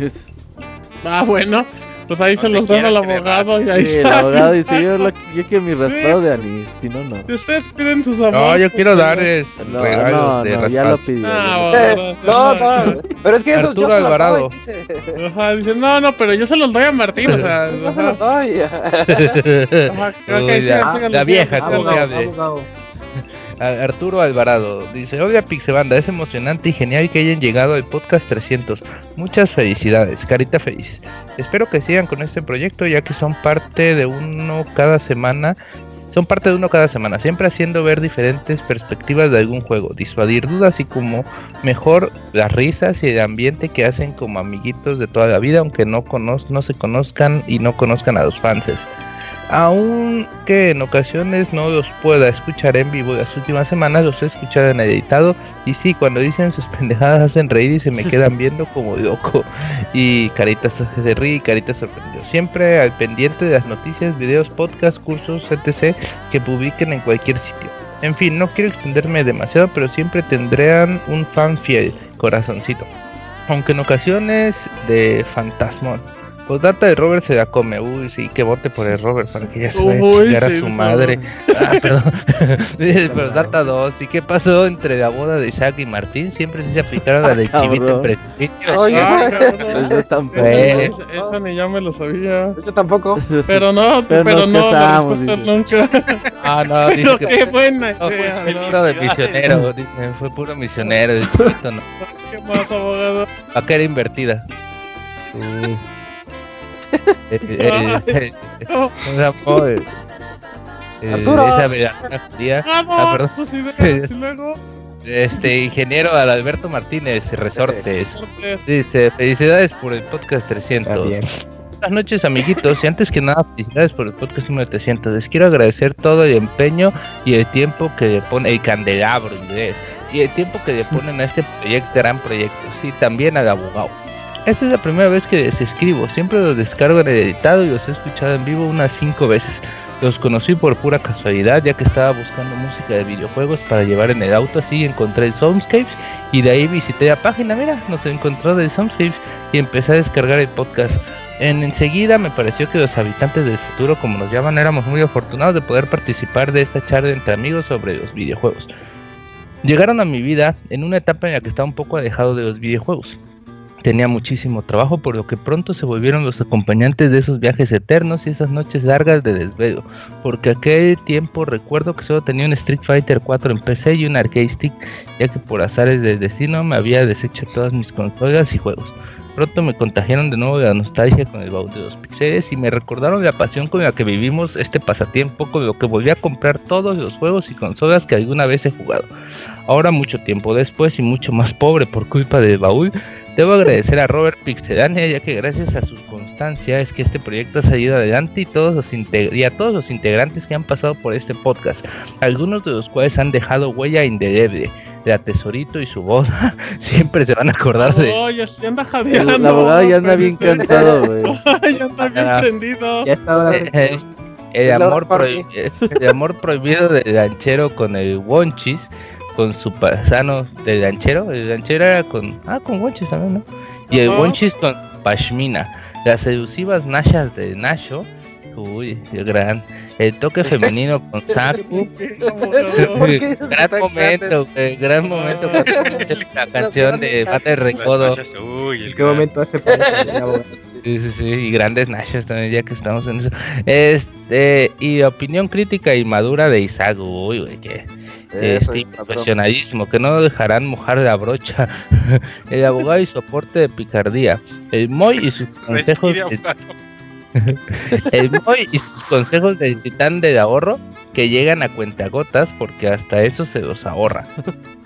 [SPEAKER 1] Ah, bueno. Pues ahí se los dan al abogado y ahí
[SPEAKER 3] sí, el abogado dice, yo, lo, yo quiero mi raspado de anís, si no, no.
[SPEAKER 1] Si ustedes piden sus amantes.
[SPEAKER 8] No, yo quiero darles
[SPEAKER 3] no, no, no, ya lo pidió.
[SPEAKER 5] No, no, no, pero es que eso
[SPEAKER 8] Arturo Alvarado.
[SPEAKER 1] Dice. Ajá, dice, no, no, pero yo se los doy a Martín, o sea.
[SPEAKER 5] No se los doy.
[SPEAKER 8] Ajá, okay, la, la vieja, abogado, Arturo Alvarado dice: Odia Pixebanda, es emocionante y genial que hayan llegado al podcast 300. Muchas felicidades, carita feliz. Espero que sigan con este proyecto ya que son parte de uno cada semana. Son parte de uno cada semana, siempre haciendo ver diferentes perspectivas de algún juego, disuadir dudas y como mejor las risas y el ambiente que hacen como amiguitos de toda la vida, aunque no, no se conozcan y no conozcan a los fans aunque en ocasiones no los pueda escuchar en vivo las últimas semanas los he escuchado en editado y sí cuando dicen sus pendejadas hacen reír y se me quedan viendo como loco. Y caritas de reír caritas sorprendido siempre al pendiente de las noticias videos podcasts cursos etc que publiquen en cualquier sitio. En fin no quiero extenderme demasiado pero siempre tendrán un fan fiel corazoncito. Aunque en ocasiones de fantasmón pues data de Robert se la come. Uy, sí, que vote por el Robert para que ya se vaya a a su madre. Ah, perdón. pero data 2. ¿Y qué pasó entre la boda de Isaac y Martín? Siempre se aplicaron la de ah, Chivita en
[SPEAKER 5] Oye,
[SPEAKER 1] ah, eso, eso ni yo me lo sabía.
[SPEAKER 5] Yo tampoco.
[SPEAKER 1] Pero no, pero, pero no, no nunca.
[SPEAKER 8] Ah, no, dice
[SPEAKER 1] que qué buena
[SPEAKER 8] no, fue, puro de misionero, dice, fue puro misionero de chiquito, ¿no?
[SPEAKER 1] ¿Qué más, abogado?
[SPEAKER 8] ¿A qué era invertida? Uh. Este ingeniero Alberto Martínez Resortes. Dice felicidades por el podcast 300. Buenas noches amiguitos. Y antes que nada felicidades por el podcast número 300. Les quiero agradecer todo el empeño y el tiempo que le pone el candelabro inglés y el tiempo que le ponen a este proyecto, gran proyecto. y también al abogado. Esta es la primera vez que les escribo, siempre los descargo en el editado y los he escuchado en vivo unas 5 veces. Los conocí por pura casualidad ya que estaba buscando música de videojuegos para llevar en el auto, así encontré el Soundscapes Y de ahí visité la página, mira, nos encontró de Soundsafe y empecé a descargar el podcast. En, enseguida me pareció que los habitantes del futuro, como nos llaman, éramos muy afortunados de poder participar de esta charla entre amigos sobre los videojuegos. Llegaron a mi vida en una etapa en la que estaba un poco alejado de los videojuegos. Tenía muchísimo trabajo, por lo que pronto se volvieron los acompañantes de esos viajes eternos y esas noches largas de desvelo. Porque aquel tiempo recuerdo que solo tenía un Street Fighter 4 en PC y un arcade stick, ya que por azares del destino me había deshecho todas mis consolas y juegos. Pronto me contagiaron de nuevo de la nostalgia con el baúl de los pixeles y me recordaron la pasión con la que vivimos este pasatiempo, con lo que volví a comprar todos los juegos y consolas que alguna vez he jugado. Ahora, mucho tiempo después y mucho más pobre por culpa del baúl, Debo agradecer a Robert Pixelania, ya que gracias a su constancia es que este proyecto ha salido adelante y, todos los y a todos los integrantes que han pasado por este podcast, algunos de los cuales han dejado huella indeleble. De Tesorito y su voz siempre se van a acordar de.
[SPEAKER 1] Oh, ya, anda jadeando.
[SPEAKER 3] El, abogado ya anda bien cansado, güey.
[SPEAKER 1] ya anda bien prendido.
[SPEAKER 8] Ya está eh, eh, el, amor el amor prohibido del ganchero con el Wonchis con su pasano de ganchero. El ganchero era con. Ah, con Wonchis también, ¿no? Y el Wonchis con Pashmina. Las seducivas Nashas de Nasho. Uy, gran. El toque femenino con Saku. gran momento, gran momento. la canción de Mate Recodo.
[SPEAKER 6] Uy, ¿En qué momento hace
[SPEAKER 8] Sí, sí, sí, y grandes Nashas también, ya que estamos en eso. Este, y opinión crítica y madura de Isagu, uy, güey, que este, profesionalismo, que no dejarán mojar la brocha. el abogado y soporte de picardía. El Moy y sus consejos. el Moy y sus consejos del titán del ahorro que llegan a cuentagotas porque hasta eso se los ahorra.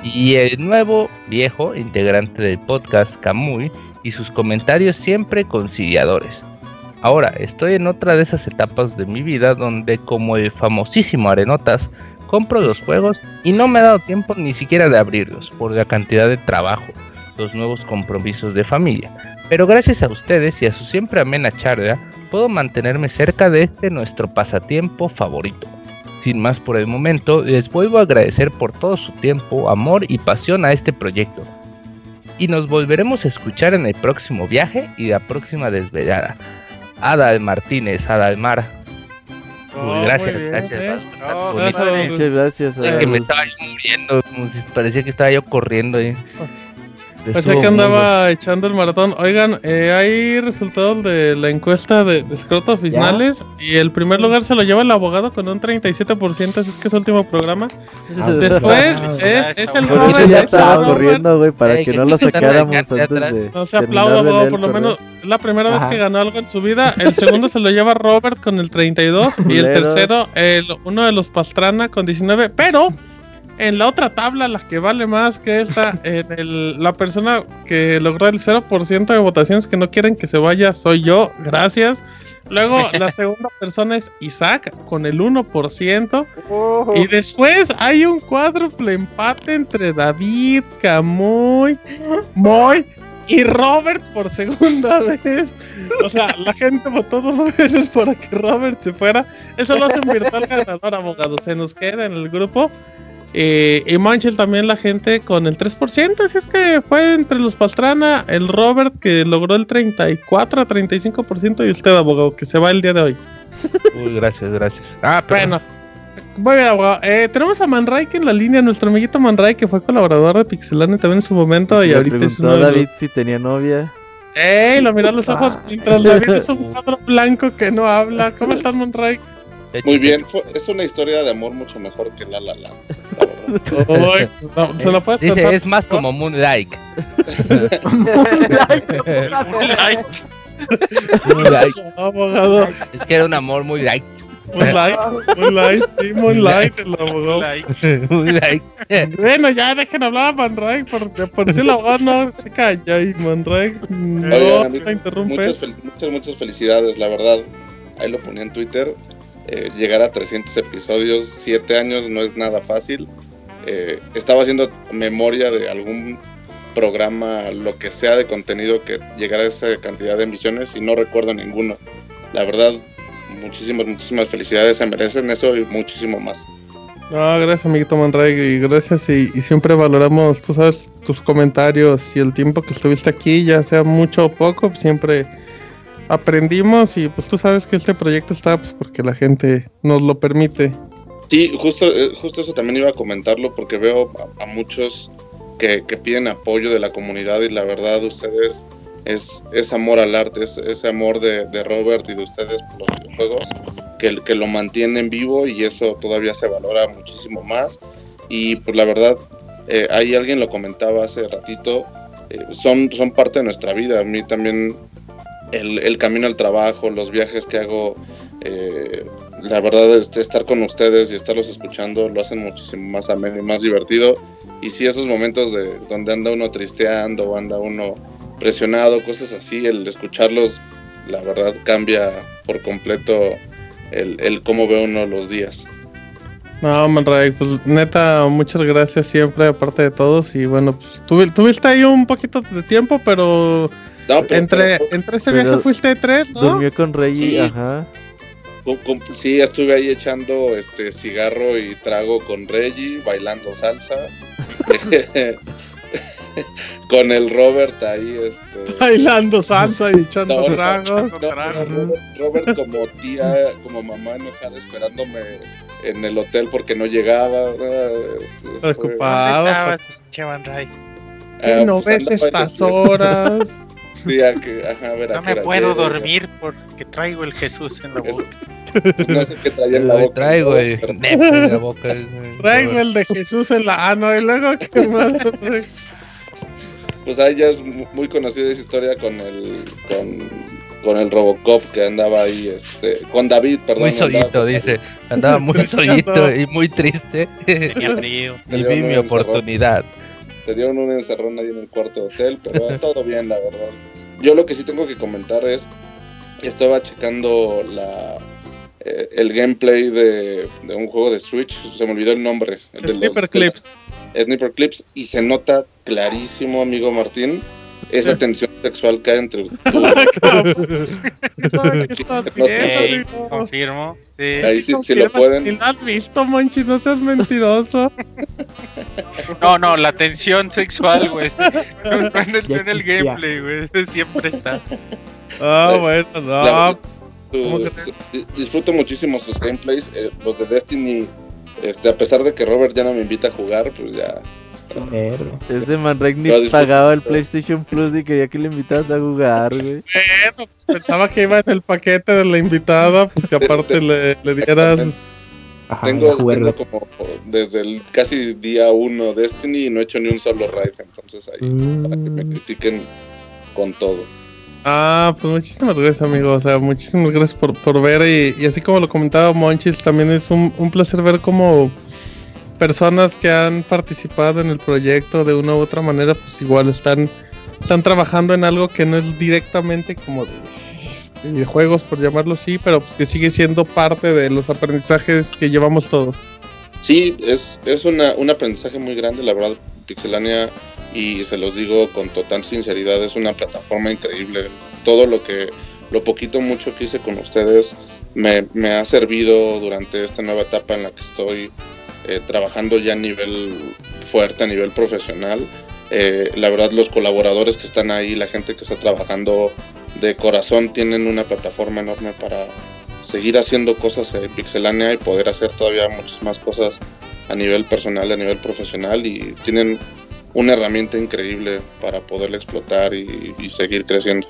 [SPEAKER 8] y el nuevo viejo integrante del podcast, Camuy, y sus comentarios siempre conciliadores. Ahora, estoy en otra de esas etapas de mi vida donde como el famosísimo Arenotas, compro los juegos y no me ha dado tiempo ni siquiera de abrirlos por la cantidad de trabajo, los nuevos compromisos de familia. Pero gracias a ustedes y a su siempre amena charla, puedo mantenerme cerca de este nuestro pasatiempo favorito. Sin más por el momento, les vuelvo a agradecer por todo su tiempo, amor y pasión a este proyecto. Y nos volveremos a escuchar en el próximo viaje y la próxima desvelada. Adal Martínez, Adalmar, gracias, gracias.
[SPEAKER 3] Muchas gracias.
[SPEAKER 8] que me estaba muriendo, como si parecía que estaba yo corriendo ahí.
[SPEAKER 1] Parece que andaba echando el maratón. Oigan, eh, hay resultados de la encuesta de, de escrotos finales y el primer lugar se lo lleva el abogado con un 37%, así que es el último programa. Ah, Después es, es el
[SPEAKER 3] Robert. ya estaba corriendo, güey, para que no lo sacáramos antes de
[SPEAKER 1] No se aplauda, abogado, por lo menos es la primera vez que ganó algo en su vida. El segundo se lo lleva Robert con el 32 y el tercero el, uno de los Pastrana con 19, pero en la otra tabla, la que vale más que esta, en el, la persona que logró el 0% de votaciones que no quieren que se vaya soy yo, gracias. Luego la segunda persona es Isaac con el 1%. Y después hay un cuádruple empate entre David, Camuy, Moy y Robert por segunda vez. O sea, la gente votó dos veces para que Robert se fuera. Eso lo hace un virtual ganador, abogado. Se nos queda en el grupo. Eh, y Manchel también la gente con el 3%, así es que fue entre los Pastrana, el Robert que logró el 34 a 35% y usted, abogado, que se va el día de hoy.
[SPEAKER 8] Uy, gracias, gracias.
[SPEAKER 1] Ah, bueno. Muy bien, abogado. Eh, tenemos a Manray en la línea, nuestro amiguito Manray, que fue colaborador de Pixelane también en su momento. Y ahorita es
[SPEAKER 3] uno David si tenía novia.
[SPEAKER 1] ¡Ey! Lo miró los ojos mientras David es un cuadro blanco que no habla. ¿Cómo estás, Manray?
[SPEAKER 27] Muy bien, es una historia de amor mucho mejor que La La Land.
[SPEAKER 8] se lo puedes Dice, es más como Moonlight. Moonlight. Moonlight. abogado. Es que era un amor muy light.
[SPEAKER 1] Moonlight, Moonlight, sí, Moonlight, el abogado. Moonlight. Bueno, ya dejen hablar a Manray, por, por decir el abogado no se calla y Manray no
[SPEAKER 27] Oigan, interrumpe. Muchas, muchas, muchas felicidades, la verdad. Ahí lo ponía en Twitter. Eh, llegar a 300 episodios, 7 años no es nada fácil. Eh, estaba haciendo memoria de algún programa, lo que sea de contenido que llegara a esa cantidad de emisiones y no recuerdo ninguno. La verdad, muchísimas, muchísimas felicidades, se merecen eso y muchísimo más.
[SPEAKER 1] No, gracias, amiguito Manray, y gracias y, siempre valoramos, tú sabes, tus comentarios y el tiempo que estuviste aquí, ya sea mucho o poco, siempre aprendimos y pues tú sabes que este proyecto está pues, porque la gente nos lo permite.
[SPEAKER 27] Sí, justo, eh, justo eso también iba a comentarlo porque veo a, muchos que, piden apoyo de la comunidad y la verdad ustedes es, es amor al arte, es ese amor de, de Robert y de ustedes por los videojuegos que, que lo mantienen vivo y eso todavía se valora muchísimo más. Y pues la verdad, eh, ahí alguien lo comentaba hace ratito, eh, son, son parte de nuestra vida. A mí también el, el camino al trabajo, los viajes que hago, eh, la verdad, este, estar con ustedes y estarlos escuchando lo hacen muchísimo más ameno y más divertido. Y si esos momentos de donde anda uno tristeando o anda uno presionado, cosas así, el escucharlos, la verdad cambia por completo el, el cómo ve uno los días.
[SPEAKER 1] No, Manray, pues neta, muchas gracias siempre, aparte de todos. Y bueno, pues tuviste ahí un poquito de tiempo, pero, entre, entre ese viaje fuiste tres, ¿no?
[SPEAKER 3] Durmió con Reggie, ajá.
[SPEAKER 27] sí, estuve ahí echando este cigarro y trago con Reggie, bailando salsa. con el Robert ahí, este.
[SPEAKER 1] Bailando salsa y echando tragos.
[SPEAKER 27] Robert, como tía, como mamá enojada esperándome en el hotel porque no llegaba.
[SPEAKER 1] Preocupado.
[SPEAKER 8] ¿Dónde estabas, Ray?
[SPEAKER 1] ¿Qué ah, no pues ves estas horas?
[SPEAKER 27] Sí, a que, ajá, a ver,
[SPEAKER 8] no me puedo dormir porque traigo el Jesús en la boca.
[SPEAKER 27] No sé qué traía en la boca.
[SPEAKER 8] Traigo el en la boca.
[SPEAKER 1] Traigo el de Jesús en la ano y luego qué más.
[SPEAKER 27] pues ahí ya es muy conocida esa historia con el con, el Robocop que andaba ahí, este, con David, perdón.
[SPEAKER 8] Muy solito, dice, andaba muy solito y muy triste.
[SPEAKER 7] Tenía frío.
[SPEAKER 8] Y vi mi oportunidad.
[SPEAKER 27] Te dieron un encerrón ahí en el cuarto de hotel, pero todo bien, la verdad. Yo lo que sí tengo que comentar es, estaba checando la, eh, el gameplay de, un juego de Switch, se me olvidó el nombre. El
[SPEAKER 1] de los, Clips.
[SPEAKER 27] Sniper Clips y se nota clarísimo, amigo Martín, esa tensión sexual que hay entre
[SPEAKER 8] confirmo. Sí.
[SPEAKER 27] Ahí sí, si lo pueden.
[SPEAKER 1] ¿Lo has visto, Monchi? No seas mentiroso.
[SPEAKER 8] No, no, la tensión sexual, güey. No, en el, gameplay, güey. Siempre está.
[SPEAKER 1] Ah, bueno, no.
[SPEAKER 27] disfruto muchísimo sus gameplays. Eh, los de Destiny este, a pesar de que Robert ya no me invita a jugar, pues ya.
[SPEAKER 3] Ese Manrek ni pagaba el PlayStation Plus y quería que le invitaras a jugar, güey.
[SPEAKER 1] Bueno, pues pensaba que iba en el paquete de la invitada, pues que aparte le, le dieras.
[SPEAKER 27] tengo, como desde el casi día uno Destiny y no he hecho ni un solo raid, entonces ahí para que me mm. critiquen con todo.
[SPEAKER 1] Ah, pues muchísimas gracias, amigo. O sea, muchísimas gracias por, por ver. Y, así como lo comentaba Monchis, también es un, placer ver cómo personas que han participado en el proyecto de una u otra manera, pues igual están, están trabajando en algo que no es directamente como de, de juegos, por llamarlo así, pero pues que sigue siendo parte de los aprendizajes que llevamos todos.
[SPEAKER 27] Sí, es, es una, un aprendizaje muy grande, la verdad. Pixelania y se los digo con total sinceridad, es una plataforma increíble. Todo lo que, lo poquito mucho que hice con ustedes me, ha servido durante esta nueva etapa en la que estoy eh, trabajando ya a nivel fuerte, a nivel profesional. Eh, la verdad los colaboradores que están ahí, la gente que está trabajando de corazón tienen una plataforma enorme para seguir haciendo cosas en Pixelania y poder hacer todavía muchas más cosas a nivel personal, a nivel profesional y tienen una herramienta increíble para poderla explotar y, seguir creciendo.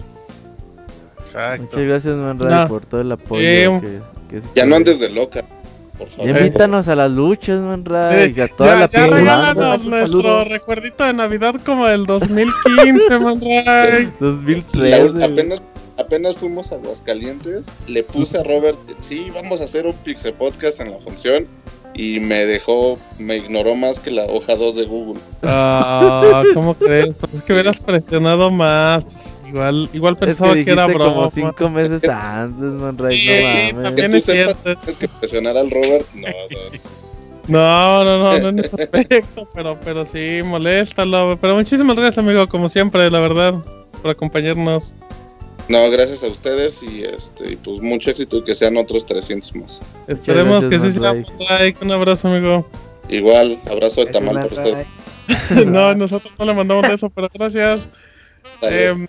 [SPEAKER 3] Exacto. Muchas gracias, Manray, por todo el apoyo. que,
[SPEAKER 27] ya no andes de loca. Por favor.
[SPEAKER 3] invítanos a las luchas, Manray.
[SPEAKER 1] Sí. A toda la ya regálanos nuestro recuerdito de Navidad como del 2015, Manray.
[SPEAKER 3] 2013.
[SPEAKER 27] apenas, apenas fuimos a Aguascalientes. Le puse a Robert, sí, vamos a hacer un Pixel Podcast en la función y me dejó, me ignoró más que la hoja 2 de Google.
[SPEAKER 1] Ah, ¿cómo crees? Pues es que hubieras presionado más. Pues igual, igual pensaba que, era broma.
[SPEAKER 3] como cinco meses antes, Monray,
[SPEAKER 1] sí, no mames. También es cierto.
[SPEAKER 27] Es que presionar al Robert, no,
[SPEAKER 1] no. No, no, no, en ese aspecto, pero, pero sí, moléstalo. Pero muchísimas gracias, amigo, como siempre, la verdad, por acompañarnos.
[SPEAKER 27] No, gracias a ustedes y este pues mucho éxito y que sean otros 300 más.
[SPEAKER 1] Esperemos que sí sea Un abrazo, amigo.
[SPEAKER 27] Igual, abrazo de tamal por usted.
[SPEAKER 1] no, nosotros no le mandamos eso, pero gracias. Eh,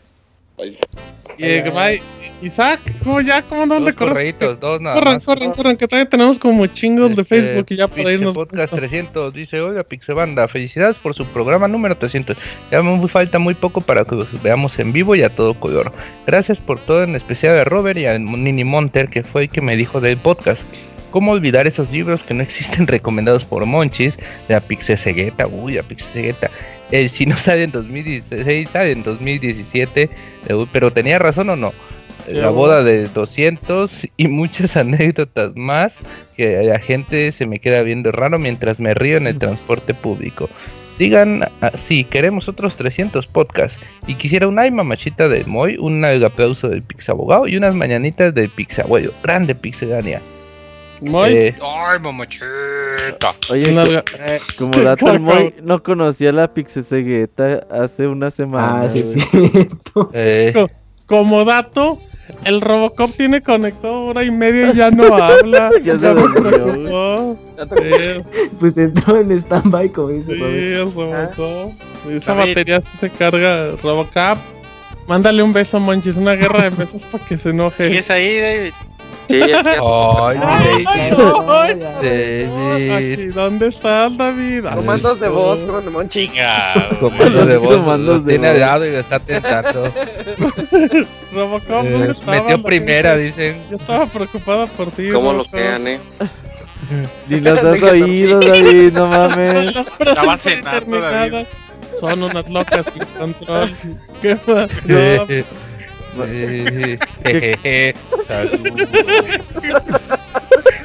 [SPEAKER 1] Isaac, ¿cómo ya? ¿Cómo no le corren?
[SPEAKER 8] dos nada
[SPEAKER 1] corran, corran, corran, que también tenemos como chingos de este, Facebook y ya para irnos.
[SPEAKER 8] Podcast 300 dice, oiga, Pixebanda, felicidades por su programa número 300. Ya me falta muy poco para que los veamos en vivo y a todo color. Gracias por todo, en especial a Robert y a Nini Monter, que fue el que me dijo del podcast. ¿Cómo olvidar esos libros que no existen recomendados por Monchis? De la Pixesegueta, uy, la Pixesegueta. Eh, si no sale en 2016, sale en 2017. Eh, pero tenía razón o no. La boda de 200 y muchas anécdotas más que la gente se me queda viendo raro mientras me río en el transporte público. Digan así, queremos otros 300 podcasts. Y quisiera una mamachita de Moy, un aplauso del Pixabogado y unas mañanitas del Pixabuelo. Grande Pixegania.
[SPEAKER 1] Moy.
[SPEAKER 8] Eh,
[SPEAKER 23] Ay, mamachita.
[SPEAKER 3] Oye, eh, como dato, el Moy no conocía la Pixesegueta hace una semana.
[SPEAKER 6] Ah, sí, sí.
[SPEAKER 1] Eh. Como dato, el Robocop tiene conectado hora y media y ya no habla.
[SPEAKER 3] ya se preocupó.
[SPEAKER 6] Pues entró en stand-by, como dice
[SPEAKER 1] Sí, el Robocop. Esa batería se carga. Robocop, mándale un beso, Monchis. Una guerra de besos para que se enoje.
[SPEAKER 14] ¿Y es ahí, David?
[SPEAKER 8] Sí, Ay,
[SPEAKER 1] David. ¿Dónde estás, David?
[SPEAKER 5] Comandos de voz, de Monchi.
[SPEAKER 8] Comandos de voz. Comandos de Tiene al lado y lo está tentando.
[SPEAKER 1] Robocop, ¿dónde
[SPEAKER 8] eh, Metió primera, dicen.
[SPEAKER 1] Yo estaba preocupada por ti.
[SPEAKER 26] ¿Cómo lo quedan, eh?
[SPEAKER 3] Ni los has oído, David, no mames.
[SPEAKER 14] Estaba cenando, David.
[SPEAKER 1] Son unas locas sin control. ¿Qué pasó?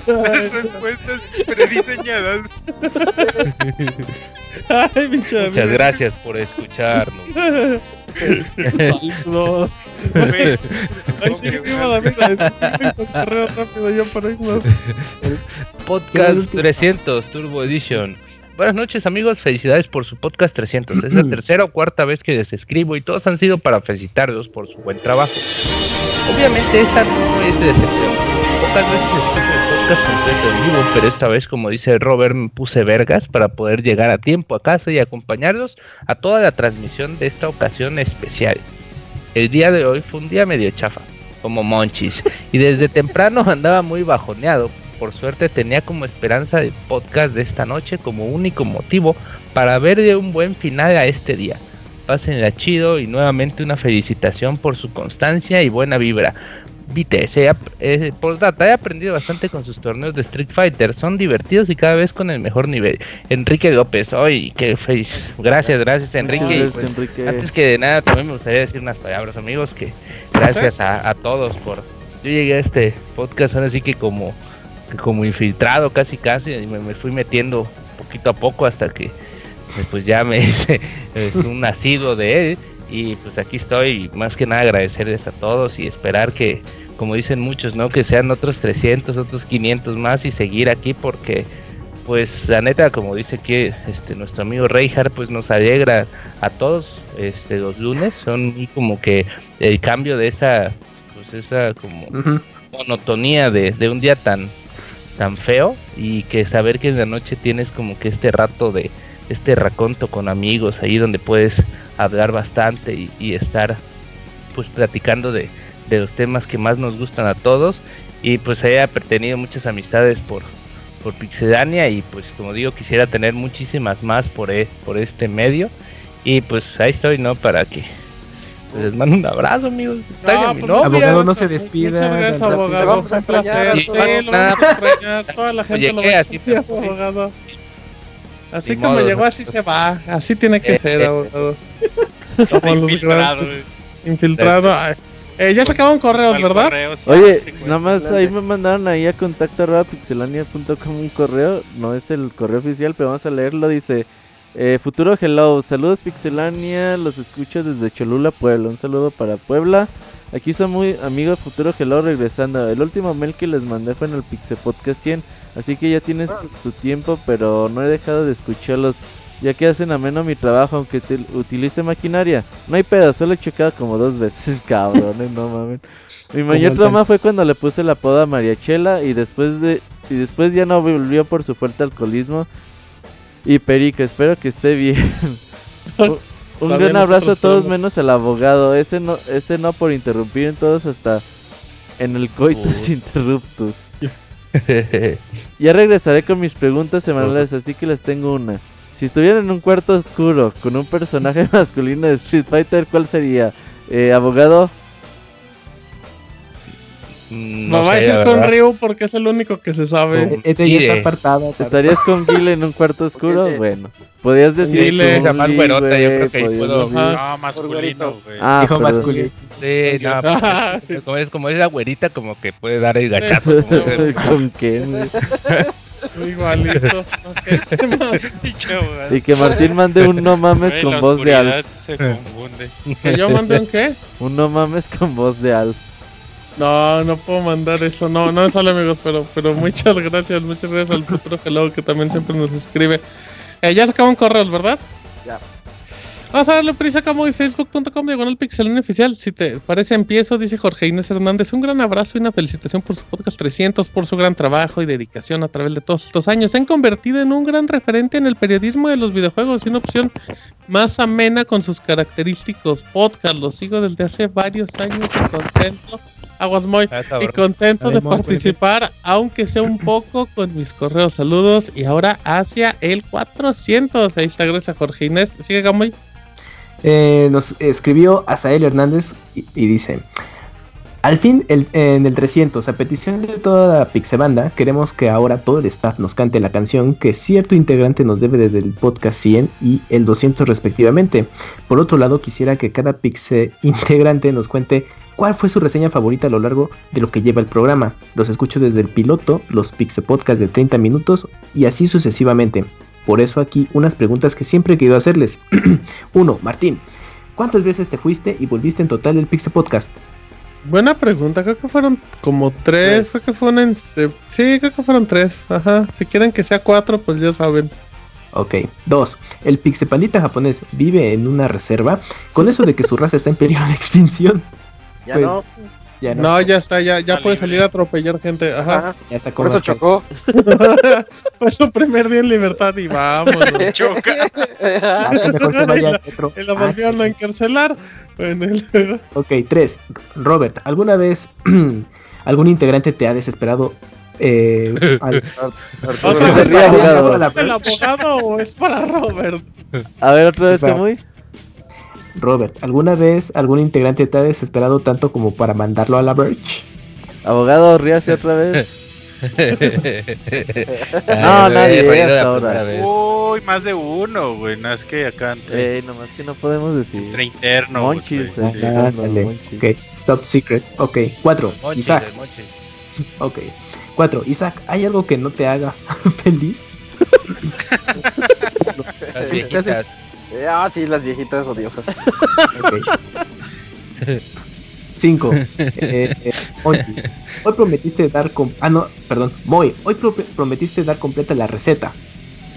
[SPEAKER 14] Las respuestas prediseñadas.
[SPEAKER 1] Ay,
[SPEAKER 8] Muchas gracias por escucharnos.
[SPEAKER 1] Saludos. Ay, sí, correo rápido yo para irnos.
[SPEAKER 8] Podcast 300 Turbo Edition. Buenas noches amigos, felicidades por su podcast 300. Es la tercera o cuarta vez que les escribo y todos han sido para felicitarlos por su buen trabajo. Obviamente esta no es de excepción. Pocas veces escucho el podcast completo en vivo, pero esta vez como dice Robert me puse vergas para poder llegar a tiempo a casa y acompañarlos a toda la transmisión de esta ocasión especial. El día de hoy fue un día medio chafa, como monchis, y desde temprano andaba muy bajoneado por suerte tenía como esperanza el podcast de esta noche como único motivo para verle un buen final a este día. Pásenla chido y nuevamente una felicitación por su constancia y buena vibra. Vite, eh, data, he aprendido bastante con sus torneos de Street Fighter, son divertidos y cada vez con el mejor nivel. Enrique López, hoy qué feliz. Gracias, gracias Enrique. Pues, antes que de nada también me gustaría decir unas palabras amigos que gracias a, todos por... Yo llegué a este podcast así que como como infiltrado casi casi y me, fui metiendo poquito a poco hasta que pues ya me hice un nacido de él y pues aquí estoy más que nada agradecerles a todos y esperar que como dicen muchos no que sean otros 300 otros 500 más y seguir aquí porque pues la neta como dice aquí este nuestro amigo Reinhardt pues nos alegra a todos este los lunes. Son como que el cambio de esa pues esa como monotonía de, de un día tan tan feo y que saber que en la noche tienes como que este rato de este raconto con amigos ahí donde puedes hablar bastante y, estar pues platicando de, los temas que más nos gustan a todos. Y pues haya tenido muchas amistades por por Pixedania y pues como digo quisiera tener muchísimas más por, e, por este medio. Y pues ahí estoy no para que les mando un abrazo, amigos.
[SPEAKER 6] No, pues, abogado, no se despida.
[SPEAKER 1] Gracias, abogado. Vamos a extrañar. Sí, lo vamos a extrañar. Toda la gente lo va a abogado. Así como llegó, así se va. Así tiene que ser, abogado. Infiltrado. Infiltrado. Eh, ya se acabaron correos, ¿verdad?
[SPEAKER 3] Oye, nada más ahí me mandaron ahí a contacto pixelania.com un correo. No es el correo oficial, pero vamos a leerlo. Dice. Eh, Futuro Hello, saludos Pixelania, los escucho desde Cholula, Puebla. Un saludo para Puebla. Aquí son muy amigos Futuro Hello regresando. El último mail que les mandé fue en el Pixel Podcast 100, así que ya tienes su tiempo, pero no he dejado de escucharlos. ya que hacen ameno mi trabajo aunque utilice maquinaria. No hay pedo, solo he checado como dos veces, cabrones, no mames. Mi mayor trauma fue cuando le puse la poda a Mariachela y después de y después ya no volvió por su fuerte alcoholismo. Y Perica, espero que esté bien. Un gran abrazo a todos menos al abogado. Ese no, ese no por interrumpir en todos hasta en el coitus interruptus. ya regresaré con mis preguntas semanales, así que les tengo una. Si estuvieran en un cuarto oscuro con un personaje masculino de Street Fighter, ¿cuál sería? Eh, abogado.
[SPEAKER 1] No, va a decir con Ryu porque es el único que se sabe.
[SPEAKER 3] Ese ya está apartado. ¿Estarías con Guile en un cuarto oscuro? bueno, podías decir.
[SPEAKER 8] Guile, más güerota, yo creo que ahí puedo.
[SPEAKER 7] No, masculino, güey.
[SPEAKER 3] Ah, Dijo masculino.
[SPEAKER 8] Sí, no, pues, como, es, como es la güerita, como que puede dar el gachazo.
[SPEAKER 3] ¿Con qué?
[SPEAKER 1] Igualito.
[SPEAKER 3] y que Martín mande un no mames con voz de Alf.
[SPEAKER 7] Se confunde.
[SPEAKER 1] ¿Que yo mande un qué?
[SPEAKER 3] Un no mames con voz de Alf.
[SPEAKER 1] No, no puedo mandar eso. No, no sale, amigos. Pero, pero muchas gracias. Muchas gracias al futuro Hello que también siempre nos escribe. Eh, ya sacaban correos, ¿verdad?
[SPEAKER 5] Ya.
[SPEAKER 1] Vamos a darle prisa acá muy facebook.com diagonal pixelón oficial. Si te parece empiezo, dice Jorge Inés Hernández. Un gran abrazo y una felicitación por su podcast 300, por su gran trabajo y dedicación a través de todos estos años. Se han convertido en un gran referente en el periodismo de los videojuegos y una opción más amena con sus característicos podcast. Los sigo desde hace varios años y contento Aguas muy y contento de participar, aunque sea un poco con mis correos. Saludos y ahora hacia el 400. Ahí está, gracias Jorge Inés. Sigue Gamoy.
[SPEAKER 6] Eh, nos escribió Asael Hernández y, dice: Al fin, en el 300, a petición de toda la Pixebanda, queremos que ahora todo el staff nos cante la canción que cierto integrante nos debe desde el podcast 100 y el 200 respectivamente. Por otro lado, quisiera que cada Pixe integrante nos cuente cuál fue su reseña favorita a lo largo de lo que lleva el programa. Los escucho desde el piloto, los Pixel Podcast de 30 minutos y así sucesivamente. Por eso aquí unas preguntas que siempre he querido hacerles. 1. Martín, ¿cuántas veces te fuiste y volviste en total del Pixel Podcast?
[SPEAKER 1] Buena pregunta, creo que fueron como tres, creo que fueron Sí, creo que fueron tres, ajá. Si quieren que sea cuatro, pues ya saben.
[SPEAKER 6] Ok. 2. El Pixepandita japonés vive en una reserva con eso de que su raza está en peligro de extinción.
[SPEAKER 5] Ya pues, no.
[SPEAKER 1] Ya no. no. ya está, ya, ya puede salir a atropellar gente. Ajá.
[SPEAKER 5] Ya está Por eso chocó.
[SPEAKER 1] Fue su primer día en libertad y vamos. Choca. y lo volvieron a encarcelar.
[SPEAKER 6] Ok, tres. Robert, ¿alguna vez algún integrante te ha desesperado eh,
[SPEAKER 1] al, ¿Es el abogado o es para Robert?
[SPEAKER 3] A ver, otra vez, muy.
[SPEAKER 6] Robert, ¿alguna vez algún integrante te ha desesperado tanto como para mandarlo a la Birch?
[SPEAKER 3] Abogado, ríase otra vez. no, nadie, hasta ahora.
[SPEAKER 7] Uy, más de uno, güey. No es que acá
[SPEAKER 3] entre. Eh, nomás que no podemos decir.
[SPEAKER 7] Entre interno.
[SPEAKER 6] Monchis, ah, Ok, stop secret. Ok, cuatro. Isaac. Ok, cuatro. Isaac, ¿hay algo que no te haga feliz?
[SPEAKER 5] Eh, ah, sí, las viejitas odiosas.
[SPEAKER 6] 5. Eh, eh, hoy prometiste dar. Ah, no, perdón. Moy, hoy prometiste dar completa la receta.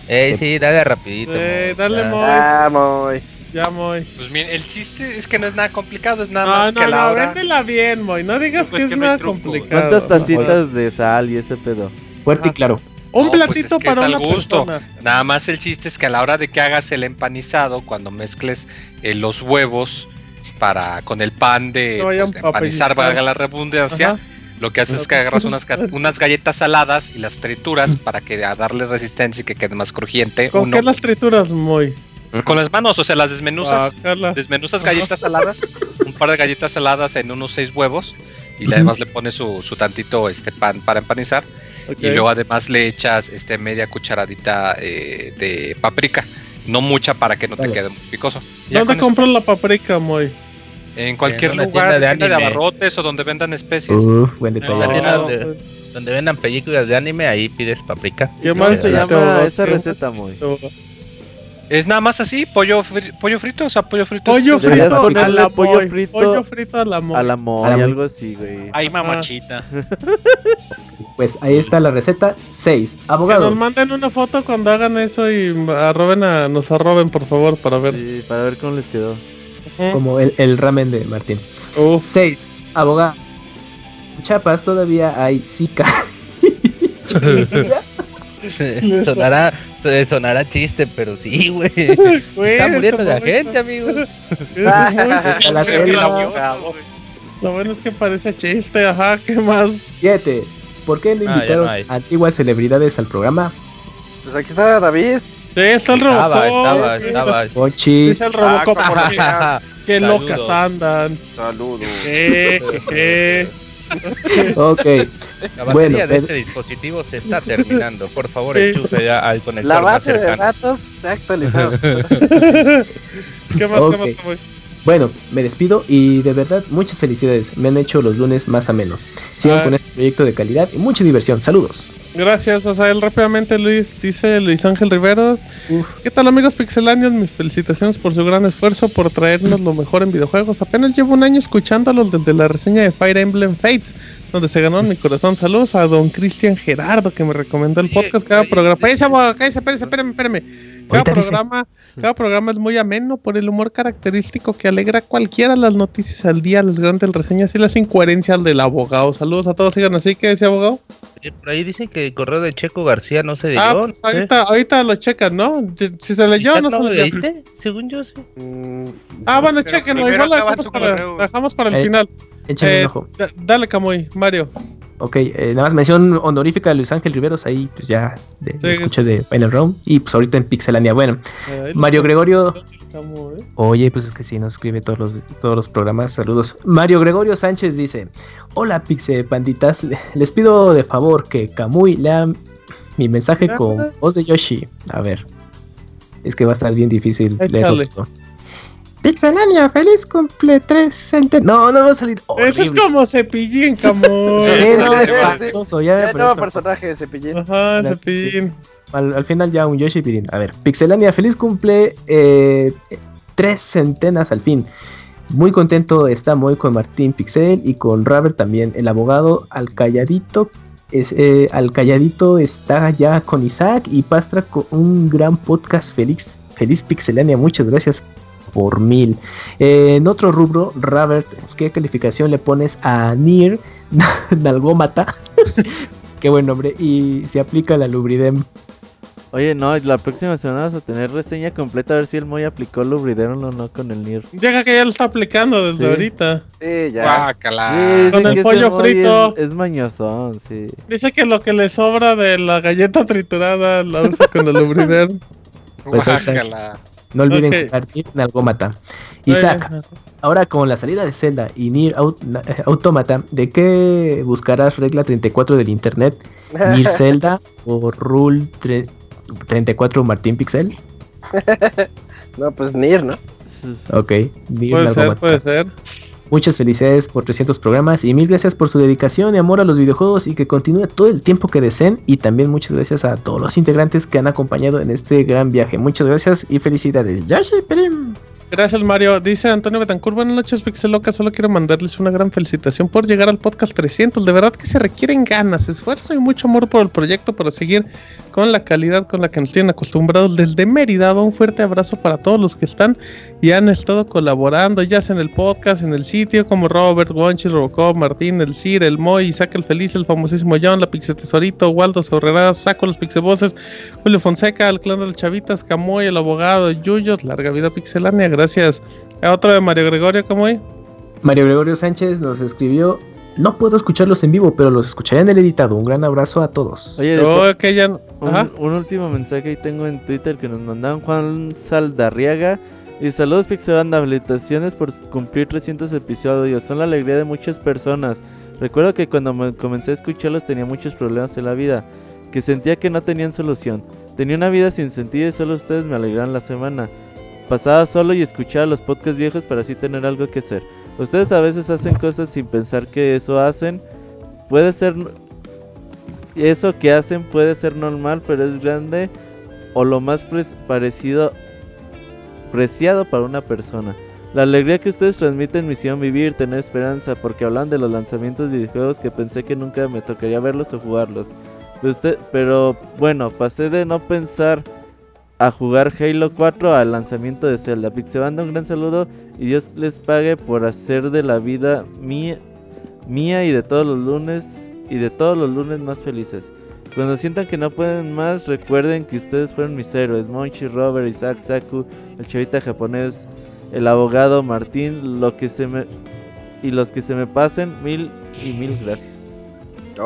[SPEAKER 8] Eh, sí, dale rapidito.
[SPEAKER 1] Eh, dale, Moy.
[SPEAKER 5] Ah, Moy.
[SPEAKER 1] Ya, Moy.
[SPEAKER 7] Pues bien, el chiste es que no es nada complicado, es nada más que la hora.
[SPEAKER 1] No, véndela bien, Moy. No digas pues que es nada complicado.
[SPEAKER 3] ¿Cuántas tacitas de sal y ese pedo?
[SPEAKER 6] Fuerte y claro.
[SPEAKER 1] Un pues platito para una gusto.
[SPEAKER 7] Nada más el chiste es que a la hora de que hagas el empanizado, cuando mezcles eh, los huevos para con el pan de, pues, empanizar, valga la redundancia, lo que haces es que agarras unas, unas galletas saladas y las trituras para que a darle resistencia y que quede más crujiente.
[SPEAKER 1] ¿Con qué las trituras, muy?
[SPEAKER 7] Con las manos, o sea, las desmenuzas. Ah, desmenuzas galletas saladas, un par de galletas saladas en unos seis huevos y además le pones su, su tantito este pan para empanizar y luego además le echas este media cucharadita eh, de paprika. No mucha para que no te quede muy picoso.
[SPEAKER 1] ¿Dónde compras la paprika, Moy?
[SPEAKER 7] En cualquier lugar, de, de, abarrotes o donde vendan especies.
[SPEAKER 6] buen detalle.
[SPEAKER 8] donde, vendan películas de anime, ahí pides paprika.
[SPEAKER 3] ¿Qué más se llama esa receta, Moy?
[SPEAKER 2] Es nada más así, pollo, pollo frito, o sea, pollo frito.
[SPEAKER 1] Pollo frito,
[SPEAKER 3] a la pollo frito,
[SPEAKER 1] pollo frito a la moy.
[SPEAKER 3] A la moy, algo así, güey.
[SPEAKER 2] Ay, mamachita.
[SPEAKER 6] Pues ahí está la receta 6. Abogado.
[SPEAKER 1] Que nos manden una foto cuando hagan eso y arroben a, nos arroben, por favor, para ver.
[SPEAKER 3] Sí, para ver cómo les quedó.
[SPEAKER 6] Como el, el ramen de Martín. 6. Abogado. Chapas, todavía hay Zika.
[SPEAKER 8] sonará, sonará chiste, pero sí, güey. Está muriendo la gente, amigos.
[SPEAKER 1] Lo bueno es que parece chiste, ajá, ¿qué más?
[SPEAKER 6] 7. ¿Por qué no
[SPEAKER 8] Ah,
[SPEAKER 6] invitaron
[SPEAKER 8] no
[SPEAKER 6] antiguas celebridades al programa?
[SPEAKER 5] Pues aquí está David.
[SPEAKER 1] Está el
[SPEAKER 8] Estaba,
[SPEAKER 1] Robocop.
[SPEAKER 8] estaba, estaba.
[SPEAKER 6] Ponchis.
[SPEAKER 1] Es el Robocop,
[SPEAKER 8] Ah,
[SPEAKER 1] qué
[SPEAKER 8] Saludos.
[SPEAKER 1] locas andan.
[SPEAKER 26] Saludos.
[SPEAKER 1] Eh.
[SPEAKER 6] Ok.
[SPEAKER 8] La batería
[SPEAKER 6] Bueno,
[SPEAKER 8] de
[SPEAKER 6] Pedro-
[SPEAKER 8] este dispositivo se está terminando. Por favor, enchufe ya al conector
[SPEAKER 5] La
[SPEAKER 8] más
[SPEAKER 5] base de
[SPEAKER 8] cercano.
[SPEAKER 5] datos se ha actualizado.
[SPEAKER 1] ¿Qué más,
[SPEAKER 6] Ok.
[SPEAKER 1] qué más, qué más?
[SPEAKER 6] Bueno, me despido y de verdad muchas felicidades. Me han hecho los lunes más amenos. Sigan
[SPEAKER 1] Ah.
[SPEAKER 6] con este proyecto de calidad y mucha diversión. Saludos.
[SPEAKER 1] Gracias, Asael. Rápidamente, Luis, dice Luis Ángel Riveros. ¿Qué tal, amigos pixelanios? Mis felicitaciones por su gran esfuerzo por traernos lo mejor en videojuegos. Apenas llevo un año escuchándolos desde la reseña de Fire Emblem Fates, donde se ganó en mi corazón. Saludos a don Cristian Gerardo, que me recomendó el podcast. Cada programa. Cállese, abogado, cállese, espérese, espérame, espérame. Cada programa, cada programa es muy ameno por el humor característico que alegra a cualquiera las noticias al día, las grandes reseñas y las incoherencias del abogado. Saludos a todos, sigan así. ¿Qué decía, abogado?
[SPEAKER 8] Eh, Por ahí dicen que el correo de Checo García no se leyó.
[SPEAKER 1] Ah, pues
[SPEAKER 8] no sé.
[SPEAKER 1] ahorita, ahorita lo checan, ¿no? Si, si se leyó,
[SPEAKER 8] ¿Ya
[SPEAKER 1] no se
[SPEAKER 8] lo
[SPEAKER 1] leyó.
[SPEAKER 8] leíste? Según yo, sí.
[SPEAKER 1] Ah, bueno, chequenlo. Igual lo dejamos para, dejamos para el
[SPEAKER 6] Eh,
[SPEAKER 1] final.
[SPEAKER 6] Échale
[SPEAKER 1] Eh,
[SPEAKER 6] un ojo.
[SPEAKER 1] da- dale, Camuy, Mario.
[SPEAKER 6] Ok, eh, nada más mención honorífica a Luis Ángel Riveros. Ahí pues ya de, de
[SPEAKER 1] Sí.
[SPEAKER 6] escuché de Final Round. Y pues ahorita en Pixelania. Bueno, Mario Gregorio.
[SPEAKER 1] Camuy.
[SPEAKER 6] Oye, pues es que sí, nos escribe todos los, todos los programas. Saludos. Mario Gregorio Sánchez dice: Hola, Pixe Panditas. le- Les pido de favor que Kamui lea mi mensaje con voz de Yoshi. A ver. Es que va a estar bien difícil leerlo
[SPEAKER 1] Échale.
[SPEAKER 6] todo. Pixelania, feliz cumple 3 centen. No, no va a salir.
[SPEAKER 1] Eso es como cepillín.
[SPEAKER 6] Eh, no, es espantoso, ya,
[SPEAKER 5] Ya nuevo personaje de cepillín.
[SPEAKER 1] Ajá,
[SPEAKER 6] Las-
[SPEAKER 1] cepillín.
[SPEAKER 6] Al, al final ya un Yoshi Pirin. A ver, Pixelania, feliz cumple. eh, tres centenas al fin. Muy contento está Moy con Martín Pixel y con Robert también. El abogado al calladito. Es, eh, al calladito está ya con Isaac y Pastra con un gran podcast feliz. Feliz Pixelania, muchas gracias por mil. Eh, en otro rubro, Robert, ¿qué calificación le pones a Nier Nalgómata? Qué buen nombre. Y se aplica la Lubridem.
[SPEAKER 3] Oye, no, la próxima semana vas a tener reseña completa a ver si el Moy aplicó Lubridero o no con el Nier.
[SPEAKER 1] Llega que ya lo está aplicando desde
[SPEAKER 3] Sí.
[SPEAKER 1] ahorita.
[SPEAKER 5] Sí, ya.
[SPEAKER 2] Guácala.
[SPEAKER 3] Sí,
[SPEAKER 1] Con el pollo frito.
[SPEAKER 3] Es, es mañosón, sí.
[SPEAKER 1] Dice que lo que le sobra de la galleta triturada la usa con el lubrider.
[SPEAKER 6] Pues. No olviden
[SPEAKER 1] Ok.
[SPEAKER 6] jugar Nier Nalgómata. Isaac, ahora con la salida de Zelda y Nier Aut- eh, Automata, ¿de qué buscarás regla 34 del internet? ¿Nier Zelda o Rule tre- 34 Martín Pixel?
[SPEAKER 5] No, pues Nier, ¿no?
[SPEAKER 6] Ok, Nier
[SPEAKER 1] Puede ser,
[SPEAKER 6] Nalgómata.
[SPEAKER 1] puede ser.
[SPEAKER 6] Muchas felicidades por 300 programas y mil gracias por su dedicación y amor a los videojuegos y que continúe todo el tiempo que deseen y también muchas gracias a todos los integrantes que han acompañado en este gran viaje. Muchas gracias y felicidades. Yoshi Prim.
[SPEAKER 1] Gracias, Mario. Dice Antonio Betancourt, buenas noches, Pixeloca. Solo quiero mandarles una gran felicitación por llegar al podcast 300. De verdad que se requieren ganas, esfuerzo y mucho amor por el proyecto para seguir con la calidad con la que nos tienen acostumbrados desde Mérida. Un fuerte abrazo para todos los que están y han estado colaborando, ya sea en el podcast, en el sitio, como Robert, Wonchi, Robocop, Martín, el Cir, el Moy, Isaac el Feliz, el famosísimo John, la Pixe Tesorito, Waldo Sorrera, Saco los Pixeboces, Julio Fonseca, el clan de los Chavitas, Camoy, el abogado, Yuyos, larga vida pixelánea, gracias. A otro de Mario Gregorio, Camoy.
[SPEAKER 6] Mario Gregorio Sánchez nos escribió, no puedo escucharlos en vivo, pero los escucharé en el editado. Un gran abrazo a todos.
[SPEAKER 3] Oye,
[SPEAKER 1] Oh, ya-
[SPEAKER 3] un, un último mensaje ahí tengo en Twitter que nos mandaron Juan Saldarriaga. Y saludos Pixebanda, felicitaciones por cumplir 300 episodios, son la alegría de muchas personas. Recuerdo que cuando me comencé a escucharlos tenía muchos problemas en la vida, que sentía que no tenían solución. Tenía una vida sin sentido y solo ustedes me alegran la semana. Pasaba solo y escuchaba los podcasts viejos para así tener algo que hacer. Ustedes a veces hacen cosas sin pensar que eso hacen. Puede ser eso que hacen puede ser normal, pero es grande o lo más parecido preciado para una persona. La alegría que ustedes transmiten hicieron vivir, tener esperanza, porque hablan de los lanzamientos de videojuegos que pensé que nunca me tocaría verlos o jugarlos. Pero bueno, pasé de no pensar a jugar Halo 4 al lanzamiento de Zelda. Pixebanda, un gran saludo y Dios les pague por hacer de la vida mía, mía y de todos los lunes y de todos los lunes más felices. Cuando sientan que no pueden más, recuerden que ustedes fueron mis héroes. Monchi, Robert, Isaac, Saku, el chavita japonés, el abogado Martín, lo que se me y los que se me pasen, mil y mil gracias.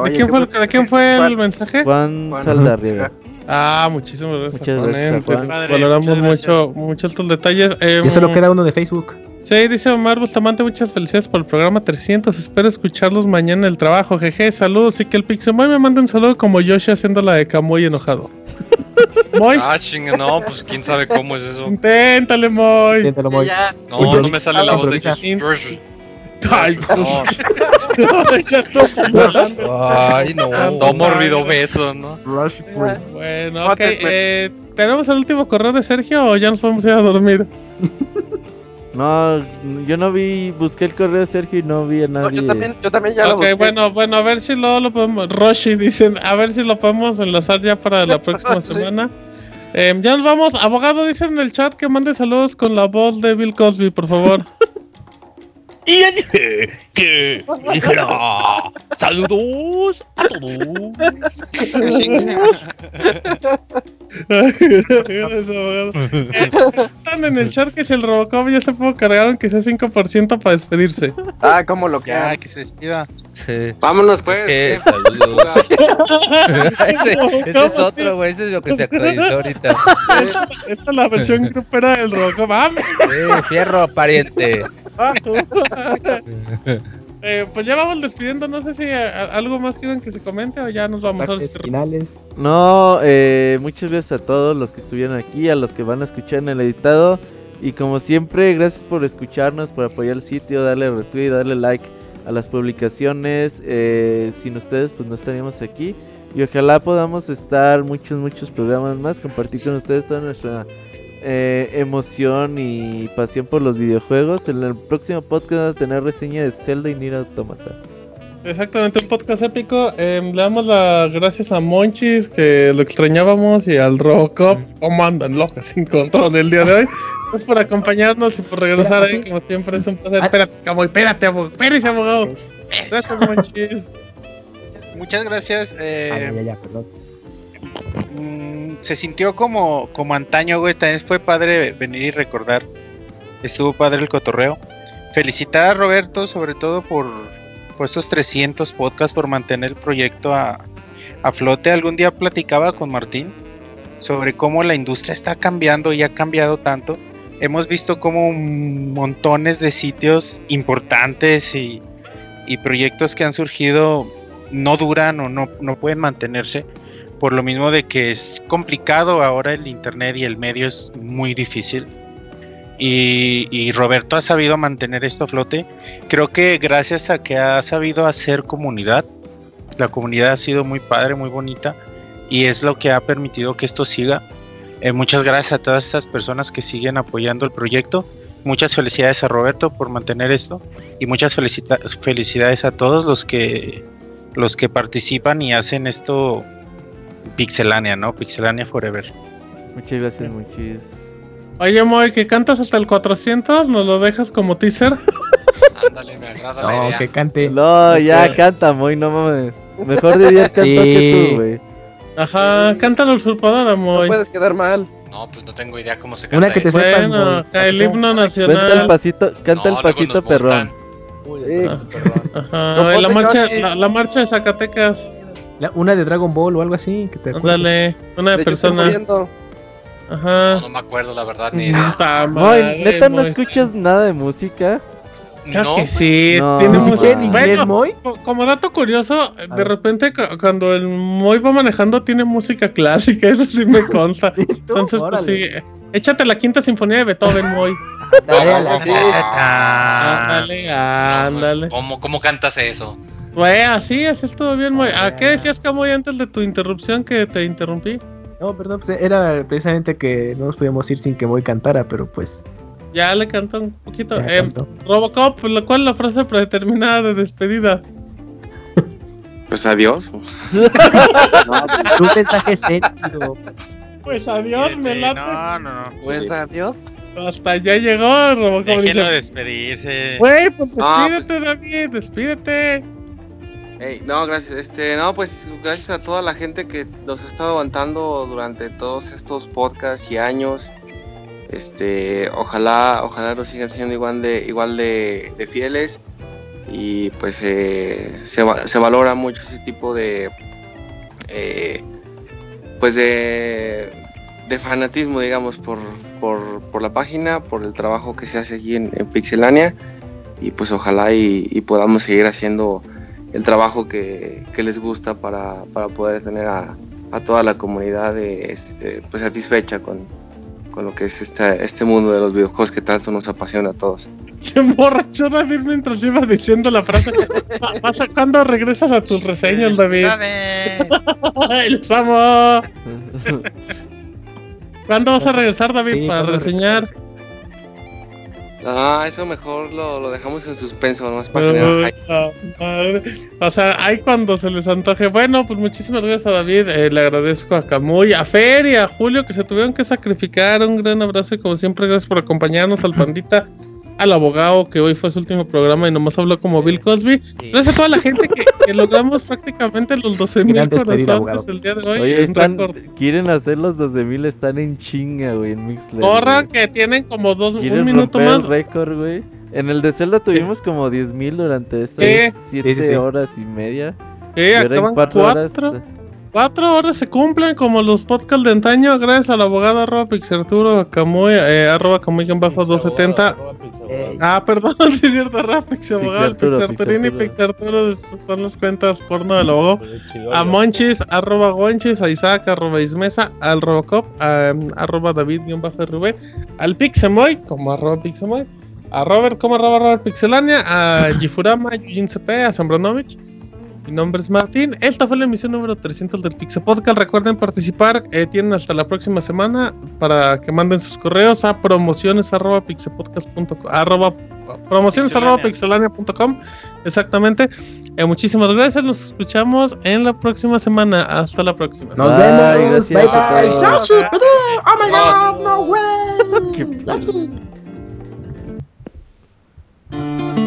[SPEAKER 1] ¿De quién fue, ¿de quién fue el mensaje?
[SPEAKER 3] Juan, Saldarriega.
[SPEAKER 1] Ah, muchísimas gracias, Muchas gracias Juan. Valoramos mucho, mucho estos detalles.
[SPEAKER 6] Eh, Yo solo queda uno de Facebook.
[SPEAKER 1] Sí, dice Omar Bustamante, muchas felicidades por el programa 300. Espero escucharlos mañana en el trabajo. Jeje, saludos. Y que el Pixemoy me mande un saludo como Yoshi haciendo la de Camoy enojado.
[SPEAKER 23] Moy. Ah, chinga, no, pues quién sabe cómo es eso.
[SPEAKER 1] Inténtale, Moy.
[SPEAKER 6] Inténtalo, Moy.
[SPEAKER 23] No, no me sale la voz de Yoshi.
[SPEAKER 1] Ay, no.
[SPEAKER 23] Ay, no. Todo morbido beso, ¿no?
[SPEAKER 1] Bueno, ok. Eh, ¿Tenemos el último correo de Sergio o ya nos vamos a ir a dormir?
[SPEAKER 3] No, yo no vi, busqué el correo de Sergio y no vi a nadie.
[SPEAKER 5] yo también, yo también ya lo busqué.
[SPEAKER 1] bueno, bueno, a ver si luego lo podemos, Roshi dicen, a ver si lo podemos enlazar ya para la próxima semana. Eh, ya nos vamos, abogado dicen en el chat que mande saludos con la voz de Bill Cosby, por favor.
[SPEAKER 28] Y ya dije que dijera saludos a todos.
[SPEAKER 1] Están en el chat que si el Robocop ya se pudo cargar aunque sea 5% para despedirse.
[SPEAKER 5] Ah, como lo que
[SPEAKER 23] Ya, que se despida.
[SPEAKER 4] Vámonos pues.
[SPEAKER 8] Eh, saludos. ese, ese es otro, güey. Ese es lo que se actualizó ahorita.
[SPEAKER 1] Esta, esta es la versión grupera del Robocop. ¡Vamos!
[SPEAKER 8] Eh, fierro, pariente.
[SPEAKER 1] Eh, pues ya vamos despidiendo. No sé si eh, algo más quieren que se comente o ya nos vamos a los
[SPEAKER 6] finales.
[SPEAKER 3] No, eh, muchas gracias a todos los que estuvieron aquí, a los que van a escuchar en el editado. Y como siempre, gracias por escucharnos, por apoyar el sitio, darle retweet, darle like a las publicaciones. sin ustedes, pues no estaríamos aquí. Y ojalá podamos estar muchos, muchos programas más, compartir con ustedes toda nuestra eh, emoción y pasión por los videojuegos. En el próximo podcast vamos a tener reseña de Zelda y Nier Automata.
[SPEAKER 1] Exactamente, un podcast épico. Em, le damos las gracias a Monchis, que lo extrañábamos, y al Robocop, como andan locas sin control el día de hoy. Pues por acompañarnos y por regresar ahí, como siempre, es un placer. Espérate, Camoy, espérate, abogado. Espérate, abogado. Gracias, Monchis.
[SPEAKER 14] Muchas gracias. Eh, ya, ya, perdón. Mm, se sintió como, como antaño, güey. También fue padre venir y recordar. Estuvo padre el cotorreo. Felicitar a Roberto, sobre todo por, por estos 300 podcasts, por mantener el proyecto a, a flote. Algún día platicaba con Martín sobre cómo la industria está cambiando y ha cambiado tanto. Hemos visto como montones de sitios importantes y, y proyectos que han surgido no duran o no, no pueden mantenerse por lo mismo de que es complicado ahora el internet y el medio es muy difícil. Y, Roberto ha sabido mantener esto a flote. Creo que gracias a que ha sabido hacer comunidad, la comunidad ha sido muy padre, muy bonita, y es lo que ha permitido que esto siga. Eh, muchas gracias a todas estas personas que siguen apoyando el proyecto. Muchas felicidades a Roberto por mantener esto y muchas felicidades a todos los que los que participan y hacen esto Pixelania, ¿no? Pixelania Forever.
[SPEAKER 3] Muchas gracias, muchis.
[SPEAKER 1] Oye, Moy, que cantas hasta el 400, ¿nos lo dejas como teaser?
[SPEAKER 23] Ándale, me agrada no, la idea.
[SPEAKER 6] que cante.
[SPEAKER 3] No, ya canta, Moy, no mames. Mejor de canto sí. que tú, güey.
[SPEAKER 1] Ajá, canta la usurpadora, Moy.
[SPEAKER 5] No puedes quedar mal.
[SPEAKER 23] No, pues no tengo idea cómo se canta.
[SPEAKER 6] Una que te sepan,
[SPEAKER 1] Bueno, el himno nacional.
[SPEAKER 3] Canta el pasito, canta el pasito perrón.
[SPEAKER 1] Ajá, la marcha, la, la marcha de Zacatecas
[SPEAKER 6] una de Dragon Ball o algo así. Que te
[SPEAKER 1] Dale, una de persona.
[SPEAKER 23] Ajá. No, me acuerdo, la verdad, ni idea.
[SPEAKER 3] ¿neta no escuchas nada de música?
[SPEAKER 1] no, que sí,
[SPEAKER 6] tiene música en inglés, Moy.
[SPEAKER 1] Como dato curioso, de repente cuando el Moy va manejando tiene música clásica, eso sí me consta. Entonces, pues sí, échate la quinta sinfonía de Beethoven, Moy. Ándale, ándale.
[SPEAKER 23] ¿Cómo, ¿Cómo cantas eso?
[SPEAKER 1] Güey, así es, todo bien, muy. ¿A qué decías, Camoy, antes de tu interrupción que te interrumpí?
[SPEAKER 6] No, perdón, pues era precisamente que no nos podíamos ir sin que Moy cantara, pero pues.
[SPEAKER 1] Ya le cantó un poquito. Eh, Robocop, ¿cuál es la frase predeterminada de despedida?
[SPEAKER 26] Pues adiós.
[SPEAKER 6] no, pues, un mensaje serio.
[SPEAKER 1] Pues adiós, me late.
[SPEAKER 8] No, no, no. Pues adiós.
[SPEAKER 1] Hasta ya llegó, Robocop.
[SPEAKER 23] Déjenlo despedirse.
[SPEAKER 1] Güey, pues despídete, David, despídete.
[SPEAKER 4] No, gracias. Este, no, pues gracias a toda la gente que nos ha estado aguantando durante todos estos podcasts y años. Este, ojalá, ojalá nos sigan siendo igual de, igual de, fieles y pues eh, se, se, valora mucho ese tipo de, eh, pues de, de, fanatismo, digamos, por, por, por, la página, por el trabajo que se hace aquí en, Pixelania y pues ojalá y podamos seguir haciendo el trabajo que, les gusta para, poder tener a, toda la comunidad este, pues satisfecha con, lo que es este, este mundo de los videojuegos que tanto nos apasiona a todos.
[SPEAKER 1] Se emborrachó David mientras iba diciendo la frase. ¿Pasa cuando regresas a tus reseñas, David? ¡Los amo! ¿Cuándo vas a regresar, David, para reseñar?
[SPEAKER 4] Ah, eso mejor lo, dejamos en suspenso, nomás para generar
[SPEAKER 1] O sea, ahí cuando se les antoje. Bueno, pues muchísimas gracias a David. Eh, le agradezco a Camuy, a Fer y a Julio que se tuvieron que sacrificar. Un gran abrazo y como siempre, gracias por acompañarnos al pandita al abogado que hoy fue su último programa y nomás habló como Bill Cosby. Gracias a toda la gente que, logramos prácticamente los 12 mil corazones el día de hoy.
[SPEAKER 3] Oye, quieren hacer los 12 mil, están en chinga, güey, en Mixler.
[SPEAKER 1] Corra que tienen como dos, un minuto más.
[SPEAKER 3] El récord, güey. En el de Zelda tuvimos como 10 mil durante estas 7 horas y media.
[SPEAKER 1] Sí, acaban 4 Cuatro horas se cumplen como los podcasts de antaño, gracias al abogado arroba pixarturo, Camuy, eh, arroba Camuy bajo 270. Ah, perdón, sí es cierto, arroba pixabogado, pixarturino y pixarturo son las cuentas porno del abogado. A Monchis, arroba Gonchis, a Isaac, arroba Ismesa, al Robocop, a, arroba David, bajo Rubén, al Pixemoy, como arroba Pixemoy, a Robert, como arroba Robert Pixelania, a Gifurama, a Yujin CP, a Zambranovich. Mi nombre es Martín. Esta fue la emisión número 300 del Pixel Podcast. Recuerden participar. Eh, tienen hasta la próxima semana para que manden sus correos a promociones arroba promociones pixelania.com. Exactamente. Eh, muchísimas gracias. Nos escuchamos en la próxima semana. Hasta la próxima.
[SPEAKER 6] Nos vemos. Bye bye. Chao, Oh my god, no way.